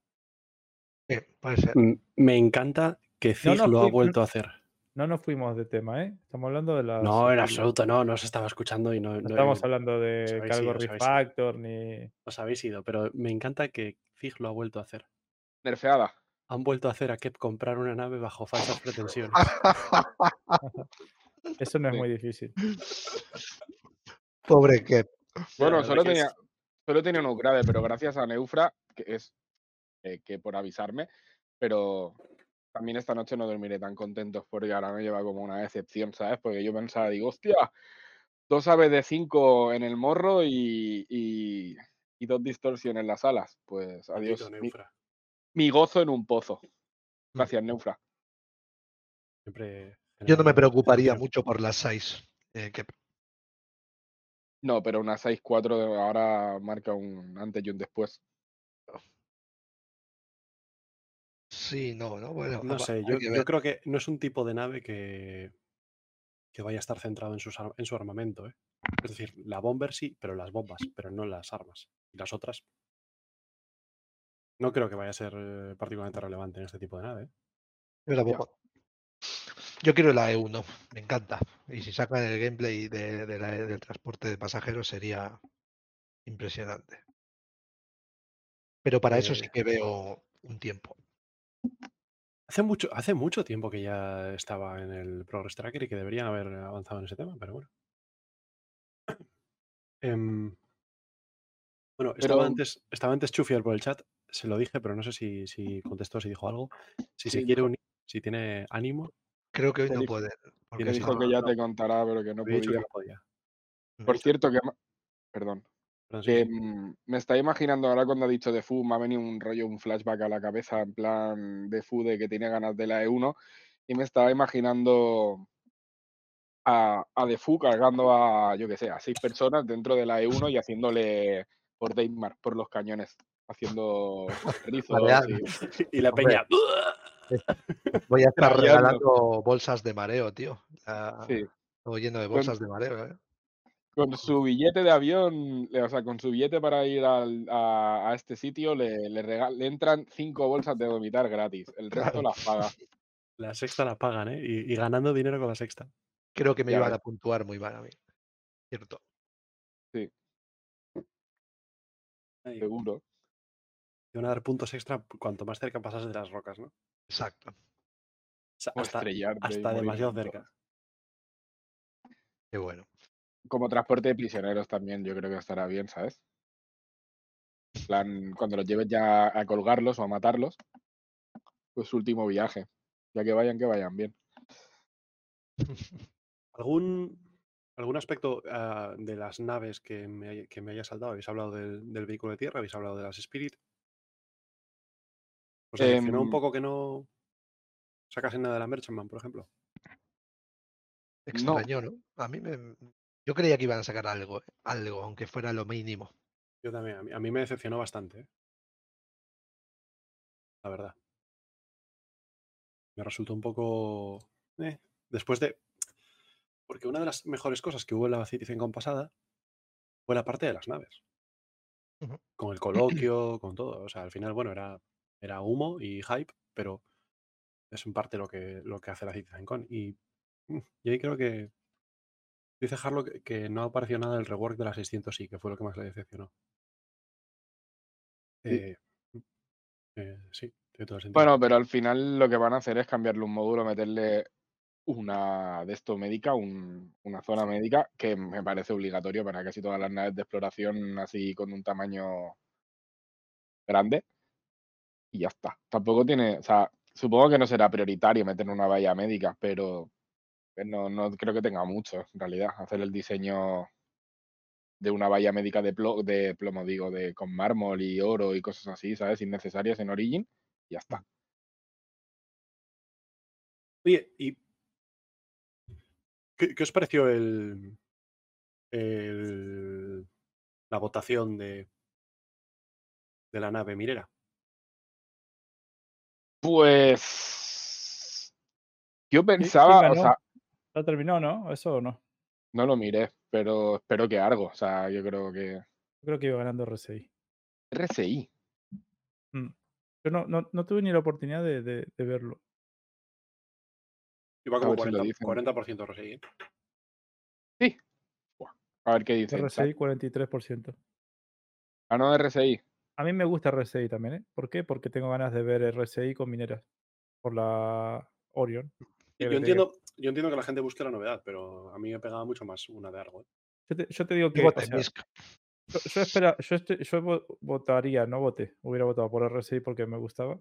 Sí, puede ser. Mm, Me encanta que No, no, lo ha vuelto a hacer. No nos fuimos de tema, ¿eh? Estamos hablando de las. No, en absoluto, no, no os estaba escuchando y no, No no- estamos hablando de ido. refactor ni. os habéis ido, pero me encanta que Zig lo ha vuelto a hacer. Nerfeada. Han vuelto a hacer a Kep comprar una nave bajo falsas pretensiones. Eso no es Sí. muy difícil. Pobre que Bueno, solo tenía, solo tenía un upgrade, pero gracias a Neufra, que es eh, que por avisarme, pero también esta noche no dormiré tan contentos porque ahora me lleva como una decepción, ¿sabes? Porque yo pensaba, digo, hostia, dos aves de 5 en el morro y, y, y dos distorsiones en las alas. Pues adiós. Mi, Neufra. mi gozo en un pozo. Mm. Gracias, Neufra. Siempre yo no me preocuparía mucho por las 6. que No, pero una 6-4 de- ahora marca un antes y un después. sí, no, no, bueno, No sé, yo, creo que no es un tipo de nave que, que vaya a estar centrado en, sus en su armamento. ¿eh? Es decir, la bomber sí, pero las bombas, pero no las armas. Y las otras. No creo que vaya a ser eh, particularmente relevante en este tipo de nave. ¿eh? La bomba. Yo quiero la E1, me encanta. Y si sacan el gameplay de, de la- del transporte de pasajeros sería impresionante. Pero para eso sí Eh, que veo un tiempo. Hace mucho, hace mucho tiempo que ya estaba en el Progress Tracker y que deberían haber avanzado en ese tema, pero bueno. Em, bueno, estaba antes, estaba antes Chufier por el chat, se lo dije, pero no sé si, si contestó, si dijo algo. Si se quiere unir, si tiene ánimo, Creo que hoy no puede. Tiene si dijo no- que ya no. te contará, pero que no dicho que podía. podía. Por cierto, que... Perdón. Sí, Que sí. me está imaginando ahora cuando ha dicho de Fu, me ha venido un rollo, un flashback a la cabeza en plan de Fu de que tiene ganas de la E1 y me estaba imaginando a, a De Fu cargando a, yo que sé, a seis personas dentro de la E1 y haciéndole por Deimar, por los cañones, haciendo rizos y- Y la peña. Voy a estar regalando bolsas de mareo, tío. Ah, Sí. Lleno de Con- bolsas de mareo, ¿eh? Con su billete de avión, o sea, con su billete para ir al- a, a este sitio, le, le, rega- le entran cinco bolsas de vomitar gratis. El resto Claro. las paga. La sexta la pagan, ¿eh? Y, y ganando dinero con la sexta. Creo que me iban a puntuar muy mal a mí. Cierto. Ahí, Seguro. Te van a dar puntos extra cuanto más cerca pasas de las rocas, ¿no? O Exacto. sea, O hasta, demasiado cerca. Qué bueno. Como transporte de prisioneros también, yo creo que estará bien, ¿sabes? En plan, cuando los lleves ya a colgarlos o a matarlos, pues su último viaje. Ya que vayan, que vayan bien. ¿Algún, algún aspecto ah, de las naves que me, hay- que me haya saltado? ¿Habéis hablado del, del vehículo de tierra? ¿Habéis hablado de las Spirit? ¿Os decepcionó un Em, poco que no sacasen nada de la Merchantman, por ejemplo? No. Extraño, ¿no? A mí me. Yo creía que iban a sacar algo, algo, aunque fuera lo mínimo. Yo también, a mí, a mí me decepcionó bastante. ¿eh? La verdad. Me resultó un poco... eh, después de... Porque una de las mejores cosas que hubo en la CitizenCon pasada fue la parte de las naves. Con el coloquio, con todo. O sea, al final, bueno, era, era humo y hype, pero es en parte lo que, lo que hace la CitizenCon. Y, mm, y ahí creo que dice Harlow que, que no apareció nada del rework de la 600 i que fue lo que más le decepcionó. Sí. Eh, mm, eh, sí, tiene todo el sentido. Bueno, pero al final lo que van a hacer es cambiarle un módulo, meterle una de esto médica, un- una zona médica, que me parece obligatorio para casi todas las naves de exploración así con un tamaño grande. Ya está. Tampoco tiene, o sea, supongo que no será prioritario meter una valla médica, pero eh, no, no creo que tenga mucho, en realidad, hacer el diseño de una valla médica de, plo- de plomo, digo, de con mármol y oro y cosas así, ¿sabes? Innecesarias en Origin, y ya está. Oye, ¿y qué, os pareció el, el- la votación de, de la nave minera? Pues. Yo pensaba, o ganó? sea, ¿Ya terminó, no? ¿Eso o no? no lo miré, pero espero que algo. O sea, yo creo que. Yo creo que iba ganando RSI. RCI. Mm. Yo no, no, no tuve ni la oportunidad de, de- de verlo. Iba como ver si lo 40%, dicen. 40% RSI. ¿eh? Sí. A ver qué dice. RSI 43%. Ah, no, RSI. A mí me gusta RSI también, ¿eh? ¿Por qué? Porque tengo ganas de ver RSI con mineras. Por la Orion. Y Yo entiendo, yo entiendo que la gente busque la novedad, pero a mí me pegaba mucho más una de Argo. ¿eh? Yo te, yo te digo que. Yo o sea, yo, yo espera, yo, estoy- yo vo- votaría, no voté. Hubiera votado por RSI porque me gustaba.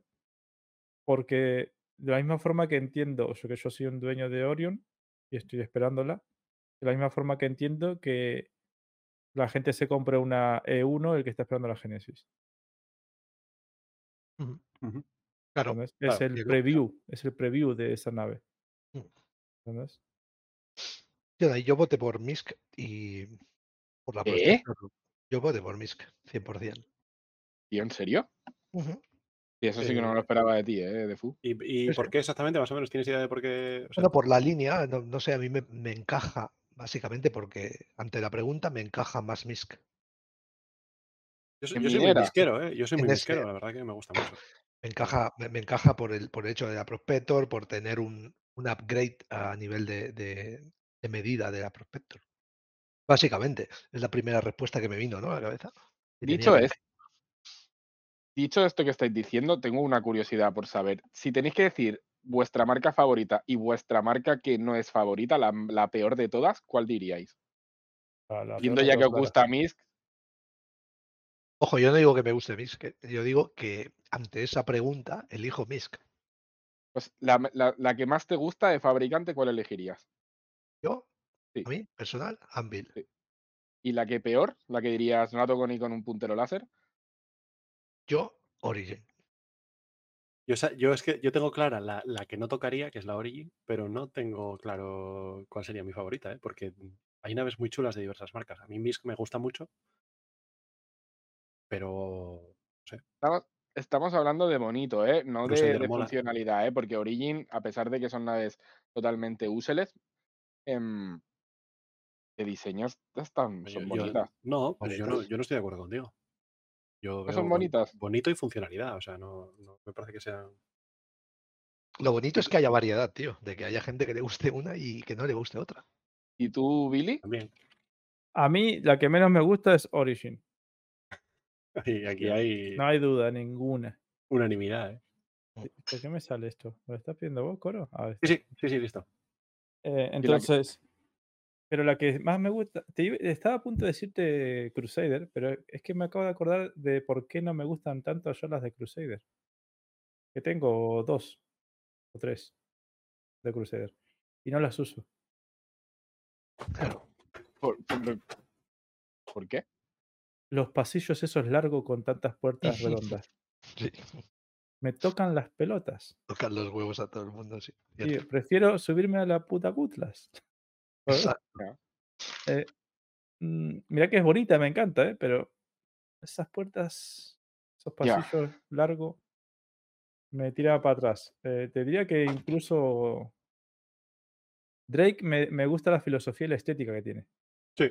Porque de la misma forma que entiendo, o sea, que yo soy un dueño de Orion y estoy esperándola, de la misma forma que entiendo que la gente se compre una E1 el que está esperando la Genesis. Ujú. Ujú. Claro. ¿entendés? Es claro, el preview, es el preview de esa nave. Mm. ¿entendés? Yo, yo voté por Misk y por la. Protector. Yo voté por Misk, 100%. ¿Tío, en serio? Ujú. Y eso sí que no me lo Eh, esperaba de ti, ¿eh? De Fu. ¿Y, y Sí, por sí. qué exactamente? Más o menos, ¿tienes idea de por qué? O sea, Bueno, por la línea, no, no sé, a mí me, me encaja, básicamente porque ante la pregunta me encaja más Misk. Yo, soy- en yo soy muy minera. misquero, ¿eh? Yo soy muy misquero, la verdad que me gusta mucho. Me encaja, me, encaja por el, por el hecho de la Prospector, por tener un, un upgrade a nivel de, de- de medida de la Prospector. Básicamente, es la primera respuesta que me vino, ¿no? A la cabeza. Y tenía Dicho es, dicho esto que estáis diciendo, tengo una curiosidad por saber. Si tenéis que decir vuestra marca favorita y vuestra marca que no es favorita, la, la peor de todas, ¿cuál diríais? Viendo peor ya que os gusta Misk, Ojo, yo no digo que me guste Misk, eh, yo digo que ante esa pregunta elijo Misk. pues la, la- la que más te gusta de fabricante, ¿cuál elegirías? Yo, Sí. a mí, personal, Anvil. ¿Y la que peor? La que dirías, no la toco ni con un puntero láser. Yo, Origin. Yo, yo es que yo tengo clara la, la que no tocaría, que es la Origin, pero no tengo claro cuál sería mi favorita, ¿eh? porque hay naves muy chulas de diversas marcas. A mí Misk me gusta mucho, pero Estamos, estamos hablando de bonito, ¿eh? No de, funcionalidad, ¿eh? Porque Origin, a pesar de que son naves totalmente útiles, em, de diseño están, yo- son yo- bonitas. no, pues yo no, yo no estoy de acuerdo contigo. Yo ¿No son bonitas? bonito y funcionalidad, o sea, no, no me parece que sean. Lo bonito es que haya variedad, tío. De que haya gente que le guste una y que no le guste otra. ¿Y tú, Billy? También. A mí la que menos me gusta es Origin. Y aquí hay No hay duda ninguna. unanimidad, ¿eh? ¿Por qué me sale esto? ¿Lo estás pidiendo vos, Coro? A ver, Sí, sí, sí, sí, listo. Eh, entonces, pero la que más me gusta, te estaba a punto de decirte Crusader, pero es que me acabo de acordar de por qué no me gustan tanto yo las de Crusader. Que tengo dos o tres de Crusader y no las uso. Claro. ¿Por, por- por qué? Los pasillos esos largos con tantas puertas redondas. Sí. Me tocan las pelotas. Tocar los huevos a todo el mundo, sí. Prefiero subirme a la puta. Exacto. Eh, mm, mira que es bonita, me encanta, ¿eh? pero esas puertas, esos pasillos largos, me tira para atrás. Eh, te diría que incluso Drake me, me gusta la filosofía y la estética que tiene. Sí.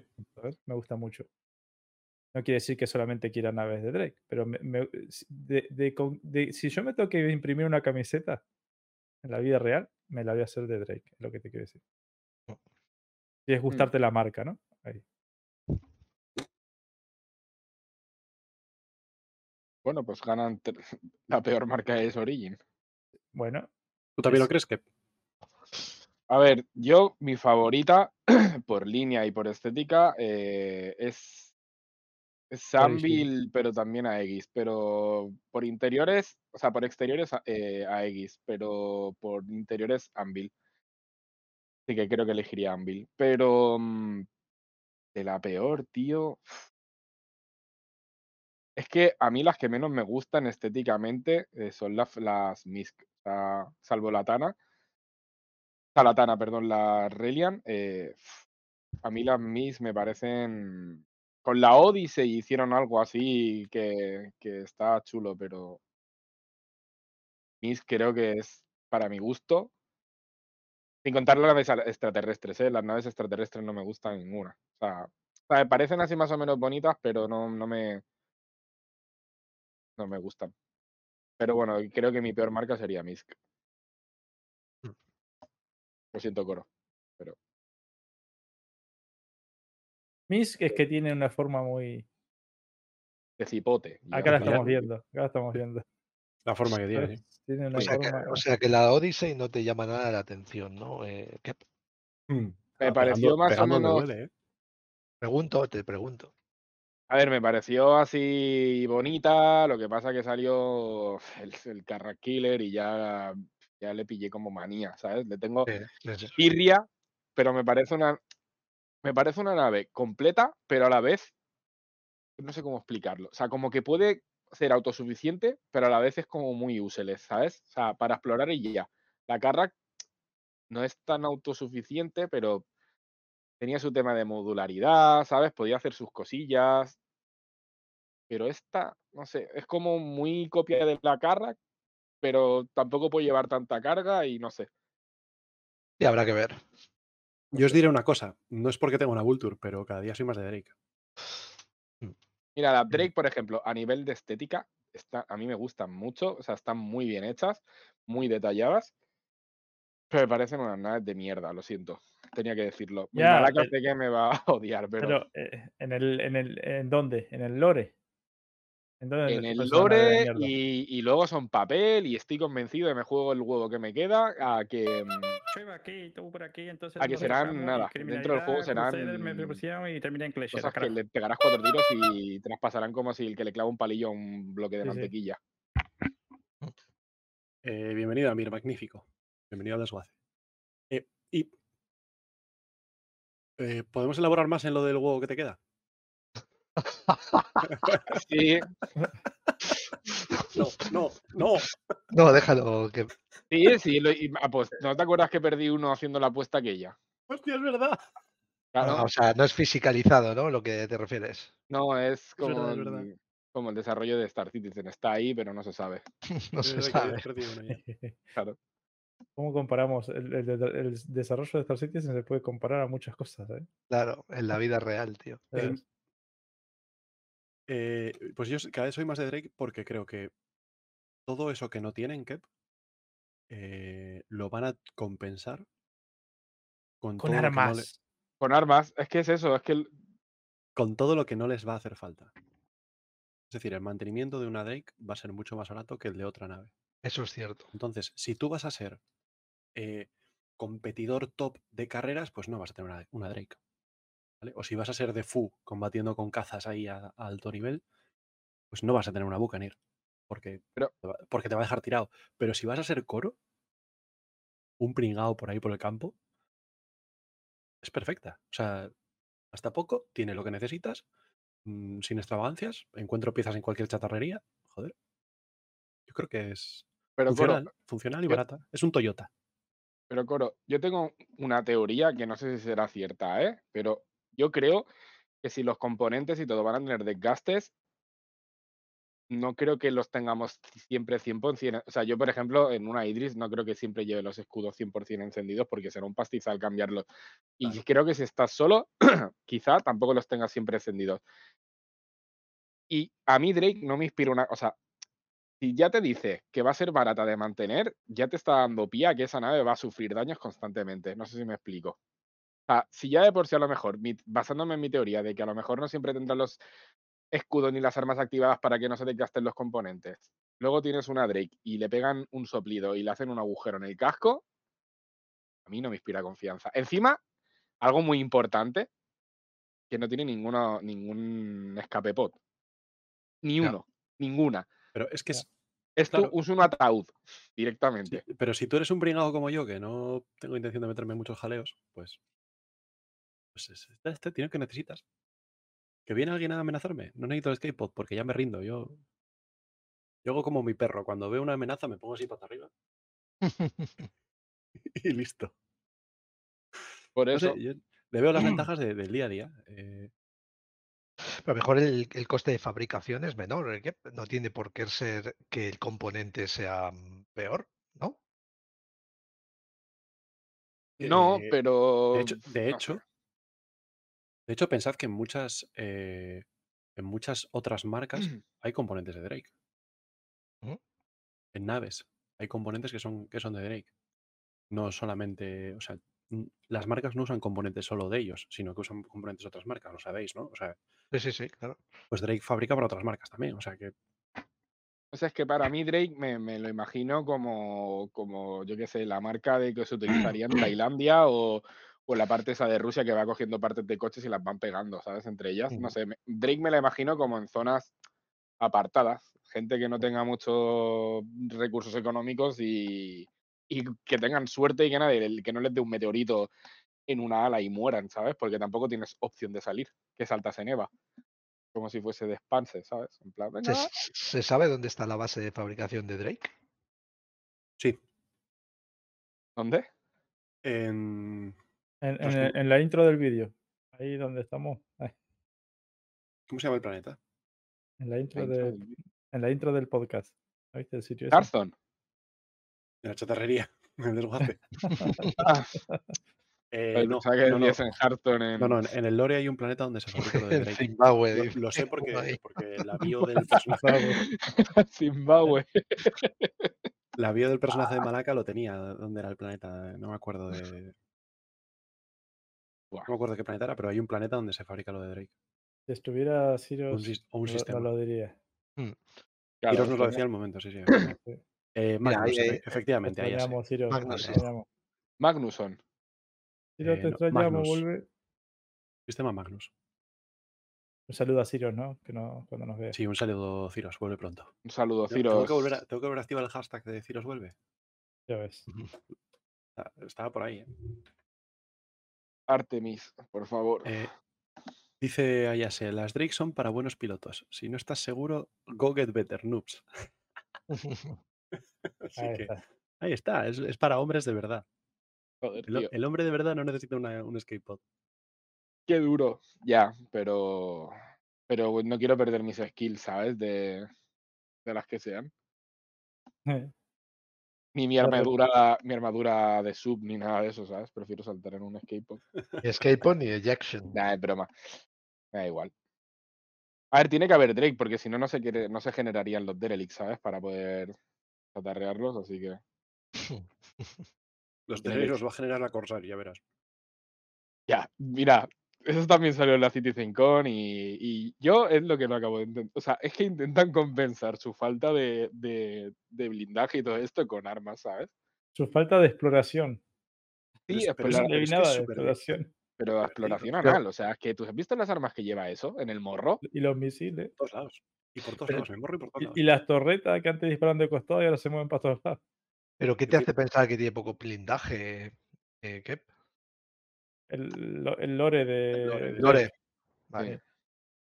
Me gusta mucho. No quiere decir que solamente quiera naves de Drake, pero me- de- de con- de- si yo me tengo que imprimir una camiseta en la vida real, me la voy a hacer de Drake, es lo que te quiero decir. Y es gustarte la marca, ¿no? Ahí. Bueno, pues ganan. La peor marca es Origin. Bueno, ¿Tú también lo Es- crees que? A ver, yo, mi favorita, por línea y por estética, eh, es, Anvil, pero también Aegis. Pero por interiores, o sea, por exteriores a- eh, Aegis, pero por interiores Anvil. Así que creo que elegiría Anvil. Pero mm, de la peor, tío. Es que a mí las que menos me gustan estéticamente eh, son las, las Misk. Salvo la Tana. O sea, la Tana, perdón, la Relian. eh, a mí las Misk me parecen. Con la Odyssey hicieron algo así que, que está chulo, pero. Misk creo que es, para mi gusto. Sin contar las naves extraterrestres, ¿eh? Las naves extraterrestres no me gustan ninguna. O sea, o sea, me parecen así más o menos bonitas, pero no, no me. No me gustan. Pero bueno, creo que mi peor marca sería Misk. Lo siento, Coro. Misk es que tiene una forma muy. De cipote. Acá la estamos viendo, acá la estamos viendo. La forma que tiene, sí. Tiene una O sea, que, forma. o sea que la Odyssey no te llama nada la atención, ¿no? Eh, ¿qué- Me Ah, pareció pegando- más o pegando donde menos. duele, ¿eh? Pregunto, te pregunto. A ver, me pareció así bonita, lo que pasa que salió el, el Carrack Killer y ya, ya le pillé como manía, ¿sabes? Le tengo Sí, sí, sí. tirria, pero me parece una me parece una nave completa, pero a la vez no sé cómo explicarlo. O sea, como que puede ser autosuficiente, pero a la vez es como muy useless, ¿sabes? O sea, para explorar y ya. La Carrack no es tan autosuficiente, pero tenía su tema de modularidad, ¿sabes? Podía hacer sus cosillas. Pero esta, no sé, es como muy copia de la Carrack, pero tampoco puede llevar tanta carga y no sé. Y habrá que ver. Yo os diré una cosa, no es porque tenga una Vulture, pero cada día soy más de Drake. Mira, la Drake, por ejemplo, a nivel de estética, está, a mí me gustan mucho, o sea, están muy bien hechas, muy detalladas, pero me parecen unas naves de mierda, lo siento. Tenía que decirlo. Ya, Malaca eh, sé que me va a odiar, pero, Pero, eh, ¿en el, en el, en dónde? ¿En el lore? ¿En el lore y, y luego son papel y estoy convencido de me juego el huevo que me queda a que mm, Yo iba aquí, tú por aquí, entonces a que serán nada, dentro del juego serán y en cosas que le pegarás cuatro tiros y traspasarán como si el que le clava un palillo a un bloque de Sí, sí. mantequilla. Eh, bienvenido a Mir Magnífico. Bienvenido al desguace. Eh, y. eh, ¿Podemos elaborar más en lo del huevo que te queda? Sí, No, no, no. No, déjalo. Que... sí, sí. lo- y- ah, pues, ¿no te acuerdas que perdí uno haciendo la apuesta aquella? Hostia, es verdad. Claro, Ah, O sea, no es fisicalizado, ¿no? Lo que te refieres. no, es como, es verdad. el, como el desarrollo de Star Citizen. Está ahí, pero no se sabe. No se sabe. Claro. ¿Cómo comparamos? El, el de- el desarrollo de Star Citizen se puede comparar a muchas cosas, ¿eh? Claro, en la vida real, tío. Eh, pues yo cada vez soy más de Drake porque creo que todo eso que no tienen, Kep, eh, lo van a compensar con, no le- armas. Con armas, es que es eso, es que el- con todo lo que no les va a hacer falta. Es decir, el mantenimiento de una Drake va a ser mucho más barato que el de otra nave. Eso es cierto. Entonces, si tú vas a ser eh, competidor top de carreras, pues no vas a tener una, una Drake. ¿Vale? O si vas a ser de Fu combatiendo con cazas ahí a, a alto nivel, pues no vas a tener una Buccaneer. Porque, Pero- te va, porque te va a dejar tirado. Pero si vas a ser coro, un pringao por ahí por el campo, es perfecta. O sea, hasta poco, tiene lo que necesitas, mm, sin extravagancias, encuentro piezas en cualquier chatarrería. Joder. Yo creo que es pero Coro, funcional, funcional y yo- barata. Es un Toyota. pero Coro, yo tengo una teoría que no sé si será cierta, ¿eh? Pero yo creo que si los componentes y todo van a tener desgastes, no creo que los tengamos siempre 100%. O sea, yo, por ejemplo, en una Idris no creo que siempre lleve los escudos 100% encendidos porque será un pastizal cambiarlos. Y Claro. creo que si estás solo, quizá tampoco los tengas siempre encendidos. Y a mí Drake no me inspira una... O sea, si ya te dice que va a ser barata de mantener, ya te está dando pie a que esa nave va a sufrir daños constantemente. No sé si me explico. O sea, si ya de por sí a lo mejor, mi- basándome en mi teoría de que a lo mejor no siempre tendrán los escudos ni las armas activadas para que no se desgasten los componentes. Luego tienes una Drake y le pegan un soplido y le hacen un agujero en el casco. A mí no me inspira confianza. Encima, algo muy importante, que no tiene ninguno, ningún escape pod. Ni uno, ninguna. Pero es que es, Esto Claro. usa un ataúd Sí, directamente. pero si tú eres un pringado como yo, que no tengo intención de meterme en muchos jaleos, pues. Pues es- este, este tiene que necesitas. ¿Que viene alguien a amenazarme? No necesito el skatepod porque ya me rindo. Yo. Yo hago como mi perro. Cuando veo una amenaza me pongo así para arriba y listo. Por No eso, sé, yo le veo las ventajas de- del día a día. eh, Pero a lo mejor el, el coste de fabricación es menor. ¿eh? No tiene por qué ser que el componente sea mm, peor, ¿no? no, eh, pero. de hecho, de no hecho, sé. De hecho, pensad que en muchas, eh, en muchas otras marcas hay componentes de Drake. En naves hay componentes que son, que son de Drake. No solamente, o sea, n- las marcas no usan componentes solo de ellos, sino que usan componentes de otras marcas, lo sabéis, ¿no? O sea, Sí, sí, sí, claro. pues Drake fabrica para otras marcas también, o sea que O sea, es que para mí Drake me, me lo imagino como, como, yo qué sé, la marca de que se utilizaría en Tailandia o, o la parte esa de Rusia que va cogiendo partes de coches y las van pegando, ¿sabes? Entre ellas. No sé, me- Drake me la imagino como en zonas apartadas, gente que no tenga muchos recursos económicos y, y que tengan suerte y que, nadie, que no les dé un meteorito en una ala y mueran, ¿sabes? Porque tampoco tienes opción de salir, que saltas en Eva. Como si fuese de Expanse, ¿sabes? En plan, ¿Se, se sabe dónde está la base de fabricación de Drake? sí. ¿dónde? En, En, en Pues el- como- en la intro del vídeo. Ahí donde estamos. ahí, ¿Cómo se llama el planeta? en, la intro La intro de, del en la intro del podcast. ¿Viste el sitio? Carston. En la chatarrería, en el desguace. Eh, no, que no, no. en. No, no, en, el lore hay un planeta donde se fabrica lo de Drake. Zimbabue. Lo, sé porque, porque la bio del personaje, Zimbabue. la bio del personaje de Malaka lo tenía. ¿Dónde era el planeta? No me acuerdo de. Buah. No me acuerdo qué planeta era, pero hay un planeta donde se fabrica lo de Drake. Si estuviera Un, o un no, sistema. no lo diría. Claro, Kiros nos lo decía al momento, sí, sí. Eh, Mira, Magnus, ahí- efe- efectivamente, ahí te Magnus. Magnuson. Sirius, Eh, te extrañamos, Magnus. vuelve. Sistema Magnus. Un saludo a Sirius, ¿no? Que no, cuando nos vea. Sí, un saludo, Ciros, vuelve pronto. Un saludo, Tengo- Tengo Ciros. que, volver a, tengo que volver a activar el hashtag de Ciros vuelve. Ya ves. Estaba por ahí. ¿eh? Artemis, por favor. Eh, dice Ayase, las Drake son para buenos pilotos. Si no estás seguro, go get better, noobs. Ahí que está. ahí está, es, es para hombres de verdad. Joder, El, hombre de verdad no necesita una- un escape pod. Qué duro. Ya, pero. Pero no quiero perder mis skills, ¿sabes? De, de las que sean. Ni mi armadura, mi armadura de sub, ni nada de eso, ¿sabes? Prefiero saltar en un escape pod. Ni escape pod ni ejection. Nah, es broma. Me da igual. A ver, tiene que haber Drake, porque si no, no se, quiere, no se generarían los Derelict, ¿sabes? Para poder atarrearlos, así que. Los Tiene de que- los va a generar la Corsair, ya verás. Ya, mira, eso también salió en la CitizenCon y, y yo es lo que no acabo de entender. O sea, es que intentan compensar su falta de, de- de blindaje y todo esto con armas, ¿sabes? Su falta de exploración. Pero Sí, pero pero vi es que nada es de exploración. pero pero- exploración pero- anal. O sea, es que tú has visto las armas que lleva eso en el morro. Y los misiles. Por todos lados. Y por todos Pero- lados, me morro y por todos lados. y las torretas que antes disparaban de costado y ahora se mueven para todos lados. ¿Pero qué te hace pensar que tiene poco blindaje, eh, Kep? El, lo- el lore de. El lore de- Lore. Vale.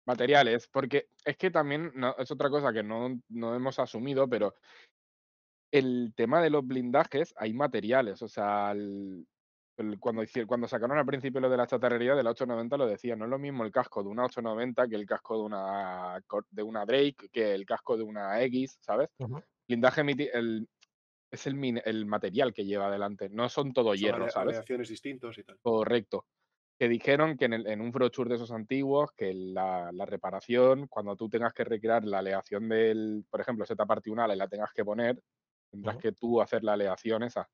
materiales, porque es que también no- es otra cosa que no, no hemos asumido, pero el tema de los blindajes hay materiales, o sea, el- el- cuando, cuando sacaron al principio lo de la chatarrería de la 890 lo decía, no es lo mismo el casco de una 890 que el casco de una, de una Drake, que el casco de una X, ¿sabes? Blindaje el, es el, min- el material que lleva adelante, no son todo Son hierro, ¿sabes? aleaciones distintos y tal. Correcto. Que dijeron que en, el- en un brochure de esos antiguos, que la, la reparación, cuando tú tengas que recrear la aleación del, por ejemplo, Z parte y la tengas que poner, tendrás que tú hacer la aleación esa.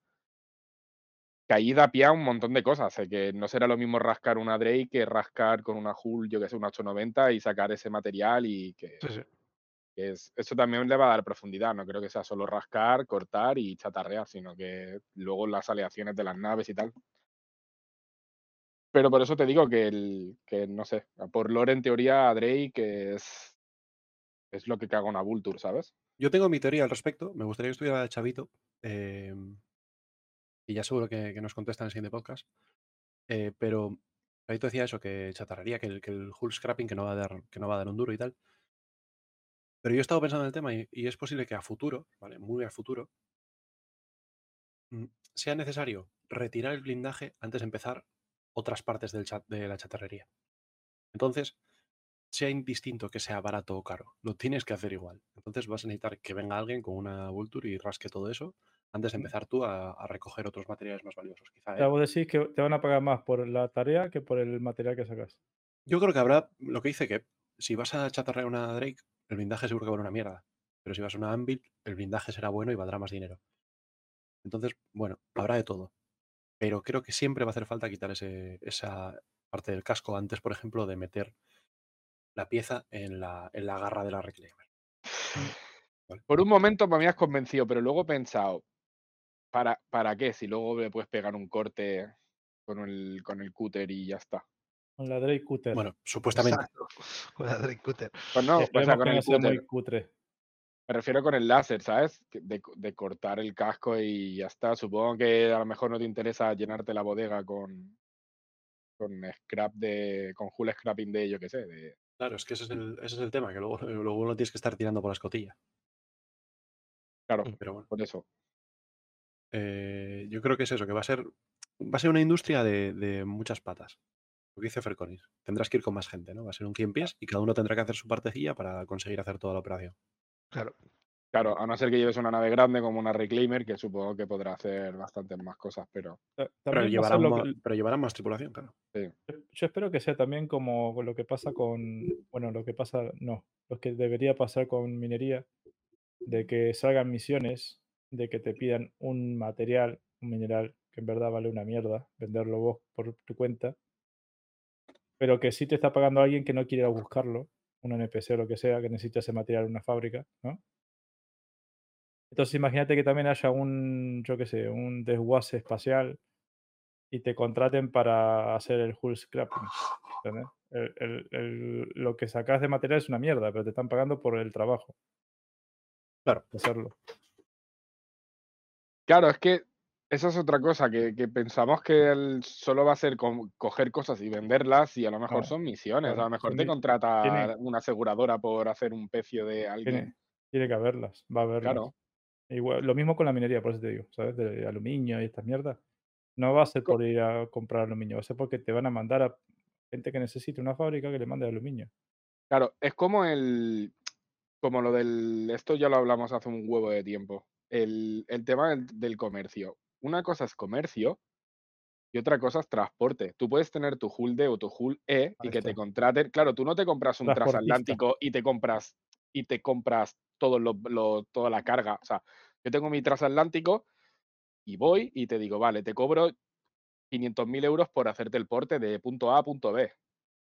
Que ahí da pie a un montón de cosas. eh, que no será lo mismo rascar una Drake que rascar con una Hull, yo que sé, una 890 y sacar ese material y que, Sí, sí. Es, eso también le va a dar profundidad. No creo que sea solo rascar, cortar y chatarrear, sino que luego las aleaciones de las naves y tal. Pero por eso te digo que, el, que no sé, por lore en teoría Drake es, es lo que caga una Vulture, ¿sabes? Yo tengo mi teoría al respecto. Me gustaría que estuviera Chavito. eh, y ya seguro que, que nos contesta en el siguiente podcast. eh, pero Chavito decía eso, que chatarrería, que el, que el hull scrapping que no, va a dar, que no va a dar un duro y tal. Pero yo he estado pensando en el tema y, y es posible que a futuro, ¿vale? Muy a futuro, mm, sea necesario retirar el blindaje antes de empezar otras partes del chat de la chatarrería. Entonces, sea indistinto que sea barato o caro, lo tienes que hacer igual. Entonces vas a necesitar que venga alguien con una Vulture y rasque todo eso antes de empezar tú a, a recoger otros materiales más valiosos. Quizá, O ¿eh? sea, vos decís que te van a pagar más por la tarea que por el material que sacas. Yo creo que habrá lo que dice que si vas a chatarrear una Drake, el blindaje seguro que vale una mierda. Pero si vas a una Anvil, el blindaje será bueno y valdrá más dinero. Entonces, bueno, habrá de todo. Pero creo que siempre va a hacer falta quitar esa parte del casco antes, por ejemplo, de meter la pieza en la, garra de la Reclaimer. Por un momento me habías convencido, pero luego he pensado, ¿para, ¿para qué? Si luego le puedes pegar un corte con el, con el cúter y ya está. Con la Drake Cutter. Bueno, supuestamente. Exacto. Con la Drake Cutter. Pues no, o sea, con el cúter. muy cutre. Me refiero con el láser, ¿sabes? De, co- de cortar el casco y ya está. Supongo que a lo mejor no te interesa llenarte la bodega con con scrap de. con hull scrapping de, yo qué sé, de. Claro, es que ese es el, ese es el tema, que luego, luego lo tienes que estar tirando por la escotilla. Claro, Pero bueno, por eso. eh, yo creo que es eso, que va a ser, va a ser una industria de, de muchas patas. Lo que dice Ferconis. Tendrás que ir con más gente, ¿no? Va a ser un quien pies y cada uno tendrá que hacer su partecilla para conseguir hacer toda la operación. Claro. Claro, a no ser que lleves una nave grande como una Reclaimer, que supongo que podrá hacer bastantes más cosas, pero Pero llevarán, lo ma- que- pero llevarán más tripulación, claro. Yo espero que sea también como lo que pasa con, bueno, lo que pasa, no, lo que debería pasar con minería, de que salgan misiones, de que te pidan un material, un mineral que en verdad vale una mierda, venderlo vos por tu cuenta, pero que sí te está pagando alguien que no quiere ir a buscarlo, un NPC o lo que sea, que necesita ese material en una fábrica, ¿no? Entonces imagínate que también haya un, yo qué sé, un desguace espacial y te contraten para hacer el hull scrapping. El- el- el- lo que sacas de material es una mierda, pero te están pagando por el trabajo. Claro. hacerlo. Claro, es que esa es otra cosa, que, que pensamos que el- solo va a ser coger cosas y venderlas y a lo mejor Claro, son misiones. claro, A lo mejor te tiene- contrata tiene- una aseguradora por hacer un pecio de Tiene, alguien. tiene que haberlas, va a haberlas. Claro. Igual, lo mismo con la minería, por eso te digo, ¿sabes? De aluminio y estas mierdas. No va a ser por ir a comprar aluminio, va a ser porque te van a mandar a gente que necesite una fábrica que le mande aluminio. Claro, es como el. Como lo del. Esto ya lo hablamos hace un huevo de tiempo. El, el tema del, del comercio. Una cosa es comercio y otra cosa es transporte. Tú puedes tener tu Hull D o tu Hull E y que te contraten. Claro, tú no te compras un transatlántico y te compras y te compras todo lo, lo- toda la carga. O sea, yo tengo mi transatlántico y voy y te digo, vale, te cobro 500.000 euros por hacerte el porte de punto A a punto B.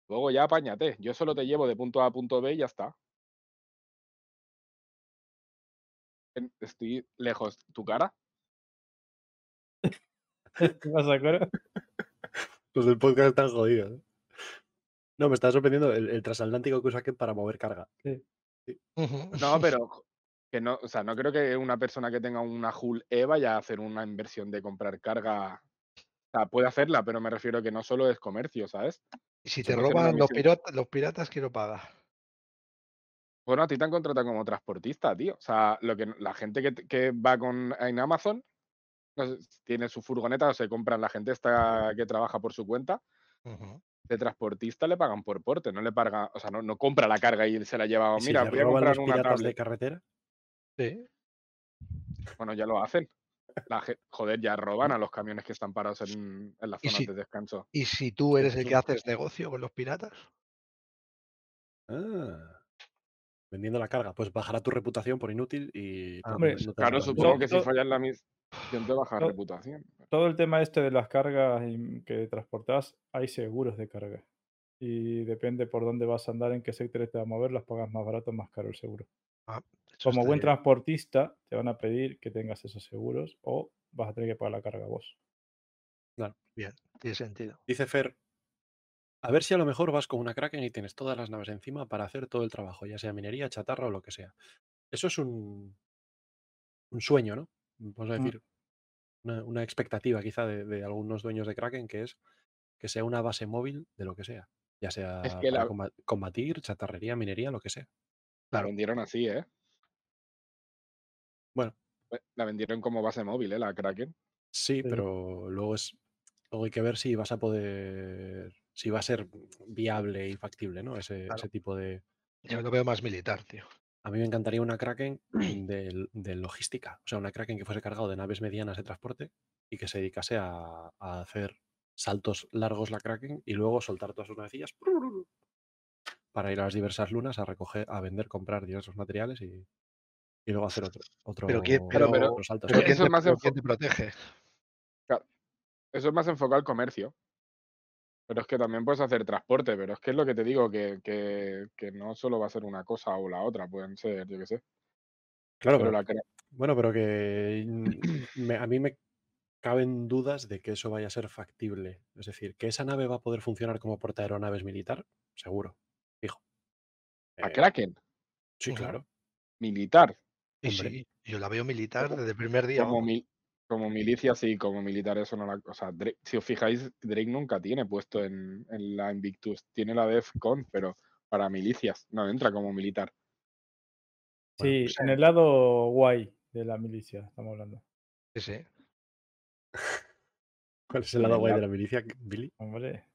Luego ya apáñate. Yo solo te llevo de punto A a punto B y ya está. Estoy lejos. ¿Tu cara? ¿Qué pasa, Coro? Los del podcast están jodidos. ¿eh? No, me está sorprendiendo el, el transatlántico que usa Ken para mover carga. No, pero que no, o sea, no creo que una persona que tenga una Hull E vaya a hacer una inversión de comprar carga. O sea, puede hacerla, pero me refiero que no solo es comercio, ¿sabes? Y si te roban los, misión. pirata- los piratas, ¿quién lo paga? Bueno, a ti te han contratado como transportista, tío. O sea, lo que la gente que, que va con en Amazon tiene su furgoneta o se compran la gente esta que trabaja por su cuenta. De transportista le pagan por porte, no le paga, o sea, no, no compra la carga y se la lleva. ¿Y si Mira, voy a comprar los una de carretera? Sí. Bueno, ya lo hacen. La joder, ya roban a los camiones que están parados en, en las zonas si- de descanso. Y si tú eres el que haces negocio con los piratas, Ah. Vendiendo la carga. Pues bajará tu reputación por inútil y Ah, hombre, no Claro, supongo que si fallan la misión te baja yo- reputación. Todo el tema este de las cargas que transportás, hay seguros de carga. Y depende por dónde vas a andar, en qué sectores te va a mover, las pagas más barato o más caro el seguro. eso Como buen bien. transportista, te van a pedir que tengas esos seguros o vas a tener que pagar la carga vos. Bien, tiene sentido. Dice Fer, a ver si a lo mejor vas con una Kraken y tienes todas las naves encima para hacer todo el trabajo, ya sea minería, chatarra o lo que sea. Eso es un, un sueño, ¿no? Vamos a Mm. decir, una, una expectativa quizá de, de algunos dueños de Kraken, que es que sea una base móvil de lo que sea, ya sea que para la- combatir, chatarrería, minería, lo que sea. La vendieron así, ¿eh? Bueno, Eh, La vendieron como base móvil, ¿eh? La Kraken. sí, Sí. pero luego es luego hay que ver si vas a poder, si va a ser viable y factible, ¿no? Ese, Claro. ese tipo de, Yo lo veo más militar, tío. A mí me encantaría una Kraken de, de logística, o sea, una Kraken que fuese cargado de naves medianas de transporte y que se dedicase a, a hacer saltos largos la Kraken y luego soltar todas sus navecillas para ir a las diversas lunas a recoger, a vender, comprar diversos materiales y, y luego hacer otro, otro Pero ¿quién- pero- otros saltos. Pero Eso ¿quién es te, más quién te protege? Eso es más enfocado al comercio. Pero es que también puedes hacer transporte, pero es que es lo que te digo, que, que- que no solo va a ser una cosa o la otra, pueden ser, yo qué sé. Claro, Pero pero, la bueno, pero que me- a mí me caben dudas de que eso vaya a ser factible. Es decir, que esa nave va a poder funcionar como portaaeronaves militar, seguro, fijo. la Eh, Kraken, sí, claro. militar, sí, yo la veo militar desde el primer día. como, mi- como milicia, sí, como militar, eso no la. O sea, Drake- si os fijáis, Drake nunca tiene puesto en, en la Invictus. Tiene la DEFCON, pero para milicias, no entra como militar. Bueno, Sí, pues, en el lado guay de la milicia estamos hablando. Sí, sí. ¿Cuál es el lado guay de la milicia, Billy? Hombre,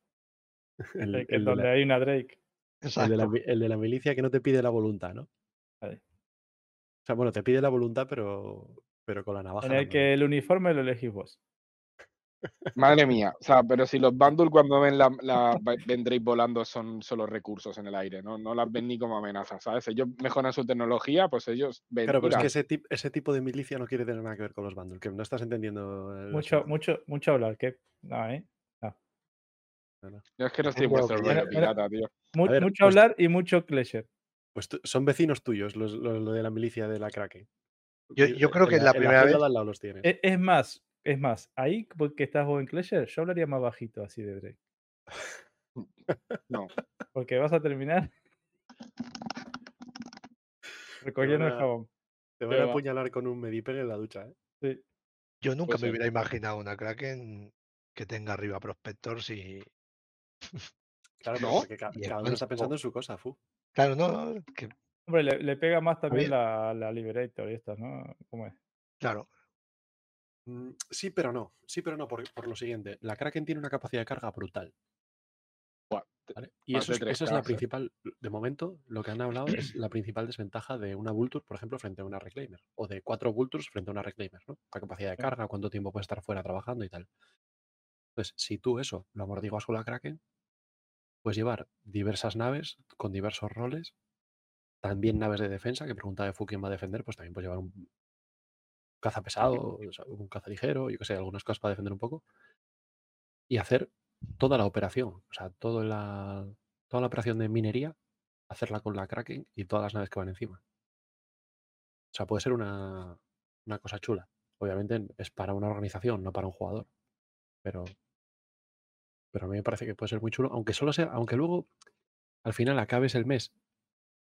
El, el donde la, hay una Drake. el de la el de la milicia que no te pide la voluntad, ¿no? Ahí. sea, bueno, te pide la voluntad, pero, pero con la navaja. En el que el uniforme lo elegís vos. Madre mía. O sea, pero si los bundles cuando ven la, la vendréis volando son solo recursos en el aire, ¿no? No las ven ni como amenazas, ¿sabes? Ellos mejoran su tecnología, pues ellos ven. Claro, pero es que ese, tip- ese tipo de milicia no quiere tener nada que ver con los bundles, que no estás entendiendo. el Mucho, asunto. mucho, mucho hablar, que no, ¿eh? yo es que no estoy Mira, mira. pirata, tío. Mu- A ver, mucho pues- hablar y mucho pleasure. Pues son vecinos tuyos, los, los- lo de la milicia de la Kraken. Yo, yo creo que en la en primera vez. lado los. E- Es, más, es más, ahí porque estás vos en Clasher, yo hablaría más bajito así de Drake. No. Porque vas a terminar recogiendo el jabón. Te van a apuñalar con un mediper en la ducha, ¿eh? Sí. Yo nunca Puede me hubiera imaginado una Kraken que tenga arriba Prospectors y. Claro, ¿No? porque ca- Y el cada uno está pensando en su cosa, fu. Claro, no, no, que, Hombre, le, le pega más también la, la Liberator y estas, ¿no? ¿Cómo es? claro. Mm, Sí, pero no. Sí, pero no, por, por lo siguiente. La Kraken tiene una capacidad de carga brutal. Y eso es, esa es la 3K, principal, de momento, lo que han hablado es la principal desventaja de una Vulture, por ejemplo, frente a una Reclaimer. O de cuatro Vultures frente a una Reclaimer, ¿no? La capacidad de carga, cuánto tiempo puede estar fuera trabajando y tal. Entonces, si tú eso lo amortiguas con la Kraken, puedes llevar diversas naves con diversos roles. También naves de defensa, que pregunta de Fu quién va a defender, pues también puedes llevar un caza pesado, un caza ligero, yo que sé, algunas cosas para defender un poco. Y hacer toda la operación, o sea, toda la, toda la operación de minería, hacerla con la Kraken y todas las naves que van encima. O sea, puede ser una, una cosa chula. Obviamente es para una organización, no para un jugador. Pero, pero a mí me parece que puede ser muy chulo, aunque solo sea, aunque luego al final acabes el mes,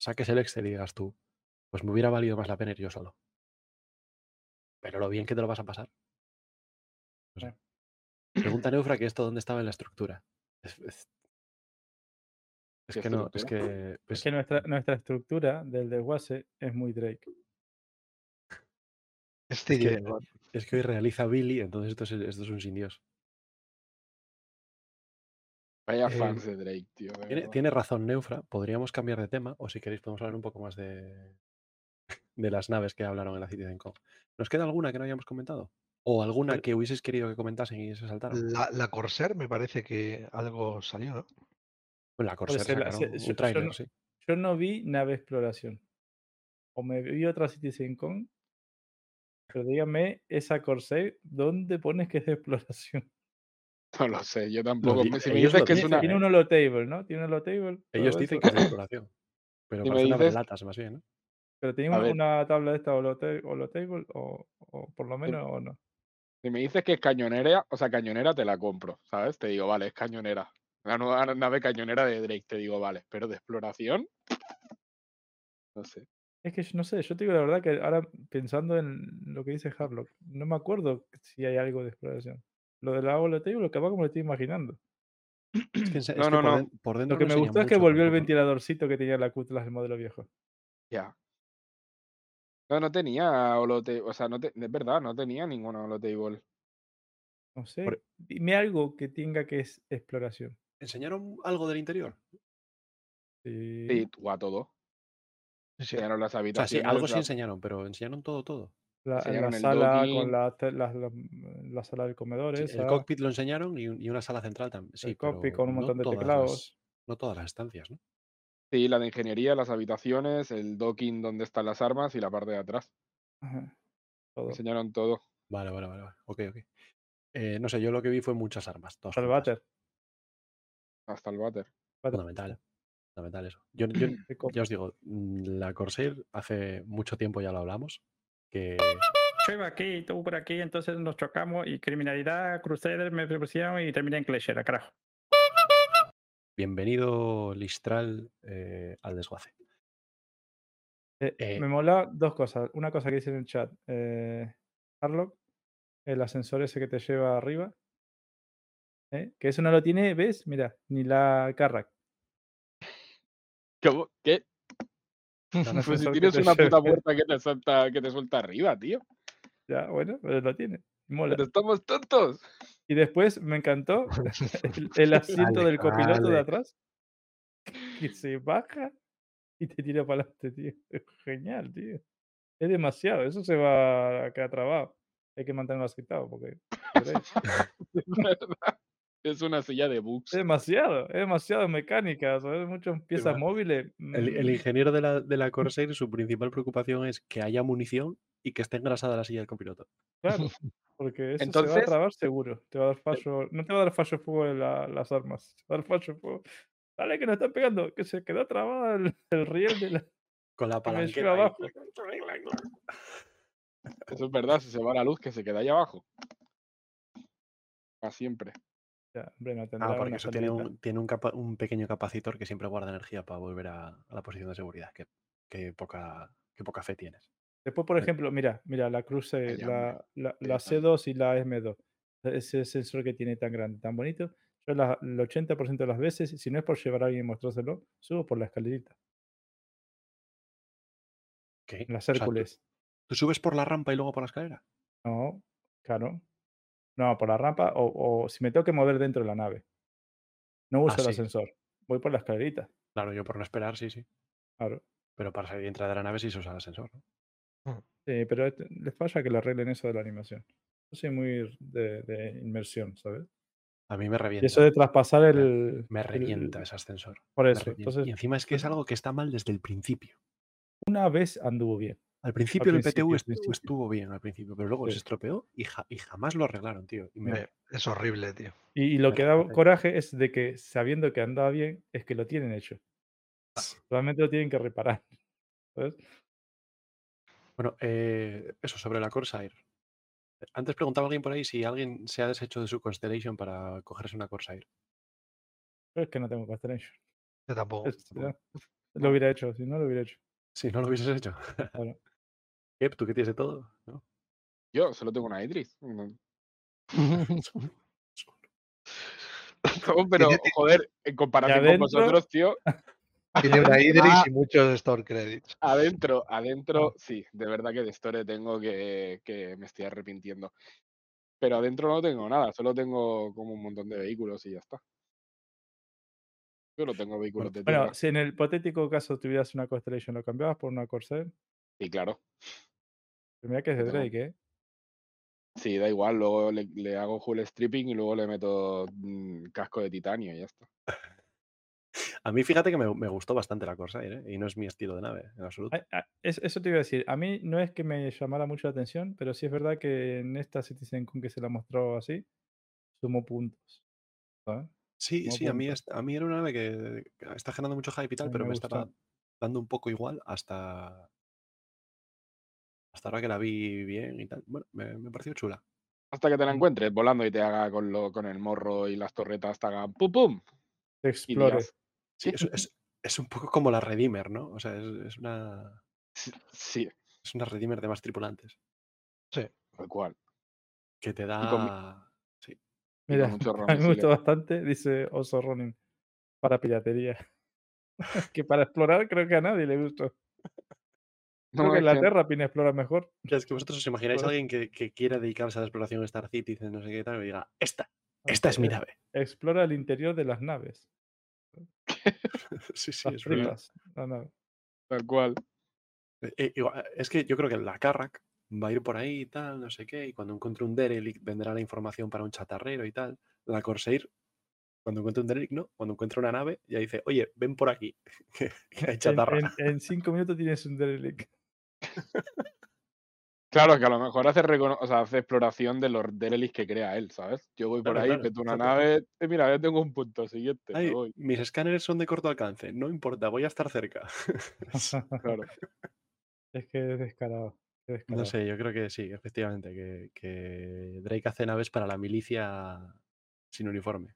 saques el Excel y digas tú, pues me hubiera valido más la pena ir yo solo. Pero lo bien que te lo vas a pasar. No sé. Pregunta Neufra que esto dónde estaba en la estructura. Es, es- es ¿Qué que no, es que, Es pues, que nuestra, nuestra estructura del desguace es muy Drake. Es que- es que hoy realiza Billy, entonces esto es, esto es un sin Dios. Vaya Eh, fans de Drake, tío. de Tiene, razón Neufra, podríamos cambiar de tema, o si queréis podemos hablar un poco más de, de las naves que hablaron en la CitizenCon. ¿Nos queda alguna que no hayamos comentado? ¿O alguna que hubieseis querido que comentasen y se saltaron? La, la Corsair me parece que algo salió, ¿no? Pues la Corsair ser la- sacaron se- yo- un yo tráiler, no- sí. Yo no vi nave exploración. O me vi otra CitizenCon. Pero dígame, esa Corsair, ¿dónde pones que es de exploración? No lo sé, yo tampoco. me- si me ellos dices lo que es una. Tiene un holotable, ¿no? Tiene un holotable. Ellos dicen eso. que es de exploración. Pero Si me parece una dices- latas más bien, ¿no? Pero tenía A una, tabla de esta holota- holotable o, o por lo Sí. menos o no. Si me dices que es cañonera, o sea, cañonera te la compro, ¿sabes? Te digo, vale, es cañonera. La nueva nave cañonera de Drake, te digo, vale. Pero de exploración. No sé. Es que no sé, yo te digo la verdad que ahora pensando en lo que dice Harlock, no me acuerdo si hay algo de exploración. Lo de la holotable, lo capaz como lo estoy imaginando. Es que, en se- es No, que no, por, no. den- por dentro Lo que me gustó es que mucho volvió el ventiladorcito que tenía la Cutlass del modelo viejo. Ya. No, no tenía holotable, o sea, no te- es verdad, no tenía ninguna holotable. No sé. Por- Dime algo que tenga que es exploración. ¿Enseñaron algo del interior? Sí. Sí, a todo. Sí, sí. Enseñaron las O sea, sí, habitaciones. algo sí enseñaron, pero enseñaron todo, todo. La, en la sala con la, la, la- la sala del comedor Sí, esa, el cockpit lo enseñaron y, un- y una sala central también. Sí, el cockpit con un no montón de todas teclados. las- no todas las estancias, ¿no? Sí, la de ingeniería, las habitaciones, el docking donde están las armas y la parte de atrás. Ajá, todo. Enseñaron todo. Vale, vale, vale. vale. Ok, ok. Eh, no sé, yo lo que vi fue muchas armas. Hasta el váter. Hasta el váter. Fundamental. Fundamental eso. Yo, ya os digo, mm, la Corsair hace mucho tiempo ya lo hablamos. Que Yo iba aquí, tú por aquí, entonces nos chocamos y criminalidad, Crusader me propusieron y terminé en Clasher, a carajo. bienvenido Listral eh, al desguace. Eh, Eh, me mola dos cosas. Una cosa que dice en el chat. Eh, Harlock, el ascensor ese que te lleva arriba. ¿eh? Que eso no lo tiene, ¿ves? Mira, ni la Carrack. ¿Cómo? ¿Qué? Pues si tienes una puta puerta que te suelta, que te suelta arriba, tío. Ya, bueno, pero lo tiene. Mola. Pero estamos tontos. Y después me encantó el, el asiento del copiloto de atrás. Que se baja y te tira para adelante, tío. Es Genial, tío. Es demasiado, eso se va a quedar trabado. Hay que mantenerlo aceitado porque. Es verdad. Es una silla de bugs. Es demasiado, es demasiado mecánica, ¿sabes? Muchas piezas móviles. El, el mm, ingeniero de la, de la Corsair, su principal preocupación es que haya munición y que esté engrasada la silla del copiloto. Claro, porque eso se va a Entonces- trabar seguro. Te va a dar fallo, no te va a dar fallo de fuego en la- las armas. Te va a dar fallo de fuego. Dale, que nos están pegando, que se quedó trabado el, el riel de la. Con la ahí. abajo. Eso es verdad, si se va la luz, que se queda ahí abajo. Para siempre. Ya, hombre, no tendrá Ah, porque eso tiene un, tiene un, capa- un pequeño capacitor que siempre guarda energía para volver a, a la posición de seguridad. Que, que poca, que poca fe tienes. Después, por ejemplo, mira, mira, la Vaya, la, la, la Vaya. C2 y la M2. Ese sensor que tiene tan grande, tan bonito. Yo la- el 80% de las veces, si no es por llevar a alguien y mostrárselo, subo por la escalerita, ¿qué? las O sea, ¿tú- Hércules. ¿tú, subes por la rampa y luego por la escalera? No, claro. No, por la rampa o, o si me tengo que mover dentro de la nave. No uso el sí. ascensor. Voy por la escalerita. Claro, yo por no esperar, sí, sí. Claro. Pero para salir y entrar de la nave sí se usa el ascensor. ¿no? Sí, pero este- les falla que le arreglen eso de la animación. Yo soy muy de, de inmersión, ¿sabes? A mí me Y revienta. eso de traspasar el. Me el- revienta ese ascensor. Por eso. Entonces, y encima es que es pues- algo que está mal desde el principio. una vez anduvo bien. Al principio el principio, PTU estuvo, principio. estuvo bien al principio, pero luego Sí. se estropeó y, ja- y jamás lo arreglaron, tío. Y me- Me- Es horrible, tío. Y, y lo Me que da coraje es de que sabiendo que andaba bien, es que lo tienen hecho. Solamente lo tienen que reparar. ¿sabes? Bueno, eh, eso sobre la Corsair. Antes preguntaba alguien por ahí si alguien se ha deshecho de su Constellation para cogerse una Corsair. Pero es que no tengo Constellation. Yo tampoco. Es- ya, Lo hubiera hecho, si no lo hubiera hecho. Si no lo hubieses hecho. Claro. Kep, ¿tú qué tienes de todo? ¿No? Yo solo tengo una Idris. No, no, pero, joder, en comparación con vosotros, tío, Tiene una Idris Ah. y muchos store credits. adentro, adentro, sí, de verdad que de Store tengo que, que me estoy arrepintiendo. Pero adentro no tengo nada, solo tengo como un montón de vehículos y ya está. Solo tengo vehículos de tierra. Bueno, si en el hipotético caso tuvieras una Constellation, ¿lo cambiabas por una Corsair? Sí, claro. Pero mira que es de Yo tengo- Drake, ¿eh? Sí, da igual, luego le, le hago full stripping y luego le meto mm, casco de titanio y ya está. A mí fíjate que me, me gustó bastante la Corsair, ¿eh? Y no es mi estilo de nave, en absoluto. Ah, es- Eso te iba a decir. A mí no es que me llamara mucho la atención, pero sí es verdad que en esta Citizen Con que se la mostró así, sumó puntos. ¿sabes? Sí, sí, a mí, es- a mí era una nave que que está generando mucho hype y tal, pero me me estaba dando un poco igual hasta. Hasta ahora que la vi bien y tal. Bueno, me, me pareció chula. Hasta que te la Mm. encuentres volando y te haga con, lo, con el morro y las torretas, te haga pum pum. Te Y explore. digas, Sí, es, es- es un poco como la Redeemer, ¿no? O sea, es, es una. "Sí, Sí, Es una Redeemer de más tripulantes. tal cual. Que te con da. Sí. Mira, con un chorro a de mí me gustó bastante, dice Oso Ronin, para piratería. que para explorar creo que a nadie le gustó. No, Creo en la que- Terra Pina explora mejor. Ya, Es que vosotros os imagináis a alguien que, que quiera dedicarse a la exploración de Star Citizen, no sé qué tal, y diga, esta, esta es mi Eh, nave. Explora el interior de las naves. sí, sí, Las es verdad. la nave. Tal cual. Eh, eh, igual, es que yo creo que la Carrack va a ir por ahí y tal, no sé qué, y cuando encuentre un Derelict vendrá la información para un chatarrero y tal. La Corsair, cuando encuentre un Derelict, no, cuando encuentre una nave, ya dice, oye, ven por aquí, que, hay En, chatarra. en- en cinco minutos tienes un derelict. Claro, que a lo mejor hace, recono- o sea, hace exploración de los derelicts que crea él, ¿sabes? Yo voy por Claro, ahí, claro, meto una nave, eh, mira, ya tengo un punto siguiente, me Ay, voy. mis escáneres son de corto alcance, no importa, voy a estar cerca. Claro. es que es descarado. es descarado. No sé, yo creo que sí, efectivamente, que, que Drake hace naves para la milicia sin uniforme.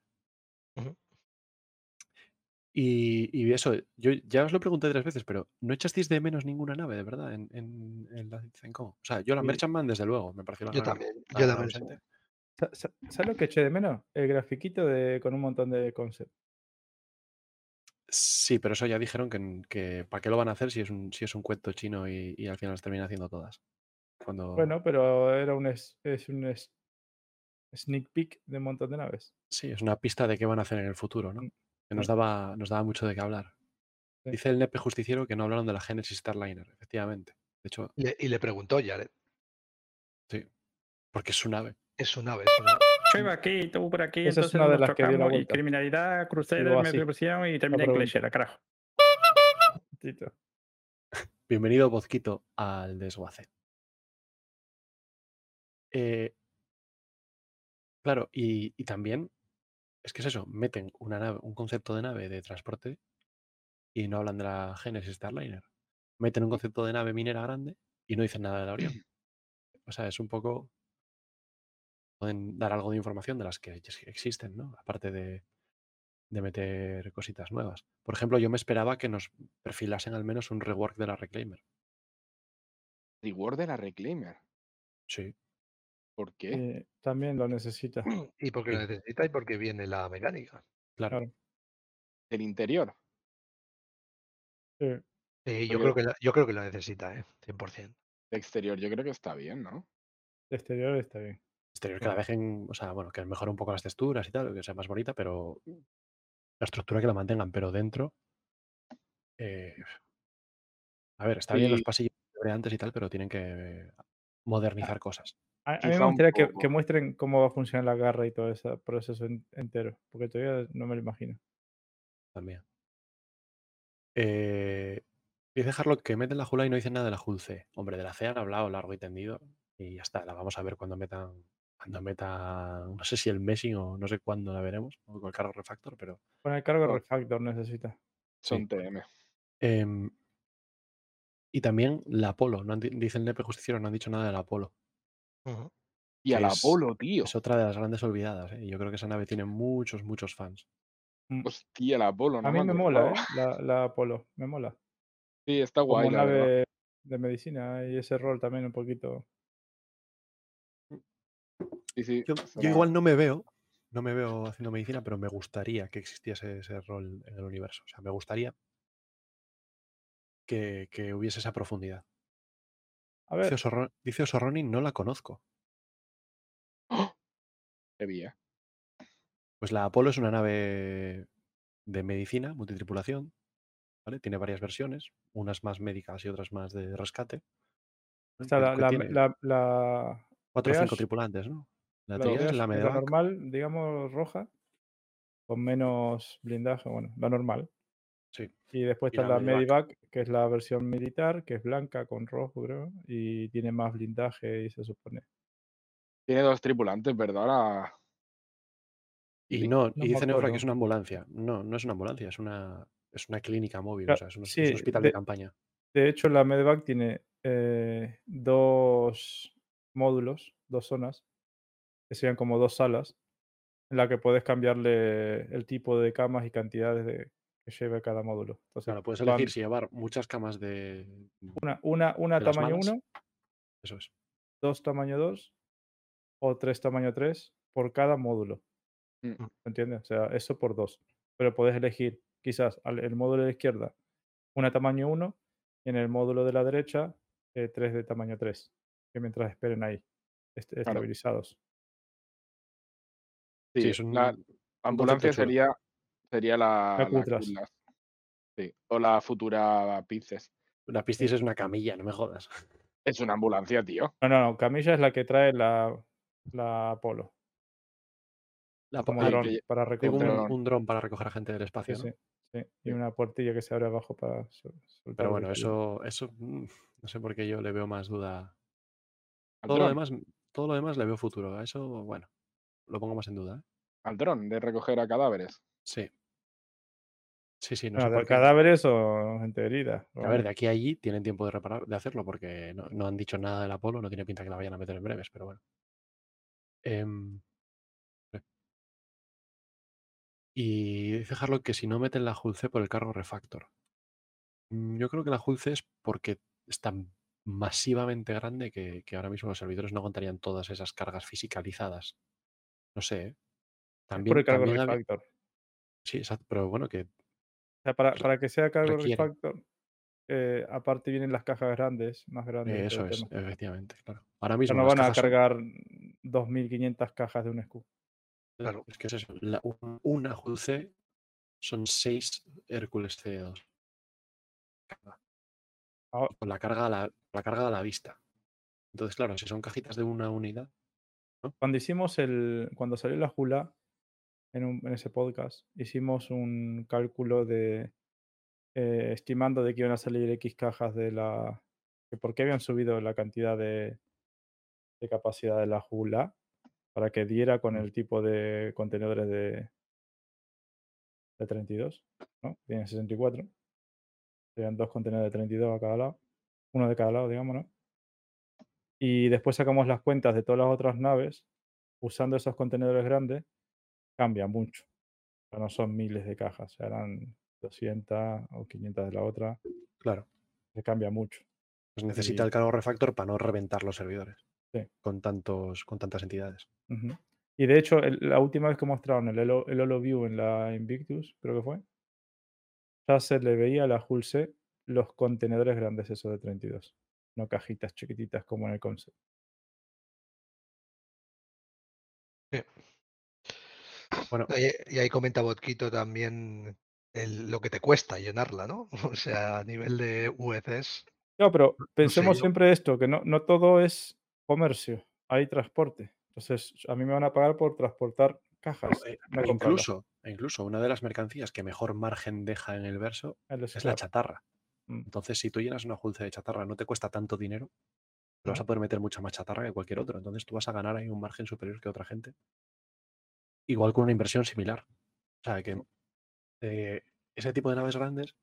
Y, y eso, yo ya os lo pregunté tres veces, pero ¿no echasteis de menos ninguna nave, de verdad, en, en, en la Citizen-Co? O sea, yo la Sí. Merchantman, desde luego, me pareció la Yo también. Yo también. ¿Sabes lo que eché de menos? El grafiquito de, con un montón de conceptos. Sí, pero eso ya dijeron que, que ¿para qué lo van a hacer si es un, si es un cuento chino y, y al final las terminan haciendo todas? Cuando... Bueno, pero era un, es, es un es- sneak peek de un montón de naves. Sí, es una pista de qué van a hacer en el futuro, ¿no? Mm, Que nos daba, nos daba mucho de qué hablar. Sí. Dice el nepe justiciero que no hablaron de la Genesis Starliner, efectivamente. De hecho, Y le, y le preguntó Jared. sí. Porque es su nave. Es su nave, es una- Yo iba aquí, tú por aquí, Esa es entonces una de nos las que dio la chocamos y vuelta. criminalidad, crucero, me pusieron y terminé en pregunta. clichera, carajo. Tito. Bienvenido, Bozquito, al desguace. Eh, claro, y, y también es que es eso, meten una nave, un concepto de nave de transporte y no hablan de la Genesis Starliner. Meten un concepto de nave minera grande y no dicen nada del avión. O sea, es un poco. Pueden dar algo de información de las que ex- existen, ¿no? Aparte de, de meter cositas nuevas. Por ejemplo, yo me esperaba que nos perfilasen al menos un rework de la Reclaimer. Reward de la Reclaimer. Sí. ¿Por qué? Eh, también lo necesita. Y porque lo necesita y porque viene la mecánica. Claro. Claro. Del interior. Sí. Sí, yo, creo que la- yo creo que lo necesita, ¿eh? 100%. De exterior, yo creo que está bien, ¿no? De exterior está bien. Exterior que la dejen, o sea, bueno, que mejore un poco las texturas y tal, que sea más bonita, pero la estructura que la mantengan, pero dentro. eh, a ver, está bien los pasillos antes y tal, pero tienen que modernizar cosas. A, a mí me gustaría que, muestren cómo va a funcionar la garra y todo ese proceso en- entero, porque todavía no me lo imagino. también. Eh, dice Harlock que meten la Jula y no dicen nada de la Jul C. Hombre, de la C han hablado largo y tendido y ya está. La vamos a ver cuando metan, cuando metan, no sé si el meshing o no sé cuándo la veremos, o con el carro refactor, pero Con el cargo No. refactor necesita. Son Sí. TM. Em, y también la Apolo. No han di- dice el Nepe Justiciero, no han dicho nada de la Apolo. Y al es- Apolo, tío. Es otra de las grandes olvidadas. ¿eh? y Yo creo que esa nave tiene muchos, muchos fans. Mm. Hostia, el Apolo, no A mí me mola, ¿eh? La, la Apolo, me mola. Sí, está Como guay, la verdad. nave de medicina y ese rol también un poquito. Sí, sí. Yo, yo igual no me veo, no me veo haciendo medicina, pero me gustaría que existiese ese rol en el universo. O sea, me gustaría que, que hubiese esa profundidad. A Dice ver, Osorro- dice Osorroni, no la conozco. Qué bien. Pues la Apolo es una nave de medicina, multitripulación. ¿vale? Tiene varias versiones, unas más médicas y otras más de rescate. Que- la, que la, tiene la, la cuatro o cinco tripulantes, ¿no? La es la normal, digamos, roja, con menos blindaje, bueno, la normal. Sí. Y después Y está la. Medivac, que es la versión militar, que es blanca con rojo, creo, y tiene más blindaje y se supone. Tiene dos tripulantes, ¿verdad? La- Y no, no y me dice Neufra acuerdo. que es una ambulancia. No, no es una ambulancia, es una, es una clínica móvil, o sea, es un, es sí, un hospital de de- campaña. De hecho, la Medevac tiene eh, dos módulos, dos zonas, que serían como dos salas, en la que puedes cambiarle el tipo de camas y cantidades de, que lleve cada módulo. Entonces, Claro, puedes van elegir si llevar muchas camas de. una, una, una de tamaño malas. 1, Eso es. dos tamaño 2 o tres tamaño 3 por cada módulo. Mm. ¿Me entiendes? O sea, eso por dos. Pero puedes elegir quizás al el módulo de la izquierda una tamaño 1 y en el módulo de la derecha eh, tres de tamaño 3. Que mientras esperen ahí, est- Claro. estabilizados. Sí, Sí, es un, la un ambulancia sería, sería la, La la Cutlass. Cutlass. Sí, O la futura Pices. La Piscis es una camilla, no me jodas. Es una ambulancia, tío. No, no, no. Camilla es la que trae la, la Apolo. La, Como dron que- para un, dron. un dron para recoger a gente del Sí, espacio. ¿no? sí, sí. Y una puertilla que se abre abajo para sol- soltar. Pero bueno, eso, eso mm, no sé por qué yo le veo más duda. Todo lo, demás, todo lo demás le veo futuro. A eso, bueno, lo pongo más en duda. ¿eh? Al dron de recoger a cadáveres. Sí. Sí, sí, no sé ¿de por qué. cadáveres o gente herida? A ver, de aquí a allí tienen tiempo de reparar, de hacerlo, porque no, no han dicho nada del Apolo, no tiene pinta que la vayan a meter en breves, pero bueno. Em, eh. y dice Harlock que si no meten la C por el cargo refactor. Mm, Yo creo que la C es porque es tan masivamente grande que, que ahora mismo los servidores no contarían todas esas cargas fisicalizadas. No sé. ¿eh? También, por el cargo también había- refactor. Sí, exacto, pero bueno, que O sea, para, para que sea cargo refactor, eh, aparte vienen las cajas grandes, más grandes. todo eso es, tema. efectivamente, claro. Ahora mismo no las van a cajas son- cargar 2.500 cajas de un SQ. Claro. Es que es eso. la- un- una Hull C son seis Hércules C2. Ah. Con la carga, la, la carga a la vista. Entonces, claro, si son cajitas de una unidad, Cuando hicimos el. Cuando salió la Jula en, un- en ese podcast, hicimos un cálculo de. eh, estimando de que iban a salir X cajas de la. que por qué habían subido la cantidad de, de capacidad de la Jula para que diera con el tipo de contenedores de, de 32, ¿no? Tienen 64. Serían dos contenedores de 32 a cada lado. Uno de cada lado, digamos, ¿no? Y después sacamos las cuentas de todas las otras naves. Usando esos contenedores grandes, cambia mucho. No son miles de cajas, serán 200 o 500 de la otra. claro, Se cambia mucho. pues necesita Y- el cargo refactor para no reventar los servidores Sí. con, tantos, con tantas entidades. Y de hecho, el- la última vez que mostraron el Holo, el HoloView en la Invictus, creo que fue, ya se le veía a la Hull C los contenedores grandes, esos de 32. No cajitas chiquititas como en el concept. Bueno, Y, ahí comenta Botquito también el- lo que te cuesta llenarla, ¿no? O sea, a nivel de UECs. No, pero pensemos siempre esto, que no, no todo es comercio, hay transporte. Entonces, a mí me van a pagar por transportar cajas, eh, no e incluso, e incluso una de las mercancías que mejor margen deja en el verso El es la chatarra. Mm. Entonces, si tú llenas una julce de chatarra, no te cuesta tanto dinero, pero vas a poder meter mucha más chatarra que cualquier otro. Entonces, tú vas a ganar ahí un margen superior que otra gente. Igual con una inversión similar. O sea, que eh, ese tipo de naves grandes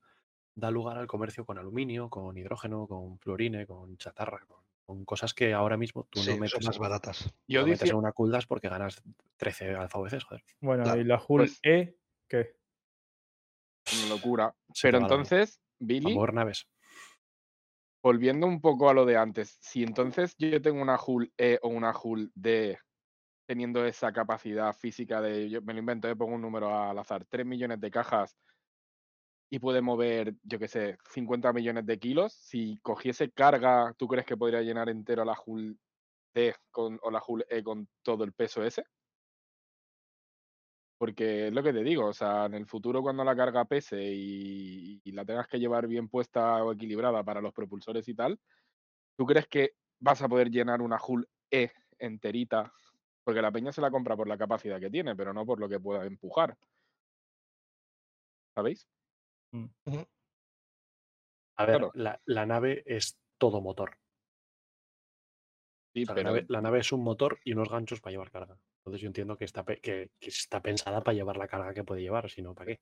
da lugar al comercio con aluminio, con hidrógeno, con fluorine, con chatarra, con, con cosas que ahora mismo tú Sí, no son metes, más en, baratas. Yo no metes en una Kuldas porque ganas 13 alfa VCs, joder. Bueno, Claro, y la Hull pues- E, ¿qué? una locura. Se Pero entonces, Billy, mover naves. volviendo un poco a lo de antes, si entonces yo tengo una Hull E o una Hull D teniendo esa capacidad física de, yo me lo invento, yo pongo un número al azar, 3 millones de cajas y puede mover, yo qué sé, 50 millones de kilos, si cogiese carga, ¿tú crees que podría llenar entero la Hull D con, o la Hull E con todo el peso ese? Porque es lo que te digo, o sea, en el futuro cuando la carga pese y, y la tengas que llevar bien puesta o equilibrada para los propulsores y tal, ¿tú crees que vas a poder llenar una Hull E enterita? Porque la peña se la compra por la capacidad que tiene, pero no por lo que pueda empujar. ¿Sabéis? A ver, Claro. la, la nave es todo motor. Sí, O sea, pero, la, nave, la nave es un motor y unos ganchos para llevar carga. Entonces yo entiendo que está, que, que está pensada para llevar la carga que puede llevar, si no, ¿para qué?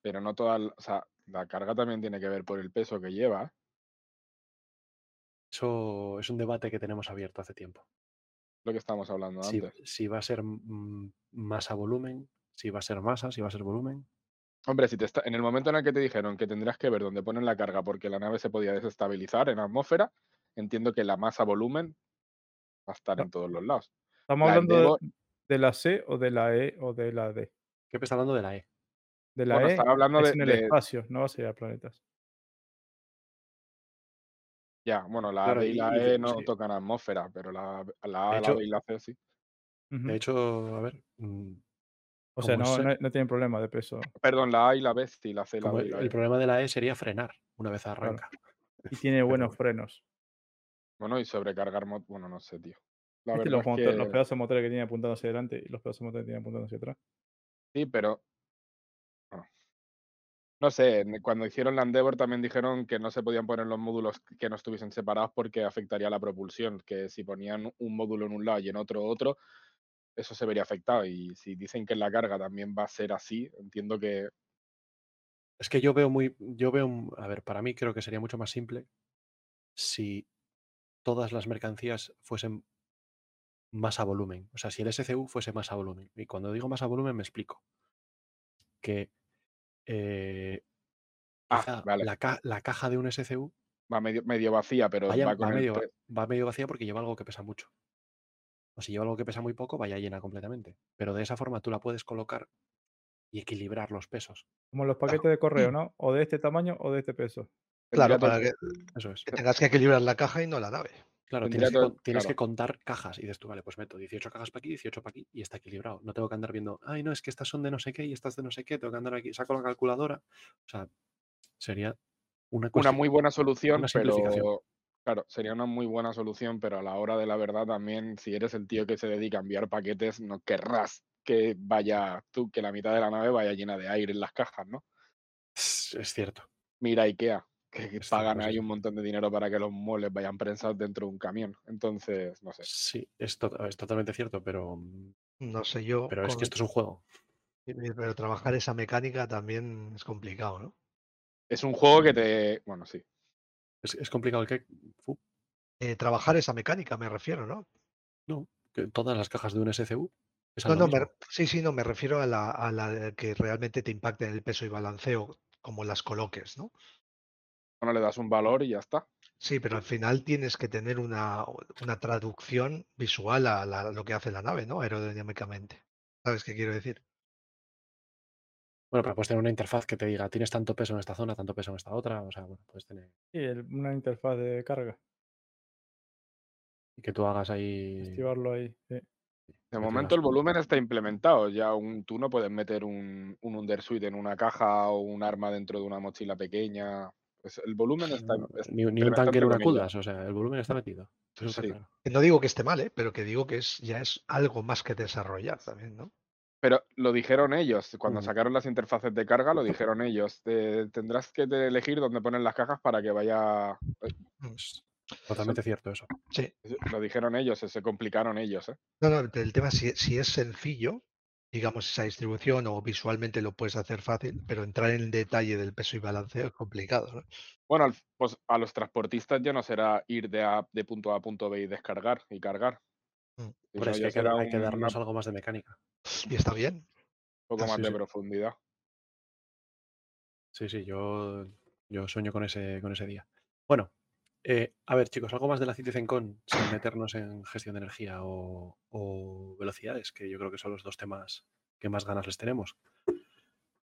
pero no toda, o sea, la carga también tiene que ver por el peso que lleva. Eso es un debate que tenemos abierto hace tiempo. Lo que estábamos hablando Si, antes. si va a ser mm, masa volumen, si va a ser masa, si va a ser volumen. Hombre, si te está, en el momento en el que te dijeron que tendrías que ver dónde ponen la carga porque la nave se podía desestabilizar en atmósfera, entiendo que la masa volumen va a estar No. en todos los lados. ¿Estamos La hablando de, la C o de la E o de la D? ¿Qué está hablando de la E? De la Bueno, E están hablando es de- en el de- espacio, no va a ser a planetas. Ya, bueno, la Claro, A y la y E no sí. tocan atmósfera, pero la, la A, la B y la C sí. De hecho, a ver, mm, o sea, no, sé- no, no tienen problema de peso. Perdón, la A y la B sí, la C, la como B y el, la el E. problema de la E sería frenar una vez arranca. Y tiene buenos bueno. frenos. Bueno, y sobrecargar, bueno, no sé, tío. La ¿Viste verdad los, es los pedazos de motores que tiene apuntando hacia adelante y los pedazos de motores que tiene apuntando hacia atrás? sí, pero no sé, cuando hicieron la Endeavor también dijeron que no se podían poner los módulos que no estuviesen separados porque afectaría la propulsión, que si ponían un módulo en un lado y en otro otro, eso se vería afectado. Y si dicen que la carga también va a ser así, entiendo que Es que yo veo muy, yo veo, a ver, para mí creo que sería mucho más simple si todas las mercancías fuesen más a volumen. O sea, si el SCU fuese más a volumen. Y cuando digo más a volumen me explico. Que eh, Ah, vale. la, ca- la caja de un SCU va medio, medio vacía, pero vaya- va va, con el medio, va medio vacía porque lleva algo que pesa mucho. O si lleva algo que pesa muy poco, vaya llena completamente. Pero de esa forma tú la puedes colocar y equilibrar los pesos. Como los paquetes de correo, ¿no? O de este tamaño o de este peso. Claro, para que, Eso es. que tengas que equilibrar la caja y no la nave. Claro, tienes, que, todo- con- tienes claro. que contar cajas y dices tú, vale, pues meto 18 cajas para aquí, 18 para aquí y está equilibrado. No tengo que andar viendo, ay, no, es que estas son de no sé qué y estas de no sé qué, tengo que andar aquí, saco la calculadora. O sea, sería una, una muy buena solución, una simplificación. pero Claro, sería una muy buena solución, pero a la hora de la verdad también, si eres el tío que se dedica a enviar paquetes, no querrás que vaya tú, que la mitad de la nave vaya llena de aire en las cajas, ¿no? Es cierto. Mira IKEA, que pagan ahí un montón de dinero para que los muebles vayan prensados dentro de un camión. Entonces, no sé. Sí, es, to- es totalmente cierto, pero, mm, No sé yo. pero es que esto es un juego. Pero trabajar esa mecánica también es complicado, ¿no? Es un juego que te. Bueno, sí. Es, es complicado el que Eh, trabajar esa mecánica, me refiero, ¿no? no, que todas las cajas de un SCU. No, no, me, sí, sí, no, me refiero a la, a la que realmente te impacte en el peso y balanceo, como las coloques, ¿no? No le das un valor y ya está. Sí, pero al final tienes que tener una, una traducción visual a la- lo que hace la nave, ¿no? Aerodinámicamente. ¿Sabes qué quiero decir? Bueno, pero puedes tener una interfaz que te diga, tienes tanto peso en esta zona, tanto peso en esta otra. O sea, bueno, puedes tener. Sí, el- una interfaz de carga. Y que tú hagas ahí. Activarlo ahí. sí. De momento el volumen está implementado. Ya un, tú no puedes meter un, un Undersuite en una caja o un arma dentro de una mochila pequeña. Pues el volumen está. Es- ni, ni un tanque una. Kudas, o sea, el volumen está metido. Sí. claro. No digo que esté mal, ¿eh? Pero que digo que es, ya es algo más que desarrollar también, ¿no? Pero lo dijeron ellos, cuando Mm. sacaron las interfaces de carga, lo dijeron ellos. eh, tendrás que te- elegir dónde ponen las cajas para que vaya. eh, Es totalmente cierto eso. Sí. Lo dijeron ellos, se complicaron ellos. ¿eh? No, no, el tema es si, si es sencillo, digamos, esa distribución o visualmente lo puedes hacer fácil, pero entrar en el detalle del peso y balanceo es complicado, ¿no? Bueno, pues a los transportistas ya no será ir de, A- de punto A a punto B y descargar y cargar. Mm. es que ya hay que, un darnos algo más de mecánica. Y está bien. poco Ah, más sí, de sí. profundidad. Sí, sí, yo, yo sueño con ese, con ese día. Bueno, eh, a ver, chicos, algo más de la CitizenCon sin meternos en gestión de energía o, o velocidades, que yo creo que son los dos temas que más ganas les tenemos.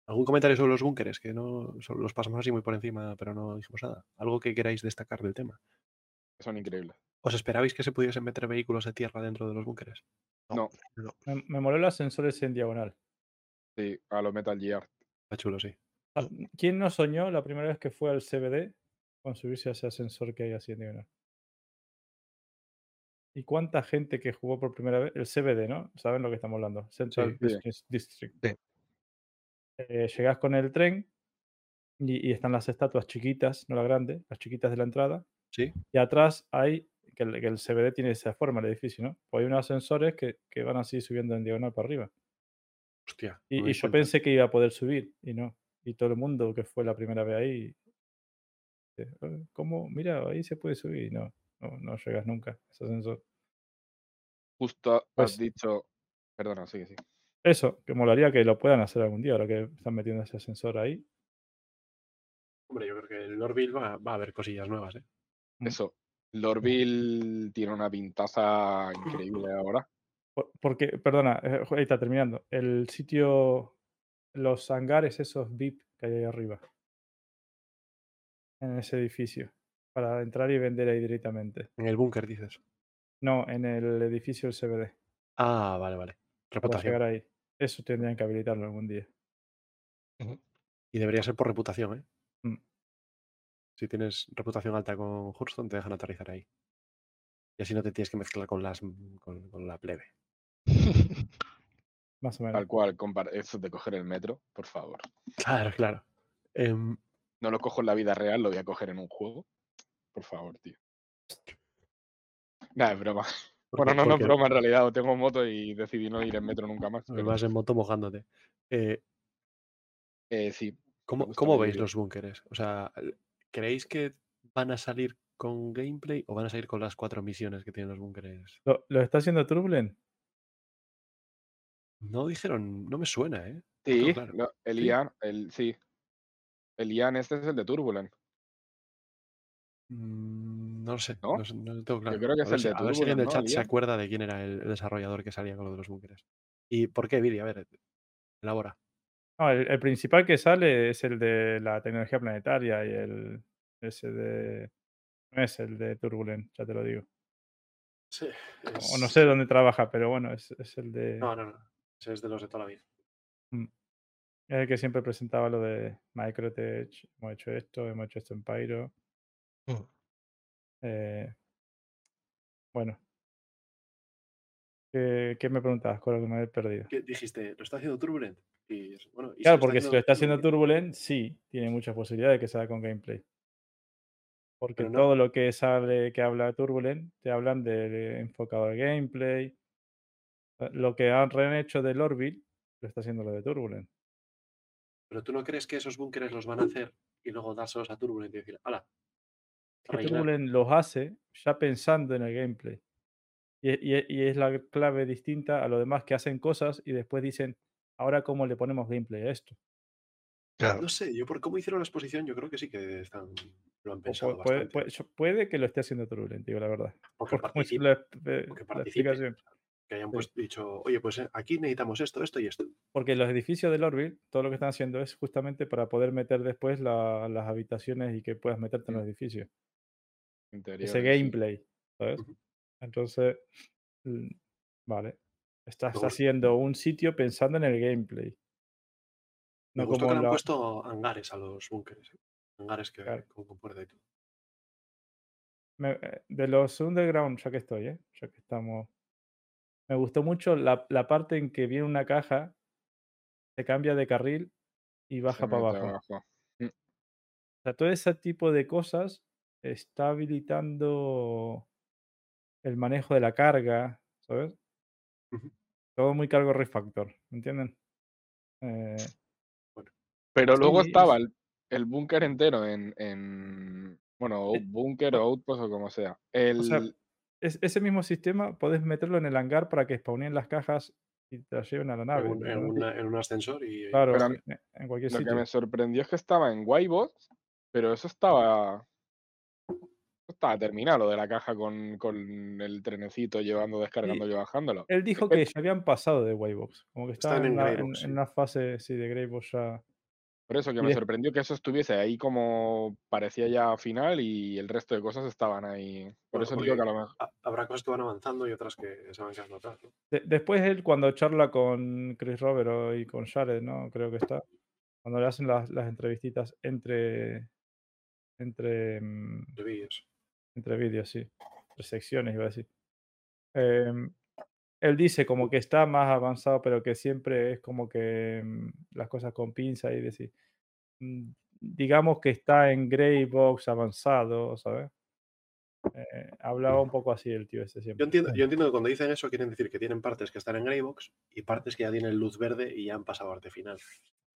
¿Algún comentario sobre los búnkeres? Que no los pasamos así muy por encima, pero no dijimos nada. ¿Algo que queráis destacar del tema? Son increíbles. ¿Os esperabais que se pudiesen meter vehículos de tierra dentro de los búnkeres? No, Me, me moló los sensores en diagonal. sí, a lo Metal Gear. Está chulo, sí. ¿Quién no soñó la primera vez que fue al CBD con subirse a ese ascensor que hay así en diagonal? ¿Y cuánta gente que jugó por primera vez? El CBD, ¿no? ¿Saben lo que estamos hablando? Central Sí. Business District. Sí. Eh, llegás con el tren y, y están las estatuas chiquitas, no las grandes, las chiquitas de la entrada. ¿Sí? Y atrás hay, que el, que el CBD tiene esa forma, el edificio, ¿no? Pues hay unos ascensores que, que van así subiendo en diagonal para arriba. Hostia. Y, no y yo pensé que iba a poder subir y no. Y todo el mundo que fue la primera vez ahí, eh, "Eh, ¿cómo? Mira, ahí se puede subir. Y no, no, no llegas nunca a ese ascensor. Justo has Pues- dicho. Perdona, sigue, sí. Eso, que molaría que lo puedan hacer algún día, ahora que están metiendo ese ascensor ahí. Hombre, yo creo que el Norville va, va a haber cosillas nuevas, ¿eh? Mm. Eso. Lorville tiene una pintaza increíble ahora. Por- Porque, perdona, eh, ahí está terminando. El sitio, los hangares esos VIP que hay ahí arriba, en ese edificio, para entrar y vender ahí directamente. En el búnker, dices. No, en el edificio del CBD. Ah, vale, vale. para Reputación. llegar ahí. Eso tendrían que habilitarlo algún día. Y debería ser por reputación, ¿eh? Mm. Si tienes reputación alta con Hurston, te dejan aterrizar ahí. Y así no te tienes que mezclar con, las, con, con la plebe. Más o menos. Tal cual, compar- eso de coger el metro, por favor. Claro, claro. Em, No lo cojo en la vida real, lo voy a coger en un juego. Por favor, tío. Nada, es broma. Bueno, no, no es broma en realidad. Tengo moto y decidí no ir en metro nunca más. pero, Vas en moto mojándote. Eh, eh, sí, ¿Cómo, cómo veis los búnkeres? O sea, ¿creéis que van a salir con gameplay o van a salir con las cuatro misiones que tienen los búnkeres? ¿Lo, lo está haciendo Turbulent? No dijeron, no me suena, ¿eh? Sí, claro. lo- el Sí. Ian, el, sí. El Ian este es el de Turbulent. Mm, No lo sé, ¿No? no, sé, no lo tengo claro. creo que A es el si- de A ver si alguien del chat se acuerda de quién era el, desarrollador que salía con lo de los búnkeres. ¿Y por qué, Vidi? A ver, elabora. No, el, el principal que sale es el de la tecnología planetaria y el ese de. No es el de Turbulent, ya te lo digo. Sí, O no sé dónde trabaja, pero bueno, es, es el de. No, no, no. Ese es de los de toda la vida. Mm. Es el que siempre presentaba lo de Microtech. Hemos hecho esto, hemos hecho esto en Pyro. Mm. Eh, bueno. ¿Qué, qué me preguntabas? Con lo que me he perdido. ¿Qué dijiste? ¿Lo está haciendo Turbulent? Y, es- bueno, y si Claro, porque si lo está haciendo Turbulent, sí, tiene muchas posibilidades de que salga con gameplay. Porque no- todo lo que sale que habla Turbulent, te hablan de enfocado al gameplay. Eh, Lo que han rehecho del Orville, lo está haciendo lo de Turbulent. Pero tú no crees que esos búnkeres los van a hacer y luego dárselos a Turbulent y decir, hala, que rellenar"? Turbulent los hace ya pensando en el gameplay. Y, y y es la clave distinta a los demás que hacen cosas y después dicen, ahora cómo le ponemos gameplay a esto. Claro. No sé, yo por cómo hicieron la exposición, yo creo que sí que están, lo han pensado pu- puede, bastante. puede- que lo esté haciendo Turbulent, digo la verdad. Porque Por participe, porque participe. Que hayan Sí. pues dicho, oye, pues eh, aquí necesitamos esto, esto y esto. Porque los edificios del Orville, todo lo que están haciendo es justamente para poder meter después la- las habitaciones y que puedas meterte en los edificios. Ese Interiores, sí. gameplay, ¿sabes? Entonces, mm, vale. Estás Me gust- haciendo un sitio pensando en el gameplay. Me No gustó como que le han la- puesto hangares a los búnkeres. ¿eh? Hangares que Claro. compuerta y todo. me- eh, de los underground, ya que estoy, ¿eh? Ya que estamos. Me gustó mucho la, la parte en que viene una caja, se cambia de carril y baja para abajo. abajo. O sea, todo ese tipo de cosas está habilitando el manejo de la carga, ¿sabes? Todo muy cargo refactor, ¿me entienden? Eh, Pero luego Sí, estaba es- el, el búnker entero en, en. Bueno, búnker o outpost o como sea. El, o sea, es- ese mismo sistema podés meterlo en el hangar para que spawnen las cajas y te las lleven a la En nave. un, ¿me en entiendes? una- en un ascensor y. Claro, Pero en, mí- en- en cualquier lo que sitio. me sorprendió es que estaba en Wybot, pero eso estaba. eso estaba terminado, lo de la caja con, con el trenecito llevando, descargándolo y bajándolo. Él dijo que- ya habían pasado de Waybox, como que Están estaban en, en una, Greybox, en- una fase sí, de Greybox ya. Por eso que me sorprendió que eso estuviese ahí como parecía ya final y el resto de cosas estaban ahí. Por Bueno, eso digo que a lo mejor. ha- Habrá cosas que van avanzando y otras que se van quedando atrás. ¿no? De- después él cuando charla con Chris Robero y con Jared, ¿no? Creo que está. Cuando le hacen las, las entrevistitas entre. Entre. mm, De vídeos. entre vídeos, sí. Entre secciones, iba a decir. Em, él dice como que está más avanzado, pero que siempre es como que mm, las cosas con pinza y decir. mm, digamos que está en Grey Box avanzado, ¿sabes? Eh, hablaba un poco así el tío ese Yo siempre. entiendo, yo entiendo que cuando dicen eso quieren decir que tienen partes que están en Greybox y partes que ya tienen luz verde y ya han pasado arte final.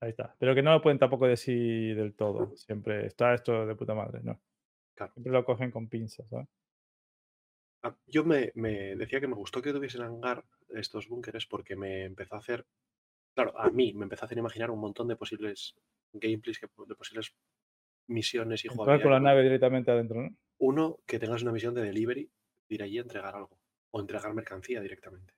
Ahí está. Pero que no lo pueden tampoco decir del todo. Siempre está esto de puta madre, ¿no? Claro. Siempre lo cogen con pinzas, ¿sabes? Ah, Yo me, me decía que me gustó que tuviesen hangar estos búnkeres porque me empezó a hacer, claro, a mí me empezó a hacer imaginar un montón de posibles gameplays, que, de posibles misiones y Entrar con la nave directamente adentro, ¿no? Uno, que tengas una misión de delivery, de ir allí a entregar algo o entregar mercancía directamente.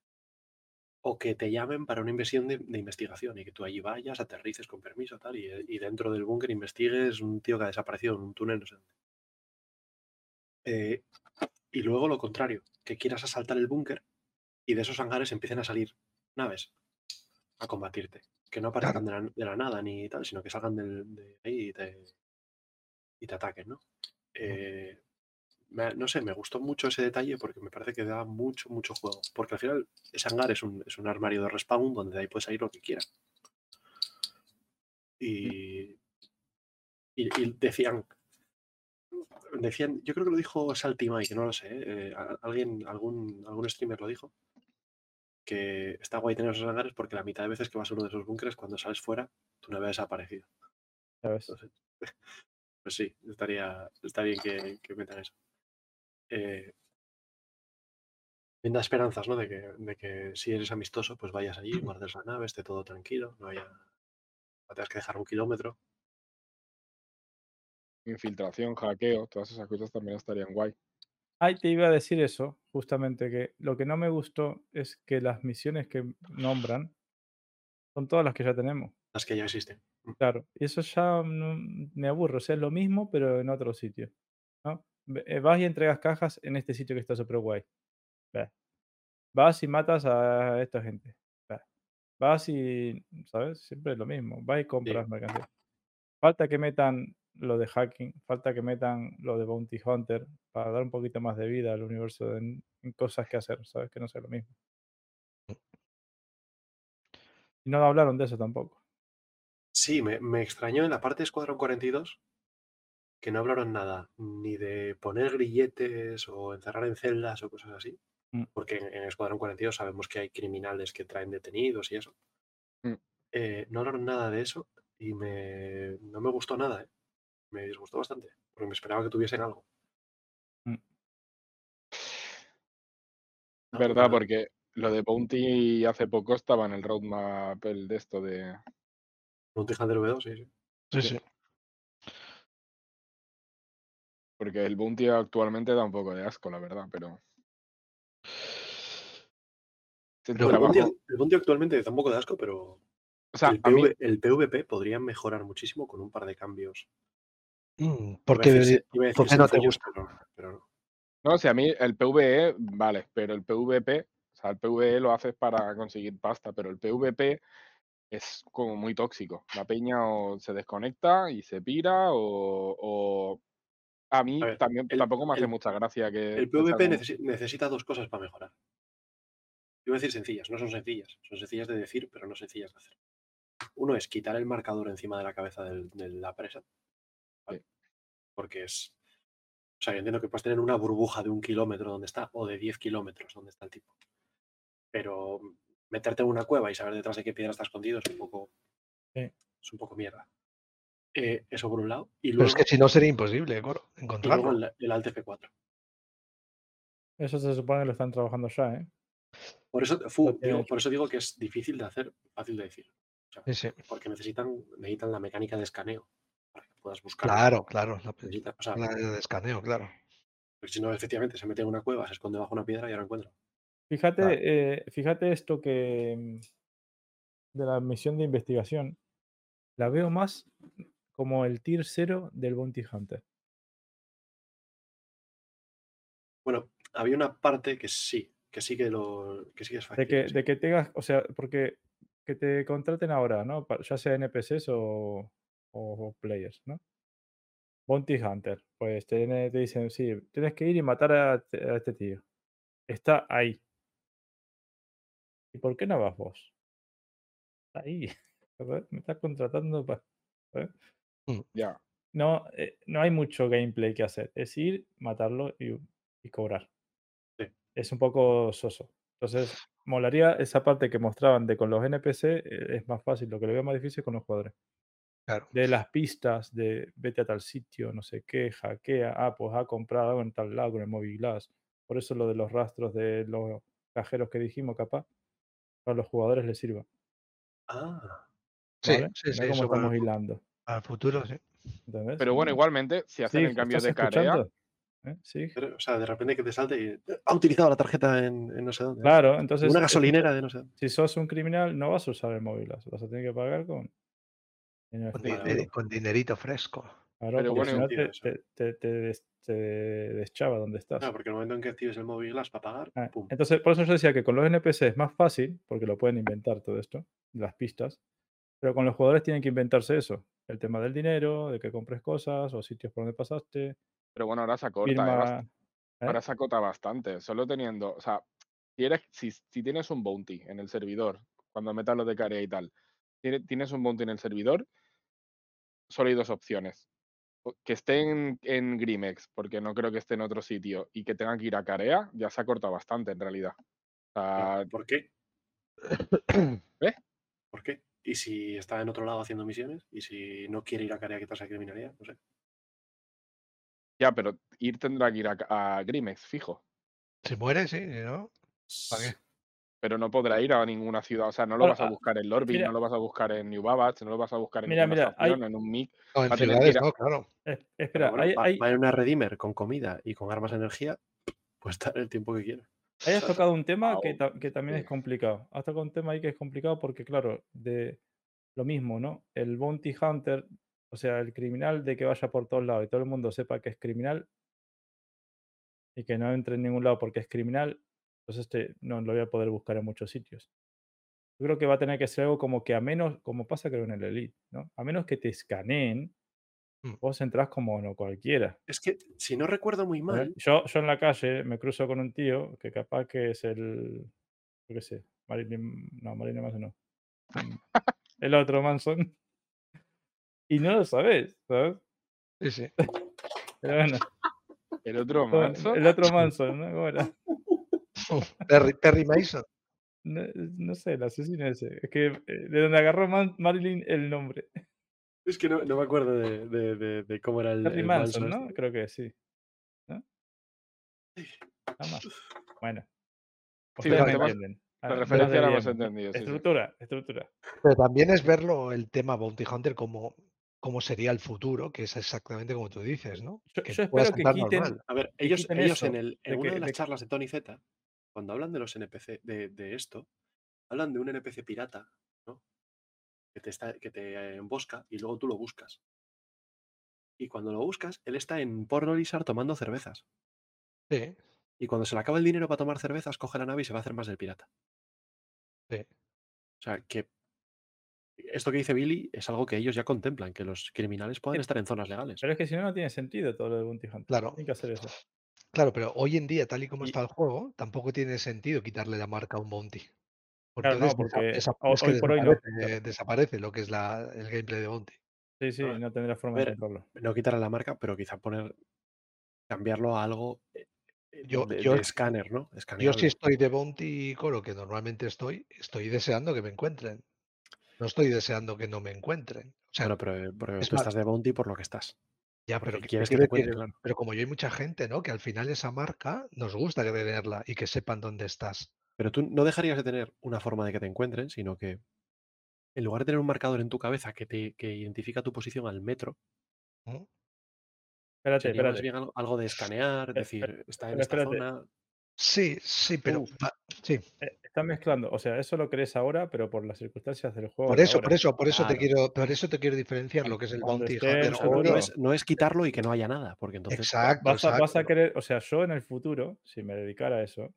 O que te llamen para una inversión de, de investigación y que tú allí vayas, aterrices con permiso tal, y, y dentro del búnker investigues un tío que ha desaparecido en un túnel, no sé dónde. Eh, y luego lo contrario, que quieras asaltar el búnker y de esos hangares empiecen a salir naves a combatirte. Que no aparezcan de la, de la nada ni tal, sino que salgan del- de ahí y te, y te ataquen, ¿no? Eh, me no sé, me gustó mucho ese detalle porque me parece que da mucho, mucho juego. Porque al final ese hangar es un, es un armario de respawn donde de ahí puedes salir lo que quieras. Y, y, y decían, decían, yo creo que lo dijo Salty Mike, no lo sé, eh, a- alguien, algún, algún streamer lo dijo, que está guay tener esos hangares porque la mitad de veces que vas a uno de esos búnkeres, cuando sales fuera, tu nave ha desaparecido. Entonces, pues sí, estaría, está bien que, que metan eso. Eh, me da esperanzas, ¿no? De que, de que si eres amistoso, pues vayas allí, guardes la nave, esté todo tranquilo, no haya. No tengas que dejar un kilómetro. Infiltración, hackeo, todas esas cosas también estarían guay. Ay, te iba a decir eso, justamente, que lo que no me gustó es que las misiones que nombran son todas las que ya tenemos. Las que ya existen. Mm, Claro, y eso ya no- me aburre, o sea, es lo mismo, pero en otro sitio. ¿no? Eh, Vas y entregas cajas en este sitio que está súper guay. Vas y matas a esta gente. Vas y, ¿sabes? Siempre es lo mismo. Vas y compras mercancía. Falta que metan lo de hacking, falta que metan lo de Bounty Hunter para dar un poquito más de vida al universo en, en cosas que hacer, ¿sabes? Que no sea lo mismo. Y no hablaron de eso tampoco. Sí, me, me extrañó en la parte de Escuadrón 42 que no hablaron nada ni de poner grilletes o encerrar en celdas o cosas así. Mm. Porque en, en Escuadrón 42 sabemos que hay criminales que traen detenidos y eso. Mm. Eh, no hablaron nada de eso y me, no me gustó nada. ¿eh? Me disgustó bastante porque me esperaba que tuviesen algo. Mm. No, Verdad, porque lo de Bounty hace poco estaba en el roadmap el de esto de. Bounty Hunter V2, sí, sí. Sí, Sí. Porque el Bounty actualmente da un poco de asco, la verdad, pero. El Pero El Bounty, el Bounty actualmente da un poco de asco, pero o sea, mí, el PvP podría mejorar muchísimo con un par de cambios. Mm, Iba a Porque decir se- iba a ¿por decir qué no te gusta? Pero, pero no. no, o sea, a mí el PvE, vale, pero el PvP, o sea, el PvE lo haces para conseguir pasta, pero el PvP es como muy tóxico. La peña o se desconecta y se pira, o. o- a mí A ver, también el- tampoco me hace el- mucha gracia que. El PvP necesita dos cosas para mejorar. Iba a decir sencillas, no son sencillas. Son sencillas de decir, pero no sencillas de hacer. Uno es quitar el marcador encima de la cabeza del- de la presa. Porque es. O sea, yo entiendo que puedes tener una burbuja de un kilómetro donde está, o de 10 kilómetros donde está el tipo. Pero meterte en una cueva y saber detrás de qué piedra está escondido es un poco. Sí. Es un poco mierda. Eh, eso por un lado. Y Pero luego, es que si no sería imposible Coro, y luego encontrarlo. el, el Alt F4. Eso se supone que lo están trabajando ya, ¿eh? Por eso, fu, digo, por eso digo que es difícil de hacer, fácil de decir. O sea, Sí, sí. porque necesitan, necesitan la mecánica de escaneo para que puedas buscar. Claro, claro. La, o sea, la de escaneo, claro. porque si no, efectivamente, se mete en una cueva, se esconde bajo una piedra y ahora encuentra. Fíjate, Claro. eh, fíjate esto que mm, de la misión de investigación, la veo más como el tier 0 del Bounty Hunter. Bueno, había una parte que sí, que sí que lo, que sí que es De factible. que, sí. de que tengas, o sea, porque que te contraten ahora, ¿no? Ya sea NPCs o, o players, ¿no? Bounty Hunter, pues te, te dicen, sí, tienes que ir y matar a, te- a este tío. Está ahí. ¿Y por qué no vas vos? Está ahí. Me estás contratando para... Ya. No, eh, no hay mucho gameplay que hacer. Es ir, matarlo y, y cobrar. Sí. Es un poco soso. Entonces, molaría esa parte que mostraban de con los NPC, eh, es más fácil. Lo que le veo más difícil es con los jugadores. Claro. De las pistas, de vete a tal sitio, no sé qué, hackea, ah, pues ha comprado algo en tal lado con el Movie Glass. Por eso lo de los rastros de los cajeros que dijimos, capaz, para los jugadores les sirva. Ah, Sí, ¿vale? sí, sí. cómo eso para estamos hilando. Para el futuro, sí. ¿entendés? Pero bueno, igualmente, si hacen Sí, el cambio ¿estás de escuchando? ¿Eh? Sí, pero, o sea, de repente que te salte y "Eh, ha utilizado la tarjeta en, en no sé dónde. claro. En Entonces, una eh, gasolinera de no sé dónde. si sos un criminal, no vas a usar el móvil, vas a tener que pagar con. Dinero Con, dinerito fresco. Claro, Pero bueno, si no te, eso. te, te, te des- te deschaba donde estás. Claro, porque el momento en que actives el móvil glass para pagar, Ah, pum. Entonces, por eso yo decía que con los NPC es más fácil, porque lo pueden inventar todo esto, las pistas, pero con los jugadores tienen que inventarse eso, el tema del dinero, de que compres cosas o sitios por donde pasaste, pero bueno, ahora se acorta, ¿eh? Firma... ¿eh? ahora se acota bastante. Solo teniendo, o sea, si, eres, si, si tienes un bounty en el servidor, cuando metas lo de carea y tal, tiene- tienes un bounty en el servidor, solo hay dos opciones. Que esté en, en Grimex, porque no creo que esté en otro sitio, y que tengan que ir a Carea, ya se ha cortado bastante en realidad. O sea, ¿Por qué? ¿Eh? ¿Por qué? ¿Y si está en otro lado haciendo misiones? ¿Y si no quiere ir a Carea quitarse criminalidad? No sé. ya, pero ir tendrá que ir a, a Grimex, fijo. Si muere, sí, ¿no? ¿Para qué? Pero no podrá ir a ninguna ciudad. O sea, no lo vas a ah, buscar en mira. no lo vas a buscar en New Babbage, no lo vas a buscar en Mira, ninguna mira, hay- estación, en un MIC. No, en ciudades a- no, claro. Espera, bueno, hay, va, hay- va en una Redeemer con comida y con armas de energía, pues estar el tiempo que quiera. ahí has tocado un tema que, ta- que también es complicado. Has tocado un tema ahí que es complicado porque, claro, de lo mismo, ¿no? El bounty hunter, o sea, el criminal de que vaya por todos lados y todo el mundo sepa que es criminal y que no entre en ningún lado porque es criminal, entonces este no lo voy a poder buscar en muchos sitios. Yo creo que va a tener que ser algo como que a menos, como pasa creo en el Elite, ¿no? A menos que te escaneen Mm. vos entrás como no cualquiera. Es que, si no recuerdo muy ¿sabes? mal, Yo, yo en la calle me cruzo con un tío que capaz que es el, yo qué sé, Marilyn, no, Marilyn Manson no. mm, El otro Manson. Y no lo sabés, ¿sabes? Sí, sí. Pero bueno, El otro Manson. el otro Manson, ¿no? ¿Cómo era? Perry, Perry Mason. No, no sé, el asesino ese. Es que eh, de donde agarró Man- Marilyn el nombre. es que no, no me acuerdo de, de- de- de cómo era el, Perry el Manson, Manson ¿no? este. Creo que sí. ¿No? Nada más. Bueno. Sí, Ustedes me entienden. La Ah, referencia la hemos entendido. sí, sí. Estructura, estructura. Pero también es verlo el tema Bounty Hunter como, como sería el futuro, que es exactamente como tú dices, ¿no? Yo, Que yo espero que quiten. normal. A ver, que ellos, quiten ellos en, el, en una que- de las de- charlas de Tony Z, cuando hablan de los NPC, de, de esto, hablan de un NPC pirata, ¿no? Que te, está, que te embosca y luego tú lo buscas. Y cuando lo buscas, él está en Porno Lizard tomando cervezas. Sí, Y cuando se le acaba el dinero para tomar cervezas, coge la nave y se va a hacer más del pirata. sí. O sea, que esto que dice Billy es algo que ellos ya contemplan, que los criminales puedan Sí. estar en zonas legales. Pero es que si no, no tiene sentido todo lo de Bounty Hunter. Claro. Tienen que hacer eso. Claro, pero hoy en día, tal y como Y- está el juego, tampoco tiene sentido quitarle la marca a un Bounty. Porque Claro, no, porque desa- ho- es que hoy por hoy no, desaparece, lo que es la, el gameplay de Bounty. Sí, sí, no tendrá A forma de controlarlo. no quitarle la marca, pero quizá poner, cambiarlo a algo eh, eh, Yo- de, yo- de escáner, ¿no? Yo si estoy de Bounty con lo que normalmente estoy, estoy deseando que me encuentren. No estoy deseando que no me encuentren. O sea, Bueno, pero, eh, pero tú más- estás de bounty por lo que estás. Ya, pero que- quieres te que te quiero decir, encuentren, claro. pero como yo hay mucha gente, ¿no? Que al final esa marca nos gusta que tenerla y que sepan dónde estás. Pero tú no dejarías de tener una forma de que te encuentren, sino que en lugar de tener un marcador en tu cabeza que te que identifica tu posición al metro, ¿no? Espérate, sería más espérate. bien algo, algo de escanear, Pe- pe- decir, está en esta espérate. zona. Sí, sí, pero sí. Eh, Estás mezclando. O sea, eso lo crees ahora, pero por las circunstancias del juego. Por eso, ahora. por eso, por eso te quiero, por eso te quiero diferenciar lo que es el Cuando Bounty no, es, no es quitarlo y que no haya nada, porque entonces Exacto, Vas a, vas a exacto. querer, o sea, yo en el futuro, si me dedicara a eso,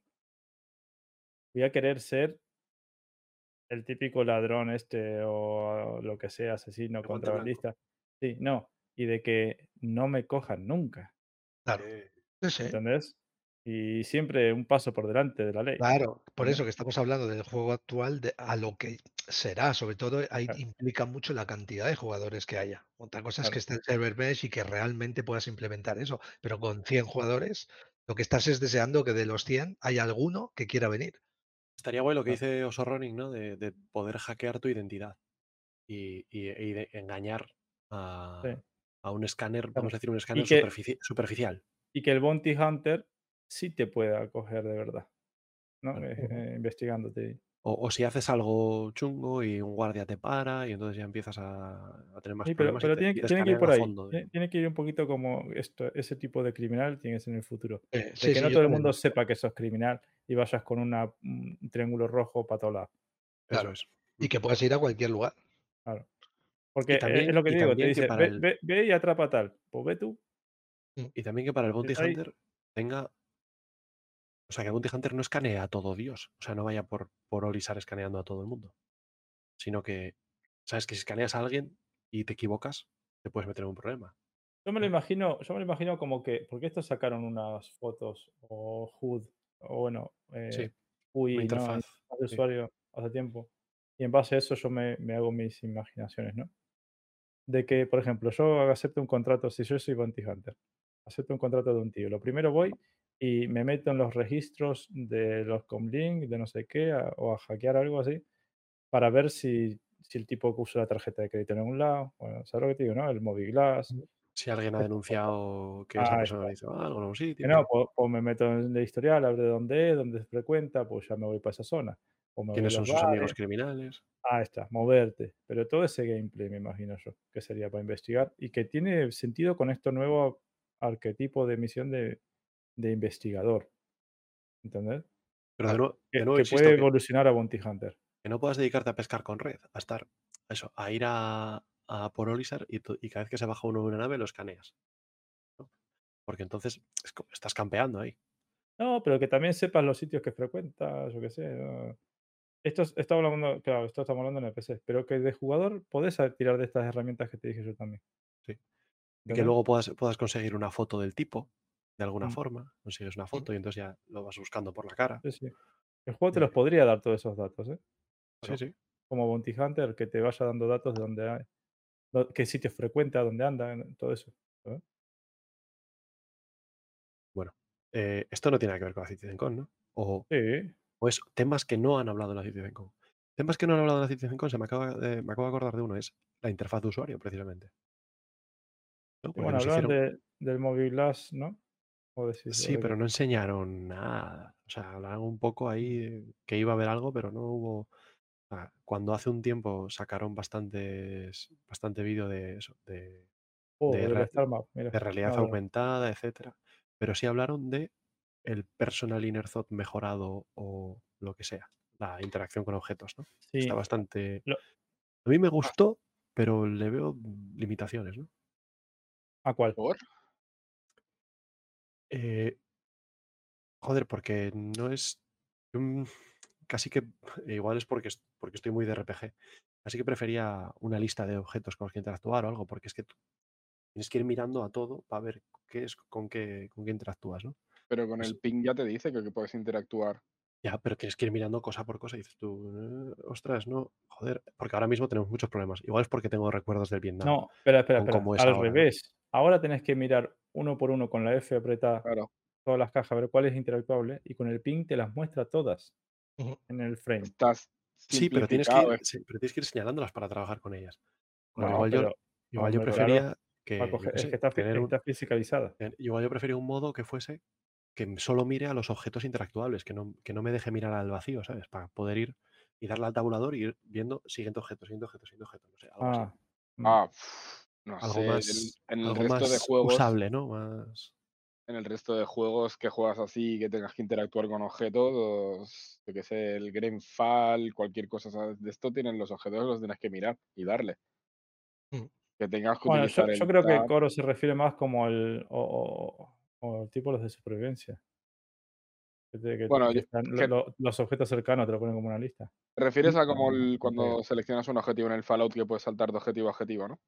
voy a querer ser el típico ladrón este o lo que sea, asesino, contrabandista. Sí, no. Y de que no me cojan nunca, Claro. Sí, sí. ¿entendés? Y siempre un paso por delante de la ley. Claro, por eso que estamos hablando del juego actual de, a lo que será, sobre todo ahí Claro. implica mucho la cantidad de jugadores que haya. Otra cosa es que esté el server mesh y que realmente puedas implementar eso, pero con 100 jugadores lo que estás es deseando que de los 100 haya alguno que quiera venir. estaría guay lo que Claro. dice Oso Running, ¿no? De, de poder hackear tu identidad y, y- y de engañar a, Sí. a un escáner, Claro. vamos a decir, un escáner que- superfici- superficial. Y que el Bounty Hunter sí te pueda coger de verdad, ¿no? Claro. Eh, eh, investigándote. O, o si haces algo chungo y un guardia te para y entonces ya empiezas a, a tener más Sí, pero, problemas. pero tiene, que, te tiene que ir por ahí. fondo, Tiene, ¿eh? tiene que ir un poquito como esto, ese tipo de criminal tiene que ser en el futuro. Eh, De sí, que sí, no todo el también. mundo sepa que sos criminal y vayas con una, un triángulo rojo para todos lados. Eso Claro. es. Y que puedas ir a cualquier lugar. Claro. Porque también- es lo que digo, te dice, ve, el- ve- ve y atrapa tal. Pues ve tú. Y también que para el Bounty Hunter tenga. O sea, que Bounty Hunter no escanee a todo Dios. O sea, no vaya por, por Olisar escaneando a todo el mundo. Sino que, sabes que si escaneas a alguien y te equivocas, te puedes meter en un problema. Yo me lo imagino, yo me lo imagino como que, porque estos sacaron unas fotos o HUD, o bueno, eh, Sí, UI, ¿no? interfaz. interfaz de sí. usuario hace tiempo. Y en base a eso yo me, me hago mis imaginaciones, ¿no? De que, por ejemplo, yo acepto un contrato, si yo soy Bounty Hunter, acepto un contrato de un tío. Lo primero voy y me meto en los registros de los Comlink, de no sé qué, a- o a hackear algo así, para ver si, si el tipo que usa la tarjeta de crédito en algún lado, bueno, ¿sabes lo que te digo, no? El Moviglass. Si alguien ha denunciado que esa Ah, persona hizo algo en un sitio. no, pues, pues me meto en el historial, a ver de dónde es, dónde se frecuenta, pues ya me voy para esa zona. Quiénes son sus amigos criminales. Ah, está, moverte. Pero todo ese gameplay, me imagino yo, que sería para investigar y que tiene sentido con este nuevo arquetipo de misión de, de investigador. ¿Entendés? Pero de Claro. nuevo, Que, de nuevo que insisto, puede que, evolucionar a Bounty Hunter. que no puedas dedicarte a pescar con red, a estar, eso, a ir a, a por Olisar y, y cada vez que se baja uno de una nave lo escaneas. ¿no? Porque entonces es estás campeando ahí. No, pero que también sepas los sitios que frecuentas, yo qué sé. ¿no? Esto es- estamos hablando, claro, esto estamos hablando en el PC, pero que de jugador podés tirar de estas herramientas que te dije yo también. Sí. Y que luego puedas, puedas conseguir una foto del tipo, de alguna Mm. forma. Consigues una foto y entonces ya lo vas buscando por la cara. Sí, sí. El juego te Eh, los podría dar todos esos datos, ¿eh? sí, sí. Como Bounty Hunter, que te vaya dando datos de dónde hay, qué sitios frecuenta, dónde anda, todo eso. Bueno, eh, esto no tiene nada que ver con la CitizenCon, ¿no? O, Sí. o es temas que no han hablado en la CitizenCon. Temas que no han hablado en la CitizenCon, se me acaba de, me acabo de acordar de uno, es la interfaz de usuario, precisamente. bueno, hablaban hicieron... de, del Movie Glass, ¿no? Sí, pero no enseñaron nada. O sea, hablaron un poco ahí que iba a haber algo, pero no hubo... Cuando hace un tiempo sacaron bastantes, bastante vídeo de eso, de, Oh, realidad aumentada, etcétera. Pero sí hablaron de el personal inner thought mejorado o lo que sea, la interacción con objetos, ¿no? Está Sí. bastante. Lo- A mí me Ah, gustó, pero le veo limitaciones, ¿no? ¿A cuál? ¿Por? Eh, joder, porque no es. mm, casi que. Igual es porque, porque estoy muy de RPG. Así que prefería una lista de objetos con los que interactuar o algo, porque es que tú tienes que ir mirando a todo para ver qué es, con qué, con qué interactúas, ¿no? Pero con Pues- el ping ya te dice que, que puedes interactuar. Ya, pero tienes que ir mirando cosa por cosa y dices tú, "Eh, ostras, no, joder, porque ahora mismo tenemos muchos problemas. Igual es porque tengo recuerdos del Vietnam. No, espera, espera, espera. es Al ahora, ¿no? Ahora tenés que mirar uno por uno con la F apretada Claro. todas las cajas, ver cuál es interactuable y con el ping te las muestra todas en el frame. Estás Sí, pero tienes, que ir, es- sí, pero tienes que ir señalándolas para trabajar con ellas. No, igual yo, claro, prefería que, para yo coger- qué es sé, que está, fi- tener un, está fiscalizada. igual yo prefería un modo que fuese que solo mire a los objetos interactuables, que no, que no me deje mirar al vacío, ¿sabes? Para poder ir y darle al tabulador y ir viendo siguiente objeto, siguiente objeto, siguiente objeto, no sé, algo así. Ah, mm. Ah, no Algo sé. en- más, en el algo resto de juegos. usable, ¿no? Más... En el resto de juegos que juegas así, que tengas que interactuar con objetos, yo que sé, el Fall, cualquier cosa ¿sabes? de esto, tienen los objetos, los tienes que mirar y darle. Mm. Que tengas que Bueno, yo, yo creo que. Coro se refiere más como el. o, o- o el tipo los de supervivencia. Que, te- que- Bueno, que están- lo- los objetos cercanos te lo ponen como una lista. ¿Te refieres a como el- cuando seleccionas un objetivo en el Fallout que puedes saltar de objetivo a objetivo, ¿no?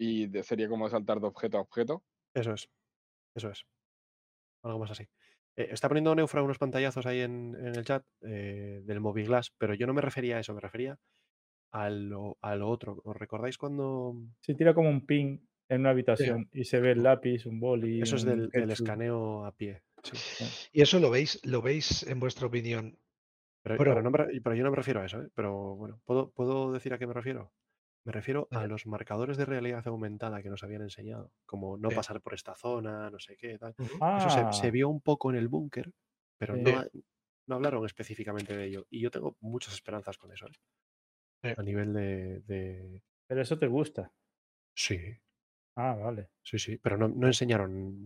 Y de- sería como saltar de objeto a objeto. Eso es, eso es. Algo más así. Eh, está poniendo Neufra unos pantallazos ahí en, en el chat eh, del Moviglass, pero yo no me refería a eso, me refería a lo, a lo otro. ¿Os recordáis cuando Si tira como un ping en una habitación y se ve el lápiz, un boli. eso es del, escaneo a pie? Sí. Y eso lo veis, lo veis en vuestra opinión. Pero, no pero yo no me refiero a eso, ¿eh? Pero bueno, ¿puedo, ¿puedo decir a qué me refiero? Me refiero a los marcadores de realidad aumentada que nos habían enseñado, como no Sí. pasar por esta zona, no sé qué, tal. Eso se, se Ah, vio un poco en el búnker, pero Sí. no, no hablaron específicamente de ello. Y yo tengo muchas esperanzas con eso, ¿eh? Sí. A nivel de, de- pero eso te gusta. Sí, Ah, vale. sí, sí. Pero no, no enseñaron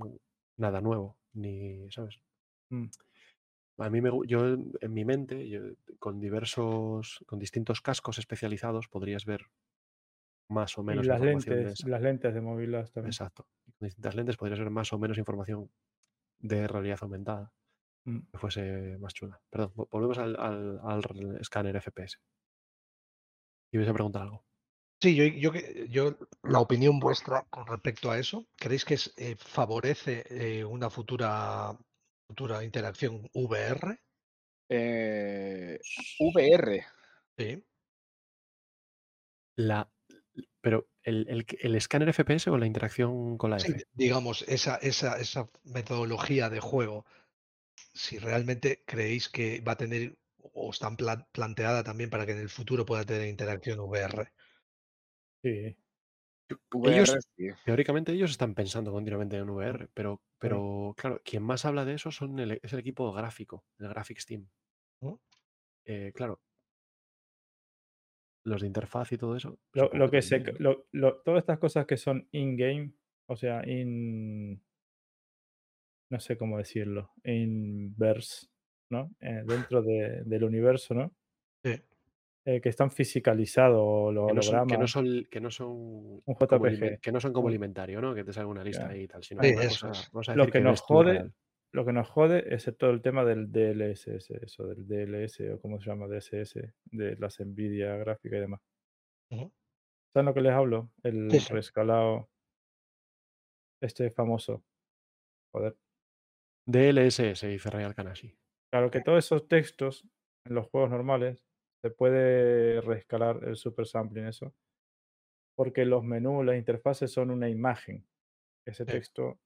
nada nuevo, ni, ¿sabes? Mm. A mí me, yo en en mi mente, yo, con diversos, con distintos cascos especializados, podrías ver más o Y menos las información de lentes, las lentes de móviles también. Exacto. Y Con distintas lentes podrías ver más o menos información de realidad aumentada Mm. que fuese más chula. Perdón, vo- volvemos al, al, escáner FPS. Y vais a preguntar algo. Sí, yo, yo, yo, la opinión vuestra con respecto a eso, ¿creéis que es, eh, favorece eh, una futura, futura interacción VR? Eh, VR. Sí. La, pero el, el, el escáner FPS o la interacción con la Sí, F. digamos, esa, esa, esa metodología de juego, si realmente creéis que va a tener o está plan- planteada también para que en el futuro pueda tener interacción VR. Sí. VR, Ellos, teóricamente, ellos están pensando continuamente en VR, pero, Sí. pero claro, quien más habla de eso son el- es el equipo gráfico, el Graphics Team. Eh, claro, los de interfaz y todo eso. Lo, que se, lo- lo- todas estas cosas que son in-game, o sea, in. No sé cómo decirlo. In-verse, ¿no? Eh, dentro de- del universo, ¿no? Sí. Eh, que están fisicalizados, los que no son, que no son, que no son Un como, JPG. alimen- que no son como alimentario, ¿no? Que te salga una lista ahí y tal, sino Sí, una eso cosa, es. Lo que que nos jode, real. Lo que nos jode es todo el tema del DLSS, eso, del DLS o cómo se llama, DSS, de las Nvidia gráfica y demás. Ujú. ¿Saben lo que les hablo? El sí. rescalado. este famoso. Joder. DLSS, dice Real Kanashi. Claro que todos esos textos en los juegos normales se puede reescalar el super sampling eso. Porque los menús, las interfaces son una imagen. Ese Sí. texto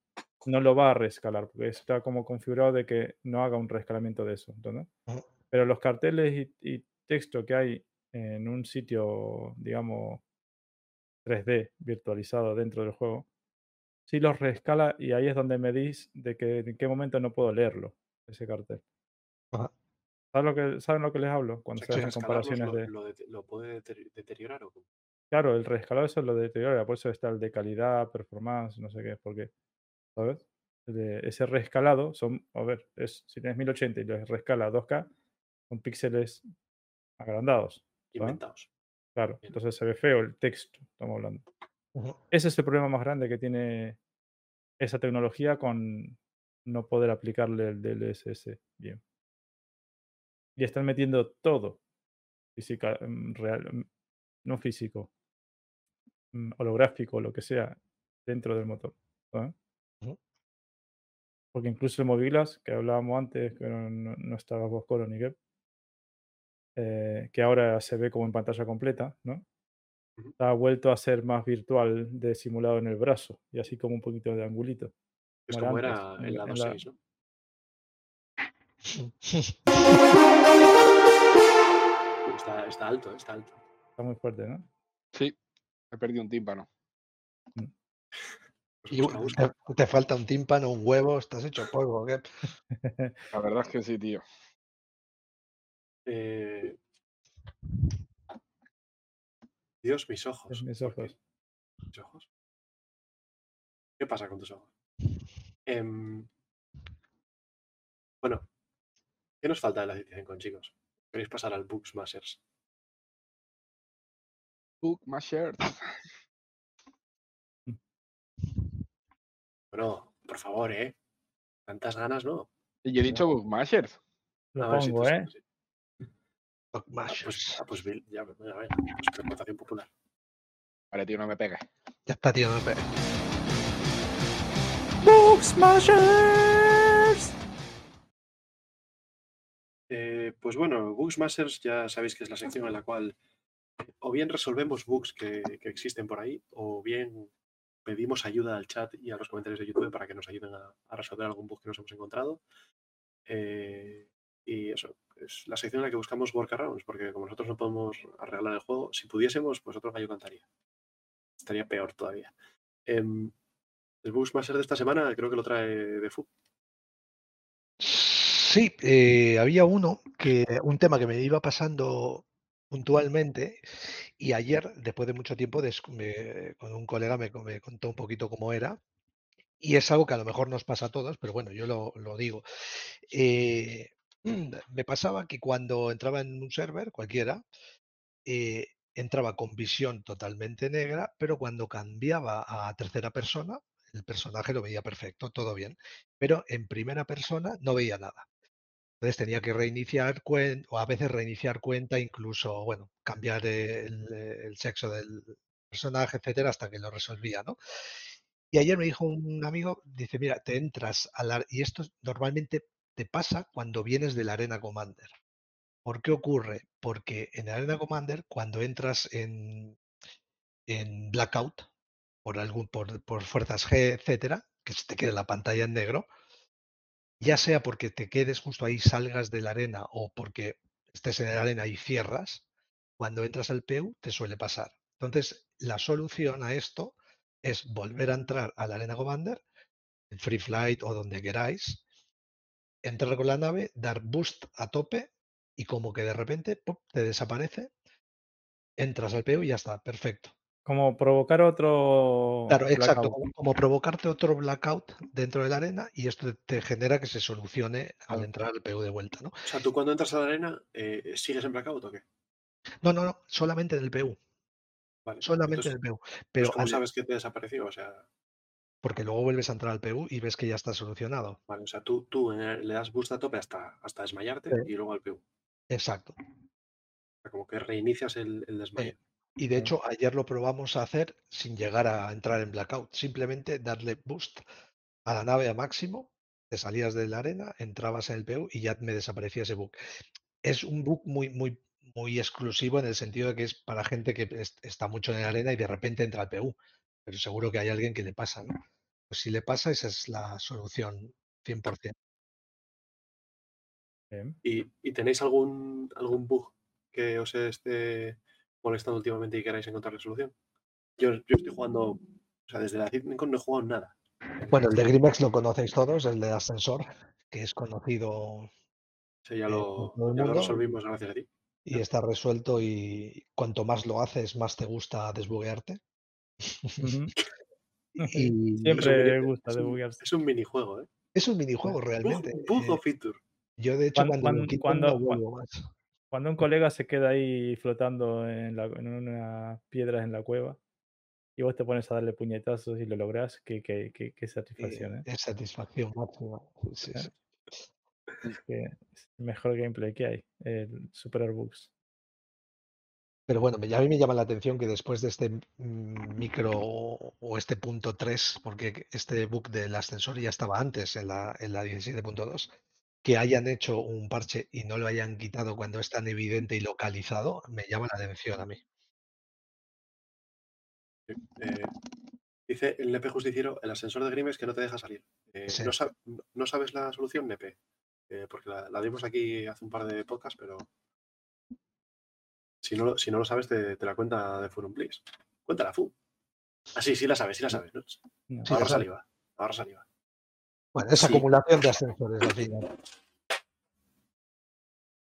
no lo va a reescalar, porque está como configurado de que no haga un reescalamiento de eso. Ujú. Pero los carteles y, y texto que hay en un sitio, digamos, 3D virtualizado dentro del juego, sí los reescala y ahí es donde me dis de que en qué momento no puedo leerlo, ese cartel. Ajá. ¿Saben lo que, ¿saben lo que les hablo? Cuando se hacen comparaciones lo, de... lo puede deter- deteriorar o? Claro, el reescalado eso lo deteriora, por eso está el de calidad, performance, no sé qué, porque, ¿sabes? El de- ese reescalado son, a ver, es, si tienes 1080 y lo reescala a 2K, son píxeles agrandados, inventados. Claro, Bien. entonces se ve feo el texto, estamos hablando. Ujú. Ese es el problema más grande que tiene esa tecnología con no poder aplicarle el DLSS bien. Y están metiendo todo, física, mm, real, mm, no físico, mm, holográfico, lo que sea, dentro del motor. ¿sabes? Porque incluso el Movilas, que hablábamos antes, que no, no- estaba vos ni Gep, eh, que ahora se ve como en pantalla completa, ¿no? Ha vuelto a ser más virtual de simulado en el brazo y así como un poquito de angulito. Es como como era en en la la- en la- 2.6, ¿no? Está, está alto, está alto. Está muy fuerte, ¿no? Sí, he perdido un tímpano. Pues Y te, te falta un tímpano, un huevo, estás hecho polvo. ¿qué? La verdad es que sí, tío. Eh, Dios, mis ojos. Es mis ojos. ¿Mis ojos? ¿Qué pasa con tus ojos? Em, bueno, ¿qué nos falta de la edición con chicos? ¿Queréis pasar al Books Masters? Book Bueno, por favor, ¿eh? Tantas ganas, ¿no? Y yo he dicho Bookmashers. A ver si pongo, sí, ¿eh? sí. Ah, pues, ah, pues Bill, ya, venga, venga, pues votación popular. Vale, tío, no me pegues. Ya está, tío. no me- Eh, pues bueno, Bugs Masters ya sabéis que es la sección en la cual eh, o bien resolvemos bugs que, que existen por ahí, o bien pedimos ayuda al chat y a los comentarios de YouTube para que nos ayuden a, resolver algún bug que nos hemos encontrado. Eh, y eso, es la sección en la que buscamos workarounds, porque como nosotros no podemos arreglar el juego, si pudiésemos, pues otro gallo cantaría. Estaría peor todavía. Em, el Bugs Masters de esta semana creo que lo trae de Fu. Sí, eh, había uno que un tema que me iba pasando puntualmente y ayer, después de mucho tiempo, con un colega me, co- me contó un poquito cómo era y es algo que a lo mejor nos pasa a todos, pero bueno, yo lo, lo digo. Eh, me pasaba que cuando entraba en un server, cualquiera, eh, entraba con visión totalmente negra, pero cuando cambiaba a tercera persona, el personaje lo veía perfecto, todo bien, pero en primera persona no veía nada. Entonces tenía que reiniciar cuenta, o a veces reiniciar cuenta, incluso, bueno, cambiar el, el sexo del personaje, etcétera, hasta que lo resolvía, ¿no? Y ayer me dijo un amigo, dice, mira, te entras a la... Y esto normalmente te pasa cuando vienes de la Arena Commander. ¿Por qué ocurre? Porque en la Arena Commander, cuando entras en, en Blackout, por, algún, por, por fuerzas G, etcétera, que se te quede la pantalla en negro, ya sea porque te quedes justo ahí, salgas de la arena o porque estés en la arena y cierras, cuando entras al PEU te suele pasar. Entonces, la solución a esto es volver a entrar a la arena Commander, en Free Flight o donde queráis, entrar con la nave, dar boost a tope y como que de repente te desaparece, entras al PEU y ya está, perfecto. Como provocar otro Claro, exacto, blackout. como, como provocarte otro blackout dentro de la arena y esto te genera que se solucione al entrar al PEU de vuelta, ¿no? O sea, tú cuando entras a la arena, eh, ¿sigues en blackout o qué? No, no, no, solamente en el PU, Vale. solamente en entonces, el PU. pues, Pero ¿cómo al- sabes que te desapareció? O sea, porque luego vuelves a entrar al PU y ves que ya está solucionado. vale, o sea tú, tú en le das boost a tope hasta, hasta desmayarte Sí. y luego al PU. O Exacto. sea, como que reinicias el, el desmayo. Y de Ah. hecho, ayer lo probamos a hacer sin llegar a entrar en blackout. Simplemente darle boost a la nave a máximo, te salías de la arena, entrabas en el PU y ya me desaparecía ese bug. Es un bug muy, muy, muy exclusivo en el sentido de que es para gente que es- está mucho en la arena y de repente entra al PU. Pero seguro que hay alguien que le pasa, ¿no? Pues si le pasa, esa es la solución 100%. Bien. ¿Y, y tenéis algún, algún bug que os esté molestando últimamente y queráis encontrarle solución? Yo, yo estoy jugando, o sea, desde la CitNicon no he jugado nada. Bueno, el de Grimex lo conocéis todos, el de ascensor, que es conocido Eso ya Eh, lo, todo el ya lo mundo. resolvimos gracias a ti. y está resuelto y cuanto más lo haces, más te gusta desbuguearte. Y Siempre gusta debuguearse. Es un minijuego, ¿eh? es un minijuego Bug, realmente. bug eh, o feature. yo de hecho Cuan- cuando, lo cuando- no cuan- vuelvo más. Cuando un colega se queda ahí flotando en, la, en unas piedras en la cueva y vos te pones a darle puñetazos y lo lográs, qué, qué, qué- qué Y satisfacción, ¿eh? es satisfacción máxima. Sí, sí, ¿Eh? Es que es el mejor gameplay que hay, el superar bugs. Pero bueno, a mí me llama la atención que después de este micro o o este punto 3, porque este bug del ascensor ya estaba antes en la, en la 17.2, que hayan hecho un parche y no lo hayan quitado cuando es tan evidente y localizado, me llama la atención a mí. Eh, dice el Nepe Justiciero, el ascensor de Grimes que no te deja salir. Eh, Sí. no, sab- no- no sabes la solución, Nepe? Eh, porque la, la dimos aquí hace un par de podcasts, pero si no, lo- si no lo sabes, te, te la cuenta de Furum Please. Cuéntala, Fu. Ah, sí, sí la sabes, sí la sabes. ¿no? Sí, sabe. saliva, ahorra saliva. Bueno, es Sí. acumulación de ascensores al final.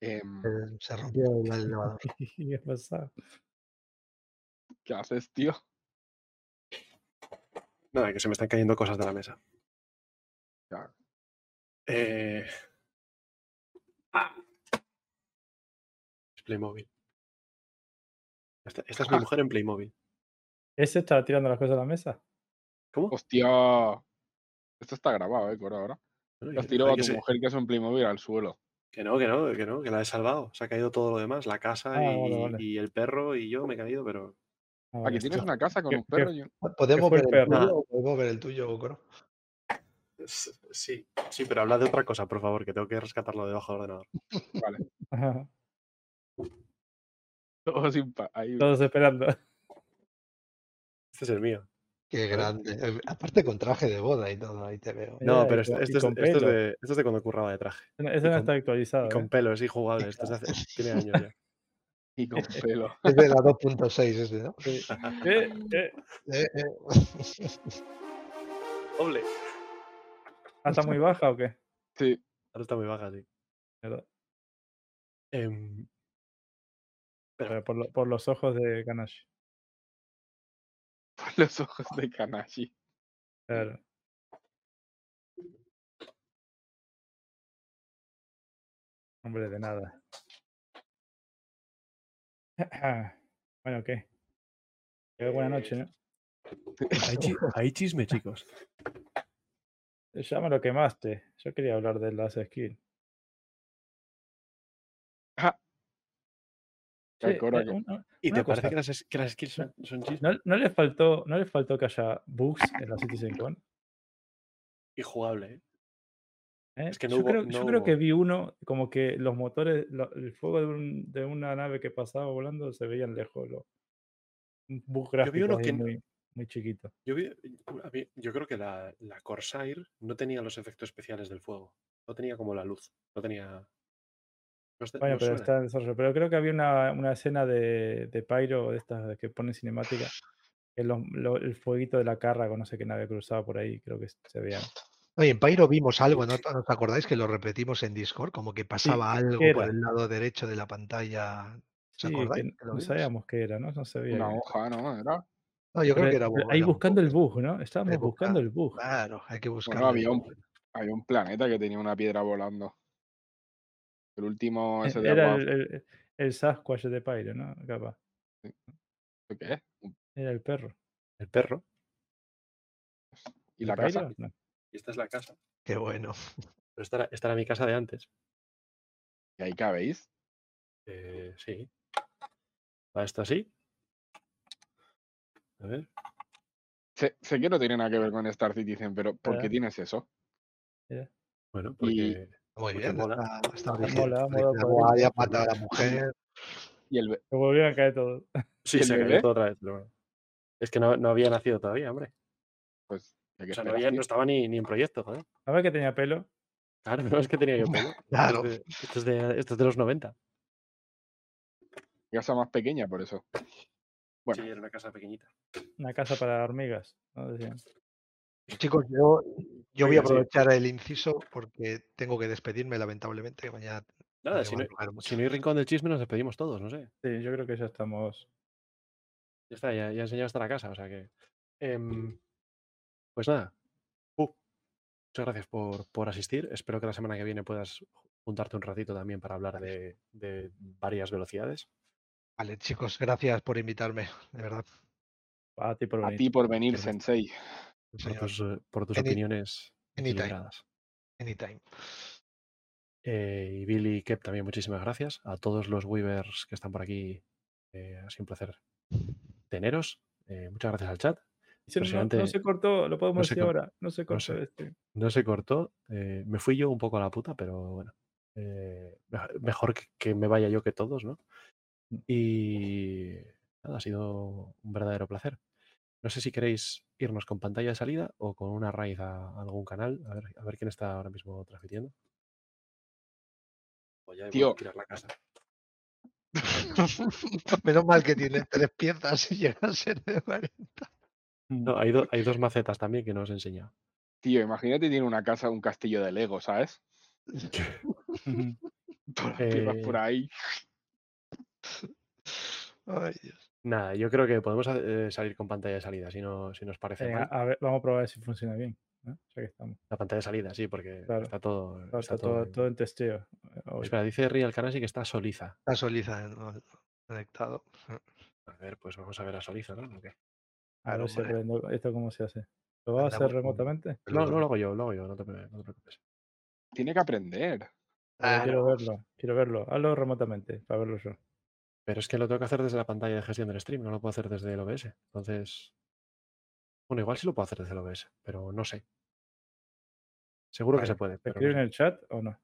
Em, Eh, Se rompió el elevador. ¿Qué pasa? ¿Qué haces, tío? Nada, que se me están cayendo cosas de la mesa. Ya. Eh... Ah. Es Playmobil. Esta, esta es mi mujer en Playmobil. ¿Ese está tirando las cosas a la mesa? ¿Cómo? Hostia. Esto está grabado, ¿eh? Cora, ahora. Bueno, has que- tirado a que tu se- mujer que es un Playmobil al suelo. Que no, que no, que no, que la he salvado. Se ha caído todo lo demás, la casa Ah, y, vale, vale. y el perro y yo me he caído, pero Ah, Aquí tienes una casa con ¿Qué- un qué- perro y un... ¿Podemos ver el tuyo podemos ver el tuyo, Coro? sí, sí, pero habla de otra cosa, por favor, que tengo que rescatarlo debajo del ordenador. Vale. Ajá. Ahí. Todos esperando. Este es el mío. Qué grande. Eh, Aparte con traje de boda y todo, ahí te veo. No, Ya, pero y este, y es, esto, es de, esto es de cuando curraba de traje. Ese no está actualizado. Y con ¿eh? pelo, es injugable. Esto es de hace- tiene años ya. Y con pelo. Es de la 2.6 ese, ¿no? Sí. Eh, eh, Eh, eh. Doble. ¿ah, ¿Está muy baja o qué? Sí. Ahora está muy baja, sí. ¿Verdad? Em, Pero por, lo- por los ojos de Ganache. Por los ojos de Kanashi. Claro. Hombre, de nada. Bueno, ¿qué? Qué buena noche, ¿no? hay, chi- hay chisme, chicos. Ya me lo quemaste. Yo quería hablar de las skills. Sí, eh, una- ¿Y Una te parece cosa. que las, que las skills son, son chisme? ¿No, no le faltó, ¿No le faltó que haya bugs en la CitizenCon? Injugable, ¿eh? ¿eh? Es que no yo, hubo- creo, no yo creo que vi uno, como que los motores, lo- el fuego de, un- de una nave que pasaba volando se veían lejos. Lo, un bug Yo vi gráfico uno que muy, muy chiquito. Yo, vi- yo creo que la, la Corsair no tenía los efectos especiales del fuego. No tenía como la luz. No tenía. No, está- Bueno, no pero está en desarrollo. Pero creo que había una, una escena de, de Pyro, de estas que ponen cinemática, que los- lo- el fueguito de la Carrago, no sé qué nave cruzaba por ahí, creo que se veía. Oye, en Pyro vimos algo, ¿no? ¿No os acordáis que lo repetimos en Discord? Como que pasaba algo ¿qué por el lado derecho de la pantalla. ¿Os Sí, acordáis? que que no sabíamos qué era, ¿no? No sabía. una qué- hoja, ¿no? Era. No, yo creo Pero- que era. ahí era buscando el bug. ¿no? Estábamos buscando el bug. Claro, hay que buscar. Bueno, había un, había un planeta que tenía una piedra volando. El último ese de Era agua. el, el, el Sasquatch de Pyro, ¿no? Capaz. ¿Qué es? Era el perro. El perro. ¿Y ¿De la casa? No. Y esta es la casa. Qué bueno. Pero esta era, esta era mi casa de antes. ¿Y ahí cabéis? Eh, sí. Va esto así. A ver. Sé, sé que no tiene nada que ver con Star Citizen, pero ¿por qué tienes eso? Bueno, Y- porque Muy bien. mola. Está, está Mola, mola, mola, a la mujer. Y el, Se volvieron a caer todos. sí, ¿Y el se cayó todo otra vez. pero. Es que no, no había nacido todavía, hombre. pues, ¿de qué O sea, no, había- estaba ni, ni en proyecto, joder. A ver que tenía pelo. Claro, no es que tenía yo pelo. Claro. Esto es de, esto es de, esto es de los 90. Casa más pequeña, por eso. Bueno. Sí, era una casa pequeñita. Una casa para hormigas. ¿no? Decían. Chicos, yo, yo voy a aprovechar el inciso porque tengo que despedirme, lamentablemente. que Mañana Nada, me si no, a si hay rincón del chisme, nos despedimos todos, no sé. Sí, yo creo que ya estamos. Ya está, ya, ya he enseñado hasta la casa, o sea que. em, pues nada. Uh, muchas gracias por, por asistir. Espero que la semana que viene puedas juntarte un ratito también para hablar de, de varias velocidades. Vale, chicos, gracias por invitarme, de verdad. A ti por A venir. ti por venir. Sensei. Por señor. tus, eh, por tus Any- opiniones anytime. Anytime. Eh, y Billy y Kep también, muchísimas gracias. A todos los Weavers que están por aquí, eh, ha sido un placer teneros. Eh, muchas gracias al chat. No- no, se cortó, lo podemos No se decir ahora. No se cortó sé. este. No se cortó. eh, me fui yo un poco a la puta, pero bueno. eh, mej- mejor que, que me vaya yo que todos, ¿no? Mm. Y nada, ha sido un verdadero placer. No sé si queréis irnos con pantalla de salida o con una raíz a algún canal. A ver, a ver quién está ahora mismo transmitiendo. Tío. a tirar la casa. Menos mal que tiene tres piezas y llega a ser de 40. No, hay, do- hay dos macetas también que no os he enseñado. Tío, imagínate tiene una casa, un castillo de Lego, ¿sabes? Todas las piezas por Eh, ahí. Ay, Dios. Nada, yo creo que podemos eh, salir con pantalla de salida, si, no, si nos parece Venga, mal. a ver, vamos a probar si funciona bien. ¿no? Ya que estamos. La pantalla de salida, sí, porque Claro. está todo. Claro, está está todo, en- todo en testeo. eh, hoy. Espera, dice Real Canasi que está Soliza. Está Soliza ¿no? conectado. A ver, pues vamos a ver a Soliza, ¿no? ¿O qué? A ver si aprendo esto cómo se hace. ¿Lo vas a hacer Andamos con- remotamente? No, no lo hago yo, lo hago yo, no te, pre- no te preocupes. Tiene que aprender. Quiero verlo, quiero verlo. Hazlo remotamente para verlo yo. Pero es que lo tengo que hacer desde la pantalla de gestión del stream, no lo puedo hacer desde el OBS. Entonces. Bueno, igual sí lo puedo hacer desde el OBS, pero no sé. Seguro que se puede. ¿Se Pero no escribe en el chat o no?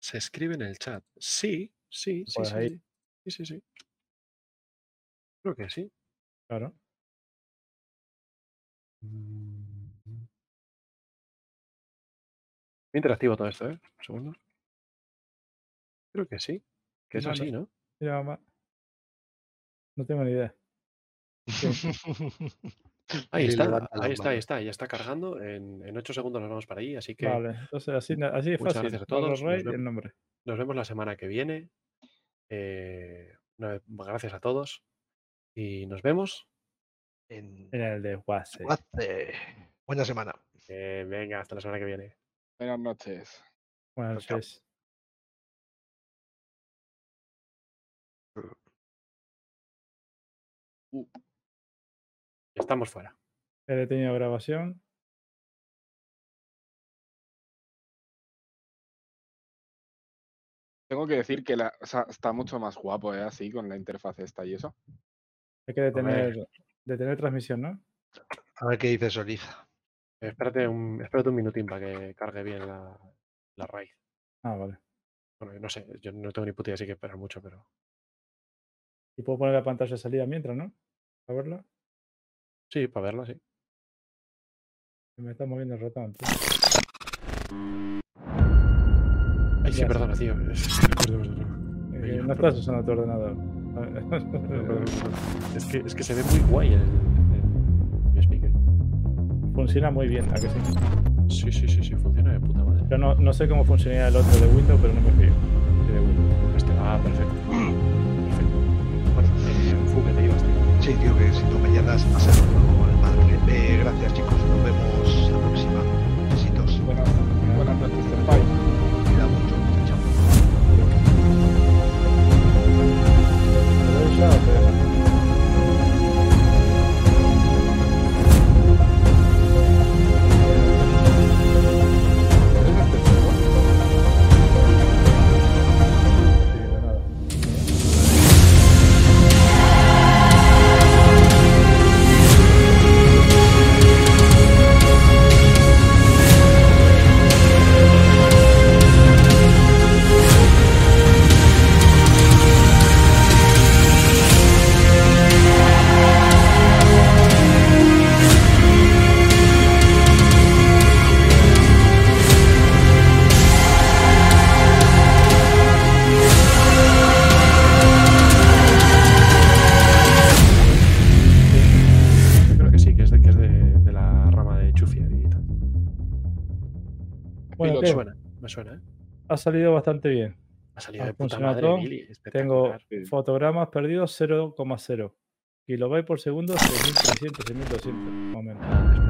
Se escribe en el chat. Sí, sí, sí, Pues sí, ahí. sí. Sí, sí, sí. Creo que sí. Claro. Mm. Muy interactivo todo esto, ¿eh? Un segundo. Creo que sí. Que es no. así, ¿no? Mira, mamá. No tengo ni idea. Ahí está, ahí está, ahí está, ya está cargando. En, en 8 segundos nos vamos para allí, así que Vale, entonces así, así es muchas fácil. gracias a todos, nos el nombre. nos vemos la semana que viene. Eh, gracias a todos y nos vemos. En En el de WhatsApp. Guace. Buena semana. Eh, venga, hasta la semana que viene. Buenas noches. Buenas Chao. Noches. Estamos fuera. He detenido grabación. Tengo que decir que la, o sea, está mucho más guapo, ¿eh? Así, con la interfaz esta y eso. Hay que detener, detener transmisión, ¿no? A ver qué dice Soliza. Espérate un, espérate un minutín para que cargue bien la, la raíz. Ah, vale. Bueno, no sé, yo no tengo ni puta idea, así que esperar mucho, pero. Y puedo poner la pantalla de salida mientras, ¿no? A verla. Sí, para verla, sí. Se me está moviendo el ratón. tío. Ay, sí, perdona, tío. Eh, Oye, no estás usando tu ordenador. Perdón. Es que, es que se ve muy guay el, el, el speaker. Funciona muy bien, ¿a que sí? Sí, sí, sí, sí, funciona de puta madre. Yo no, no sé cómo funcionaría el otro de Windows, pero no me fío. Sí, de Windows. Este va perfecto. Perfecto. Sí, tío, que si no me llegas a ser el madre. Eh, gracias, chicos. Nos vemos la próxima. Besitos. Buenas, buenas noches, Senpai. Cuida mucho. Chao. ¿Lo salido bastante bien. Ha salido de puta madre. Billy. Tengo fotogramas perdidos 0,0. Kilobyte por segundo 6300, 6200, más o menos.